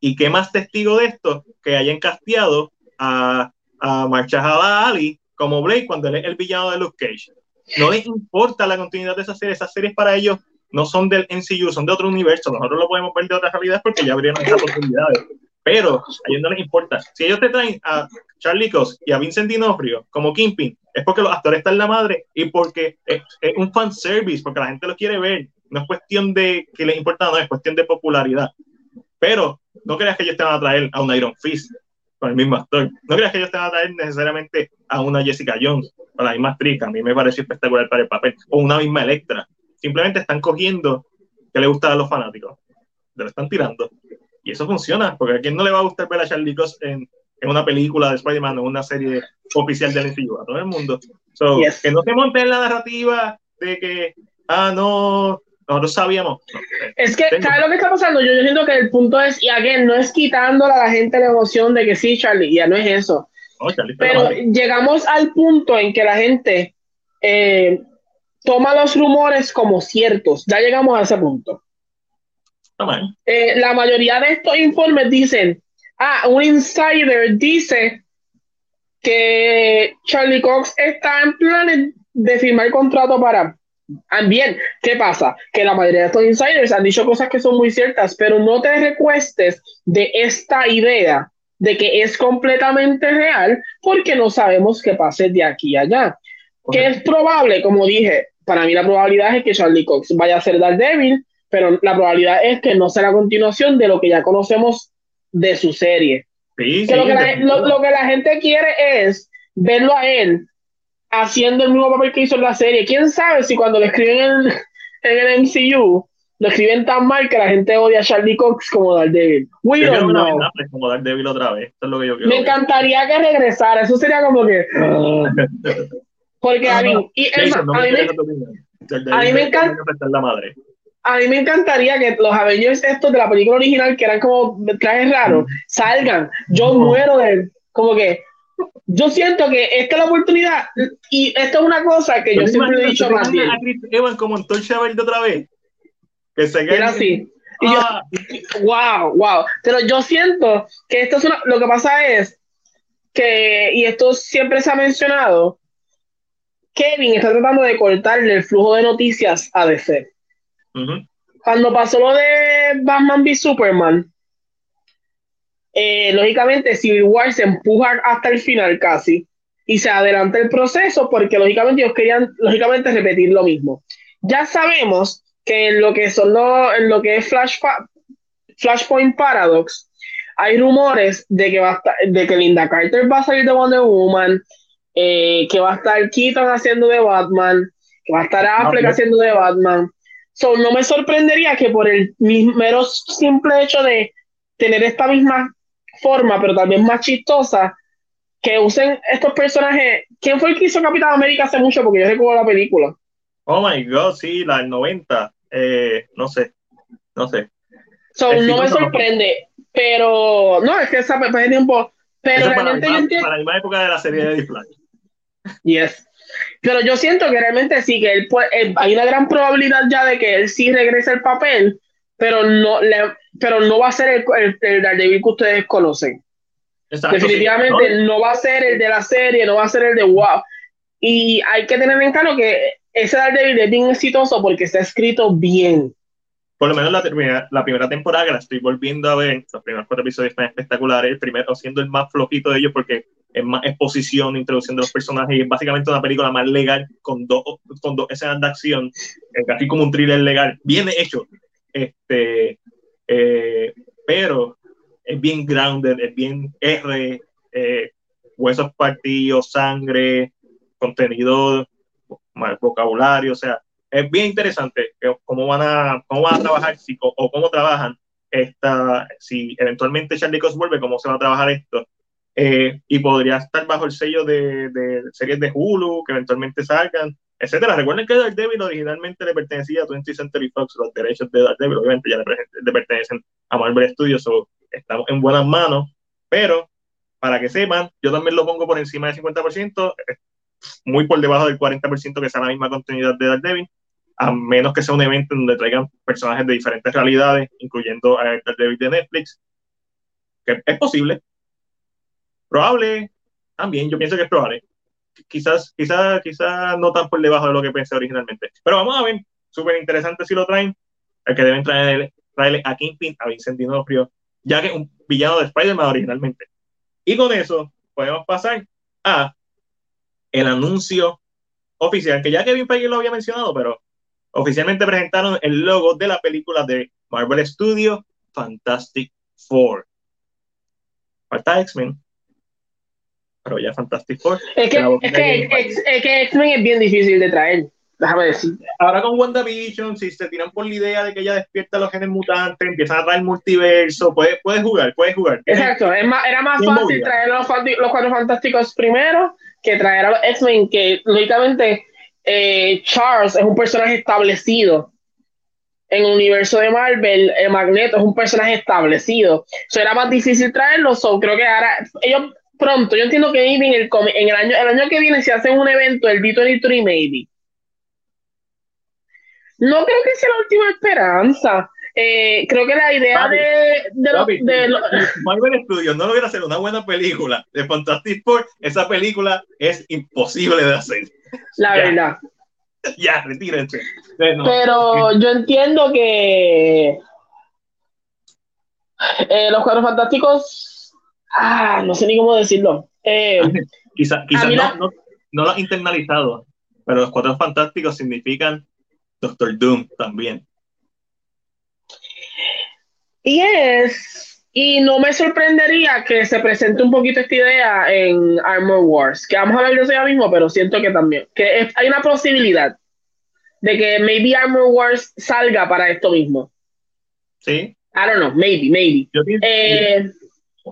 ¿Y qué más testigo de esto? Que hayan casteado a, a Marshall Ali como Blade cuando él es el villano de Luke Cage. No les importa la continuidad de esa serie. Esas series para ellos no son del NCU, son de otro universo. Nosotros lo podemos ver de otras realidades porque ya abrieron esas oportunidades. Pero a ellos no les importa. Si ellos te traen a Charlie Cox y a Vincent D'Onofrio como Kingpin, es porque los actores están en la madre y porque es, es un fan service, porque la gente lo quiere ver. No es cuestión de que les importa, no, es cuestión de popularidad. Pero no creas que ellos te van a traer a un Iron Fist con el mismo actor. No creas que ellos te van a traer necesariamente a una Jessica Jones o la misma actriz, a mí me pareció espectacular para el papel, o una misma Electra simplemente están cogiendo que le gusta a los fanáticos. Lo están tirando. Y eso funciona, porque a quién no le va a gustar ver a Charlie Cox en, en una película de Spider-Man o una serie oficial del MCU, a todo el mundo. Que no se monte en la narrativa de que, ah, no, nosotros sabíamos. es que, ¿sabes lo que está pasando? Yo, yo siento que el punto es, y again, no es quitándole a la gente la emoción de que sí, Charlie, ya no es eso. pero llegamos al punto en que la gente eh, toma los rumores como ciertos. Ya llegamos a ese punto. Eh, la mayoría de estos informes dicen, ah, un insider dice que Charlie Cox está en planes de firmar contrato para... Bien, ¿qué pasa? Que la mayoría de estos insiders han dicho cosas que son muy ciertas, pero no te recuestes de esta idea de que es completamente real porque no sabemos qué pase de aquí a allá. Que es probable, como dije, para mí la probabilidad es que Charlie Cox vaya a ser Daredevil, pero la probabilidad es que no sea la continuación de lo que ya conocemos de su serie. lo, que la, gente quiere es verlo a él haciendo el mismo papel que hizo en la serie. ¿Quién sabe si cuando lo escriben en, en el MCU lo escriben tan mal que la gente odia a Charlie Cox como Daredevil. We yo don't know. Como Daredevil otra vez. Eso es lo que yo quiero Me encantaría que regresara. Eso sería como que... Porque a mí, a, mí me, encanta. A mí me encantaría que los Avengers estos de la película original, que eran como trajes raros, salgan. Yo muero de. Como que. Yo siento que esta es la oportunidad. Y esto es una cosa que yo siempre he dicho más bien. Evan como Antorcha Verde otra vez. Que se Era así. Y yo, ah. wow, wow. Pero yo siento que esto es una, lo que pasa es que, y esto siempre se ha mencionado, Kevin está tratando de cortarle el flujo de noticias a DC. Cuando pasó lo de Batman v Superman, eh, lógicamente Civil War se empuja hasta el final casi y se adelanta el proceso porque lógicamente ellos querían lógicamente repetir lo mismo. Ya sabemos que en lo que son en lo que es Flash, Flashpoint Paradox hay rumores de que va de que Linda Carter va a salir de Wonder Woman, eh, que va a estar Keaton haciendo de Batman, que va a estar Affleck haciendo de Batman. So, no me sorprendería que por el mero simple hecho de tener esta misma forma, pero también más chistosa, que usen estos personajes ¿Quién fue el que hizo Capitán América hace mucho? Porque yo recuerdo la película. Oh my god, sí, la del 90. Eh, no sé, no sé. no me sorprende, pero no, es que esa de tiempo. Pero realmente para, la para la misma época de la serie de Display. Yes. Pero yo siento que realmente sí, que él, hay una gran probabilidad ya de que él sí regrese al papel, pero no, le, pero no va a ser el, el, el Daredevil que ustedes conocen. Definitivamente ¿no? va a ser el de la serie, no va a ser el de Wow. Y hay que tener en claro que ese Daredevil es bien exitoso porque está escrito bien. Por lo menos la, primera, la primera temporada que la estoy volviendo a ver, los primeros cuatro episodios están espectaculares, el primero siendo el más flojito de ellos porque es más exposición, introducción de los personajes y es básicamente una película más legal con dos, con dos escenas de acción, eh, casi como un thriller legal, bien hecho. Este, eh, pero es bien grounded, es bien R, eh, huesos partidos, sangre, contenido, vocabulario, o sea, es bien interesante cómo van a, cómo van a trabajar si, o, cómo trabajan esta, si eventualmente Charlie Cox vuelve, cómo se va a trabajar esto. Eh, y podría estar bajo el sello de, de, series de Hulu que eventualmente salgan, etcétera. Recuerden que Daredevil originalmente le pertenecía a 20th Century Fox, los derechos de Daredevil obviamente ya le, pertenecen a Marvel Studios, o estamos en buenas manos, pero para que sepan, yo también lo pongo por encima del 50%, muy por debajo del 40% que sea la misma continuidad de Daredevil, a menos que sea un evento donde traigan personajes de diferentes realidades, incluyendo a Daredevil de Netflix, que es posible, probable, también, yo pienso que es probable. Quizás, quizás, quizás no tan por debajo de lo que pensé originalmente. Pero vamos a ver, súper interesante si lo traen. El que deben traer, traerle a Kingpin, a Vincent Dinofrio, ya que un villano de Spider-Man originalmente. Y con eso podemos pasar a el anuncio oficial, que ya Kevin Feige lo había mencionado, pero oficialmente presentaron el logo de la película de Marvel Studios Fantastic Four. Falta X-Men, pero ya Fantastic Four. Es que, es que, que X-Men es bien difícil de traer. Déjame decir. Ahora con WandaVision, si se tiran por la idea de que ella despierta los genes mutantes, empiezan a traer multiverso, puedes, puedes jugar, puedes jugar. Exacto, es más, era más fácil traer los, los cuatro fantásticos primero que traer a los X-Men, que lógicamente eh, Charles es un personaje establecido en el universo de Marvel, el Magneto es un personaje establecido. Eso era más difícil traerlo, so creo que ahora ellos pronto, yo entiendo que en el, en el año el año que viene si hacen un evento el D23 maybe no creo que sea la última esperanza. Eh, creo que la idea de, de, de, Marvel Studios no logra hacer una buena película de Fantastic Four, esa película es imposible de hacer. La verdad. Ya, retírense. Pero yo entiendo que eh, los cuadros fantásticos, ah, no sé ni cómo decirlo. Eh, quizás no, no, no lo has internalizado, pero los cuadros fantásticos significan Doctor Doom también. Y es, y no me sorprendería que se presente un poquito esta idea en Armor Wars, que vamos a ver de eso ya mismo, pero siento que también, que hay una posibilidad de que maybe Armor Wars salga para esto mismo. Sí. I don't know, maybe, maybe. Eh,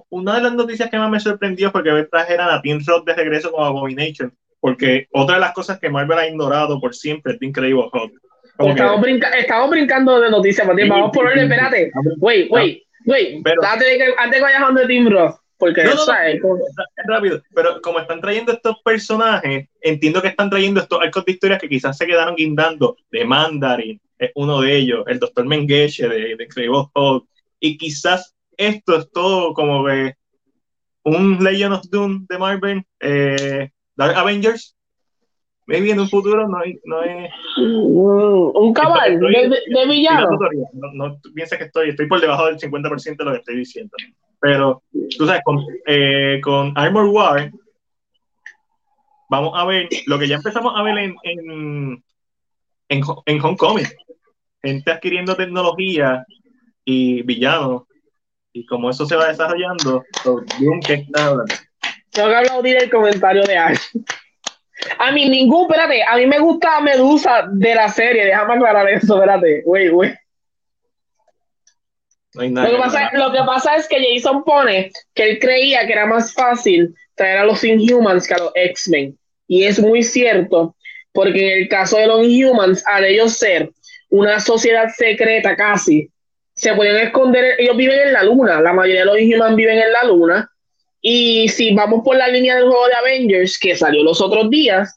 una de las noticias que más me sorprendió fue que trajeran a Team Rock de regreso como Abomination, porque otra de las cosas que Marvel ha ignorado por siempre es The Incredible Hulk. Estamos, brincando de noticias, Vamos por orden, espérate. Wait, wait, wait. antes, de que, antes que vayas donde Team Ross, porque no, ¿sabes? Es rápido, pero como están trayendo estos personajes, entiendo que están trayendo estos arcos de historias que quizás se quedaron guindando de Mandarin, es uno de ellos, el Doctor Mengeshe de, de Incredible Hulk, y quizás esto es todo como que un Legend of Doom de Marvel, eh, Dark Avengers, maybe en un futuro no hay, no hay un cabal de, villano. No, no, pienses que estoy, estoy por debajo del 50% de lo que estoy diciendo. Pero, tú sabes, con, eh, con Armor War, vamos a ver lo que ya empezamos a ver en, en, en, en Homecoming. Gente adquiriendo tecnología y villanos. Y como eso se va desarrollando, Doom que está hablando. Tengo que aplaudir el comentario de Ash. A mí ningún, espérate, a mí me gusta Medusa de la serie, déjame aclarar eso, espérate, güey, güey. lo, que pasa, lo, que pasa, es que Jason pone que él creía que era más fácil traer a los Inhumans que a los X-Men. Y es muy cierto, porque en el caso de los Inhumans, al ellos ser una sociedad secreta casi, se pueden esconder, ellos viven en la luna, la mayoría de los Inhumans viven en la luna, y si vamos por la línea del juego de Avengers, que salió los otros días,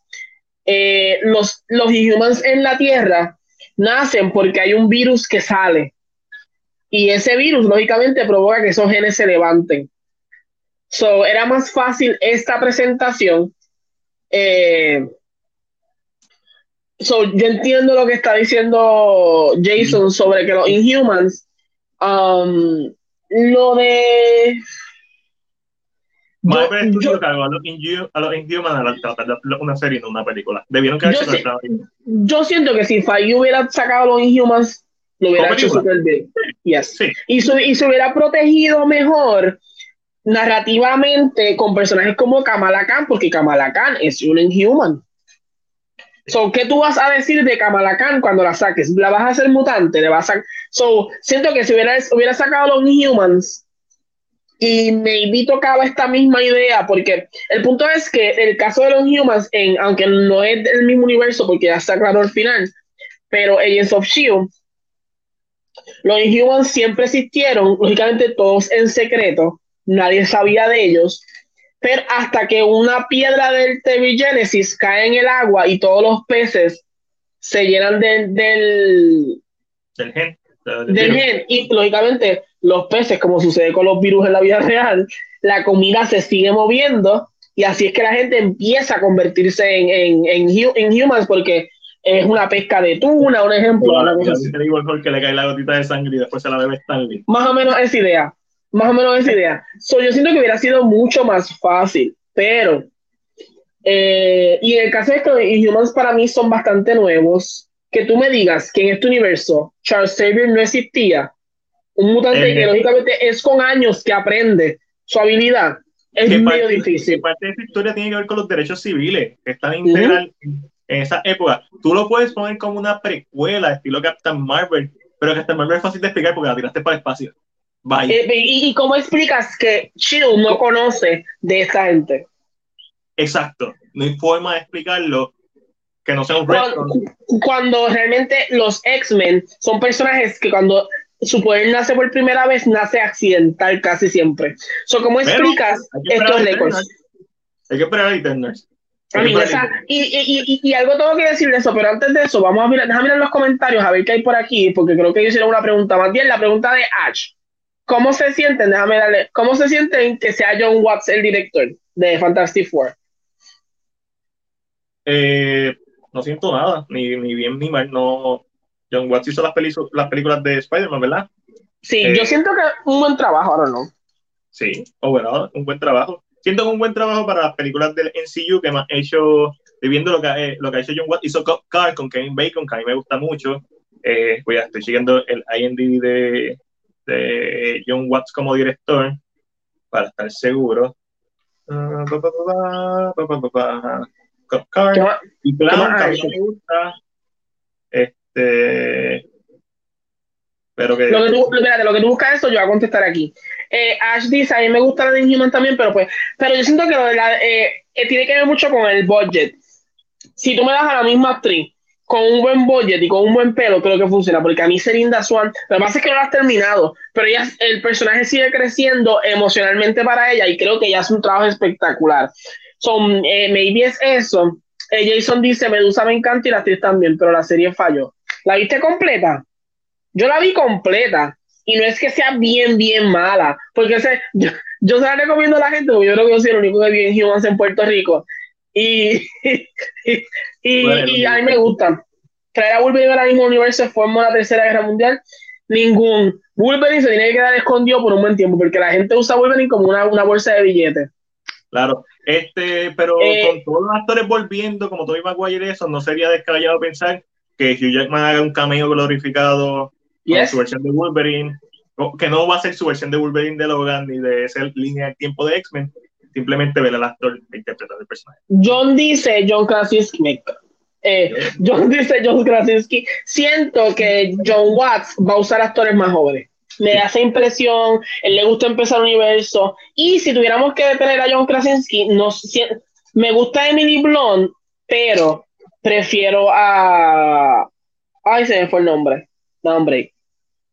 eh, los, los Inhumans en la Tierra nacen porque hay un virus que sale. Y ese virus, lógicamente, provoca que esos genes se levanten. So, era más fácil esta presentación. Eh, so, yo entiendo lo que está diciendo Jason sobre que los Inhumans, um, lo de Marvel Studios cargó a los, de una serie, no una película. Debieron que yo, yo siento que si Feige hubiera sacado a los Inhumans, lo hubiera hecho super bien. Yes. Sí. Y, y se hubiera protegido mejor narrativamente con personajes como Kamala Khan, porque Kamala Khan es un Inhuman. So, ¿qué tú vas a decir de Kamala Khan cuando la saques? ¿La vas a hacer mutante? ¿Le vas a... So, siento que si hubiera, hubiera sacado los Inhumans y maybe tocaba esta misma idea, porque el punto es que el caso de los Humans, en, aunque no es del mismo universo, porque ya está claro al final, pero Agents of Shield, los Inhumans siempre existieron, lógicamente todos en secreto, nadie sabía de ellos, pero hasta que una piedra del TV Genesis cae en el agua y todos los peces se llenan del, del gen. Del gen. Y lógicamente los peces, como sucede con los virus en la vida real, la comida se sigue moviendo y así es que la gente empieza a convertirse en, en, en, humans porque es una pesca de tuna, un ejemplo. que le cae la gotita de sangre y después se la bebe Stanley. Más o menos esa idea. Más o menos esa idea. So, yo siento que hubiera sido mucho más fácil, pero. Eh, y en el caso de que Humans para mí son bastante nuevos, que tú me digas que en este universo Charles Xavier no existía, un mutante que lógicamente es con años que aprende su habilidad. Es medio difícil. Parte de esta historia tiene que ver con los derechos civiles, que están integral en, esa época. Tú lo puedes poner como una precuela, estilo Captain Marvel, pero Captain Marvel es fácil de explicar porque la tiraste para el espacio. Bye. Eh, y, cómo explicas que Shield no conoce de esta gente? Exacto. No hay forma de explicarlo que no sea un cuando, cuando realmente los X-Men son personajes que cuando su poder nace por primera vez, nace accidental casi siempre. So, ¿Cómo explicas estos récords? Hay que esperar a Eternals. y, y, y, algo tengo que decir de eso, pero antes de eso, vamos a mirar, déjame mirar los comentarios a ver qué hay por aquí, porque creo que ellos hicieron una pregunta. Más bien, la pregunta de Ash. ¿Cómo se sienten? Déjame darle. ¿Cómo se sienten que sea John Watts el director de Fantastic Four? Eh, no siento nada, ni, ni bien ni mal. No, John Watts hizo las, las películas de Spider-Man, ¿verdad? Sí, yo eh, siento que un buen trabajo, ahora no. Sí, overall, un buen trabajo. Siento que un buen trabajo para las películas del NCU que ha hecho, viendo lo que, eh, lo que ha hecho John Watts, hizo Car con Kevin Bacon, que a mí me gusta mucho. Eh, pues estoy siguiendo el IND de, de John Watts como director para estar seguro. Uh, y Clown, me gusta. Este, pero que... Lo que, tú, lo que tú buscas eso, yo voy a contestar aquí. Eh, Ash dice, a mí me gusta la de Inhuman también, pero pues, pero yo siento que lo de la, eh, eh, tiene que ver mucho con el budget. Si tú me das a la misma actriz con un buen budget y con un buen pelo, creo que funciona, porque a mí Serinda Swan, lo que pasa es que no lo has terminado, pero ella, el personaje sigue creciendo emocionalmente para ella y creo que ella hace un trabajo espectacular. Son, maybe es eso. Jason dice, Medusa me encanta y la actriz también, pero la serie falló. ¿La viste completa? Yo la vi completa. Y no es que sea bien, bien mala. Porque yo, yo se la recomiendo a la gente, porque yo creo que yo soy el único que vive en Humans en Puerto Rico. Y, y, a mí me gusta. Traer a Wolverine al mismo universo forma la tercera guerra mundial. Ningún. Wolverine se tiene que quedar escondido por un buen tiempo, porque la gente usa Wolverine como una, una bolsa de billetes. Claro, este, pero eh, con todos los actores volviendo, como Tobey Maguire, eso no sería descabellado pensar que Hugh Jackman haga un cameo glorificado con su versión de Wolverine, que no va a ser su versión de Wolverine de Logan ni de esa línea del tiempo de X-Men, simplemente ver al actor interpretar el personaje. John dice, John Krasinski, eh, John dice, John Krasinski, siento que John Watts va a usar actores más jóvenes. Me da esa impresión, él le gusta empezar el universo. Y si tuviéramos que detener a John Krasinski, no, me gusta Emily Blunt, pero prefiero a. Ay, se me fue el nombre. No, hombre.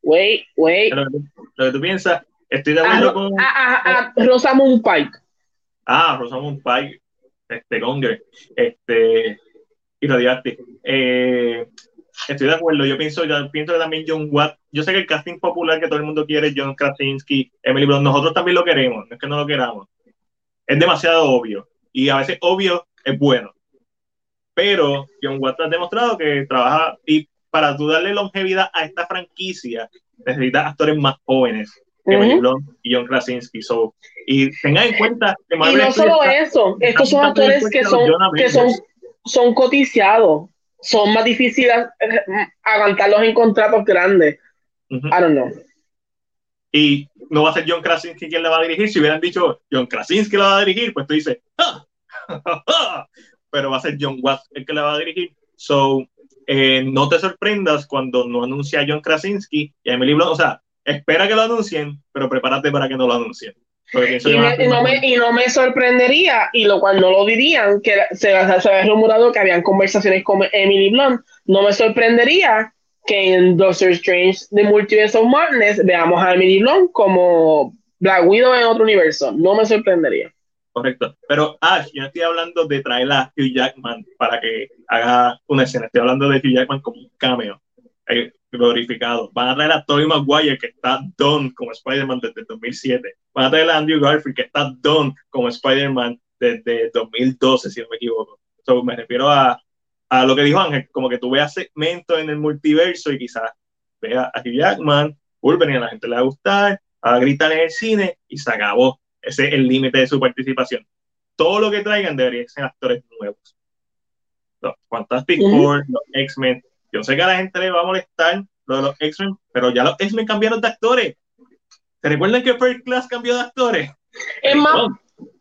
Wait, wait. Lo que, tú, piensas, estoy de acuerdo con. A, Rosamund Pike. Ah, Rosamund Pike, este, Gonger, este, y lo Eh, estoy de acuerdo, yo pienso, yo pienso que también John Watt, yo sé que el casting popular que todo el mundo quiere, John Krasinski, Emily Blunt, nosotros también lo queremos, no es que no lo queramos. Es demasiado obvio, y a veces obvio es bueno. Pero John Watt ha demostrado que trabaja, y para tú darle longevidad a esta franquicia, necesitas actores más jóvenes Emily Blunt y John Krasinski. y tengan en cuenta que Y no solo eso, estos son actores que son, que son, son coticiados son más difíciles eh, aguantarlos en contratos grandes. I don't know. Y no va a ser John Krasinski quien le va a dirigir. Si hubieran dicho John Krasinski le va a dirigir, pues tú dices, ¡Ah! pero va a ser John Watts el que le va a dirigir. So, eh, no te sorprendas cuando no anuncia a John Krasinski y a Emily Blunt. O sea, espera que lo anuncien, pero prepárate para que no lo anuncien. Y, no me, y, no me, sorprendería, y lo cual no lo dirían, que se, se había rumorado que habían conversaciones con Emily Blunt, no me sorprendería que en Doctor Strange The Multiverse of Madness veamos a Emily Blunt como Black Widow en otro universo. No me sorprendería. Correcto. Pero Ash, yo no estoy hablando de traer a Hugh Jackman para que haga una escena. Estoy hablando de Hugh Jackman como un cameo. Eh, glorificado. Van a traer a Tobey Maguire, que está done como Spider-Man desde 2007. Van a traer a Andrew Garfield, que está done como Spider-Man desde 2012, si no me equivoco. So, me refiero a, a lo que dijo Ángel, como que tú veas segmentos en el multiverso y quizás veas a Hugh Jackman, Wolverine, a la gente le va a gustar, a gritar en el cine y se acabó. Ese es el límite de su participación. Todo lo que traigan debería ser actores nuevos. Los Fantastic Four, los X-Men, yo sé que a la gente le va a molestar lo de los X-Men, pero ya los X-Men cambiaron de actores. ¿Se recuerdan que First Class cambió de actores? Es más,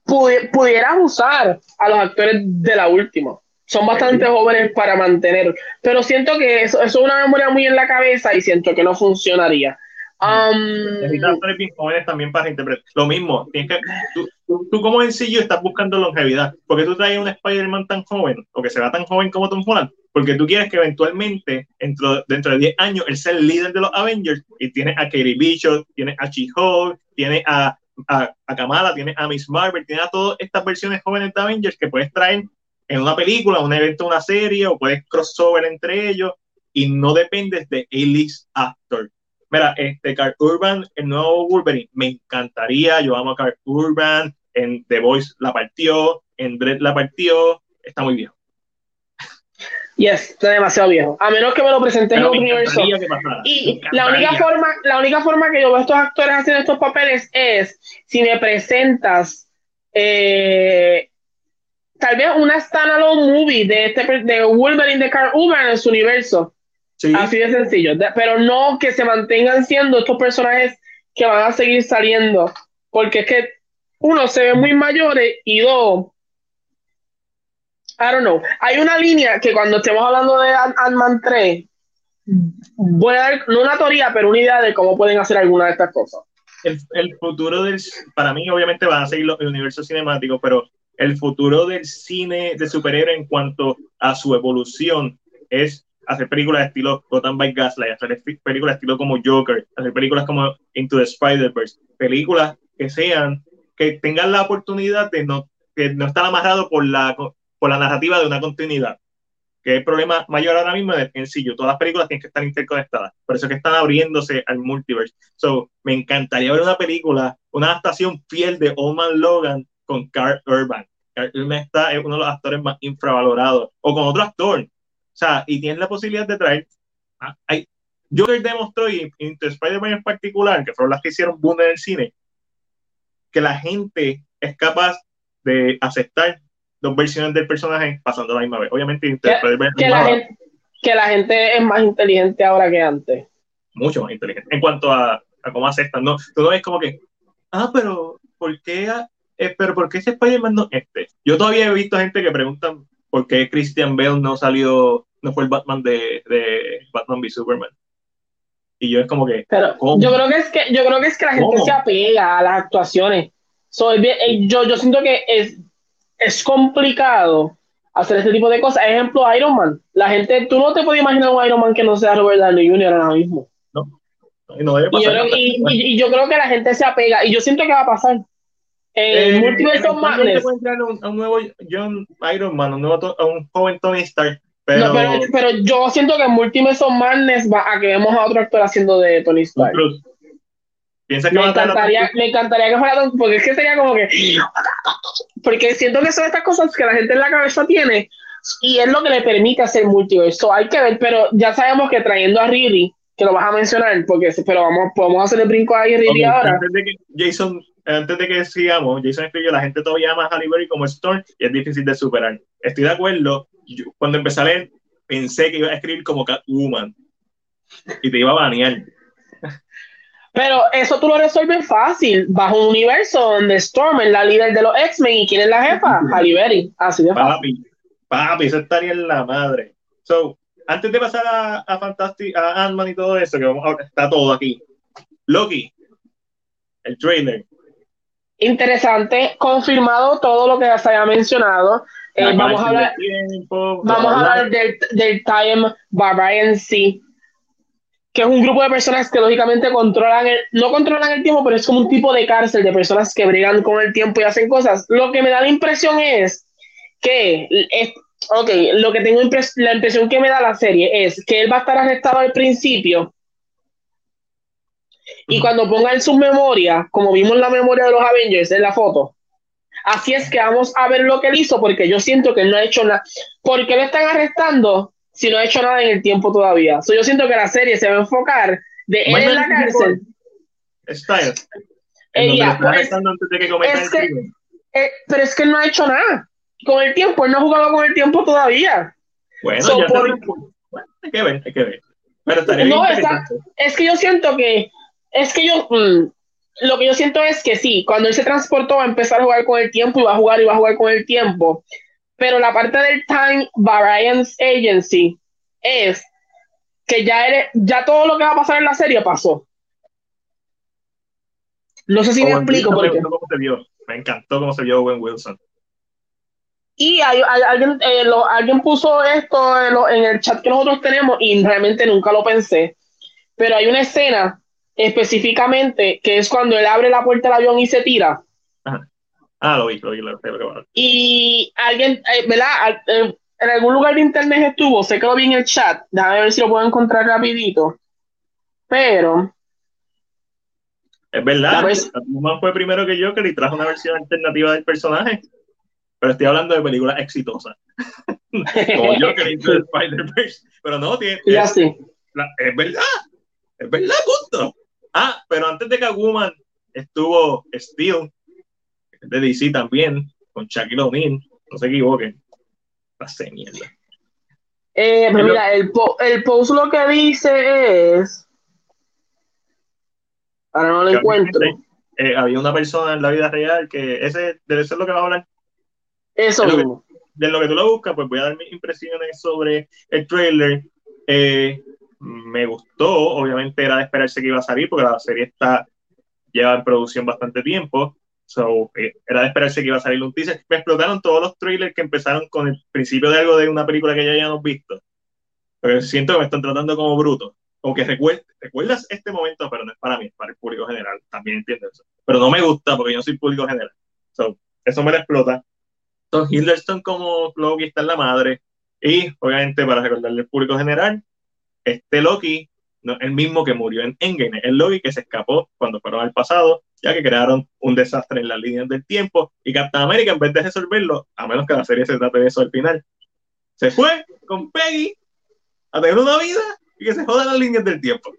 pudieras usar a los actores de la última. Son bastante jóvenes para mantener, pero siento que eso, eso, es una memoria muy en la cabeza y siento que no funcionaría. Um, Necesitas actores bien jóvenes también para interpretar. Lo mismo, tienes que, tú, tú, como sencillo estás buscando longevidad. porque tú traes un Spider-Man tan joven o que se va tan joven como Tom Holland? Porque tú quieres que eventualmente, dentro, dentro de 10 años, él sea el líder de los Avengers y tiene a Katie Bishop, tiene a She-Hulk, tiene a, a, Kamala, tiene a Miss Marvel, tiene a todas estas versiones jóvenes de Avengers que puedes traer en una película, un evento, una serie, o puedes crossover entre ellos y no dependes de A-list actor. Mira, este Carl Urban, el nuevo Wolverine, me encantaría, yo amo a Carl Urban, en The Voice la partió, en Dread la partió, está muy bien Yes, está demasiado viejo. A menos que me lo presentes en otro universo. Y la única forma, la única forma que yo veo a estos actores haciendo estos papeles es si me presentas eh, tal vez una standalone movie de este de Wolverine de Carl Urban en su universo. Así de sencillo. pero no que se mantengan siendo estos personajes que van a seguir saliendo. Porque es que uno se ve muy mayores y dos I don't know. Hay una línea que cuando estemos hablando de Ant-Man 3, voy a dar, no una teoría, pero una idea de cómo pueden hacer alguna de estas cosas. El, el, futuro del, para mí obviamente van a seguir los, el universo cinemático, pero el futuro del cine de superhéroe en cuanto a su evolución es hacer películas de estilo Gotham by Gaslight, hacer películas de estilo como Joker, hacer películas como Into the Spider-Verse, películas que sean, que tengan la oportunidad de no, que no estar amarrado por la por la narrativa de una continuidad, que es el problema mayor ahora mismo en sencillo. Todas las películas tienen que estar interconectadas, por eso que están abriéndose al multiverse. So, me encantaría ver una película, una adaptación fiel de Old Man Logan con Carl Urban. Carl Urban está, es uno de los actores más infravalorados, o con otro actor. O sea, y tienes la posibilidad de traer. Hay, Joker demostró, y Into Spider-Man en particular, que fueron las que hicieron boom en el cine, que la gente es capaz de aceptar dos versiones del personaje pasando la misma vez. Obviamente, que, que, la gente, que, la gente, es más inteligente ahora que antes. Mucho más inteligente. En cuanto a, a cómo aceptan, ¿no? Tú no ves como que, ah, pero ¿por qué, eh, pero ¿por qué ese Spider-Man no este? Yo todavía he visto gente que preguntan por qué Christian Bale no salió, no fue el Batman de, de Batman v Superman. Y yo es como que. Pero yo creo que es que yo creo que es que la gente se apega a las actuaciones. So, eh, yo, yo siento que es es complicado hacer este tipo de cosas. Ejemplo, Iron Man. La gente, tú no te puedes imaginar un Iron Man que no sea Robert Downey Jr. ahora mismo. No. Y, no debe Y yo, pasar creo, y- y- y yo creo que la gente se apega. Y yo siento que va a pasar. En Eh, Multiverse of Madness. entrar un, a un nuevo John Iron Man, un nuevo a un joven Tony Stark, pero, No, pero, pero yo siento que en Multiverse of Madness va a que vemos a otro actor haciendo de Tony Stark. ¿Piensas que Me a encantaría, me encantaría que fuera Tom, porque es que sería como que. Porque siento que son estas cosas que la gente en la cabeza tiene y es lo que le permite hacer multiverso. Hay que ver, pero ya sabemos que trayendo a Riri, que lo vas a mencionar, porque pero vamos, podemos hacer el brinco ahí Riri Ok, ahora. Antes de que Jason, antes de que sigamos, Jason escribió, la gente todavía llama a Halle Berry como Storm y es difícil de superar. Estoy de acuerdo. Yo, cuando empecé a leer, pensé que iba a escribir como Catwoman y te iba a banear. Pero eso tú lo resuelves fácil, bajo un universo donde Storm es la líder de los X-Men y quién es la jefa, Halle Berry. Así de fácil. Papi, papi, eso estaría en la madre. So, antes de pasar a, a Fantastic, a Ant-Man y todo eso, que vamos a- está todo aquí. Loki, el trailer. Interesante, confirmado todo lo que ya se había mencionado. Eh, vamos a tiempo, Vamos hablar del, del Time Barbarian Sea, que es un grupo de personas que lógicamente controlan el, no controlan el tiempo, pero es como un tipo de cárcel de personas que brigan con el tiempo y hacen cosas. Lo que me da la impresión es que, es, ok, lo que tengo impres- la impresión que me da la serie es que él va a estar arrestado al principio y cuando ponga en sus memorias, como vimos la memoria de los Avengers en la foto, así es que vamos a ver lo que él hizo, porque yo siento que él no ha hecho nada. ¿Por qué lo están arrestando si no ha hecho nada en el tiempo todavía? So, yo siento que la serie se va a enfocar de él en la cárcel. Styles. Eh, pues, arrestando antes de que es el que- crimen. Eh, pero es que él no ha hecho nada con el tiempo, él no ha jugado con el tiempo todavía. Bueno, so, ya por- bueno, hay que ver, hay que ver. Pero estaría No, bien. Es que yo siento que, es que yo, mm, lo que yo siento es que sí, cuando él se transportó va a empezar a jugar con el tiempo y va a jugar y va a jugar con el tiempo. Pero la parte del Time Variance Agency es que ya, eres, ya todo lo que va a pasar en la serie pasó. No sé si me Owen explico Wilson me gustó cómo se vio. Me encantó cómo se vio Owen Wilson. Y hay, hay- alguien, eh, lo- alguien puso esto en, lo- en el chat que nosotros tenemos y realmente nunca lo pensé. Pero hay una escena específicamente que es cuando él abre la puerta del avión y se tira. Ah, lo vi, lo vi, lo vi. lo vi. Y alguien, eh, ¿verdad? Eh, en algún lugar de internet estuvo, sé que lo vi en el chat. Déjame ver si lo puedo encontrar rapidito. Pero, Es verdad, Batman fue primero que Joker y trajo una versión alternativa del personaje. Pero estoy hablando de películas exitosas. Como Joker the Spider-Verse. Pero no, tiene, y es, la- es verdad. Es verdad, justo. Ah, pero antes de Catwoman estuvo Steel, de DC también, con Shaquille O'Neal. No se equivoquen. Pasé mierda. Eh, Pero- mira, el, po- el post lo que dice es. Ahora no lo encuentro. Eh, había una persona en la vida real que ese debe ser lo que va a hablar. Eso lo que- de lo que tú lo buscas, pues voy a dar mis impresiones sobre el trailer. Eh, me gustó, obviamente era de esperarse que iba a salir, porque la serie está lleva en producción bastante tiempo. So, eh, era de esperarse que iba a salir un teaser. Me explotaron todos los trailers que empezaron con el principio de algo de una película que ya hayamos visto. Pero siento que me están tratando como bruto. Como que recuer- recuerdas este momento, pero no es para mí, es para el público general. También entiendo eso. Pero no me gusta porque yo no soy público general. So, eso me la explota. Tom Hiddleston como Loki está en la madre. Y obviamente para recordarle al público general, este Loki no el mismo que murió en Endgame, el Loki que se escapó cuando fueron al pasado, ya que crearon un desastre en las líneas del tiempo. Y Captain America, en vez de resolverlo, a menos que la serie se trate de eso al final, se fue con Peggy a tener una vida y que se jodan las líneas del tiempo.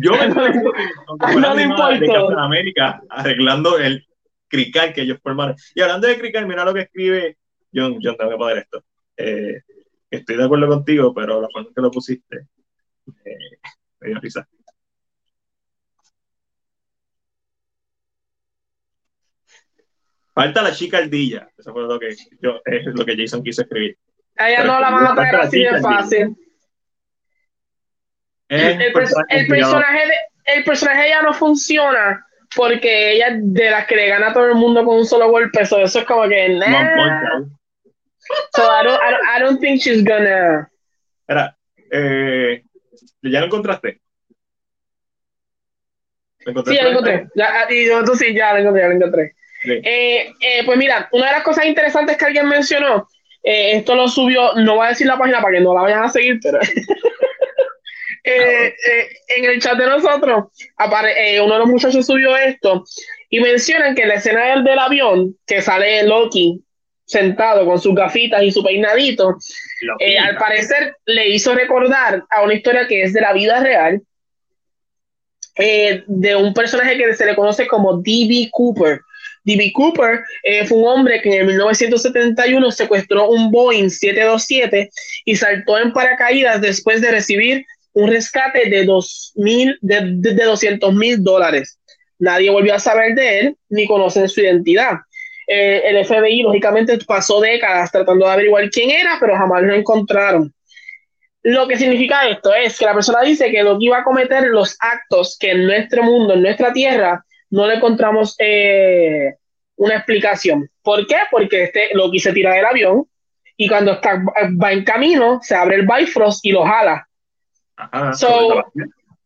Yo me que, No le animada, de importa. Captain América arreglando el crical que ellos formaron. Y hablando de crical, mira lo que escribe John, John, tengo que poner esto. Eh, estoy de acuerdo contigo, pero la forma en que lo pusiste eh, me dio risa. Falta la chica ardilla. Eso fue lo que, yo, es lo que Jason quiso escribir. A ella no la van a traer así de fácil. Es El, el pers- el personaje de, el personaje ya no funciona porque ella de las que le gana a todo el mundo con un solo golpe, eso, eso es como que. Nah. So I don't, I, don't, think she's gonna. Espera, eh, ¿ya lo encontraste? sí, ya lo encontré. Ya, y tú sí, ya lo encontré, ya lo encontré. Eh, eh, pues mira, una de las cosas interesantes que alguien mencionó, eh, esto lo subió, no voy a decir la página para que no la vayan a seguir, pero en el chat de nosotros, eh, uno de los muchachos subió esto y mencionan que la escena del, del avión, que sale Loki sentado con sus gafitas y su peinadito, al parecer le hizo recordar a una historia que es de la vida real, de un personaje que se le conoce como D.B. Cooper. D.B. Cooper fue un hombre que en 1971 secuestró un Boeing 727 y saltó en paracaídas después de recibir un rescate de, dos mil, de, de, 200 mil dólares. Nadie volvió a saber de él ni conocen su identidad. Eh, el FBI, lógicamente, pasó décadas tratando de averiguar quién era, pero jamás lo encontraron. Lo que significa esto es que la persona dice que lo que iba a cometer los actos que en nuestro mundo, en nuestra tierra, no le encontramos eh, una explicación. ¿Por qué? Porque este Loki se tira del avión y cuando está, va en camino, se abre el Bifrost y lo jala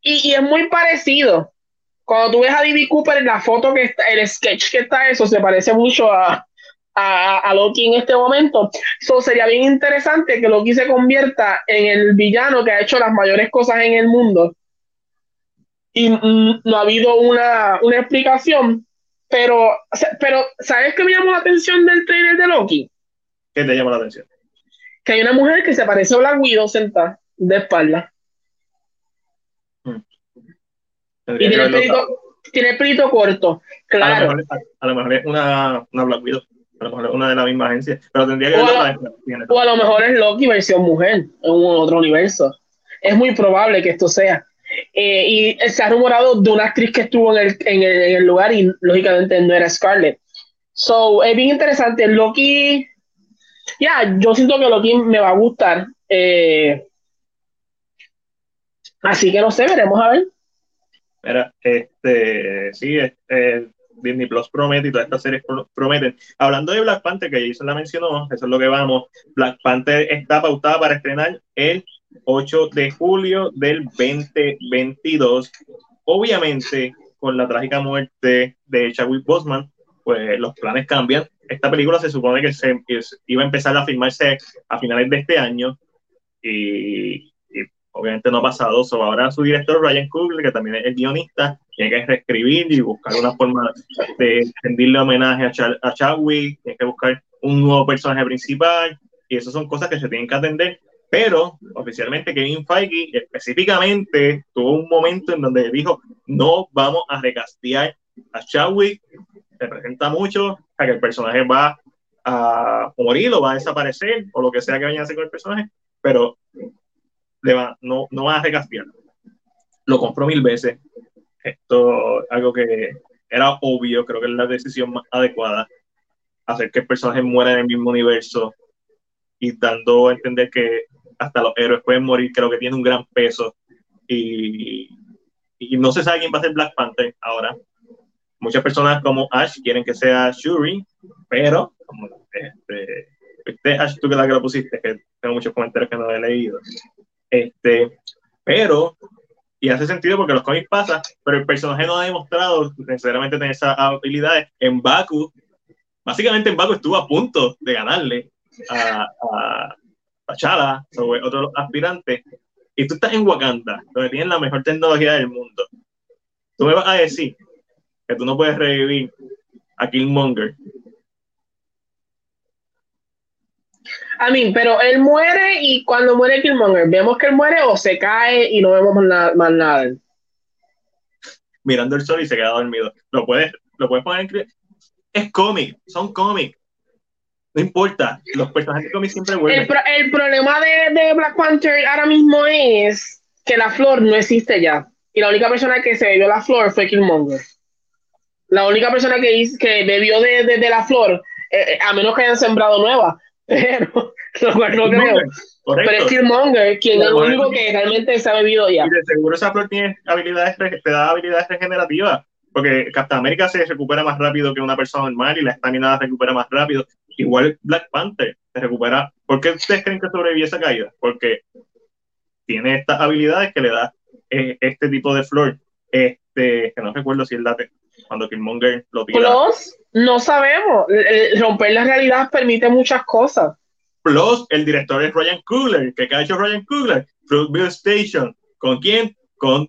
y, es muy parecido. Cuando tú ves a D.B. Cooper en la foto que está, el sketch que está eso, se parece mucho a, a, Loki en este momento. So, sería bien interesante que Loki se convierta en el villano que ha hecho las mayores cosas en el mundo. Y mm, no ha habido una, una, explicación. Pero, pero, ¿sabes qué me llamó la atención del trailer de Loki? ¿Qué te llamó la atención? Que hay una mujer que se parece a Black Widow sentada de espalda. Y tiene el, pelito, tiene el, pelito, corto, claro. A lo mejor, es una, una Black Widow, a lo mejor es una de la misma agencia, pero tendría que o, a, o a lo mejor es Loki versión mujer en un otro universo. Es muy probable que esto sea. Eh, y se ha rumorado de una actriz que estuvo en el, en el, lugar y lógicamente no era Scarlett. So, es bien interesante. Loki, ya, yo siento que Loki me va a gustar. Eh, así que no sé, veremos a ver. Mira, este, sí, Disney Plus promete y todas estas series prometen. Hablando de Black Panther, que Jason la mencionó, eso es lo que vamos. Black Panther está pautada para estrenar el 8 de julio del 2022. Obviamente, con la trágica muerte de Chadwick Boseman, pues los planes cambian. Esta película se supone que se iba a empezar a filmarse a finales de este año y obviamente no ha pasado. So, ahora su director, Ryan Coogler, que también es el guionista, tiene que reescribir y buscar una forma de rendirle homenaje a, a Chadwick, tiene que buscar un nuevo personaje principal, y esas son cosas que se tienen que atender. Pero oficialmente Kevin Feige específicamente tuvo un momento en donde dijo, no vamos a recastear a Chadwick, representa mucho, a que el personaje va a morir o va a desaparecer, o lo que sea que vaya a hacer con el personaje, pero no, no vas a recastear. Lo compró mil veces. Esto algo que era obvio, creo que es la decisión más adecuada. Hacer que el personaje muera en el mismo universo y dando a entender que hasta los héroes pueden morir, creo que tiene un gran peso. Y, y no se sabe quién va a ser Black Panther ahora. Muchas personas como Ash quieren que sea Shuri, pero como este, este Ash, tú que la que lo pusiste, que tengo muchos comentarios que no he leído. Este, pero, y hace sentido porque los cómics pasan, pero el personaje no ha demostrado necesariamente tener esas habilidades. En Baku, básicamente en Baku estuvo a punto de ganarle a, a, a Chala, sobre otros aspirantes. Y tú estás en Wakanda, donde tienen la mejor tecnología del mundo. Tú me vas a decir que tú no puedes revivir a Killmonger A mí, pero él muere y cuando muere Killmonger, vemos que él muere o se cae y no vemos más nada. Mirando el sol y se queda dormido. Lo puedes, lo puedes poner en. Es cómic, son cómics. No importa, los personajes de cómics siempre vuelven. El, problema de, de, Black Panther ahora mismo es que la flor no existe ya. Y la única persona que se bebió la flor fue Killmonger. La única persona que, que bebió de, de, la flor, eh, eh, a menos que hayan sembrado nueva, pero lo cual no creo. Pero es Killmonger quien es el único que realmente se ha bebido ya. Y de seguro esa flor tiene habilidades, te da habilidades regenerativas, porque Captain América se recupera más rápido que una persona normal y la estamina recupera más rápido. Igual Black Panther se recupera. ¿Por qué ustedes creen que sobrevivió esa caída? Porque tiene estas habilidades que le da eh, este tipo de flor. Este, que no recuerdo si es la cuando Killmonger lo tira. Plus, no sabemos. Romper la realidad permite muchas cosas. Plus, el director es Ryan Coogler. ¿Qué ha hecho Ryan Coogler? Fruitville Station. ¿Con quién? Con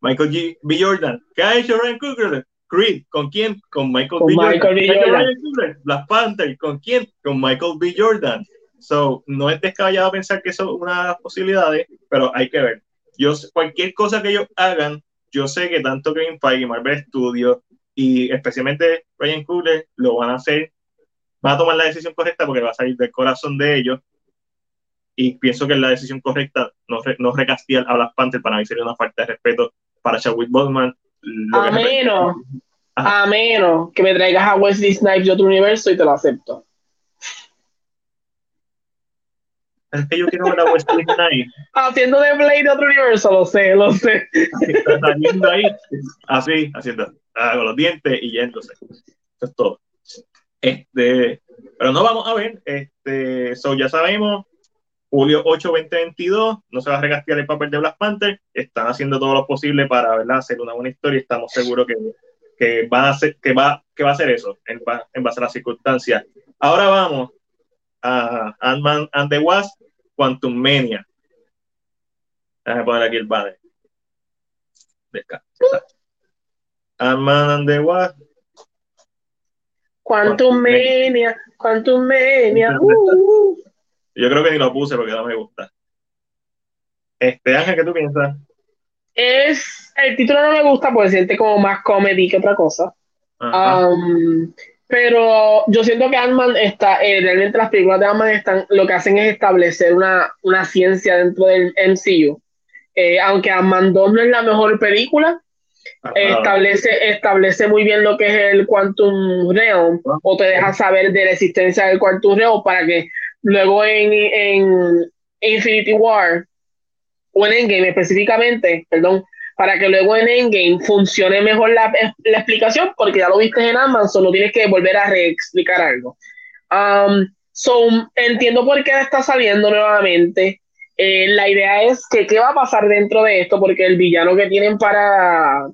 Michael G. B. Jordan. ¿Qué ha hecho Ryan Coogler? Creed. ¿Con quién? Con Michael, Con B. Michael Jordan. B. ¿Qué ha hecho Jordan. Black Panther. ¿Con quién? Con Michael B. Jordan. So, no es descabellado pensar que son unas posibilidades, pero hay que ver. Yo, cualquier cosa que ellos hagan, yo sé que tanto Kevin Feige, Marvel Studios y especialmente Ryan Coogler lo van a hacer, van a tomar la decisión correcta porque va a salir del corazón de ellos y pienso que es la decisión correcta no, re, no recastear a Black Panther para mí sería una falta de respeto para Chadwick Boseman. A menos, a menos que me traigas a Wesley Snipes de otro universo y te lo acepto. Es que yo quiero ver a Wesley Snipes Haciendo de Blade de otro universo, lo sé, lo sé. está saliendo ahí, así, haciendo, ah, con los dientes y yéndose. Eso es todo. Este, pero no vamos a ver, este, so ya sabemos, julio 8, 2022, no se va a recastear el papel de Black Panther, están haciendo todo lo posible para ¿verdad? hacer una buena historia y estamos seguros que, que, va a hacer, que, va, que va a hacer eso en, ba- en base a las circunstancias. Ahora vamos a Ant-Man and the Wasp, Quantum Mania. Déjame poner aquí el banner. Ant-Man and the Wasp. Quantum Mania, Quantum Mania. uh. Yo creo que ni lo puse porque no me gusta. Este, Ángel, ¿qué tú piensas? Es, el título no me gusta porque siente como más comedy que otra cosa. Um, pero yo siento que Ant-Man está, eh, realmente las películas de Ant-Man están, lo que hacen es establecer una, una ciencia dentro del MCU. Eh, aunque Ant-Man 2 no es la mejor película, eh, establece, establece muy bien lo que es el Quantum Realm o te deja saber de la existencia del Quantum Realm para que luego en, en Infinity War o en Endgame específicamente, perdón, para que luego en Endgame funcione mejor la, la explicación, porque ya lo viste en Amazon, no tienes que volver a reexplicar algo. Um, so, entiendo por qué está saliendo nuevamente. Eh, la idea es que qué va a pasar dentro de esto, porque el villano que tienen para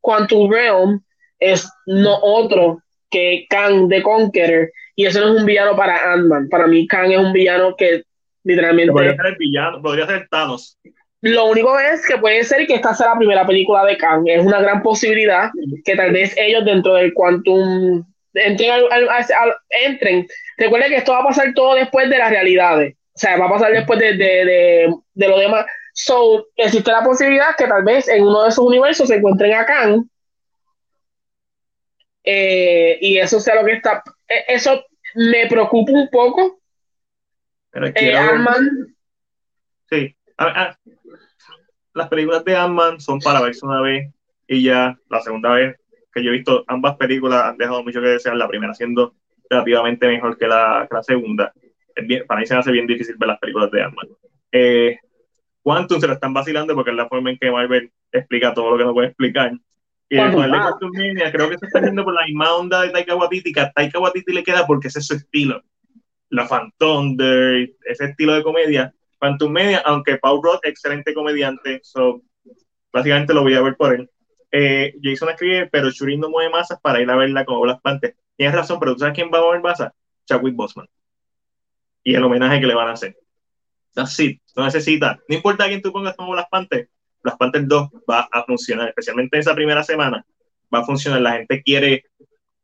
Quantum Realm es no otro que Kang the Conqueror, y eso no es un villano para Ant-Man. Para mí, Kang es un villano que literalmente Podría ser el villano, podría ser Thanos. lo único es que puede ser que esta sea la primera película de Kang. Es una gran posibilidad que tal vez ellos dentro del Quantum entren. al- al- al- entren. Recuerden que esto va a pasar todo después de las realidades. O sea, va a pasar después de, de, de, de lo demás. So, existe la posibilidad que tal vez en uno de esos universos se encuentren a Kang. Eh, y eso sea lo que está. Eh, Eso me preocupa un poco. Pero Eh, quiero ver- Ant-Man, Sí. A- a- las películas de Ant-Man son para verse una vez y ya la segunda vez que yo he visto ambas películas han dejado mucho que desear, la primera siendo relativamente mejor que la, que la segunda. Es bien- para mí se me hace bien difícil ver las películas de Ant-Man. Eh, Quantum se lo están vacilando porque es la forma en que Marvel explica todo lo que no puede explicar. Y de Mania, creo que se está yendo por la misma onda de Taika Waititi, que a Taika Waititi le queda porque ese es su estilo. La Fan Thunder, ese estilo de comedia. Quantum Media, aunque Paul Rudd, excelente comediante, so, básicamente lo voy a ver por él. Eh, Jason escribe, pero Shuri no mueve masas para ir a verla como Black Panther. Tienes razón, pero ¿tú sabes quién va a mover masas? Chadwick Boseman. Y el homenaje que le van a hacer. That's it. No necesita, no importa a quién tú pongas como Black Panther, Black Panther 2 va a funcionar, especialmente esa primera semana, va a funcionar. La gente quiere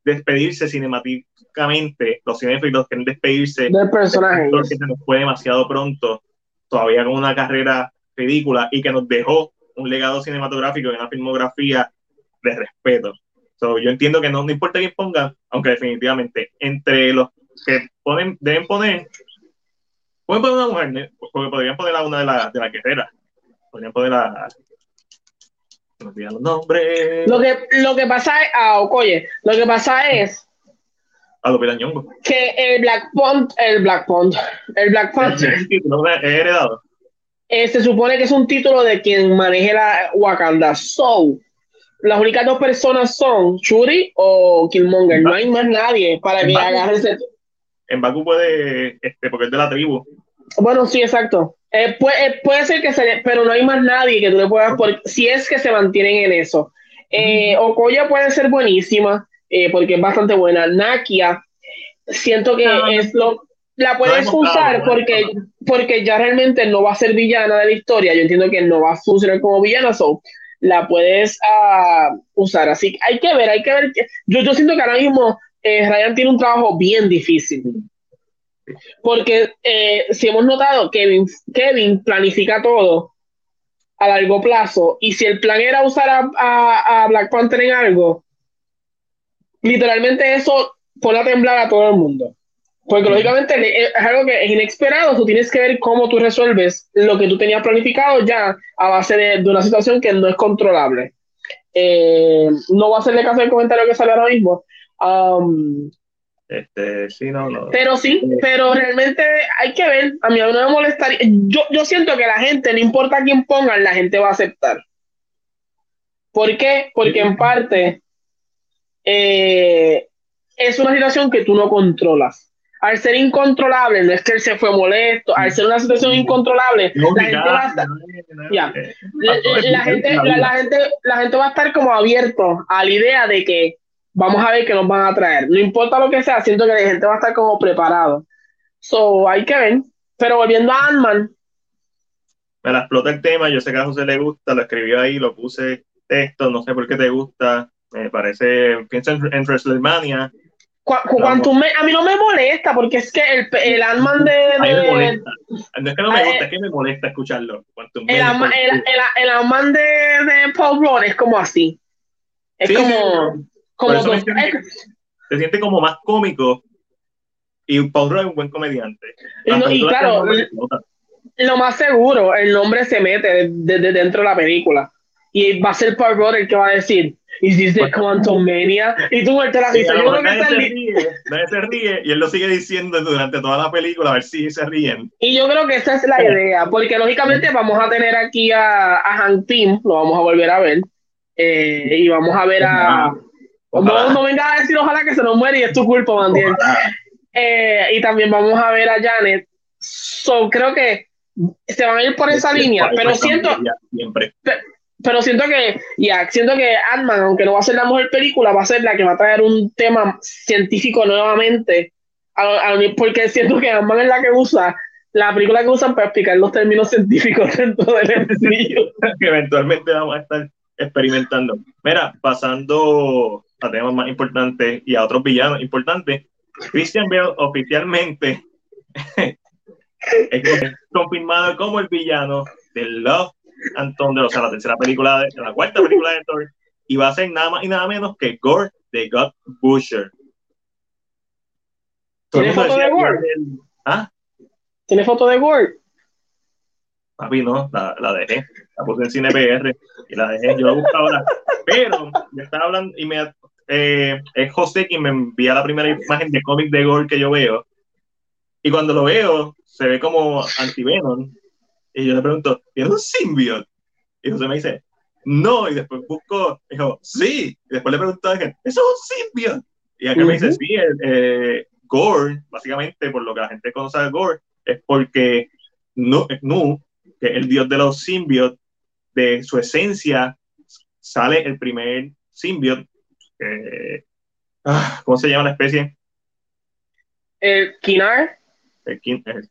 despedirse cinemáticamente, los cinéfilos quieren despedirse del personaje. que se nos fue demasiado pronto, todavía con una carrera ridícula y que nos dejó un legado cinematográfico y una filmografía de respeto. So, yo entiendo que no, no importa quién ponga, aunque definitivamente entre los que ponen, deben poner, pueden poner una mujer, porque podrían poner a una de las de la guerreras, podrían poner a. se me los nombres. Lo que, lo que pasa es, ah, oye, lo que pasa es A Nyong'o. que el Black Panther, el Black Panther, el Black Es título, es heredado. eh, se supone que es un título de quien maneje la Wakanda. So, las únicas dos personas son Shuri o Killmonger. No hay más nadie para que agarre ese. En Baku puede, este, porque es de la tribu. Bueno, sí, exacto. Eh, puede, puede, ser que se, pero no hay más nadie que tú le puedas, por, si es que se mantienen en eso. Eh, Okoya puede ser buenísima, eh, porque es bastante buena. Nakia, siento que es lo, la puedes usar porque, porque ya realmente no va a ser villana de la historia. Yo entiendo que no va a funcionar como villana, so la puedes uh, usar. Así que hay que ver, hay que ver. Yo, yo siento que ahora mismo eh, Ryan tiene un trabajo bien difícil. Porque eh, si hemos notado, Kevin, Kevin planifica todo a largo plazo. Y si el plan era usar a, a, Black Panther en algo, literalmente eso pone a temblar a todo el mundo. Porque lógicamente es algo que es inesperado, tú tienes que ver cómo tú resuelves lo que tú tenías planificado ya a base de, una situación que no es controlable. Eh, no voy a hacerle caso al comentario que sale ahora mismo. Um, este, sí, no, no. Pero sí, pero realmente hay que ver. A mí no me molestaría. Yo, yo siento que la gente, no importa quién pongan, la gente va a aceptar. ¿Por qué? Porque en parte eh, es una situación que tú no controlas. Al ser incontrolable, no es que él se fue molesto, al ser una situación incontrolable, la gente va a estar, la, gente, la, gente, la gente va a estar como abierto a la idea de que vamos a ver qué nos van a traer. No importa lo que sea, siento que la gente va a estar como preparado. So, hay que ver. Pero volviendo a Ant-Man. Me la explota el tema, yo sé que a José le gusta, lo escribió ahí, lo puse texto, no sé por qué te gusta. Me parece, piensa en, en WrestleMania. Cuando me, a mí no me molesta porque es que el, el Ant-Man de, de, No es que no me gusta, es que me molesta escucharlo. El Ant-Man el, de, de Paul Rudd es como así. Es como como se siente como más cómico y Paul Rudd es un buen comediante. Y, claro, lo más seguro, el nombre se mete desde dentro de la película y va a ser Paul Rudd el que va a decir ¿Is this the Quantum Mania? Y tú muertes la risa. Yo nadie, se ríe, nadie se ríe y él lo sigue diciendo durante toda la película a ver si se ríen. Y yo creo que esa es la idea, porque lógicamente vamos a tener aquí a, a Hank Pym, lo vamos a volver a ver, eh, y vamos a ver a, no, no venga a decir ojalá que se nos muere y es tu culpa, Mandiel. Eh, y también vamos a ver a Janet. So, creo que se van a ir por esa línea, pero siento. Pero siento que, ya, siento que Ant-Man, aunque no va a ser la mejor película, va a ser la que va a traer un tema científico nuevamente. porque siento que Ant-Man es la que usa la película que usan para explicar los términos científicos dentro del MCU. que eventualmente vamos a estar experimentando. Mira, pasando a temas más importantes y a otros villanos importantes, Christian Bale oficialmente es confirmado como el villano de Love and Thunder, o sea, la tercera película, de, la cuarta película de Thor, y va a ser nada más y nada menos que Gore de God Butcher. ¿Tiene foto de Gore? ¿Ah? ¿Tiene foto de Gore? Papi, no, la, la dejé. La puse en Cine PR y la dejé. Yo la busco ahora. Pero me estaba hablando y me, eh, es José quien me envía la primera imagen de cómic de Gore que yo veo. Y cuando lo veo, se ve como anti-Venom. Y yo le pregunto, ¿tiene un symbiote? Y José me dice, no. Y después busco, dijo, sí. Y después le pregunto, ¿eso es un symbiote? Y acá me dice, sí, eh, Gore, básicamente, por lo que la gente conoce a Gore, es porque Nu, nu que es el dios de los symbiotes, de su esencia sale el primer symbiote eh, ah, ¿cómo se llama la especie? El Kinar. El, Quintar.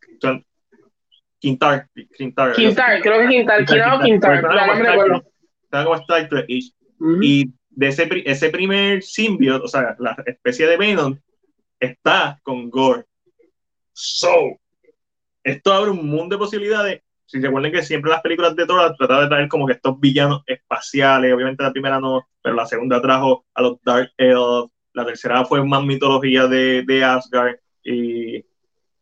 Quintar, Quintar, creo que Quintar, Quintar o Quintar, como Star Trek Y de ese, ese primer symbiote, o sea, la especie de Venom, está con Gore. So, esto abre un mundo de posibilidades si se acuerdan que siempre las películas de Thor trataban de traer como que estos villanos espaciales, obviamente la primera no, pero la segunda trajo a los Dark Elves, la tercera fue más mitología de, de Asgard y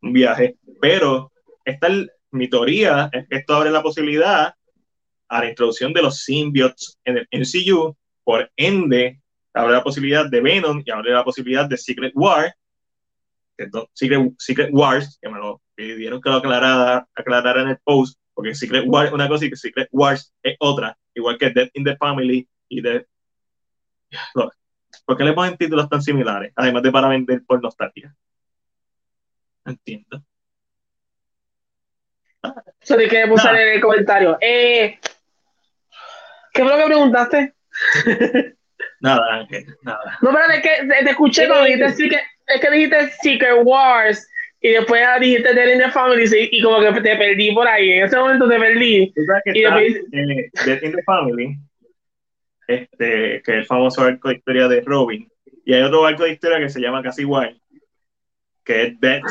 un viaje, pero esta mi es que esto abre la posibilidad a la introducción de los symbiotes en el MCU, por ende abre la posibilidad de Venom y abre la posibilidad de Secret War, Secret, Secret Wars, que pidieron que lo aclarara, aclarara en el post, porque Secret Wars una cosa y que Secret Wars es otra, igual que Death in the Family y de ¿Por qué le ponen títulos tan similares? Además de para vender por nostalgia. Entiendo. Que puse en el comentario. Eh, ¿Qué fue lo que preguntaste? nada, Ángel, nada. No, pero es que te, escuché cuando dijiste, es que dijiste Secret Wars y después dijiste Dead in the Family y, como que te perdí por ahí. En ese momento te perdí. y después... eh, Dead in the Family, este, que es el famoso arco de historia de Robin, y hay otro arco de historia que se llama casi igual, que es Death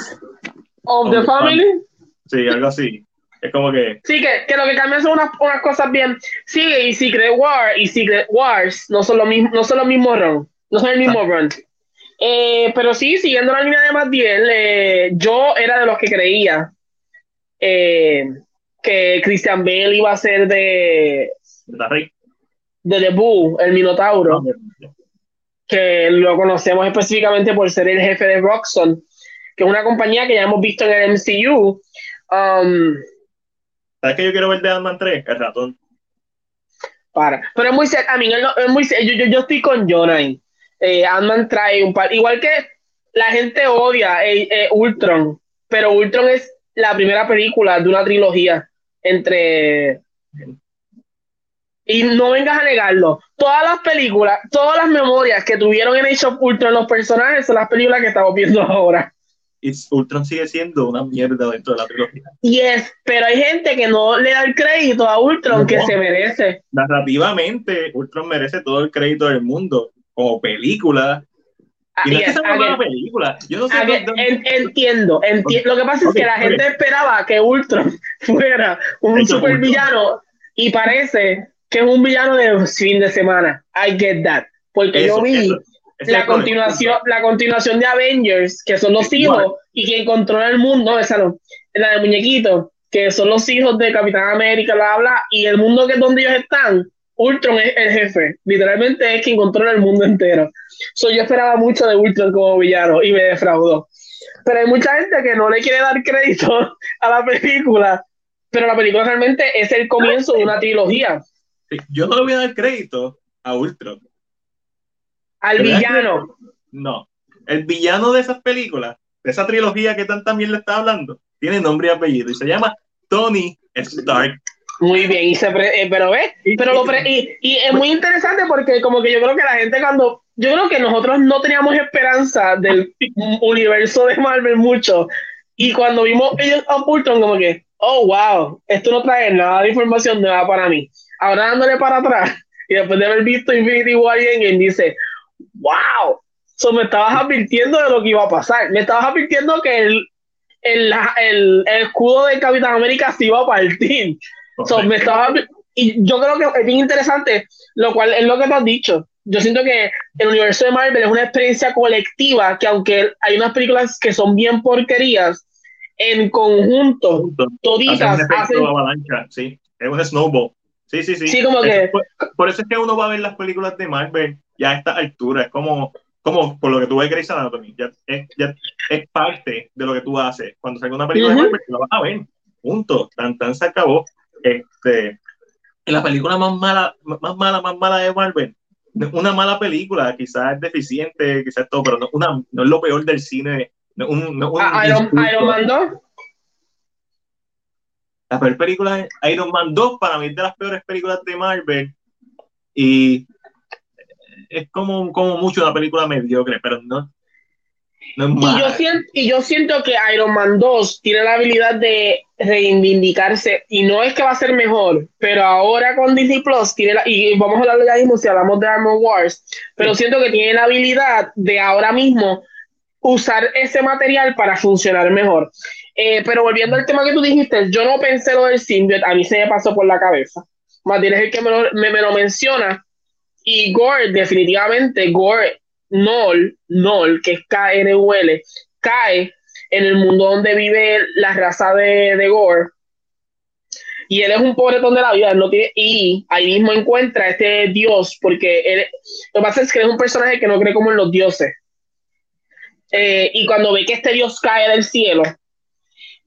of, the, Family. Sí, algo así. Es como que. Sí, que, que lo que cambian son unas, unas cosas bien. Sí, y Secret War y Secret Wars no son lo mismo, no son los mismos run. No son el mismo run. Eh, pero sí, siguiendo la línea de Matiel, eh, yo era de los que creía eh, que Christian Bale iba a ser de. De The Bull, el Minotauro. Que lo conocemos específicamente por ser el jefe de Roxxon, que es una compañía que ya hemos visto en el MCU. Um, ¿Sabes que yo quiero ver de Ant-Man 3? El ratón. Para. Pero es muy a mí es muy yo, yo, yo estoy con Jonah eh, Ant-Man trae un par, igual que la gente odia eh, eh, Ultron, pero Ultron es la primera película de una trilogía entre y no vengas a negarlo. Todas las películas, todas las memorias que tuvieron en Age of Ultron los personajes son las películas que estamos viendo ahora. Y Ultron sigue siendo una mierda dentro de la trilogía. Yes, pero hay gente que no le da el crédito a Ultron que se merece. Narrativamente, Ultron merece todo el crédito del mundo como película. Y no es que sea una buena película. Yo no sé entiendo, entiendo. Lo que pasa es que la gente esperaba que Ultron fuera un supervillano y parece que es un villano de fin de semana. I get that. Porque yo vi la continuación, la continuación de Avengers, que son los hijos, y quien controla el mundo, esa no, la de muñequito, que son los hijos de Capitán América, bla, bla, y el mundo que es donde ellos están, Ultron es el jefe, literalmente es quien controla el mundo entero. So, yo esperaba mucho de Ultron como villano y me defraudó. Pero hay mucha gente que no le quiere dar crédito a la película, pero la película realmente es el comienzo de una trilogía. Yo no le voy a dar crédito a Ultron. Al villano. No. El villano de esas películas, de esa trilogía que tan también le está hablando, tiene nombre y apellido y se llama Tony Stark. Muy bien, y se eh, pero ves, pero lo y, y, es muy interesante porque como que yo creo que la gente cuando, yo creo que nosotros no teníamos esperanza del universo de Marvel mucho, y cuando vimos ellos a como que, oh wow, esto no trae nada de información nueva para mí. Ahora dándole para atrás, y después de haber visto Infinity War y Endgame, dice, wow, so me estabas advirtiendo de lo que iba a pasar, me estabas advirtiendo que el, el, el, el escudo de Capitán América se iba a partir me estaba, y yo creo que es bien interesante, lo cual es lo que te has dicho. Yo siento que el universo de Marvel es una experiencia colectiva que aunque hay unas películas que son bien porquerías, en conjunto, toditas hacen... sí, es un snowball. Sí, sí, sí. Sí, como que... Por, eso es que uno va a ver las películas de Marvel ya a esta altura. Es como, como por lo que tú ves Grey's Anatomy. Ya es, ya es parte de lo que tú haces. Cuando salga una película de Marvel, la vas a ver. Punto. Tan, tan se acabó. Este, la película más mala, más mala, más mala de Marvel, una mala película, quizás es deficiente, quizás todo, pero no, una, no es lo peor del cine. No, un, no, ah, Iron, Man 2. La peor película es Iron Man 2, para mí es de las peores películas de Marvel. Y es como, como mucho una película mediocre, pero no, y, yo siento, y yo siento que Iron Man 2 tiene la habilidad de reivindicarse y no es que va a ser mejor, pero ahora con Disney Plus tiene la, y vamos a hablar ya mismo si hablamos de Armor Wars, pero siento que tiene la habilidad de ahora mismo usar ese material para funcionar mejor. Eh, pero volviendo al tema que tú dijiste, yo no pensé lo del symbiote, a mí se me pasó por la cabeza. Más es el que me lo, me lo menciona. Y Gore, definitivamente, Gore Nol, Nol, que es K-N-U-L, cae en el mundo donde vive la raza de, de Gore. Y él es un pobretón de la vida, no tiene, y ahí mismo encuentra a este dios, porque él, lo que pasa es que es un personaje que no cree como en los dioses. Eh, y cuando ve que este dios cae del cielo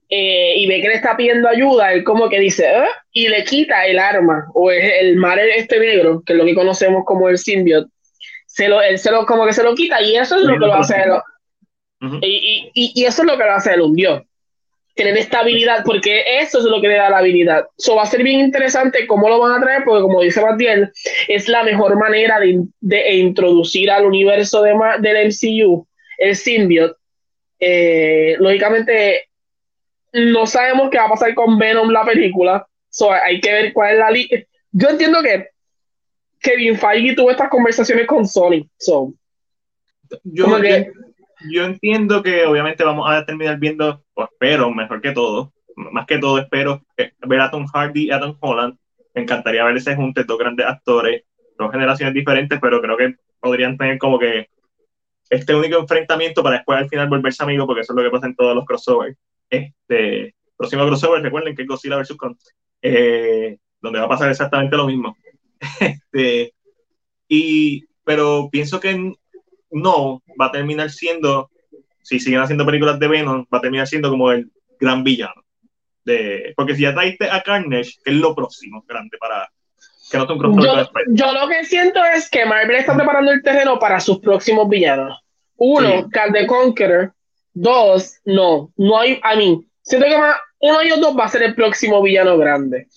eh, y ve que le está pidiendo ayuda, él como que dice, ¿Eh? y le quita el arma, o el mar este negro, que es lo que conocemos como el symbiote, se lo, él se lo, como que se lo quita y eso es lo que lo hace y, y, y, eso es lo que lo hace el hundió. Tener estabilidad, porque eso es lo que le da la habilidad. Eso va a ser bien interesante cómo lo van a traer, porque como dice Matiel, es la mejor manera de, de introducir al universo de, del MCU, el symbiote. Eh, lógicamente, no sabemos qué va a pasar con Venom la película. So, hay que ver cuál es la línea. Yo entiendo que Kevin Feige tuvo estas conversaciones con Sony. So, yo, yo entiendo que obviamente vamos a terminar viendo, o espero, mejor que todo, más que todo espero ver a Tom Hardy y a Tom Holland. Me encantaría ver ese junte, dos grandes actores, dos generaciones diferentes, pero creo que podrían tener como que este único enfrentamiento para después al final volverse amigos, porque eso es lo que pasa en todos los crossovers. Este próximo crossover, recuerden que es Godzilla vs. Kong, eh, donde va a pasar exactamente lo mismo. este, y, pero pienso que no va a terminar siendo, si siguen haciendo películas de Venom, va a terminar siendo como el gran villano. De, porque si ya traiste a Carnage, es lo próximo grande para que no te un yo, yo lo que siento es que Marvel está preparando el terreno para sus próximos villanos. Uno, Cal the Conqueror. Dos, no, no hay, a mí, siento que más, uno de ellos dos va a ser el próximo villano grande.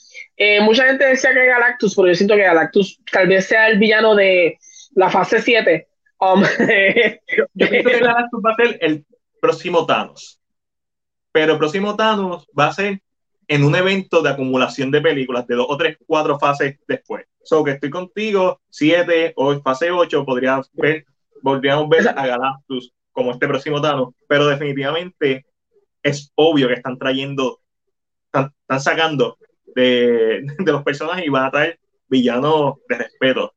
Eh, mucha gente decía que Galactus, pero yo siento que Galactus tal vez sea el villano de la fase 7, Um, yo pienso que Galactus va a ser el próximo Thanos. Pero el próximo Thanos va a ser en un evento de acumulación de películas de dos o tres, cuatro fases después. So que estoy contigo, siete o fase 8, podríamos ver, podríamos ver a Galactus como este próximo Thanos, pero definitivamente es obvio que están trayendo, están, sacando de, de, los personajes y van a traer villanos de respeto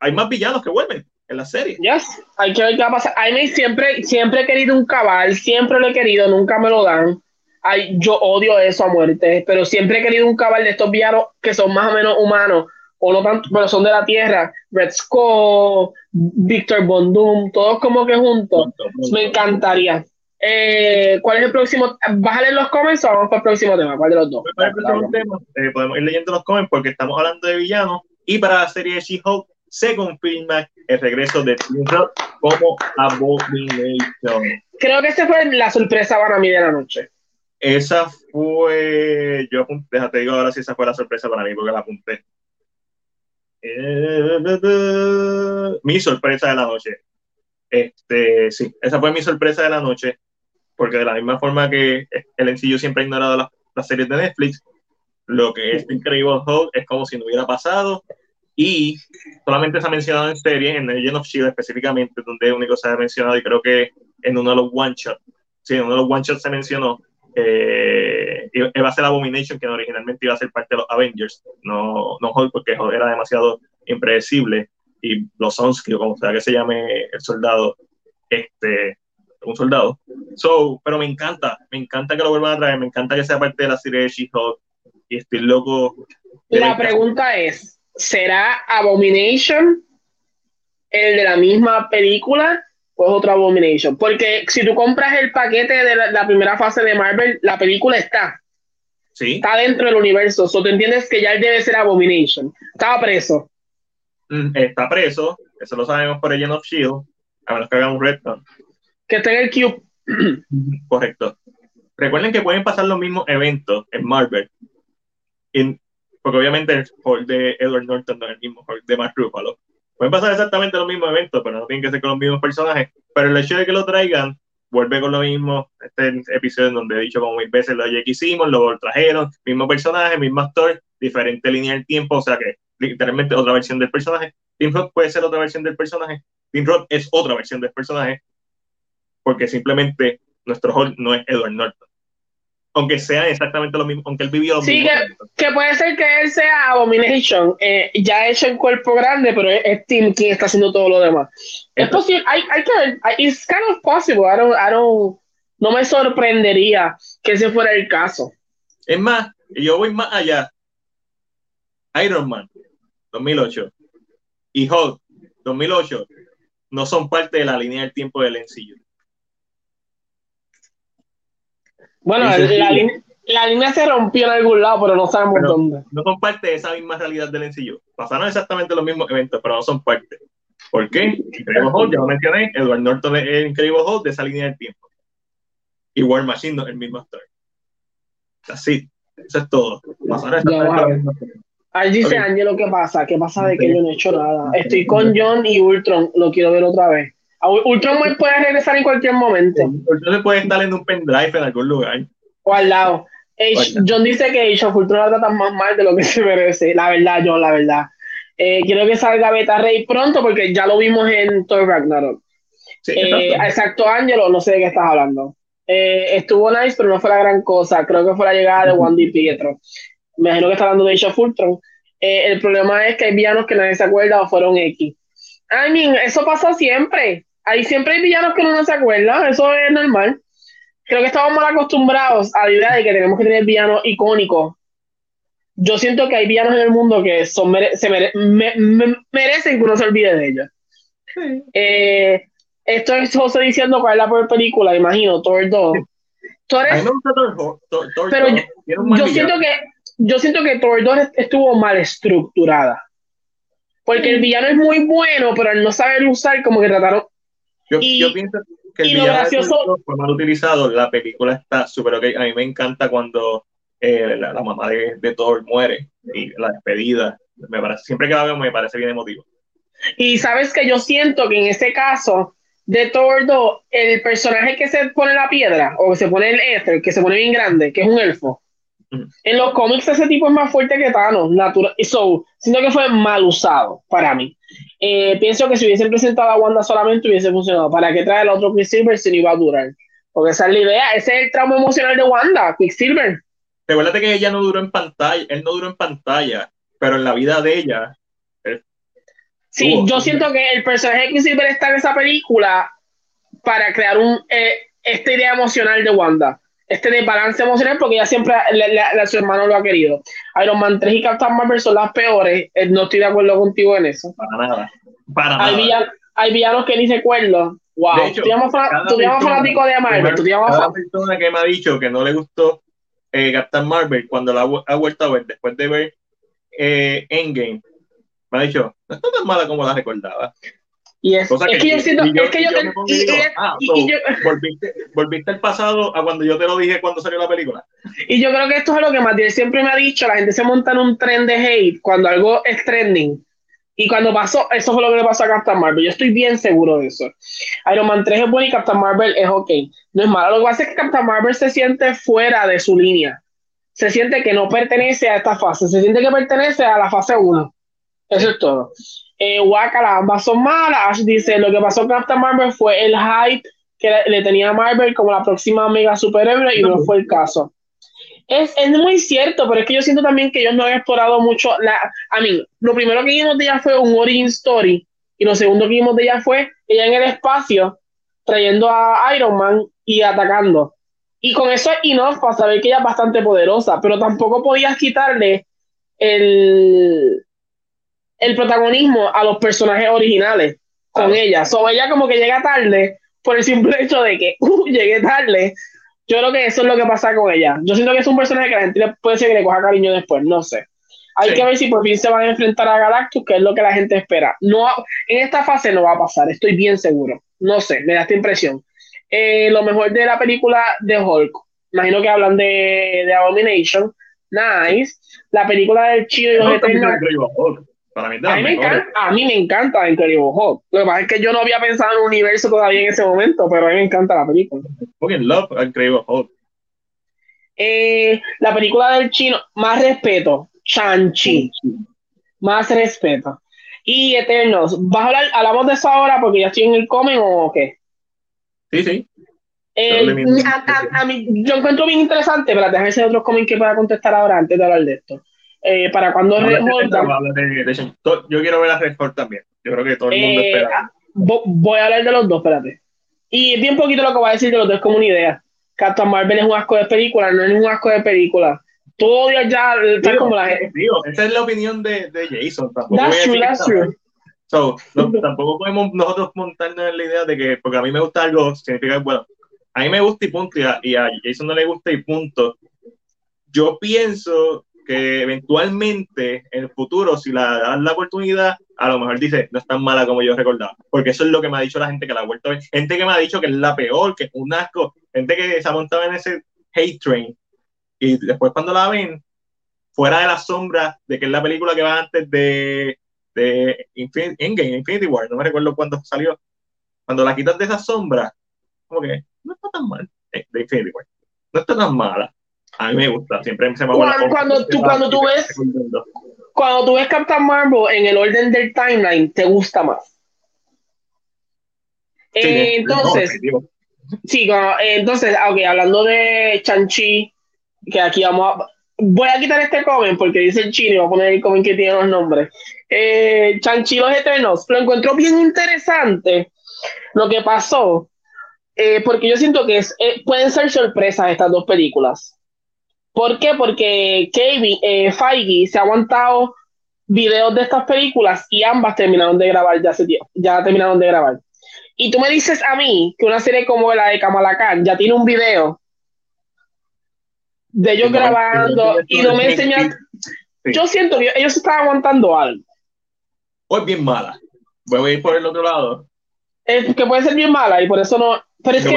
hay más villanos que vuelven en la serie. Yes, hay que ver qué va a pasar. A siempre, siempre he querido un cabal, siempre lo he querido, nunca me lo dan. Ay, yo odio eso a muerte, pero siempre he querido un cabal de estos villanos que son más o menos humanos, o no tanto, pero son de la tierra. Red Skull, Victor Bondum, todos como que juntos. Me encantaría. Eh, ¿Cuál es el próximo? ¿Vas a leer los comments o vamos para el próximo tema? ¿Cuál de los dos? Eh, podemos ir leyendo los comments porque estamos hablando de villanos y para la serie de She-Hulk se confirma el regreso de Tim Roth como Abomination. Creo que esa fue la sorpresa para mí de la noche. Esa fue. Yo apunté, déjate digo ahora si esa fue la sorpresa para mí, porque la apunté. mi sorpresa de la noche. Este, sí, esa fue mi sorpresa de la noche, porque de la misma forma que el encillo siempre ha ignorado las series de Netflix, lo que es Incredible Hulk es como si no hubiera pasado y solamente se ha mencionado en serie, en Legend of Shield específicamente, donde único se ha mencionado y creo que en uno de los one shots, sí, en uno de los one shots se mencionó eh, iba a ser Abomination, que originalmente iba a ser parte de los Avengers, no, no Hulk, porque Hulk era demasiado impredecible y los Sonskyo, como sea que se llame el soldado, este, un soldado. So, pero me encanta, me encanta que lo vuelvan a traer, me encanta que sea parte de la serie de She-Hulk y estoy loco. La pregunta es, ¿será Abomination el de la misma película o es otra Abomination? Porque si tú compras el paquete de la, primera fase de Marvel, la película está. Sí. Está dentro del universo. O te entiendes que ya él debe ser Abomination. Estaba preso. Mm, está preso. Eso lo sabemos por Agent of Shield. A menos que haga un retcon. Que está en el Cube. Correcto. Recuerden que pueden pasar los mismos eventos en Marvel porque obviamente el Hulk de Edward Norton no es el mismo Hulk de Mark Ruffalo. Pueden pasar exactamente los mismos eventos, pero no tienen que ser con los mismos personajes. Pero el hecho de que lo traigan, vuelve con lo mismo. Este episodio en donde he dicho como mil veces lo que hicimos, lo trajeron, mismo personaje, mismo actor, diferente línea del tiempo, o sea que literalmente otra versión del personaje. Tim Roth puede ser otra versión del personaje. Tim Roth es otra versión del personaje, porque simplemente nuestro Hulk no es Edward Norton aunque sea exactamente lo mismo, aunque él vivió lo sí, mismo. Que, que, puede ser que él sea Abomination, eh, ya hecho en cuerpo grande, pero es, Tim quien está haciendo todo lo demás. Es posible, hay, hay que ver, it's kind of possible, I don't, I don't, no me sorprendería que ese fuera el caso. Es más, yo voy más allá. Iron Man, 2008, y Hulk, 2008, no son parte de la línea del tiempo del MCU. Bueno, la, línea se rompió en algún lado, pero no sabemos dónde. No son parte de esa misma realidad del encillo. Pasaron exactamente los mismos eventos, pero no son parte. ¿Por qué? Incredible ya lo mencioné, Edward Norton es Incredible Hulk de esa línea del tiempo. Y War Machine no es el mismo actor. Así, eso es todo. Ahí dice okay. Angelo, ¿qué pasa? ¿Qué pasa de que yo no he hecho nada? Estoy con John y Ultron, lo quiero ver otra vez. Ultron puede regresar en cualquier momento. Ultron puede estar en un pendrive en algún lugar. O al lado. John dice que Age of Ultron la trata más mal de lo que se merece. La verdad, John, la verdad. Eh, quiero que salga Beta Rey pronto porque ya lo vimos en Thor Ragnarok. Sí, eh, exacto, Angelo, no sé de qué estás hablando. Eh, estuvo nice, pero no fue la gran cosa. Creo que fue la llegada de Wandy Pietro. Me imagino que está hablando de Age of Ultron. Eh, el problema es que hay villanos que nadie se acuerda o fueron X. I mean, eso pasa siempre. Hay siempre hay villanos que uno no se acuerda, eso es normal. Creo que estamos mal acostumbrados a la idea de que tenemos que tener villanos icónicos. Yo siento que hay villanos en el mundo que son se merecen que uno se olvide de ellos. Eh, esto es José diciendo cuál es la peor película, imagino, Thor 2. Thor es, pero yo siento que yo siento que Thor 2 estuvo mal estructurada. Porque el villano es muy bueno, pero al no saber usar, como que trataron. Yo, yo pienso que el villano gracioso... fue mal utilizado. La película está súper ok. A mí me encanta cuando eh, la, mamá de, de, Thor muere y la despedida. Me parece, siempre que la veo me parece bien emotivo. Y sabes que yo siento que en ese caso de Thor 2, el personaje que se pone la piedra o que se pone el éter, que se pone bien grande, que es un elfo, en los cómics ese tipo es más fuerte que Thanos, natural. So, siento que fue mal usado para mí. Eh, pienso que si hubiesen presentado a Wanda solamente hubiese funcionado. ¿Para qué traer el otro Quicksilver si no iba a durar? Porque esa es la idea, ese es el trauma emocional de Wanda, Quicksilver. Recuérdate que ella no duró en pantalla, él no duró en pantalla, pero en la vida de ella. Sí, yo siento que el personaje de Quicksilver está en esa película para crear un, eh, esta idea emocional de Wanda este desbalance emocional porque ella siempre, la, su hermano lo ha querido. Iron Man 3 y Captain Marvel son las peores. Eh, no estoy de acuerdo contigo en eso. Para nada. Para hay, nada. Villanos, hay villanos que ni recuerdo. Wow. De hecho, tú llamas fanático de Marvel. Tú cada persona que me ha dicho que no le gustó eh, Captain Marvel cuando la ha vuelto a ver después de ver eh, Endgame, me ha dicho, no está tan mala como la recordaba. Y es, que, yo siento, es que yo, volviste, al pasado a cuando yo te lo dije cuando salió la película. Y yo creo que esto es lo que Matías siempre me ha dicho, la gente se monta en un tren de hate cuando algo es trending. Y cuando pasó, eso fue lo que le pasó a Captain Marvel. Yo estoy bien seguro de eso. Iron Man 3 es bueno y Captain Marvel es ok. No es malo. Lo que pasa es que Captain Marvel se siente fuera de su línea. Se siente que no pertenece a esta fase. Se siente que pertenece a la fase 1. Eso es todo. Eh, Wakala, ambas son malas. dice, lo que pasó con Captain Marvel fue el hype que le tenía Marvel como la próxima mega superhéroe y no fue el caso. Es, es, muy cierto, pero es que yo siento también que ellos no han explorado mucho la... A mí, lo primero que vimos de ella fue un origin story y lo segundo que vimos de ella fue ella en el espacio trayendo a Iron Man y atacando. Y con eso es enough para saber que ella es bastante poderosa, pero tampoco podías quitarle el, el protagonismo a los personajes originales con ella. So, ella como que llega tarde por el simple hecho de que uh, llegué tarde. Yo creo que eso es lo que pasa con ella. Yo siento que es un personaje que la gente puede ser que le coja cariño después, no sé. Hay que ver si por fin se van a enfrentar a Galactus, que es lo que la gente espera. No, en esta fase no va a pasar, estoy bien seguro. No sé, me da esta impresión. Eh, lo mejor de la película de Hulk, imagino que hablan de, de Abomination. Nice. La película del chino y los Eternals a, mí me encanta, a mí me encanta Incredible Hulk. Lo que pasa es que yo no había pensado en un universo todavía en ese momento, pero a mí me encanta la película. love Incredible Hulk. Eh, la película del chino, más respeto, Shang-Chi. Más respeto. Y Eternos, ¿vas a hablar, hablamos de eso ahora porque ya estoy en el cómic o qué? Sí, sí. Eh, a, mí, yo encuentro bien interesante, pero déjame hacer otros cómics que pueda contestar ahora antes de hablar de esto. Eh, para cuando Red yo quiero ver a Red también. Yo creo que todo el mundo eh, espera. Voy a hablar de los dos, espérate. Y bien poquito lo que voy a decir de los dos es como una idea. Captain Marvel es un asco de película, no es un asco de película. Todo ya está como la gente. esa es la opinión de, de Jason. Tampoco that's true, that's true. So, no, tampoco podemos nosotros montarnos en la idea de que porque a mí me gusta algo, significa bueno. A mí me gusta y punto, y a, y a Jason no le gusta y punto. Yo pienso que eventualmente en el futuro, si la dan la oportunidad, a lo mejor dice, no es tan mala como yo recordaba. Porque eso es lo que me ha dicho la gente que la ha vuelto a ver. Gente que me ha dicho que es la peor, que es un asco. Gente que se ha montado en ese hate train. Y después cuando la ven, fuera de la sombra de que es la película que va antes de, de Infinity, War, no me recuerdo cuándo salió. Cuando la quitas de esa sombra, como que no está tan mal, eh, de Infinity War. No está tan mala. A mí me gusta, siempre se me Cuando, cuando, tú, cuando tú ves cuando tú ves Captain Marvel en el orden del timeline, te gusta más. Eh, entonces, sí, entonces, ok, hablando de Chanchi, que aquí vamos a, voy a quitar este comment porque dice el chino y voy a poner el comment que tiene los nombres. Eh, Chanchi los Eternos, lo encuentro bien interesante lo que pasó, eh, porque yo siento que es, eh, pueden ser sorpresas estas dos películas. ¿Por qué? Porque Kevin, eh, Feige se ha aguantado videos de estas películas y ambas terminaron de grabar ya hace tiempo, ya terminaron de grabar. Y tú me dices a mí que una serie como la de Kamala Khan ya tiene un video de ellos grabando y no me enseñan. Yo siento que ellos estaban aguantando algo. O es bien mala. Voy a ir por el otro lado. Es que puede ser bien mala y por eso no. Pero es que,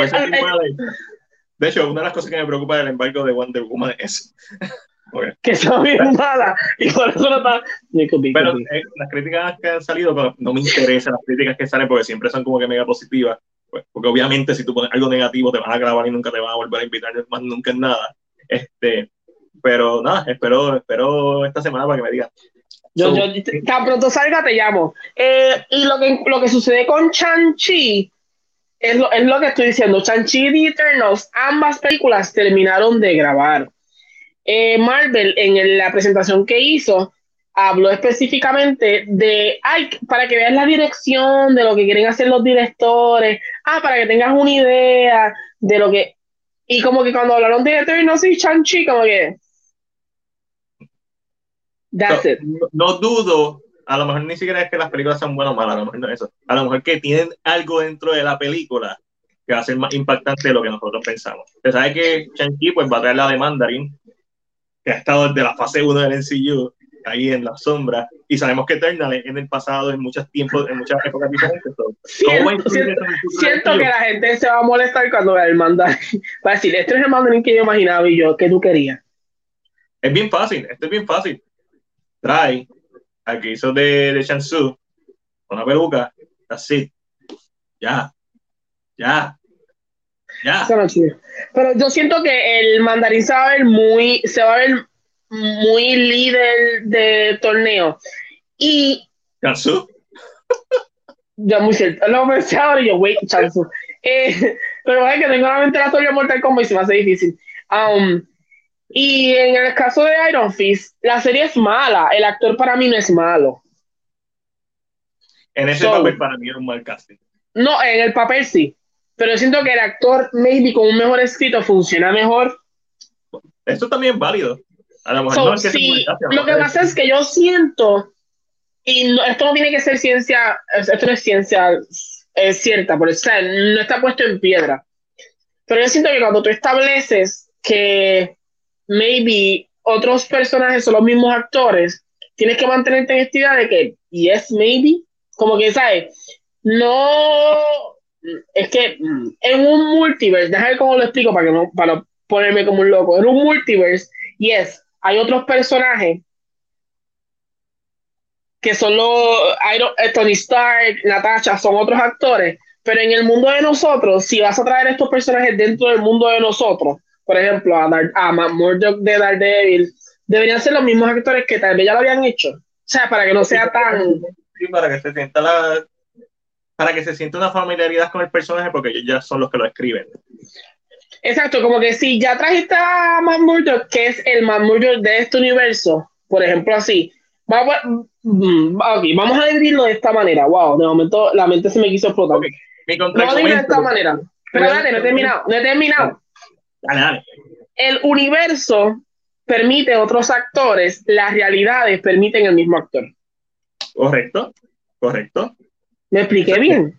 de hecho, una de las cosas que me preocupa del embargo de Wonder Woman es que son bien malas y por eso no está. Pero eh, las críticas que han salido, no me interesan las críticas que salen porque siempre son como que mega positivas. Pues, porque obviamente, si tú pones algo negativo, te van a grabar y nunca te van a volver a invitar más nunca en nada. Este, pero nada, espero, espero esta semana para que me digas. Yo, yo, tan pronto salga, te llamo. Eh, y lo que, lo que sucede con Chanchi es lo, es lo que estoy diciendo. Chanchi y Eternals, ambas películas terminaron de grabar. Eh, Marvel, en la presentación que hizo, habló específicamente de, ay, para que veas la dirección de lo que quieren hacer los directores, ah, para que tengas una idea de lo que. Y como que cuando hablaron de Eternals y Chanchi, como que. That's no, it. No, dudo a lo mejor ni siquiera es que las películas sean buenas o malas, a lo mejor no es eso. A lo mejor que tienen algo dentro de la película que va a ser más impactante de lo que nosotros pensamos. Se sabe que Shang-Chi pues, va a traer la de Mandarin, que ha estado desde la fase 1 del NCU, ahí en la sombra, y sabemos que Eternal en el pasado, en muchos tiempos, en muchas épocas diferentes. Siento, siento, que la gente se va a molestar cuando vea el Mandarin. Va a decir, este es el Mandarin que yo imaginaba y yo, que tú querías. Es bien fácil, esto es bien fácil. Trae al que hizo de, de Shansu, con una peluca, así. Ya, ya, ya. Pero yo siento que el mandarín se va a ver muy, se va a ver muy líder de torneo. Y. Shansu. Ya muy cierto. Lo pensé ahora y yo, wait, Shansu. Eh, pero es que tengo la mente la historia Mortal Kombat y se me hace difícil. Um, y en el caso de Iron Fist, la serie es mala. El actor para mí no es malo. En ese papel para mí es un mal casting. No, en el papel sí. Pero siento que el actor, maybe con un mejor escrito, funciona mejor. Esto también es válido. A lo mejor no es que sí, Lo que pasa es que yo siento, y esto no tiene que ser ciencia, esto no es ciencia es cierta, por eso no está puesto en piedra. Pero yo siento que cuando tú estableces que maybe otros personajes son los mismos actores, tienes que mantenerte en esta idea de que, yes, maybe, como que, ¿sabes? No, es que mm, en un multiverse, déjame ver cómo lo explico para que no, para ponerme como un loco, en un multiverse, yes, hay otros personajes que son los Tony Stark, Natasha, son otros actores, pero en el mundo de nosotros, si vas a traer estos personajes dentro del mundo de nosotros, por ejemplo, a, Dar a Murdoch de Daredevil, deberían ser los mismos actores que tal vez ya lo habían hecho. O sea, para que no sea tan. Sí, para que se sienta la. Para que se sienta una familiaridad con el personaje, porque ellos ya son los que lo escriben. Exacto, como que si ya trajiste a Matt Murdock, que es el Matt Murdock de este universo, por ejemplo, así, vamos a, mm, vamos a dividirlo de esta manera. Wow, de momento la mente se me quiso explotar. Okay. a dividirlo de esta manera. Pero date, no he terminado, no he terminado. El universo permite otros actores, las realidades permiten el mismo actor. Correcto, correcto. ¿Me expliqué bien?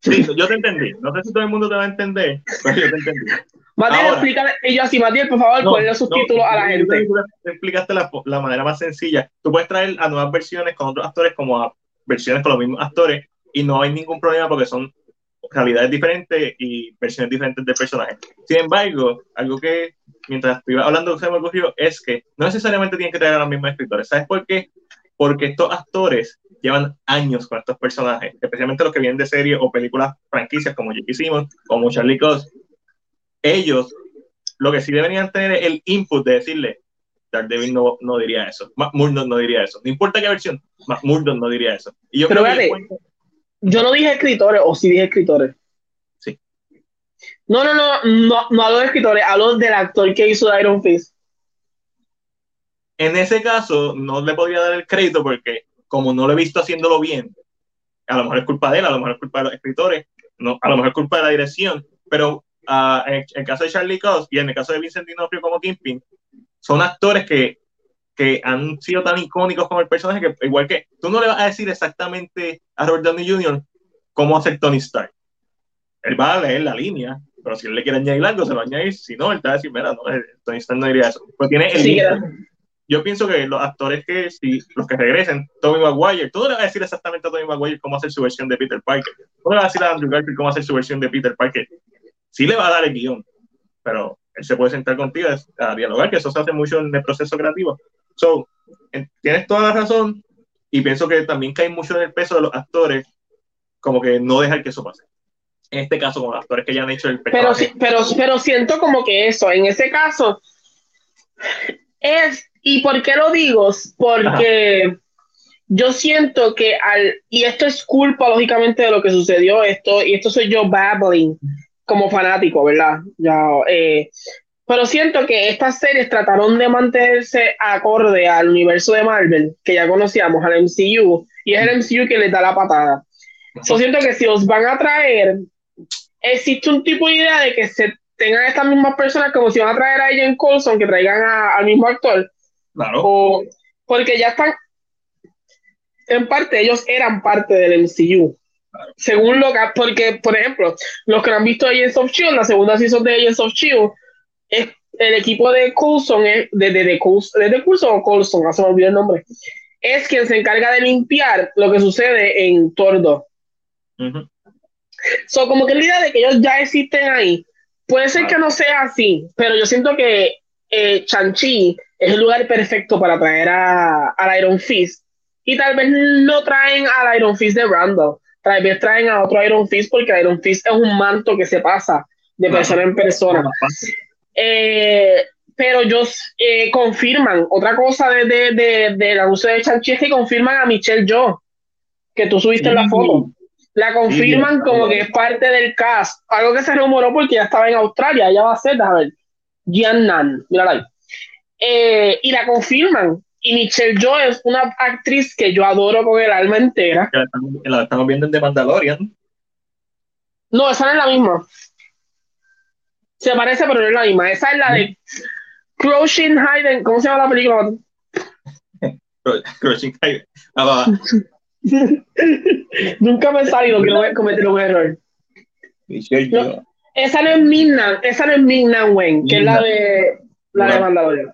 Sí, yo te entendí. No sé si todo el mundo te va a entender, pero yo te entendí. Matiel, explícale, y yo así, Matiel, por favor, no, los subtítulos a la gente. Tú explicaste la, la, manera más sencilla. Tú puedes traer a nuevas versiones con otros actores como a versiones con los mismos actores y no hay ningún problema porque son realidades diferentes y versiones diferentes de personajes. Sin embargo, algo que mientras estoy hablando se me ocurrió es que no necesariamente tienen que traer a los mismos escritores. ¿Sabes por qué? Porque estos actores llevan años con estos personajes, especialmente los que vienen de series o películas franquicias como Jake Simmons, como Charlie Cox. Ellos lo que sí deberían tener es el input de decirle, Daredevil no, no diría eso, Matt Murdock no diría eso, no importa qué versión, Matt Murdock no diría eso. Y yo Pero creo yo no dije escritores, o sí dije escritores. Sí. No, no, no, no, no hablo de escritores, hablo del actor que hizo Iron Fist. En ese caso, no le podría dar el crédito porque, como no lo he visto haciéndolo bien, a lo mejor es culpa de él, a lo mejor es culpa de los escritores, no, a lo mejor es culpa de la dirección, pero uh, en, el caso de Charlie Cox y en el caso de Vincent D'Onofrio como Kingpin, son actores que que han sido tan icónicos como el personaje que igual que tú no le vas a decir exactamente a Robert Downey Jr. cómo hacer Tony Stark. Él va a leer la línea, pero si él le quiere añadir algo, se lo añade. Si no, él te va a decir, mira, no, eh, Tony Stark no diría eso. Pues tiene el Yo pienso que los actores que, si los que regresen, Tommy Maguire, tú no le vas a decir exactamente a Tommy Maguire cómo hacer su versión de Peter Parker. Tú no le vas a decir a Andrew Garfield cómo hacer su versión de Peter Parker. Sí le va a dar el guion, pero él se puede sentar contigo a dialogar, que eso se hace mucho en el proceso creativo. So, tienes toda la razón y pienso que también cae mucho en el peso de los actores, como que no dejar que eso pase. En este caso, con los actores que ya han hecho el Pero, pero, pero siento como que eso, en ese caso, es, ¿y por qué lo digo? Porque yo siento que al, y esto es culpa lógicamente de lo que sucedió, esto, y esto soy yo babbling como fanático, ¿verdad? Ya, eh, pero siento que estas series trataron de mantenerse acorde al universo de Marvel, que ya conocíamos, al MCU, y es el MCU que les da la patada. Yo siento que si os van a traer, existe un tipo de idea de que se tengan estas mismas personas como si van a traer a Jen Coulson, que traigan al mismo actor. Claro. O, porque ya están, en parte, ellos eran parte del MCU. Según lo que, porque, por ejemplo, los que han visto Agents of Shield, la segunda season de Agents of Shield, es el equipo de Coulson, es, de, de, de, Coulson o Coulson, no se me olvidó el nombre, es quien se encarga de limpiar lo que sucede en Tordo. So, como que la idea de que ellos ya existen ahí, puede ser que no sea así, pero yo siento que eh, Chanchi es el lugar perfecto para traer a, al Iron Fist. Y tal vez no traen al Iron Fist de Randall, tal vez traen a otro Iron Fist porque Iron Fist es un manto que se pasa de persona en persona. Eh, pero ellos eh, confirman, otra cosa de, de, de, de la de Chanchi es que confirman a Michelle Jo, que tú subiste en la foto. La confirman como que es parte del cast, algo que se rumoró porque ya estaba en Australia, ella va a ser, a ver, Jian Nan, mírala ahí. Eh, y la confirman. Y Michelle Jo es una actriz que yo adoro con el alma entera. La estamos, viendo en The Mandalorian. No, esa no es la misma. Se parece, pero no es la misma. Esa es la de Crushing Hayden. ¿Cómo se llama la película? Crushing Hayden. Ah, Nunca me he salido que no voy a cometer un error. esa no es Mingnan, esa no es Mingnan Wen, que es la de la de Mandalorian.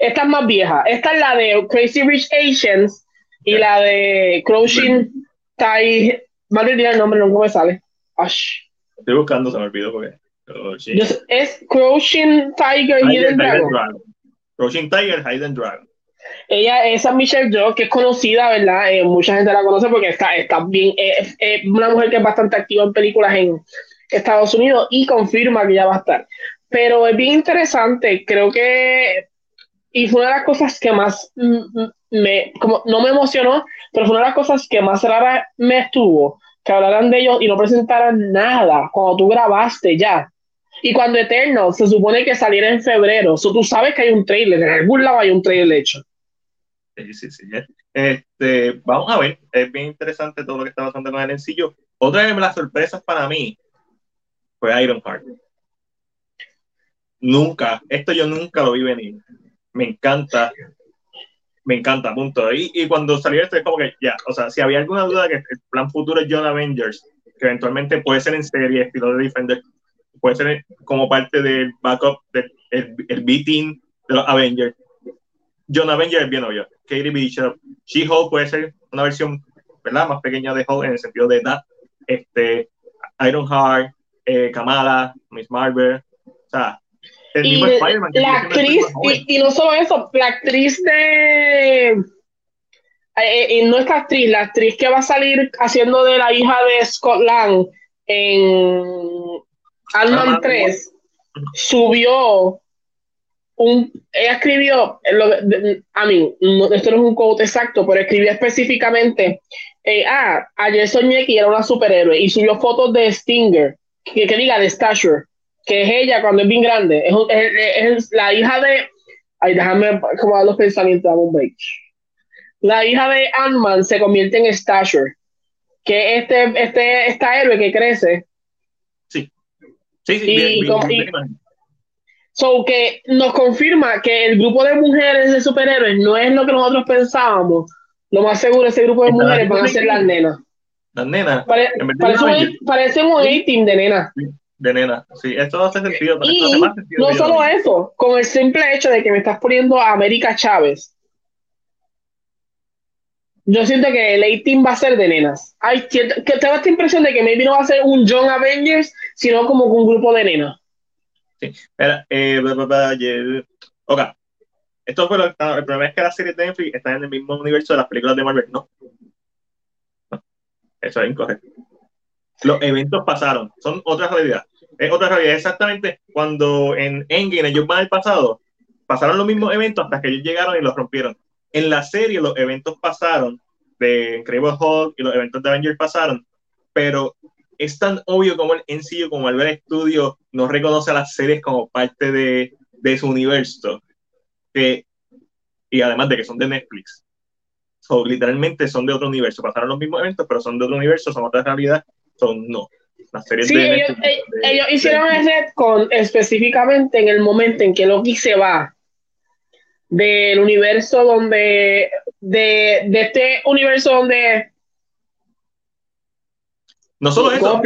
Esta es más vieja. Esta es la de Crazy Rich Asians y la de Crushing Tai. Madre mía, el nombre no me sale. Estoy buscando, se me olvidó porque es Crouching Tiger, Hidden, Dragon. Crouching Tiger, Hidden Dragon. Ella, esa Michelle Joe, que es conocida, ¿verdad? Eh, mucha gente la conoce porque está, está bien, es una mujer que es bastante activa en películas en Estados Unidos y confirma que ya va a estar. Pero es bien interesante, creo que, y fue una de las cosas que más me, como no me emocionó, pero fue una de las cosas que más rara me estuvo, que hablaran de ellos y no presentaran nada cuando tú grabaste ya. Y cuando Eterno se supone que saliera en febrero, so, tú sabes que hay un trailer, en algún lado hay un trailer hecho. Sí, sí, sí. Este, vamos a ver, es bien interesante todo lo que está pasando con el sencillo. Otra de las sorpresas para mí fue Ironheart. Nunca, esto yo nunca lo vi venir. Me encanta me encanta, punto. Y, y cuando salió esto es como que ya, o sea, si había alguna duda que el plan futuro es John Avengers, que eventualmente puede ser en serie, estilo de Defender, puede ser como parte del backup del el, B-Team de los Avengers. John Avenger es bien obvio. Katie Bishop. She-Hulk puede ser una versión ¿verdad? más pequeña de Hulk en el sentido de edad. Este, Ironheart, eh, Kamala, Miss Marvel. O sea, el mismo Spider-Man. La actriz, y, no solo eso, la actriz de. Eh, y no esta actriz, la actriz que va a salir haciendo de la hija de Scott Lang en Ant-Man 3 subió un, ella escribió, a mí, esto no es un quote exacto, pero escribió específicamente, eh, ah, ayer soñé que era una superhéroe y subió fotos de Stinger, que, que diga de Stature, que es ella cuando es bien grande, es, es, la hija de, ay, déjame como los pensamientos, un break. La hija de Ant-Man se convierte en Stature, que este, este, esta héroe que crece. Sí, sí, sí. So que nos confirma que el grupo de mujeres de superhéroes no es lo que nosotros pensábamos. Lo más seguro, ese grupo de mujeres van a ser las nenas. Las nenas. parece, un, A-team de nenas. De nenas, sí, esto hace sentido. Y no solo eso, con el simple hecho de que me estás poniendo a América Chávez. Yo siento que el A-Team va a ser de nenas. Ay, que tengo esta impresión de que maybe no va a ser un John Avengers, sino como un grupo de nenas. Sí. Espera, eh, ok. Esto fue lo, el problema es que las series de Netflix están en el mismo universo de las películas de Marvel. No. no. Eso es incorrecto. Los eventos pasaron. Son otra realidad. Es otra realidad. Exactamente cuando en Endgame ellos van al pasado, pasaron los mismos eventos hasta que ellos llegaron y los rompieron. En la serie los eventos pasaron de Incredible Hulk y los eventos de Avengers pasaron, pero es tan obvio como el NCU, como el ver estudio no reconoce a las series como parte de, de su universo. Que, y además de que son de Netflix. So, literalmente son de otro universo. Pasaron los mismos eventos, pero son de otro universo, son otra realidad. Son no. Las series sí, de ellos, eh, ellos hicieron ese con específicamente en el momento en que Loki se va del universo donde de, de este universo donde no solo eso,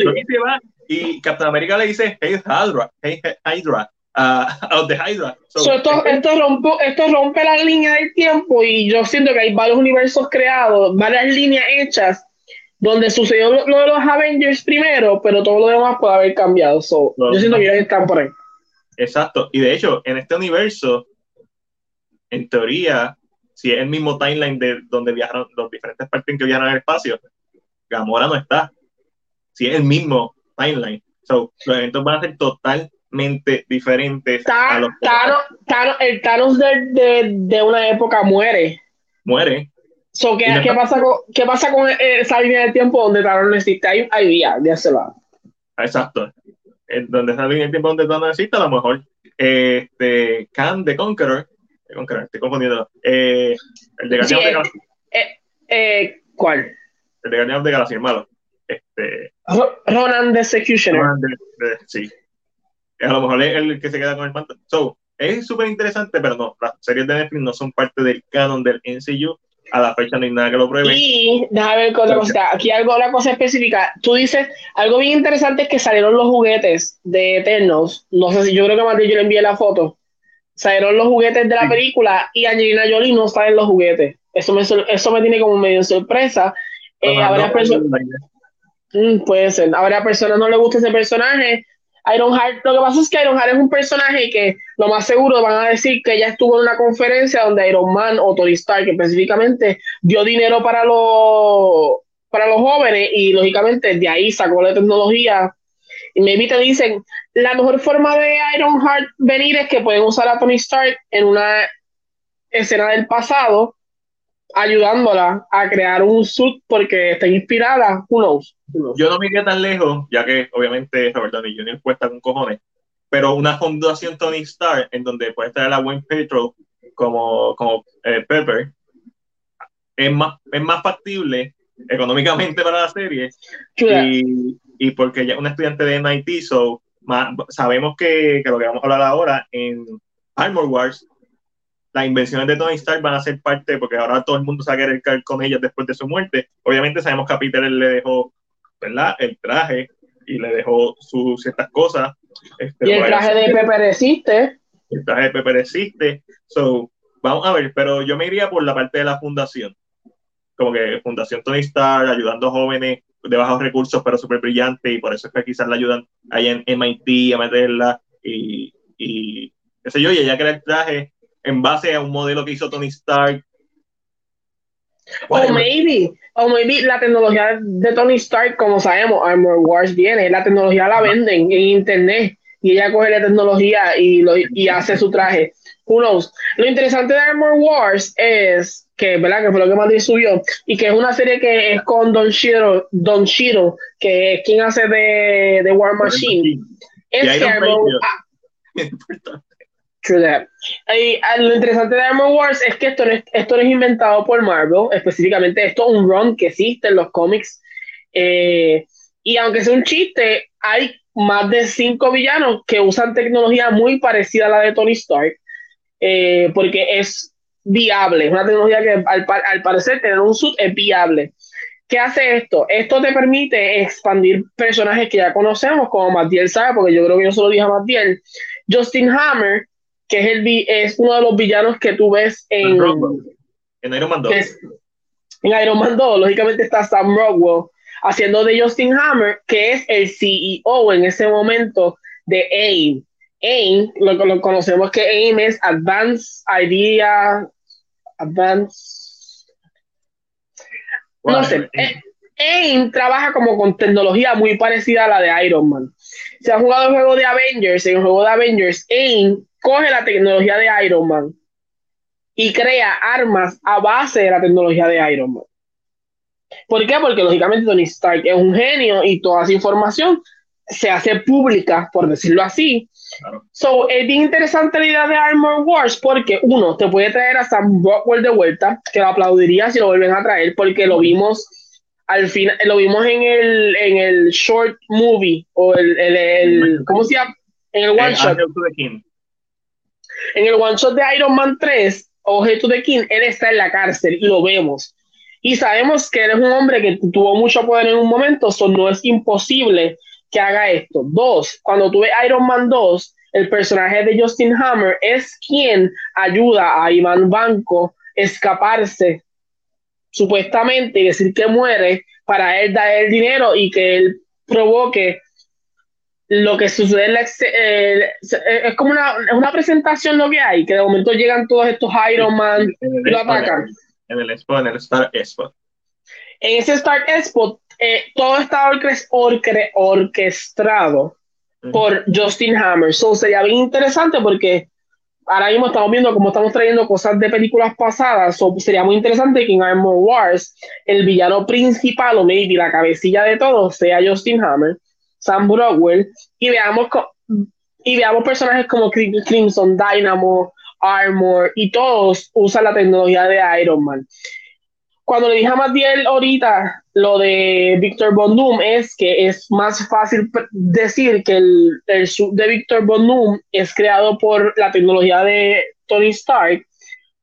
va y Captain America le dice, hey Hydra, hey Hydra, a de Hydra. esto, esto, rompe, esto rompe la línea del tiempo y yo siento que hay varios universos creados, varias líneas hechas donde sucedió lo, de los Avengers primero, pero todo lo demás puede haber cambiado. yo siento que ellos están por ahí. Exacto, y de hecho, en este universo, en teoría, si es el mismo timeline de donde viajaron, los diferentes partes que viajaron al espacio, Gamora no está si es el mismo timeline. So, los eventos van a ser totalmente diferentes. a los Thanos, el Thanos de, de, una época muere. Muere. So, ¿qué, ¿qué, pasa con, ¿Qué pasa con esa línea de tiempo donde Thanos necesita? Hay, hay vía, ya se va. Exacto. Donde esa línea de tiempo donde Thanos necesita, a lo mejor este, Khan de Conqueror, de Conqueror estoy confundiendo, eh, el de Guardian sí, de Galaxy. Eh, eh, ¿Cuál? El de Guardian de Galaxy, el malo. Este, Ronan the Executioner. sí. A lo mejor es el que se queda con el manto. So, es súper interesante, pero no, las series de Netflix no son parte del canon del NCU. A la fecha no hay nada que lo pruebe. Y déjame ver otra cosa. Aquí algo, una cosa específica. Tú dices, algo bien interesante es que salieron los juguetes de Eternals. No sé si yo creo que más de yo le envié la foto. Salieron los juguetes de la película y Angelina Jolie no está en los juguetes. Eso me, eso me tiene como medio sorpresa. Eh, habrá personas Mm, puede ser. A personas no le gusta ese personaje. Ironheart, lo que pasa es que Ironheart es un personaje que lo más seguro van a decir que ella estuvo en una conferencia donde Iron Man o Tony Stark específicamente dio dinero para los para los jóvenes y lógicamente de ahí sacó la tecnología maybe te dicen la mejor forma de Ironheart venir es que pueden usar a Tony Stark en una escena del pasado ayudándola a crear un suit porque está inspirada, who knows, Yo no me iría tan lejos, ya que obviamente Robert Downey Jr. cuesta con cojones, pero una fundación Tony Stark en donde puede estar la Gwen Petro como, como eh, Pepper es más, es más factible económicamente para la serie. Y, y, porque ella es una estudiante de MIT, so, sabemos que, que, lo que vamos a hablar ahora en Armor Wars las invenciones de Tony Stark van a ser parte, porque ahora todo el mundo se va a querer caer con ellas después de su muerte. Obviamente sabemos que a Peter le dejó ¿verdad? El traje y le dejó sus ciertas cosas. Este, y el traje de Pepper existe. El traje de Pepper existe. So, vamos a ver, pero yo me iría por la parte de la fundación. Como que Fundación Tony Stark, ayudando a jóvenes de bajos recursos, pero súper brillante, y por eso es que quizás la ayudan ahí en MIT a meterla, y, y qué sé yo, y ella crea el traje en base a un modelo que hizo Tony Stark. O maybe, o maybe la tecnología de Tony Stark, como sabemos, Armor Wars viene, la tecnología la venden en internet y ella coge la tecnología y, lo, y hace su traje. Who knows? Lo interesante de Armor Wars es que, ¿verdad? Que fue lo que Madrid subió y que es una serie que es con Don Shiro, Don Shiro que es quien hace de, de War Machine. Es que Armor, True that. Y, ah, lo interesante de Armor Wars es que esto no es, esto no es inventado por Marvel, específicamente esto es un run que existe en los cómics. Eh, y aunque sea un chiste, hay más de cinco villanos que usan tecnología muy parecida a la de Tony Stark, eh, porque es viable, es una tecnología que al, al, parecer tener un suit es viable. ¿Qué hace esto? Esto te permite expandir personajes que ya conocemos, como Matiel sabe, porque yo creo que yo solo dije a Matiel. Justin Hammer, que es, el, es uno de los villanos que tú ves en, en Iron Man 2. en Iron Man 2, lógicamente está Sam Rockwell haciendo de Justin Hammer, que es el CEO en ese momento de AIM. AIM, lo que lo conocemos que AIM es Advanced Idea, Advanced... no sé, eh, AIM trabaja como con tecnología muy parecida a la de Iron Man. Si han jugado el juego de Avengers, en el juego de Avengers, AIM coge la tecnología de Iron Man y crea armas a base de la tecnología de Iron Man. ¿Por qué? Porque lógicamente Tony Stark es un genio y toda esa información se hace pública, por decirlo así. So, es bien interesante la idea de Armor Wars porque, uno, te puede traer a Sam Rockwell de vuelta, que lo aplaudiría si lo vuelven a traer, porque lo vimos al final, lo vimos en el, en el short movie, o el, el, ¿cómo se llama? En el one shot. En el one shot de Iron Man 3, Objeto de King, él está en la cárcel y lo vemos. Y sabemos que él es un hombre que tuvo mucho poder en un momento, so no es imposible que haga esto. Dos, cuando tuve Iron Man 2, el personaje de Justin Hammer es quien ayuda a Iván Banco a escaparse supuestamente y decir que muere para él dar el dinero y que él provoque lo que sucede en la, eh, es como una, una, presentación lo que hay, que de momento llegan todos estos Iron Man y lo atacan. En el Expo, en el Star Expo. En ese Star Expo, eh, todo está orquestado por Justin Hammer. So sería bien interesante porque ahora mismo estamos viendo cómo estamos trayendo cosas de películas pasadas. So sería muy interesante que en Armor Wars el villano principal o maybe la cabecilla de todo sea Justin Hammer Sam Brockwell y veamos, y veamos personajes como Crimson Dynamo, Armor y todos usan la tecnología de Iron Man. Cuando le dije a Matiel ahorita lo de Victor Von Doom es que es más fácil decir que el, el de Victor Von Doom es creado por la tecnología de Tony Stark,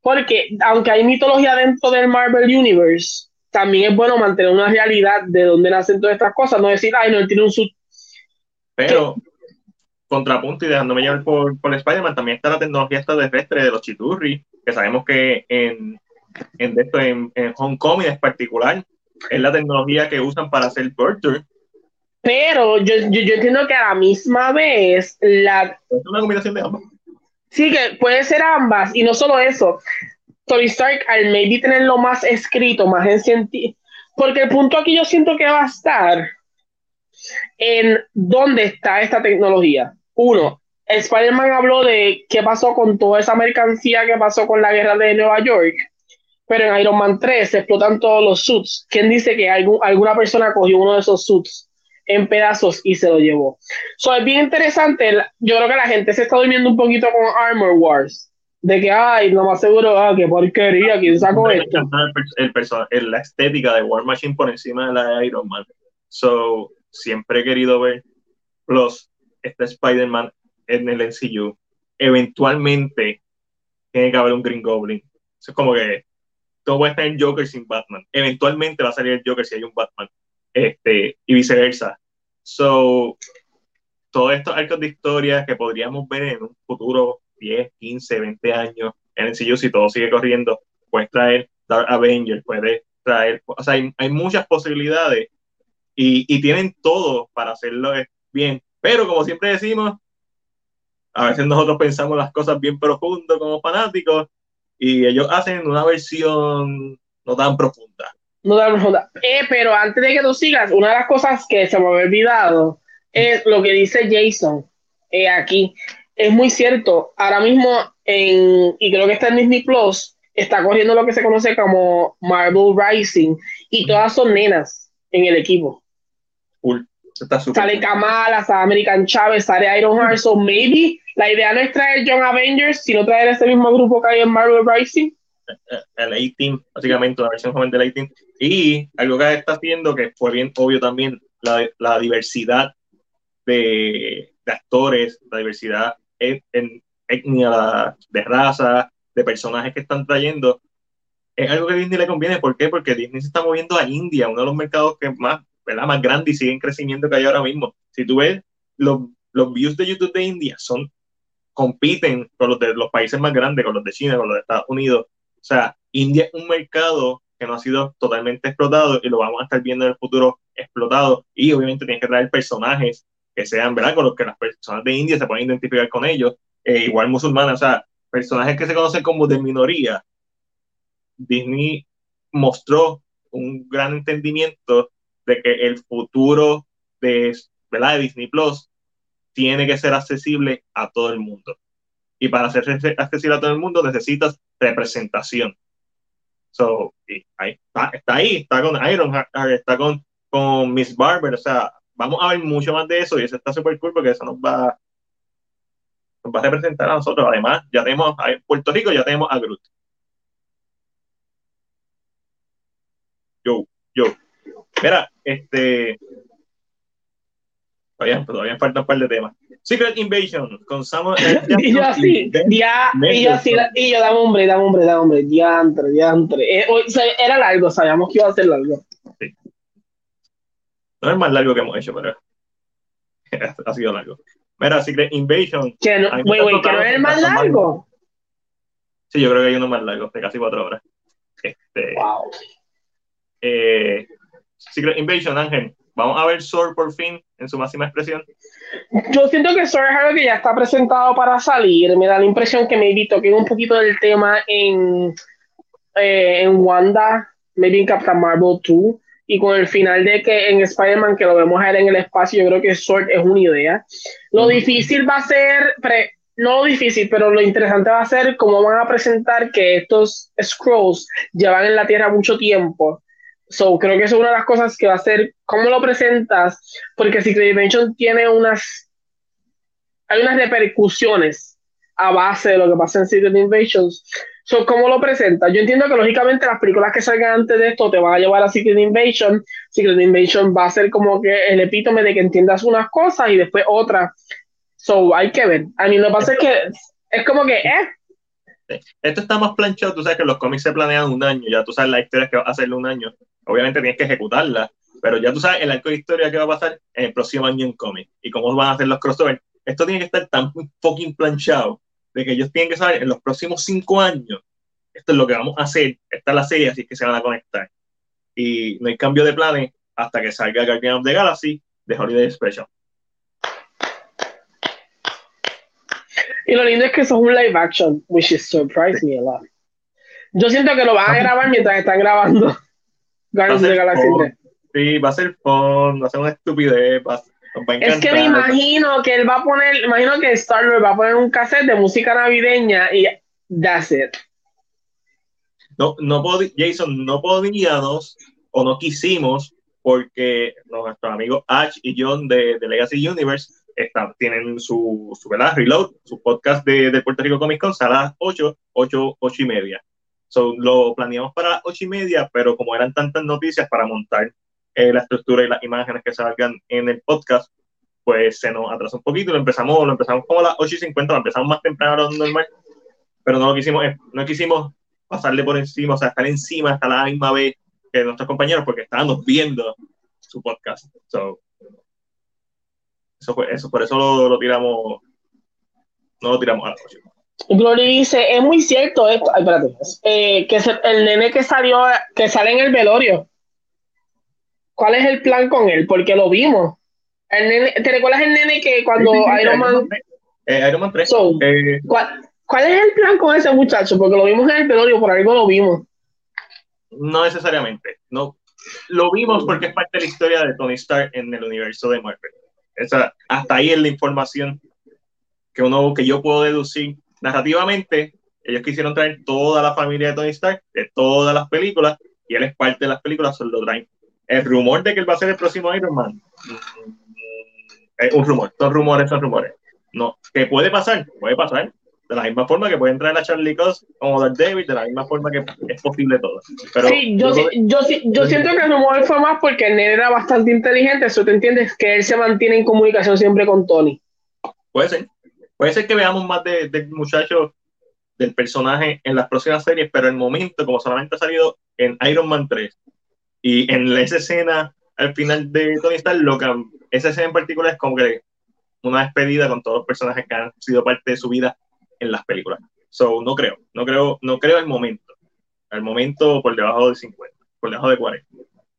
porque aunque hay mitología dentro del Marvel Universe, también es bueno mantener una realidad de dónde nacen todas estas cosas, no decir, ay, no, él tiene un pero, contrapunto y dejándome llevar por, por Spider-Man, también está la tecnología extraterrestre de los chiturri, que sabemos que en, en, esto, en, en Homecoming en particular, es la tecnología que usan para hacer Burter. Pero yo, yo, yo, entiendo que a la misma vez la... Es una combinación de ambas. Sí, que puede ser ambas. Y no solo eso. Tony Stark, al maybe tenerlo más escrito, más en sentido... Porque el punto aquí yo siento que va a estar en dónde está esta tecnología. Uno, Spider-Man habló de qué pasó con toda esa mercancía que pasó con la guerra de Nueva York, pero en Iron Man 3 se explotan todos los suits. ¿Quién dice que alguna persona cogió uno de esos suits en pedazos y se lo llevó? So, es bien interesante. Yo creo que la gente se está durmiendo un poquito con Armor Wars. De que, ay, lo más seguro, ah, qué porquería, ¿quién sacó esto? El, la estética de War Machine por encima de la de Iron Man. So, siempre he querido ver. Plus, este Spider-Man en el NCU. Eventualmente tiene que haber un Green Goblin. es como que todo va a estar en Joker sin Batman. Eventualmente va a salir el Joker si hay un Batman. este, y viceversa. So, todos estos arcos de historia que podríamos ver en un futuro 10, 15, 20 años en el CU, si todo sigue corriendo, puedes traer Dark Avenger, puedes traer, o sea, hay, muchas posibilidades y, y, tienen todo para hacerlo bien. Pero como siempre decimos, a veces nosotros pensamos las cosas bien profundo como fanáticos y ellos hacen una versión no tan profunda. No tan profunda. Eh, pero antes de que tú sigas, una de las cosas que se me había olvidado es lo que dice Jason eh, aquí. Es muy cierto. Ahora mismo, en, y creo que está en Disney Plus, está corriendo lo que se conoce como Marvel Rising y todas son nenas en el equipo. Cool. sale Kamala, sale American Chávez, sale Iron Heart. So maybe la idea no es traer John Avengers, sino traer ese mismo grupo que hay en Marvel Rising. El A-Team, básicamente una versión joven del A-Team. Y algo que está haciendo, que fue bien obvio también, la, la diversidad de, de, actores, la diversidad en, en etnia, de raza, de personajes que están trayendo, es algo que a Disney le conviene. ¿Por qué? Porque Disney se está moviendo a India, uno de los mercados que más, ¿verdad? más grandes y siguen creciendo que hay ahora mismo. Si tú ves los, los views de YouTube de India, son compiten con los de los países más grandes, con los de China, con los de Estados Unidos. O sea, India es un mercado que no ha sido totalmente explotado y lo vamos a estar viendo en el futuro explotado. Y obviamente tienes que traer personajes que sean, ¿verdad? Con los que las personas de India se pueden identificar con ellos. Eh, igual musulmanes, o sea, personajes que se conocen como de minoría. Disney mostró un gran entendimiento de que el futuro de, ¿verdad? de Disney Plus tiene que ser accesible a todo el mundo. Y para ser accesible a todo el mundo necesitas representación. So, ahí está, ahí, está con Iron está con, con Miss Barber, o sea, vamos a ver mucho más de eso y eso está súper cool porque eso nos va, nos va a representar a nosotros. Además, ya tenemos, en Puerto Rico ya tenemos a Groot. Yo, yo. Mira, este, Todavía, todavía falta un par de temas. Secret Invasion con Samuel y yo así, ya, y yo así, y yo, dame hombre, dame hombre, dame hombre, diantre, diantre. Eh, era largo, sabíamos que iba a ser largo. Sí. No es más largo que hemos hecho, pero ha sido largo. Mira, Secret Invasion. Que no, wey, wey, que no es el más largo. Sí, yo creo que hay uno más largo, de casi cuatro horas. Este, wow. Eh, Secret Invasion, Ángel. Vamos a ver Sword por fin en su máxima expresión. Yo siento que Sword es algo que ya está presentado para salir. Me da la impresión que me toqué un poquito del tema en, eh, en Wanda, maybe en Captain Marvel 2. Y con el final de que en Spider-Man, que lo vemos a él en el espacio, yo creo que Sword es una idea. Lo difícil va a ser, no lo difícil, pero lo interesante va a ser cómo van a presentar que estos Scrolls llevan en la Tierra mucho tiempo So, creo que eso es una de las cosas que va a ser cómo lo presentas, porque Secret Invasion tiene unas, hay unas repercusiones a base de lo que pasa en Secret Invasion. So, ¿Cómo lo presentas? Yo entiendo que lógicamente las películas que salgan antes de esto te van a llevar a Secret Invasion. Secret Invasion va a ser como que el epítome de que entiendas unas cosas y después otras. So, hay que ver. A mí lo que pasa es que es como que, eh, esto está más planchado, tú sabes que los cómics se planean un año, ya tú sabes las historias que va a hacerle un año, obviamente tienes que ejecutarla, pero ya tú sabes el arco de historia que va a pasar en el próximo año en cómic y cómo van a hacer los crossovers. Esto tiene que estar tan fucking planchado de que ellos tienen que saber en los próximos cinco años, esto es lo que vamos a hacer, esta es la serie, así que se van a conectar. Y no hay cambio de planes hasta que salga Guardian of the Galaxy de Holiday Special. Y lo lindo es que eso es un live action, which is surprised me a lot. Yo siento que lo van a grabar mientras están grabando Guardians of the Galaxy Sí, va a ser fun, va a ser una estupidez. Va, es que me imagino que él va a poner, imagino que Star Wars va a poner un cassette de música navideña y that's it. No, no Jason, no podíamos o no quisimos porque nuestros amigos Ash y John de, de Legacy Universe tienen su, su ¿verdad? Reload, su podcast de, de, Puerto Rico Comic Con, a las 8, 8, 8 y media. So, lo planeamos para las 8 y media, pero como eran tantas noticias para montar eh, la estructura y las imágenes que salgan en el podcast, pues se nos atrasó un poquito. Lo empezamos, lo empezamos como a las 8 y 50, lo empezamos más temprano lo normal, pero no lo quisimos, eh, no quisimos pasarle por encima, o sea, estar encima hasta la misma vez que nuestros compañeros, porque estábamos viendo su podcast. So, eso, fue, eso, por eso lo, lo tiramos, no lo tiramos a la próxima. Glory dice, es muy cierto esto, ay, espérate, eh, que se- el nene que salió, que sale en el velorio, ¿cuál es el plan con él? Porque lo vimos. El nene, ¿Te recuerdas el nene que cuando Sí, sí, sí, Iron Man... 3. Eh, Iron Man 3. So, Eh, ¿cuál, cuál es el plan con ese muchacho? Porque lo vimos en el velorio, por ahí no lo vimos. no necesariamente. No, lo vimos porque es parte de la historia de Tony Stark en el universo de Marvel. Esa, hasta ahí es la información que uno que yo puedo deducir narrativamente. Ellos quisieron traer toda la familia de Tony Stark de todas las películas y él es parte de las películas, solo lo traen. El rumor de que él va a ser el próximo Iron Man mm, es un rumor. Son rumores, son rumores. No, que puede pasar, puede pasar. De la misma forma que pueden traer a Charlie Cox como Dark David, de la misma forma que es posible todo. Pero sí, yo, yo, sí- yo siento que el rumor fue más porque el nene era bastante inteligente, eso te entiendes, que él se mantiene en comunicación siempre con Tony. Puede ser. Puede ser que veamos más de- del muchacho, del personaje en las próximas series, pero el momento, como solamente ha salido en Iron Man 3 y en esa escena al final de Tony Stark, lo que, esa escena en particular es como que una despedida con todos los personajes que han sido parte de su vida en las películas. So, no creo, no creo, no creo el momento. El momento por debajo de 50, por debajo de 40,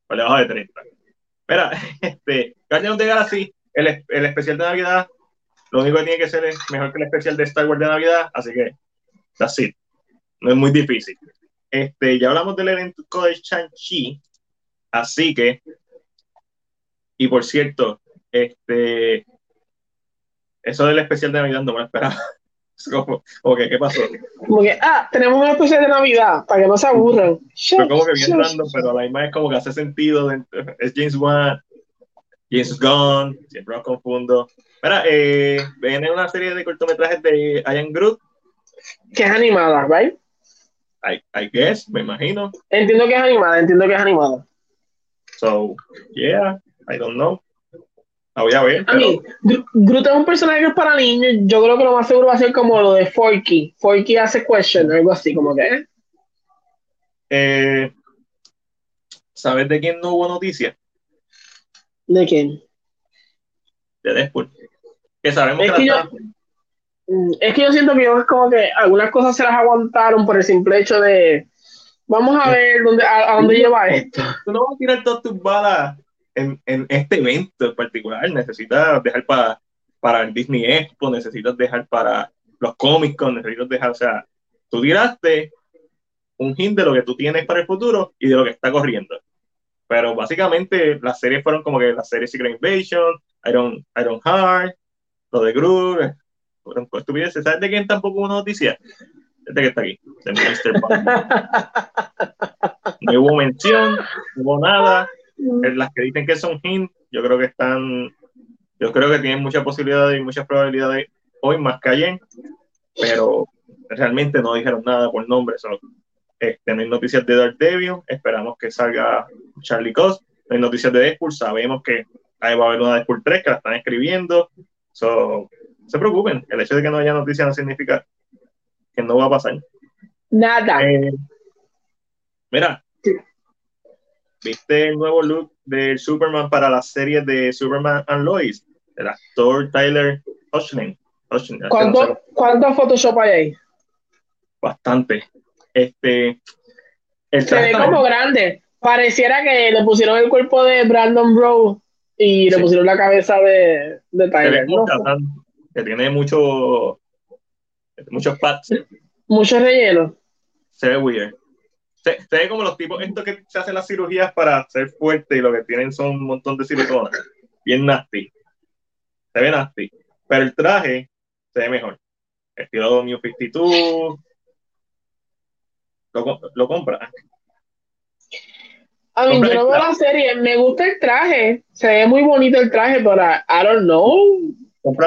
por debajo de 30. Mira, este, Guardians the Galaxy, el, el especial de Navidad lo único que tiene que ser es mejor que el especial de Star Wars de Navidad, así que that's it. No es muy difícil. Este, ya hablamos del elenco de Shang-Chi, así que, y por cierto, este, eso del especial de Navidad no me lo esperaba. Como, ok, ¿qué pasó? Como que, ah, tenemos un especial de Navidad, para que no se aburran. Fue como que bien random, pero la es como que hace sentido. dentro- Es James Wan, James Gunn, siempre los confundo. Mira, eh, viene una serie de cortometrajes de Ian Groot, Que es animada, ¿right? I, I guess, me imagino. Entiendo que es animada, entiendo que es animada. So, yeah, I don't know. La voy a ver. A mí, Groot es un personaje que es para niños. Yo creo que lo más seguro va a ser como lo de Forky. Forky hace question, algo así, como que. ¿eh? eh, ¿sabes de quién no hubo noticia? ¿De quién? De Deadpool. Que sabemos Es que, que la yo- Mm, Es que yo siento que yo es como que algunas cosas se las aguantaron por el simple hecho de. Vamos a ver dónde, a, a dónde lleva esto. tú no vas a tirar todas tus balas en, en este evento en particular. Necesitas dejar para, para el Disney Expo, necesitas dejar para los Comic Con, necesitas dejar, o sea, tú tiraste un hint de lo que tú tienes para el futuro y de lo que está corriendo. Pero básicamente las series fueron como que la serie Secret Invasion, Iron, Iron Heart, lo de Groot, fueron estupideces. ¿Sabes de quién tampoco hubo noticia? Este que está aquí, de Mr. No hubo mención, no hubo nada. En las que dicen que son hint, yo creo que están, yo creo que tienen muchas posibilidades y muchas probabilidades hoy más que ayer, pero realmente no dijeron nada por nombre. So, este, no hay noticias de Daredevil, esperamos que salga Charlie Cox, no hay noticias de Deadpool, sabemos que ahí va a haber una Deadpool 3 que la están escribiendo, so, no se preocupen, el hecho de que no haya noticias no significa que no va a pasar. Nada. Eh, mira, ¿viste el nuevo look del Superman para la serie de Superman and Lois? El actor Tyler Hoechlin. No sé ¿Cuánto, ¿Cuánto Photoshop hay ahí? bastante. Este, Se ve como grande. Pareciera que le pusieron el cuerpo de Brandon Bro y le Sí. pusieron la cabeza de, de Tyler. ¿no? Que tiene mucho, muchos pads. Mucho relleno. Se ve weird. Se, se ve como los tipos, estos que se hacen las cirugías para ser fuerte y lo que tienen son un montón de silicona. Bien nasty. Se ve nasty. Pero el traje se ve mejor. Estilo New 52. Lo, lo compra. A mí, yo no veo la serie. Me gusta el traje. Se ve muy bonito el traje, pero I don't know.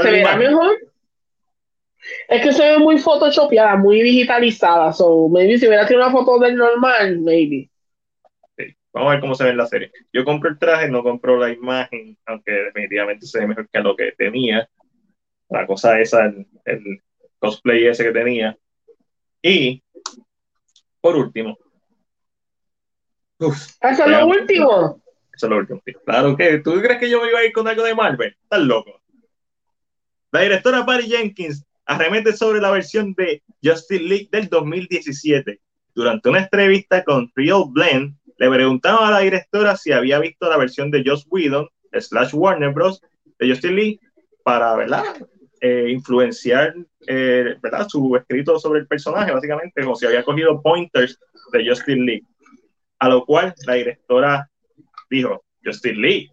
¿Se verá mejor? Es que se ve muy photoshopeada, muy digitalizada. So, maybe si hubiera sido una foto del normal, maybe. Sí. Vamos a ver cómo se ve en la serie. Yo compro el traje, no compro la imagen, aunque definitivamente se ve mejor que lo que tenía. La cosa esa, el, el cosplay ese que tenía. Y, por último, uf, Eso es lo último. Eso es lo último. Claro que, ¿tú crees que yo me iba a ir con algo de Marvel? Estás loco. La directora Barry Jenkins arremete sobre la versión de Justice League del 2017. Durante una entrevista con Real Blend, le preguntaban a la directora si había visto la versión de Joss Whedon slash Warner Bros. de Justice League para, ¿verdad? Eh, influenciar, eh, ¿verdad? Su escrito sobre el personaje, básicamente, como si había cogido pointers de Justice League. A lo cual la directora dijo, Justice League.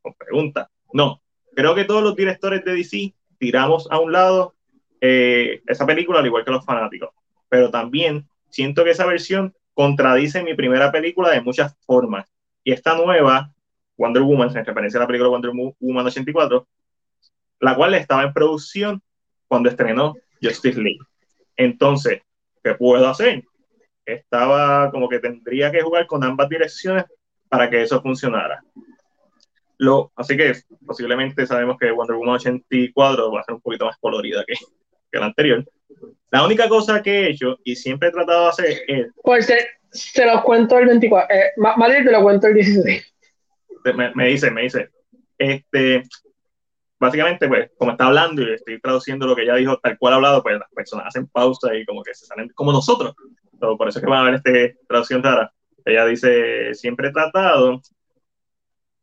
Con pregunta. No, creo que todos los directores de DC tiramos a un lado eh, esa película, al igual que los fanáticos. Pero también siento que esa versión contradice mi primera película de muchas formas. Y esta nueva, Wonder Woman, en referencia a la película Wonder Woman 84, la cual estaba en producción cuando estrenó Justice League. Entonces, ¿qué puedo hacer? Estaba como que tendría que jugar con ambas direcciones para que eso funcionara. Lo, así que posiblemente sabemos que Wonder Woman 84 va a ser un poquito más colorida que, que la anterior. La única cosa que he hecho y siempre he tratado de hacer es... Pues se, los cuento el 24, eh, Madrid te lo cuento el 16. Me, me, dice, me dice, este, básicamente, pues, como está hablando y estoy traduciendo lo que ella dijo tal cual ha hablado, pues las personas hacen pausa y como que se salen como nosotros. por eso es que van a ver esta traducción rara. Ella dice, siempre he tratado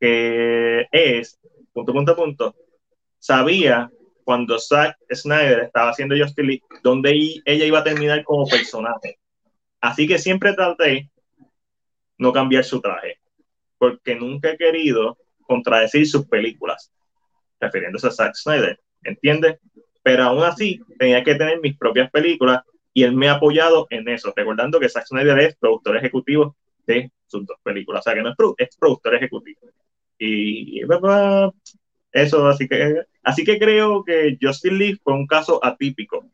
que es, punto, punto, punto, sabía cuando Zack Snyder estaba haciendo Justice League, donde ella iba a terminar como personaje. Así que siempre traté no cambiar su traje, porque nunca he querido contradecir sus películas, refiriéndose a Zack Snyder, ¿entiendes? Pero aún así tenía que tener mis propias películas y él me ha apoyado en eso, recordando que Zack Snyder es productor ejecutivo de sus dos películas, o sea que no es, es productor ejecutivo. Y eso, así que, así que creo que Justin Lee fue un caso atípico.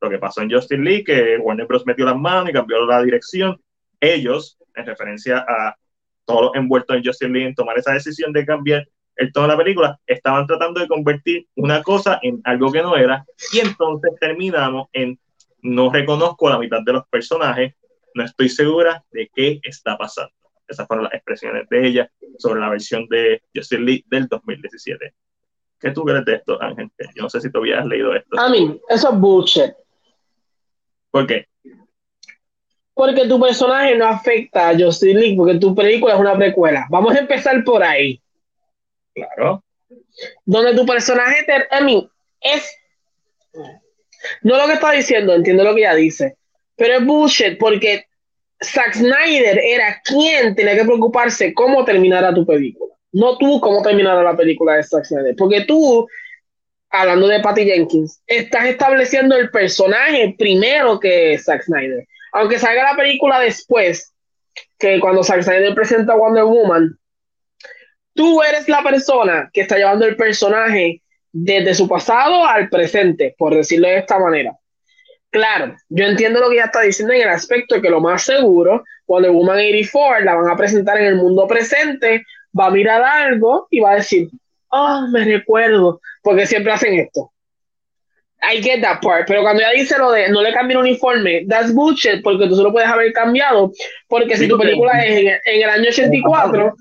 Lo que pasó en Justin Lee, que Warner Bros. metió las manos y cambió la dirección. Ellos, en referencia a todos los envueltos en Justin Lee en tomar esa decisión de cambiar el tono de la película, estaban tratando de convertir una cosa en algo que no era, y entonces terminamos en no reconozco a la mitad de los personajes, no estoy segura de qué está pasando. Esas fueron las expresiones de ella sobre la versión de Justin Lee del 2017. ¿Qué tú crees de esto, Ángel? Yo no sé si tú habías leído esto. A mí, eso es bullshit. ¿Por qué? Porque tu personaje no afecta a Justin Lee, porque tu película es una precuela. Vamos a empezar por ahí. Claro. Donde tu personaje, te, a mí, es. No lo que está diciendo, entiendo lo que ella dice. Pero es bullshit porque Zack Snyder era quien tenía que preocuparse cómo terminara tu película. No tú cómo terminara la película de Zack Snyder. Porque tú, hablando de Patty Jenkins, estás estableciendo el personaje primero que Zack Snyder. Aunque salga la película después, que cuando Zack Snyder presenta Wonder Woman, tú eres la persona que está llevando el personaje desde su pasado al presente, por decirlo de esta manera. Claro, yo entiendo lo que ella está diciendo en el aspecto de que lo más seguro, cuando Woman 84 la van a presentar en el mundo presente, va a mirar algo y va a decir, oh, me recuerdo, porque siempre hacen esto. I get that part, pero cuando ella dice lo de no le cambie el uniforme, that's bullshit, porque tú solo puedes haber cambiado, porque si tu película es en, en el año 84,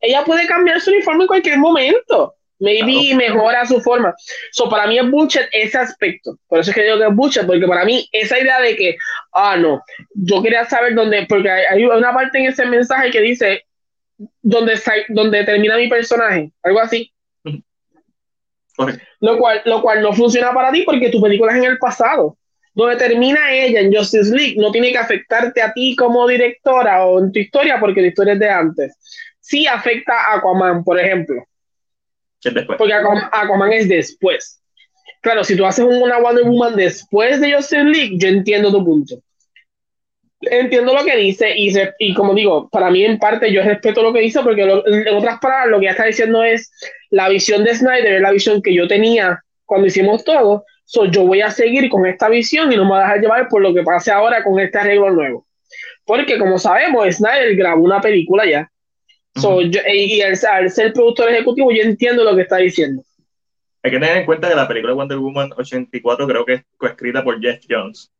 ella puede cambiar su uniforme en cualquier momento. Maybe mejora su forma. So, para mí es bullshit ese aspecto. Por eso es que digo que es bullshit, porque para mí esa idea de que, ah, no, yo quería saber dónde, porque hay, una parte en ese mensaje que dice, dónde, dónde termina mi personaje, algo así. Lo cual, lo cual no funciona para ti porque tu película es en el pasado. Donde termina ella en Justice League no tiene que afectarte a ti como directora o en tu historia porque la historia es de antes. Sí afecta a Aquaman, por ejemplo porque Aquaman, es después. Claro, si tú haces una Wonder Woman después de Justin League, yo entiendo tu punto. Entiendo lo que dice y, y como digo, para mí en parte yo respeto lo que dice porque en otras palabras lo que ya está diciendo es la visión de Snyder es la visión que yo tenía cuando hicimos todo, so yo voy a seguir con esta visión y no me voy a dejar llevar por lo que pase ahora con este arreglo nuevo. Porque como sabemos, Snyder grabó una película ya y al, ser productor ejecutivo, yo entiendo lo que está diciendo. Hay que tener en cuenta que la película Wonder Woman 84 creo que es coescrita por Jeff Jones.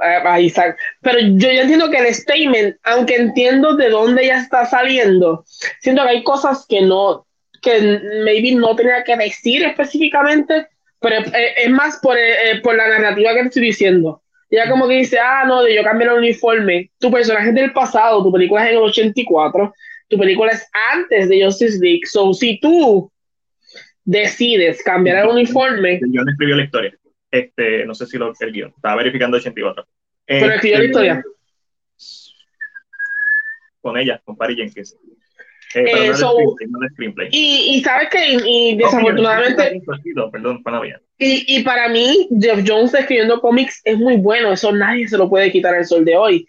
ahí está. Pero yo ya entiendo que el statement, aunque entiendo de dónde ya está saliendo, siento que hay cosas que no, que maybe no tenía que decir específicamente, pero es, más por, eh, por la narrativa que te estoy diciendo. Ya como que dice, ah, no, yo cambié el uniforme. Tu personaje es del pasado, tu película es en el 84, tu película es antes de Justice League. So, si tú decides cambiar el uniforme. Yo no escribió la historia. Este, no sé si lo el guion. Estaba verificando 84. Pero escribió la este, historia. Con ella, con Patty Jenkins. Eh, eh, y, y, sabes que, y, desafortunadamente. perdón, para y, y para mí, Jeff Jones escribiendo cómics es muy bueno, eso nadie se lo puede quitar el sol de hoy.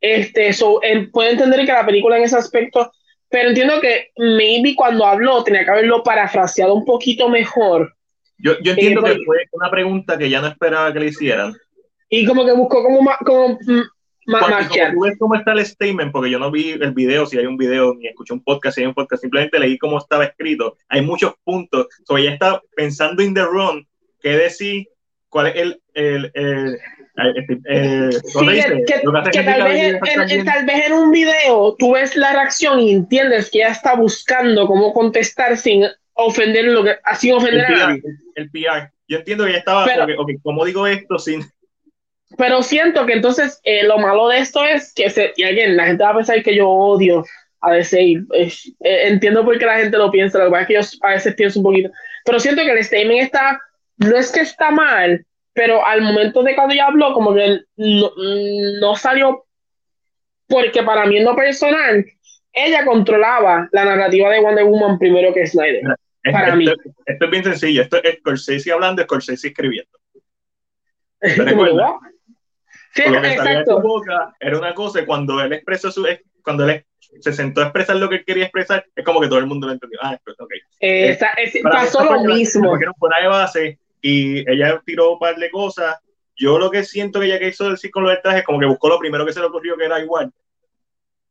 Este, so, puede entender que la película en ese aspecto, pero entiendo que maybe cuando habló tenía que haberlo parafraseado un poquito mejor. Yo, yo entiendo eh, que fue una pregunta que ya no esperaba que le hicieran. Y como que buscó como, como tú ves cómo está el statement, porque yo no vi el video, si hay un video, ni escuché un podcast, si hay un podcast, simplemente leí cómo estaba escrito. Hay muchos puntos. So, ella está pensando in the run, qué decir, cuál es el, el, el que, tal, vez en, tal vez en un video tú ves la reacción y entiendes que ella está buscando cómo contestar sin ofender lo que sin ofender el PR, el PR. Yo entiendo que ella estaba okay, como digo esto sin pero siento que entonces eh, lo malo de esto es que, se, y alguien, la gente va a pensar que yo odio a veces, eh, entiendo por qué la gente lo piensa, lo que pasa es que yo a veces pienso un poquito, pero siento que el statement está, no es que está mal, pero al momento de cuando ella habló, como que no, no salió, porque para mí en lo personal, ella controlaba la narrativa de Wonder Woman primero que Snyder. para esto, mí. Esto es bien sencillo, esto es Scorsese hablando, Scorsese escribiendo. era una cosa, y cuando él expresó su, cuando él se sentó a expresar lo que quería expresar, es como que todo el mundo lo entendió. Ah, okay. Eh, pasó lo mismo. Fuera de base y ella tiró un par de cosas. Yo lo que siento que ella quiso decir con los trajes, como que buscó lo primero que se le ocurrió, que era igual.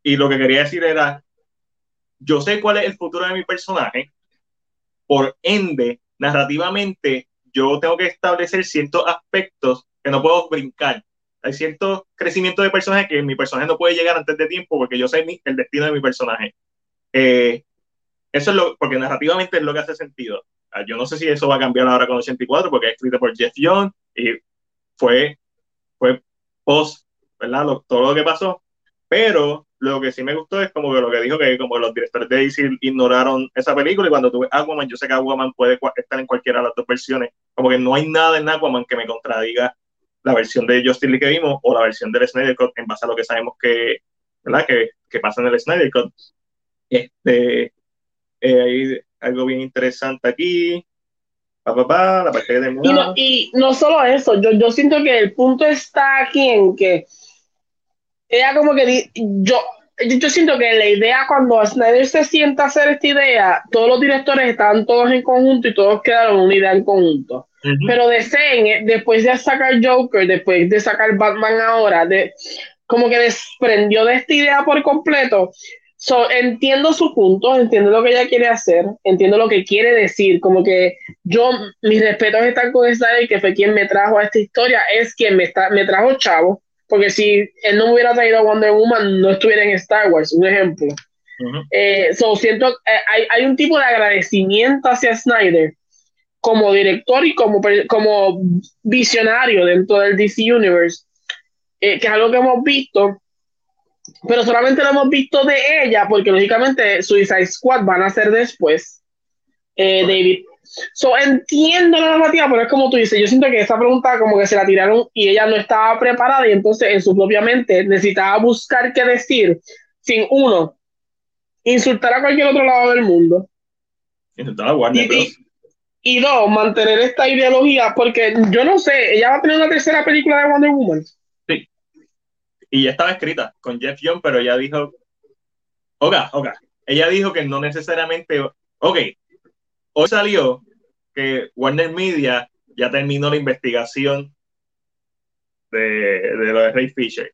Y lo que quería decir era, yo sé cuál es el futuro de mi personaje, por ende, narrativamente, yo tengo que establecer ciertos aspectos que no puedo brincar hay cierto crecimiento de personaje que mi personaje no puede llegar antes de tiempo porque yo sé el destino de mi personaje. Eh, eso es lo, porque narrativamente es lo que hace sentido. Yo no sé si eso va a cambiar ahora con 84 porque es escrito por Jeff Young y fue, fue post, ¿verdad? todo lo que pasó. Pero lo que sí me gustó es como que lo que dijo que como los directores de DC ignoraron esa película y cuando tuve Aquaman, yo sé que Aquaman puede estar en cualquiera de las dos versiones. Como que no hay nada en Aquaman que me contradiga la versión de Justin Lee que vimos o la versión del Snyder Cut en base a lo que sabemos que, ¿verdad? que, que pasa en el Snyder Cut. Este, eh, hay algo bien interesante aquí. Pa, pa, pa, la parte de y, no, y no solo eso, yo, yo siento que el punto está aquí en que ella como que yo, yo siento que la idea cuando Snyder se sienta a hacer esta idea, todos los directores están todos en conjunto y todos quedaron una idea en conjunto. Pero de eh, después de sacar Joker, después de sacar Batman ahora, de, como que desprendió de esta idea por completo. So, entiendo su punto, entiendo lo que ella quiere hacer, entiendo lo que quiere decir, como que yo, mis respetos están con y que fue quien me trajo a esta historia, es quien me, está, me trajo Chavo, porque si él no me hubiera traído a Wonder Woman, no estuviera en Star Wars, un ejemplo. Eh, so, siento, eh, hay, hay un tipo de agradecimiento hacia Snyder, como director y como, como visionario dentro del DC Universe, eh, que es algo que hemos visto, pero solamente lo hemos visto de ella, porque lógicamente Suicide Squad van a ser después, eh, David. So, entiendo la narrativa, pero es como tú dices, yo siento que esa pregunta como que se la tiraron y ella no estaba preparada y entonces en su propia mente necesitaba buscar qué decir sin uno, insultar a cualquier otro lado del mundo. Insultar a Warner y dos, mantener esta ideología, porque yo no sé, ella va a tener una tercera película de Wonder Woman. Sí. Y ya estaba escrita con Jeff Young, pero ella dijo, oga, oga, ella dijo que no necesariamente, ok, hoy salió que Warner Media ya terminó la investigación de, lo de Ray Fisher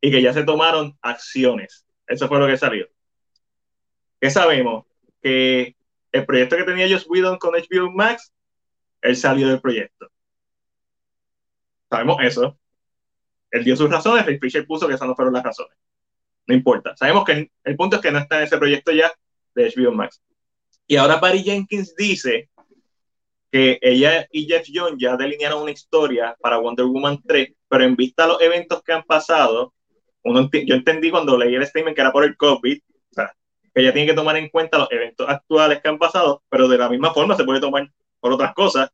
y que ya se tomaron acciones. Eso fue lo que salió. ¿Qué sabemos? Que el proyecto que tenía Josh Whedon con HBO Max, él salió del proyecto. Sabemos eso. Él dio sus razones, Ray Fisher puso que esas no fueron las razones. No importa. Sabemos que el punto es que no está en ese proyecto ya de HBO Max. Y ahora Barry Jenkins dice que ella y Jeff Jones ya delinearon una historia para Wonder Woman 3, pero en vista de los eventos que han pasado, uno yo entendí cuando leí el statement que era por el COVID, o sea, que ella tiene que tomar en cuenta los eventos actuales que han pasado, pero de la misma forma se puede tomar por otras cosas,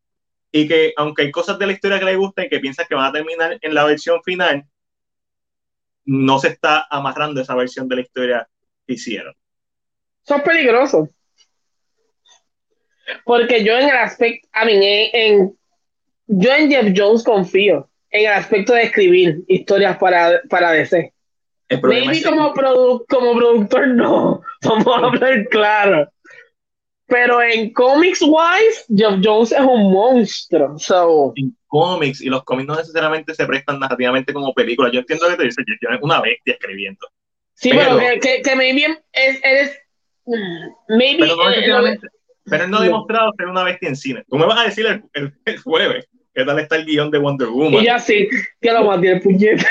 y que aunque hay cosas de la historia que le gustan y que piensan que van a terminar en la versión final, no se está amarrando esa versión de la historia que hicieron. Son peligrosos. Porque yo en el aspecto, a mí, en, yo en Jeff Jones confío en el aspecto de escribir historias para, para DC. Maybe como, como productor no, vamos a hablar claro. Pero en comics wise, Jeff Jones es un monstruo. So. En cómics, y los cómics no necesariamente se prestan narrativamente como películas. Yo entiendo que te dice que es una bestia escribiendo. Sí, pero, que, que, maybe eres. Maybe, pero no necesariamente. Pero no ha demostrado ser una bestia en cine. Tú me vas a decir el, el, jueves qué tal está el guion de Wonder Woman. Y ya sí, que lo mantiene puñeta.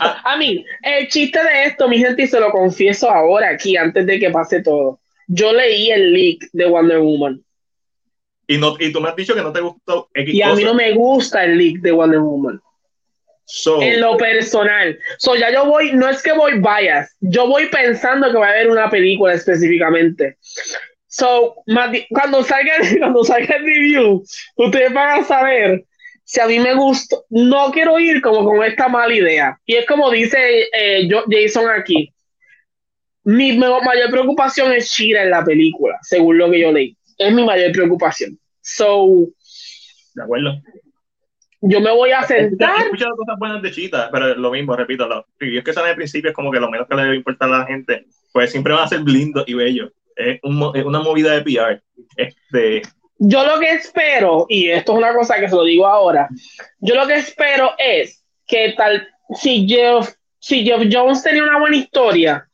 a, mí, el chiste de esto, mi gente, y se lo confieso ahora aquí, antes de que pase todo. Yo leí el leak de Wonder Woman. Y, no, y tú me has dicho que no te gustó Y a mí no me gusta el leak de Wonder Woman. En lo personal. So, ya yo voy, no es que voy bias, yo voy pensando que va a haber una película específicamente. So, cuando salga, cuando salga el review, ustedes van a saber si a mí me gusta. No quiero ir como con esta mala idea. Y es como dice eh, Jason aquí. Mi mayor preocupación es Shira en la película, según lo que yo leí. Es mi mayor preocupación. So. De acuerdo yo me voy a sentar. He escuchado cosas buenas de Chita, pero lo mismo, repito, los es que salen al principio es como que lo menos que le debe importar a la gente, pues siempre van a ser blindos y bellos. Es, una movida de PR. Este, yo lo que espero, y esto es una cosa que se lo digo ahora, yo lo que espero es que tal, si Jeff, si Jeff Jones tenía una buena historia,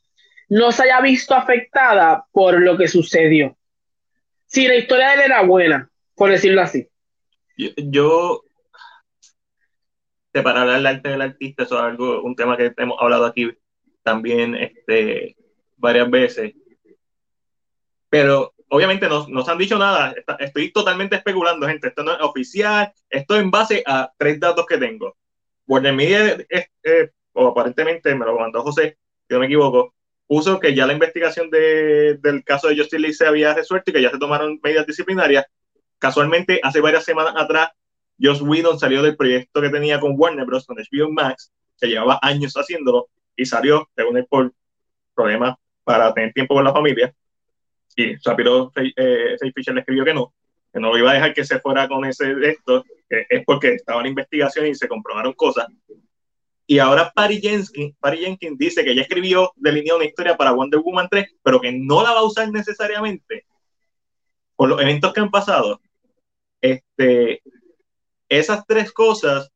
no se haya visto afectada por lo que sucedió. Si la historia de él era buena, por decirlo así. yo separar el arte del artista, eso es algo, un tema que hemos hablado aquí también este, varias veces. Pero obviamente no nos han dicho nada, estoy totalmente especulando, gente, esto no es oficial, esto en base a tres datos que tengo. Warner Media, o aparentemente me lo mandó José, si no me equivoco, puso que ya la investigación de, del caso de Justin Lee se había resuelto y que ya se tomaron medidas disciplinarias. Casualmente, hace varias semanas atrás, Joss Whedon salió del proyecto que tenía con Warner Bros. con HBO Max, que llevaba años haciéndolo, y salió, según él, por problemas para tener tiempo con la familia. Y rápido eh, Fisher le escribió que no, que no iba a dejar que se fuera con ese esto, es porque estaba en investigación y se comprobaron cosas. Y ahora Patty Jenkins, Patty Jenkins dice que ya escribió, delineó una historia para Wonder Woman 3, pero que no la va a usar necesariamente por los eventos que han pasado. Este, esas tres cosas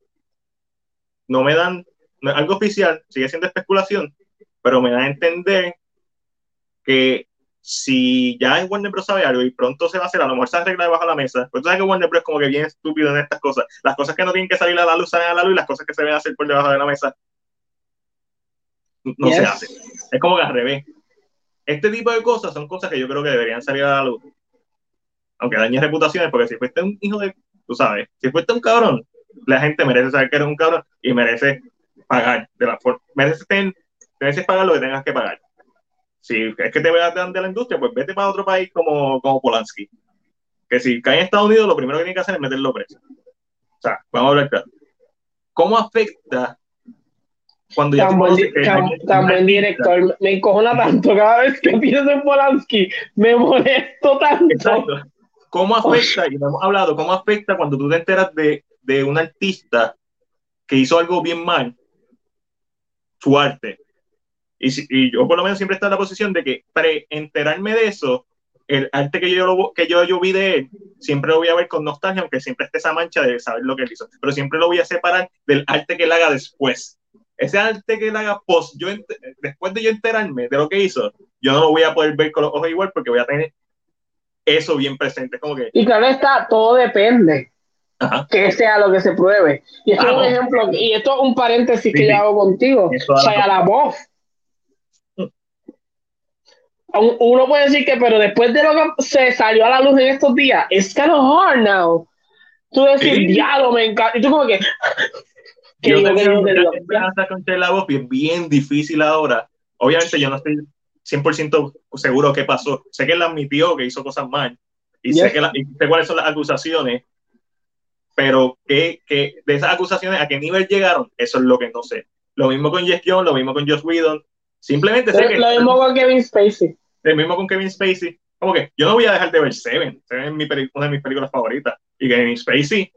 no me dan algo oficial, sigue siendo especulación, pero me da a entender que si ya es Warner Bros. sabe algo y pronto se va a hacer, a lo mejor se arregla debajo de la mesa. Pues tú sabes que Warner Bros. es como que bien estúpido en estas cosas. Las cosas que no tienen que salir a la luz salen a la luz y las cosas que se ven hacer por debajo de la mesa no se hacen. Es como que al revés. Este tipo de cosas son cosas que yo creo que deberían salir a la luz. Aunque dañe reputaciones, porque si fuiste un hijo de tú sabes, si fuiste un cabrón, la gente merece saber que eres un cabrón y merece pagar de la forma, mereces, mereces pagar lo que tengas que pagar. Si es que te veas de la industria, pues vete para otro país como, como Polanski. Que si cae en Estados Unidos, lo primero que tiene que hacer es meterlo preso. O sea, vamos a hablar claro. ¿Cómo afecta cuando ya tan buen, tan, buen director, me encojona tanto cada vez que pienso en Polanski, me molesto tanto. Exacto. ¿Cómo afecta, y lo hemos hablado, cómo afecta cuando tú te enteras de, de un artista que hizo algo bien mal, su arte? Y, y, yo por lo menos siempre está en la posición de que para enterarme de eso, el arte que yo, que yo, yo vi de él, siempre lo voy a ver con nostalgia, aunque siempre esté esa mancha de saber lo que él hizo, pero siempre lo voy a separar del arte que él haga después. Ese arte que él haga post, yo después de yo enterarme de lo que hizo, yo no lo voy a poder ver con los ojos igual porque voy a tener eso bien presente. Como que... Y claro está, todo depende. que sea lo que se pruebe. Y esto es un ejemplo, y esto es un paréntesis que yo hago contigo. sea, la voz. Uno puede decir que, pero después de lo que se salió a la luz en estos días, es kind of hard now. Tú decir, diablo, me encanta. Y tú como que... que yo tengo con la voz y es bien difícil ahora. Obviamente yo no estoy 100% seguro qué pasó. Sé que él admitió que hizo cosas mal y, sé, que y sé cuáles son las acusaciones, pero que, que, de esas acusaciones a qué nivel llegaron, eso es lo que no sé. Lo mismo con Jeff Jones, lo mismo con Josh Whedon. Simplemente sé que. Lo mismo con Kevin Spacey. Lo mismo con Kevin Spacey. Como que yo no voy a dejar de ver Seven. Seven es mi una de mis películas favoritas. Y Kevin Spacey,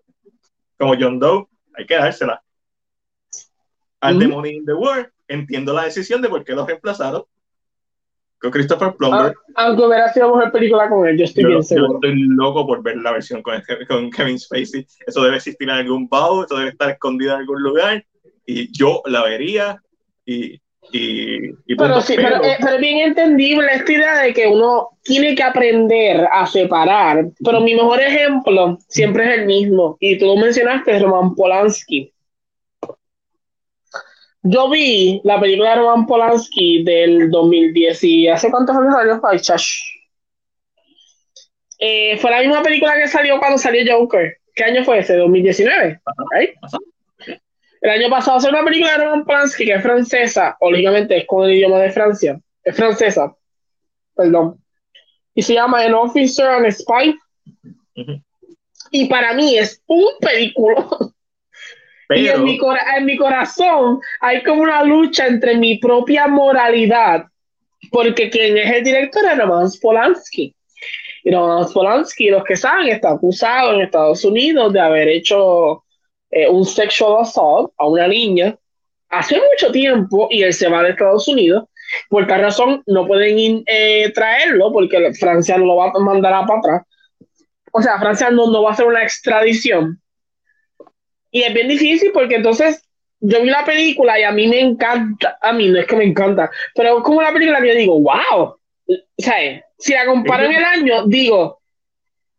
como John Doe, hay que dársela. Al mm -hmm. in the World, entiendo la decisión de por qué lo reemplazaron con Christopher Plummer. Ah, aunque hubiera sido mejor película con él, yo estoy bien seguro. Yo estoy loco por ver la versión con, con, Kevin Spacey. Eso debe existir en algún baúl, eso debe estar escondido en algún lugar. Y yo la vería. Y, y, y pero, sí, pero, eh, pero, bien entendible esta idea de que uno tiene que aprender a separar. Pero mi mejor ejemplo siempre es el mismo. Y tú lo mencionaste, Roman Polanski. Yo vi la película de Roman Polanski del 2010 y hace cuántos años salió Ay, eh, fue la misma película que salió cuando salió Joker. ¿Qué año fue ese? 2019. El año pasado salió una película de Roman Polanski que es francesa, o lógicamente es con el idioma de Francia. Es francesa. Perdón. Y se llama An Officer and Spy. Y para mí es un película. Y en mi, en mi corazón hay como una lucha entre mi propia moralidad, porque quien es el director es Roman Polanski. Y Roman Polanski, los que saben, está acusado en Estados Unidos de haber hecho eh, un sexual assault a una niña hace mucho tiempo y él se va de Estados Unidos. Por tal razón no pueden eh, traerlo porque Francia no lo va a mandar para atrás. O sea, Francia no, no va a hacer una extradición y es bien difícil porque entonces yo vi la película y a mí me encanta, a mí no es que me encanta, pero como la película que yo digo, wow, ¿sabes? Si la comparo en el año, digo,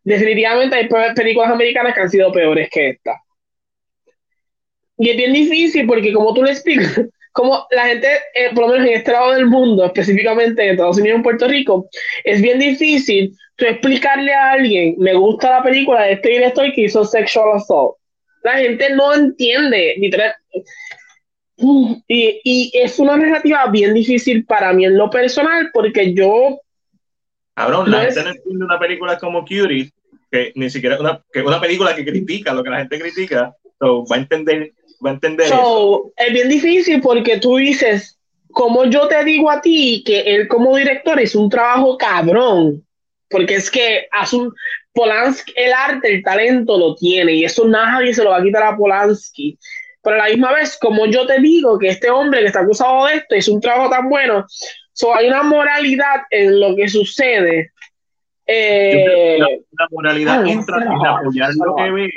definitivamente hay películas americanas que han sido peores que esta. Y es bien difícil porque como tú le explicas, como la gente, eh, por lo menos en este lado del mundo, específicamente en Estados Unidos y en Puerto Rico, es bien difícil tú explicarle a alguien, me gusta la película de este director que hizo Sexual Assault la gente no entiende, literal. Y, y, es una narrativa bien difícil para mí en lo personal, porque yo. Cabrón, la gente no entiende una película como Curie, que ni siquiera una, que una película que critica lo que la gente critica, so, va a entender, va a entender eso. Es bien difícil porque tú dices, como yo te digo a ti que él como director es un trabajo cabrón, porque es que hace un, Polanski, el arte, el talento lo tiene y eso nadie se lo va a quitar a Polanski. Pero a la misma vez, como yo te digo que este hombre que está acusado de esto hizo un trabajo tan bueno, so hay una moralidad en lo que sucede. Eh, la, moralidad entra en apoyar lo que ve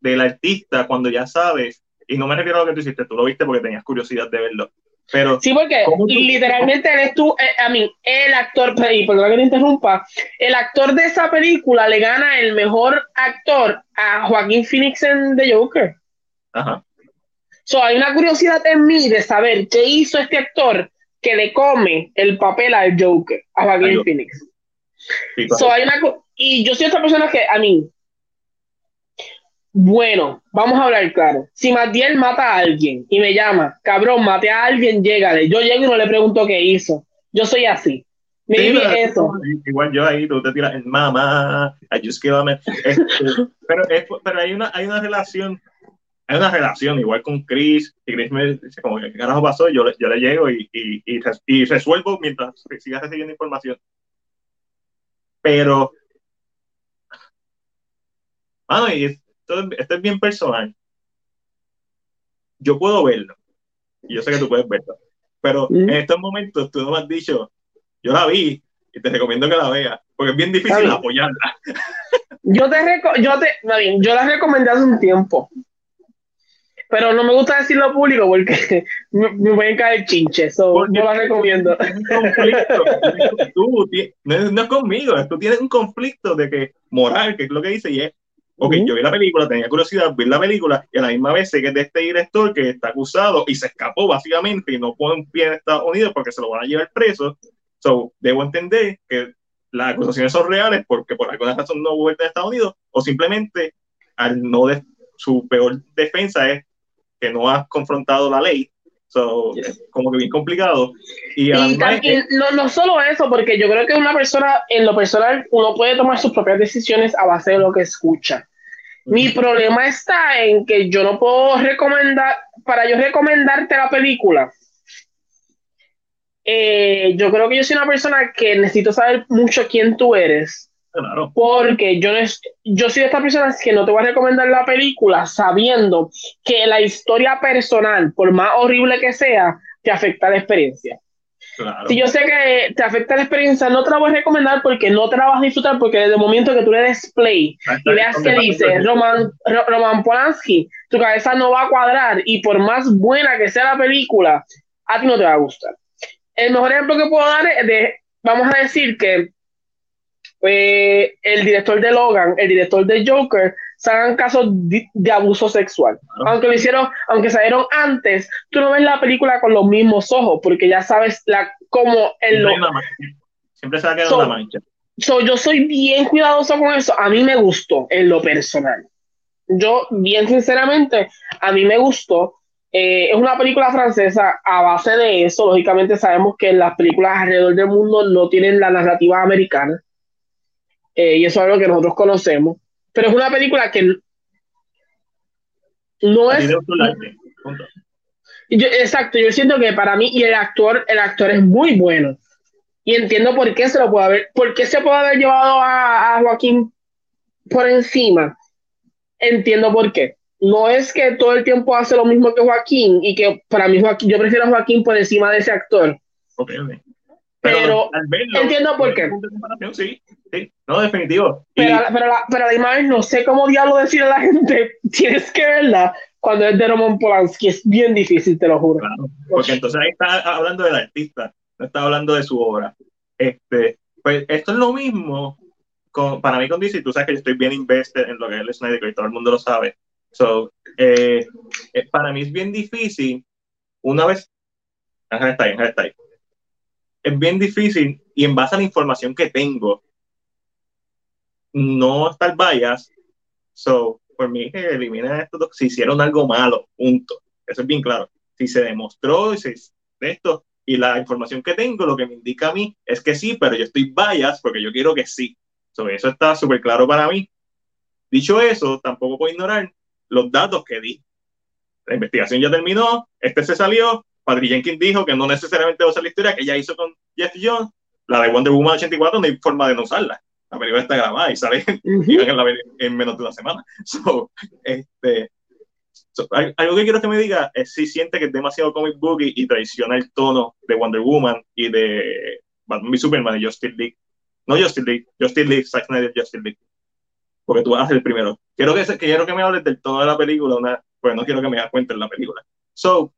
del artista cuando ya sabes, y no me refiero a lo que tú hiciste, tú lo viste porque tenías curiosidad de verlo, pero, sí, porque literalmente eres tú, eh, a mí, el actor, y perdón que te interrumpa, el actor de esa película le gana el mejor actor a Joaquín Phoenix en The Joker. Ajá. So, hay una curiosidad en mí de saber qué hizo este actor que le come el papel al Joker, a Joaquín Phoenix. so, hay una, y yo soy otra persona que, a mí, bueno, vamos a hablar claro. Si Matiel mata a alguien y me llama, cabrón, mate a alguien, llégale. Yo llego y no le pregunto qué hizo. Yo soy así. Me sí, eso. Igual yo ahí, tú te tiras en mamá, just este, pero, pero hay, una, hay una relación, hay una relación igual con Chris, y Chris me dice como, ¿qué carajo pasó? Yo, yo le llego y, y, y, y resuelvo mientras sigas recibiendo información. Pero, mano, y esto, es bien personal. Yo puedo verlo. Y yo sé que tú puedes verlo. Pero en estos momentos tú no me has dicho, yo la vi y te recomiendo que la veas. Porque es bien difícil apoyarla. Yo te, yo te, yo la recomendé hace un tiempo. Pero no me gusta decirlo público porque me, me pueden caer chinches. no la recomiendo. tú, no, es conmigo, tú tienes un conflicto de que moral, que es lo que dice, y es ok, yo vi la película, tenía curiosidad, vi la película y a la misma vez sé que es de este director que está acusado y se escapó básicamente y no pone un pie en Estados Unidos porque se lo van a llevar preso. So, debo entender que las acusaciones son reales porque por alguna razón no vuelve a Estados Unidos o simplemente al no de, su peor defensa es que no ha confrontado la ley. So, como que bien complicado. Y, no, no solo eso, porque yo creo que una persona, en lo personal, uno puede tomar sus propias decisiones a base de lo que escucha. Mi problema está en que yo no puedo recomendar, para yo recomendarte la película, eh, yo creo que yo soy una persona que necesito saber mucho quién tú eres. Claro. Porque yo, yo soy de estas personas que no te voy a recomendar la película sabiendo que la historia personal, por más horrible que sea, te afecta la experiencia. Claro. Si yo sé que te afecta la experiencia, no te la voy a recomendar porque no te la vas a disfrutar porque desde el momento que tú le des play y veas que dice Roman, Roman Polanski, tu cabeza no va a cuadrar y por más buena que sea la película, a ti no te va a gustar el mejor ejemplo que puedo dar es de, vamos a decir que eh, el director de Logan, el director de Joker, se hagan casos de, abuso sexual. Aunque lo hicieron, aunque salieron antes, tú no ves la película con los mismos ojos, porque ya sabes la cómo el lo... Siempre se va a quedar una mancha. yo soy bien cuidadoso con eso. A mí me gustó en lo personal. Yo, bien sinceramente, a mí me gustó. Eh, es una película francesa. A base de eso, lógicamente sabemos que las películas alrededor del mundo no tienen la narrativa americana. Eh, y eso es algo que nosotros conocemos. Pero es una película que no es. exacto, yo siento que para mí, y el actor, el actor es muy bueno. Y entiendo por qué se lo puede haber, por qué se puede haber llevado a, a Joaquín por encima. Entiendo por qué no es que todo el tiempo hace lo mismo que Joaquín y que para mí Joaquín, yo prefiero a Joaquín por encima de ese actor. Pero, entiendo por qué. Sí, sí, no, definitivo. Pero, pero, la, pero además no sé cómo diablo decirle a la gente, tienes que verla cuando es de Roman Polanski, es bien difícil, te lo juro. porque entonces ahí está hablando del artista, no está hablando de su obra. Este, pues esto es lo mismo con, para mí con DC, tú sabes que yo estoy bien invested en lo que es el Snyder, y todo el mundo lo sabe. So, eh, eh, para mí es bien difícil, una vez, está ahí, está ahí. Es bien difícil y en base a la información que tengo, no estar bias. So, por mí que eliminen esto, si hicieron algo malo, punto. Eso es bien claro. Si se demostró y esto, y la información que tengo, lo que me indica a mí es que sí, pero yo estoy bias porque yo quiero que sí. So, eso está súper claro para mí. Dicho eso, tampoco puedo ignorar los datos que di. La investigación ya terminó, este se salió, Patrick Jenkins dijo que no necesariamente va a ser la historia que ella hizo con Jeff Jones, la de Wonder Woman 84 no hay forma de no usarla. La película está grabada y sale en, menos de una semana. este, algo que quiero que me diga es si siente que es demasiado comic book y, traiciona el tono de Wonder Woman y de Batman y Superman y Justice League. No Justice League, Justice League, Zack Snyder, Justice League porque tú vas a ser el primero. Quiero que, quiero que me hables del tono de la película, una, pues no quiero que me das cuenta en la película. So,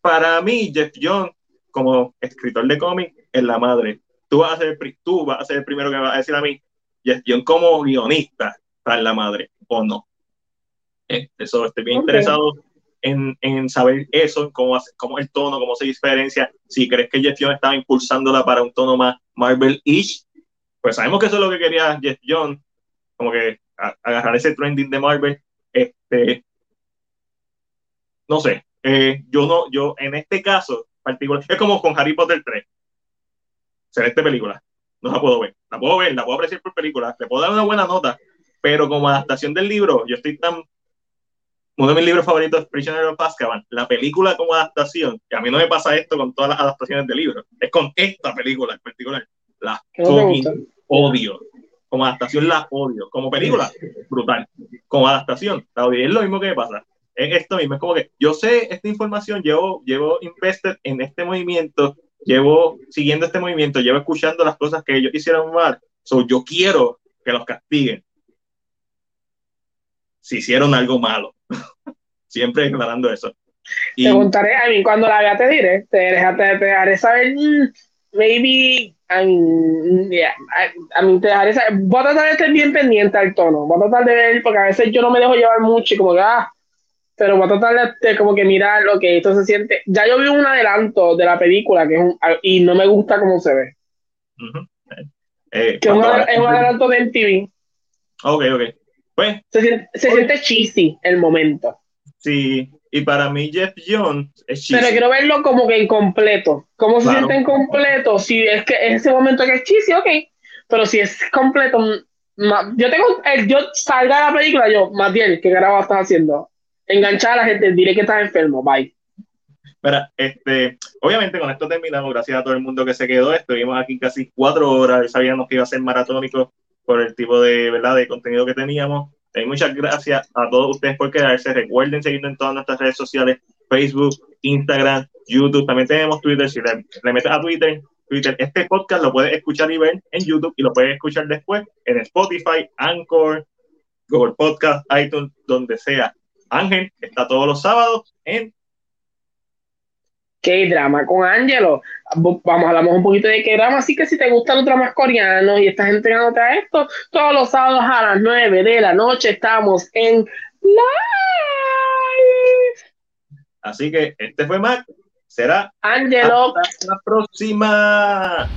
para mí, Jeff Jones, como escritor de cómic, es la madre. Tú vas, a ser, tú vas a ser el primero que me vas a decir a mí, Jones como guionista, en la madre, o no. Este, eso, estoy bien interesado en, en, saber eso, cómo, cómo es el tono, cómo se diferencia. Si crees que Jeff Jones estaba impulsándola para un tono más Marvel-ish, pues sabemos que eso es lo que quería Jeff Jones, como que agarrar ese trending de Marvel. Este, no sé, eh, yo no, yo en este caso particular, es como con Harry Potter 3. Esta película, no la puedo ver, la puedo ver, la puedo apreciar por película, le puedo dar una buena nota, pero como adaptación del libro, yo estoy tan uno de mis libros favoritos es Prisoner of Azkaban. La película como adaptación, que a mí no me pasa esto con todas las adaptaciones de libros, es con esta película en particular. La odio. Como adaptación la odio. Como película, brutal. Como adaptación, la odio. Es lo mismo que me pasa. Es esto mismo. Es como que yo sé esta información, llevo, llevo invested en este movimiento, llevo siguiendo este movimiento, llevo escuchando las cosas que ellos hicieron mal. So, yo quiero que los castiguen. Si hicieron algo malo. Siempre declarando eso. Y, te contaré, a mí cuando la vea te diré, te, te, te, saber, mm, maybe mí, a, mí te dejaré voy a tratar de estar bien pendiente al tono, voy a tratar de ver, porque a veces yo no me dejo llevar mucho y como que, ah, pero voy a tratar de como que mirar lo que esto se siente. Ya yo vi un adelanto de la película que es un, y no me gusta cómo se ve. Eh, que es un, adelanto de MTV. Ok, ok. Pues, se, siente, se siente cheesy el momento. Sí, y para mí Jeff Jones es cheesy. Pero quiero verlo como que incompleto. ¿Cómo se siente incompleto? Si es que en ese momento que es cheesy, ok. Pero si es completo, yo tengo, el, yo salga de la película, yo, bien, ¿qué carajo estás haciendo? Enganchar a la gente, diré que estás enfermo, bye. Mira, este, obviamente con esto terminamos, gracias a todo el mundo que se quedó, estuvimos aquí casi cuatro horas, sabíamos que iba a ser maratónico por el tipo de, ¿verdad? de contenido que teníamos. Y muchas gracias a todos ustedes por quedarse. Recuerden seguirnos en todas nuestras redes sociales, Facebook, Instagram, YouTube. También tenemos Twitter. Si le, le metes a Twitter, Twitter, este podcast lo puedes escuchar y ver en YouTube y lo puedes escuchar después en Spotify, Anchor, Google Podcast, iTunes, donde sea. Ángel está todos los sábados en K-drama con Angelo. Vamos, hablamos un poquito de K-drama, así que si te gustan los dramas coreanos y estás entrenándote a esto, todos los sábados a las 9 de la noche estamos en live. Así que este fue Mac. Será Angelo. Hasta la próxima.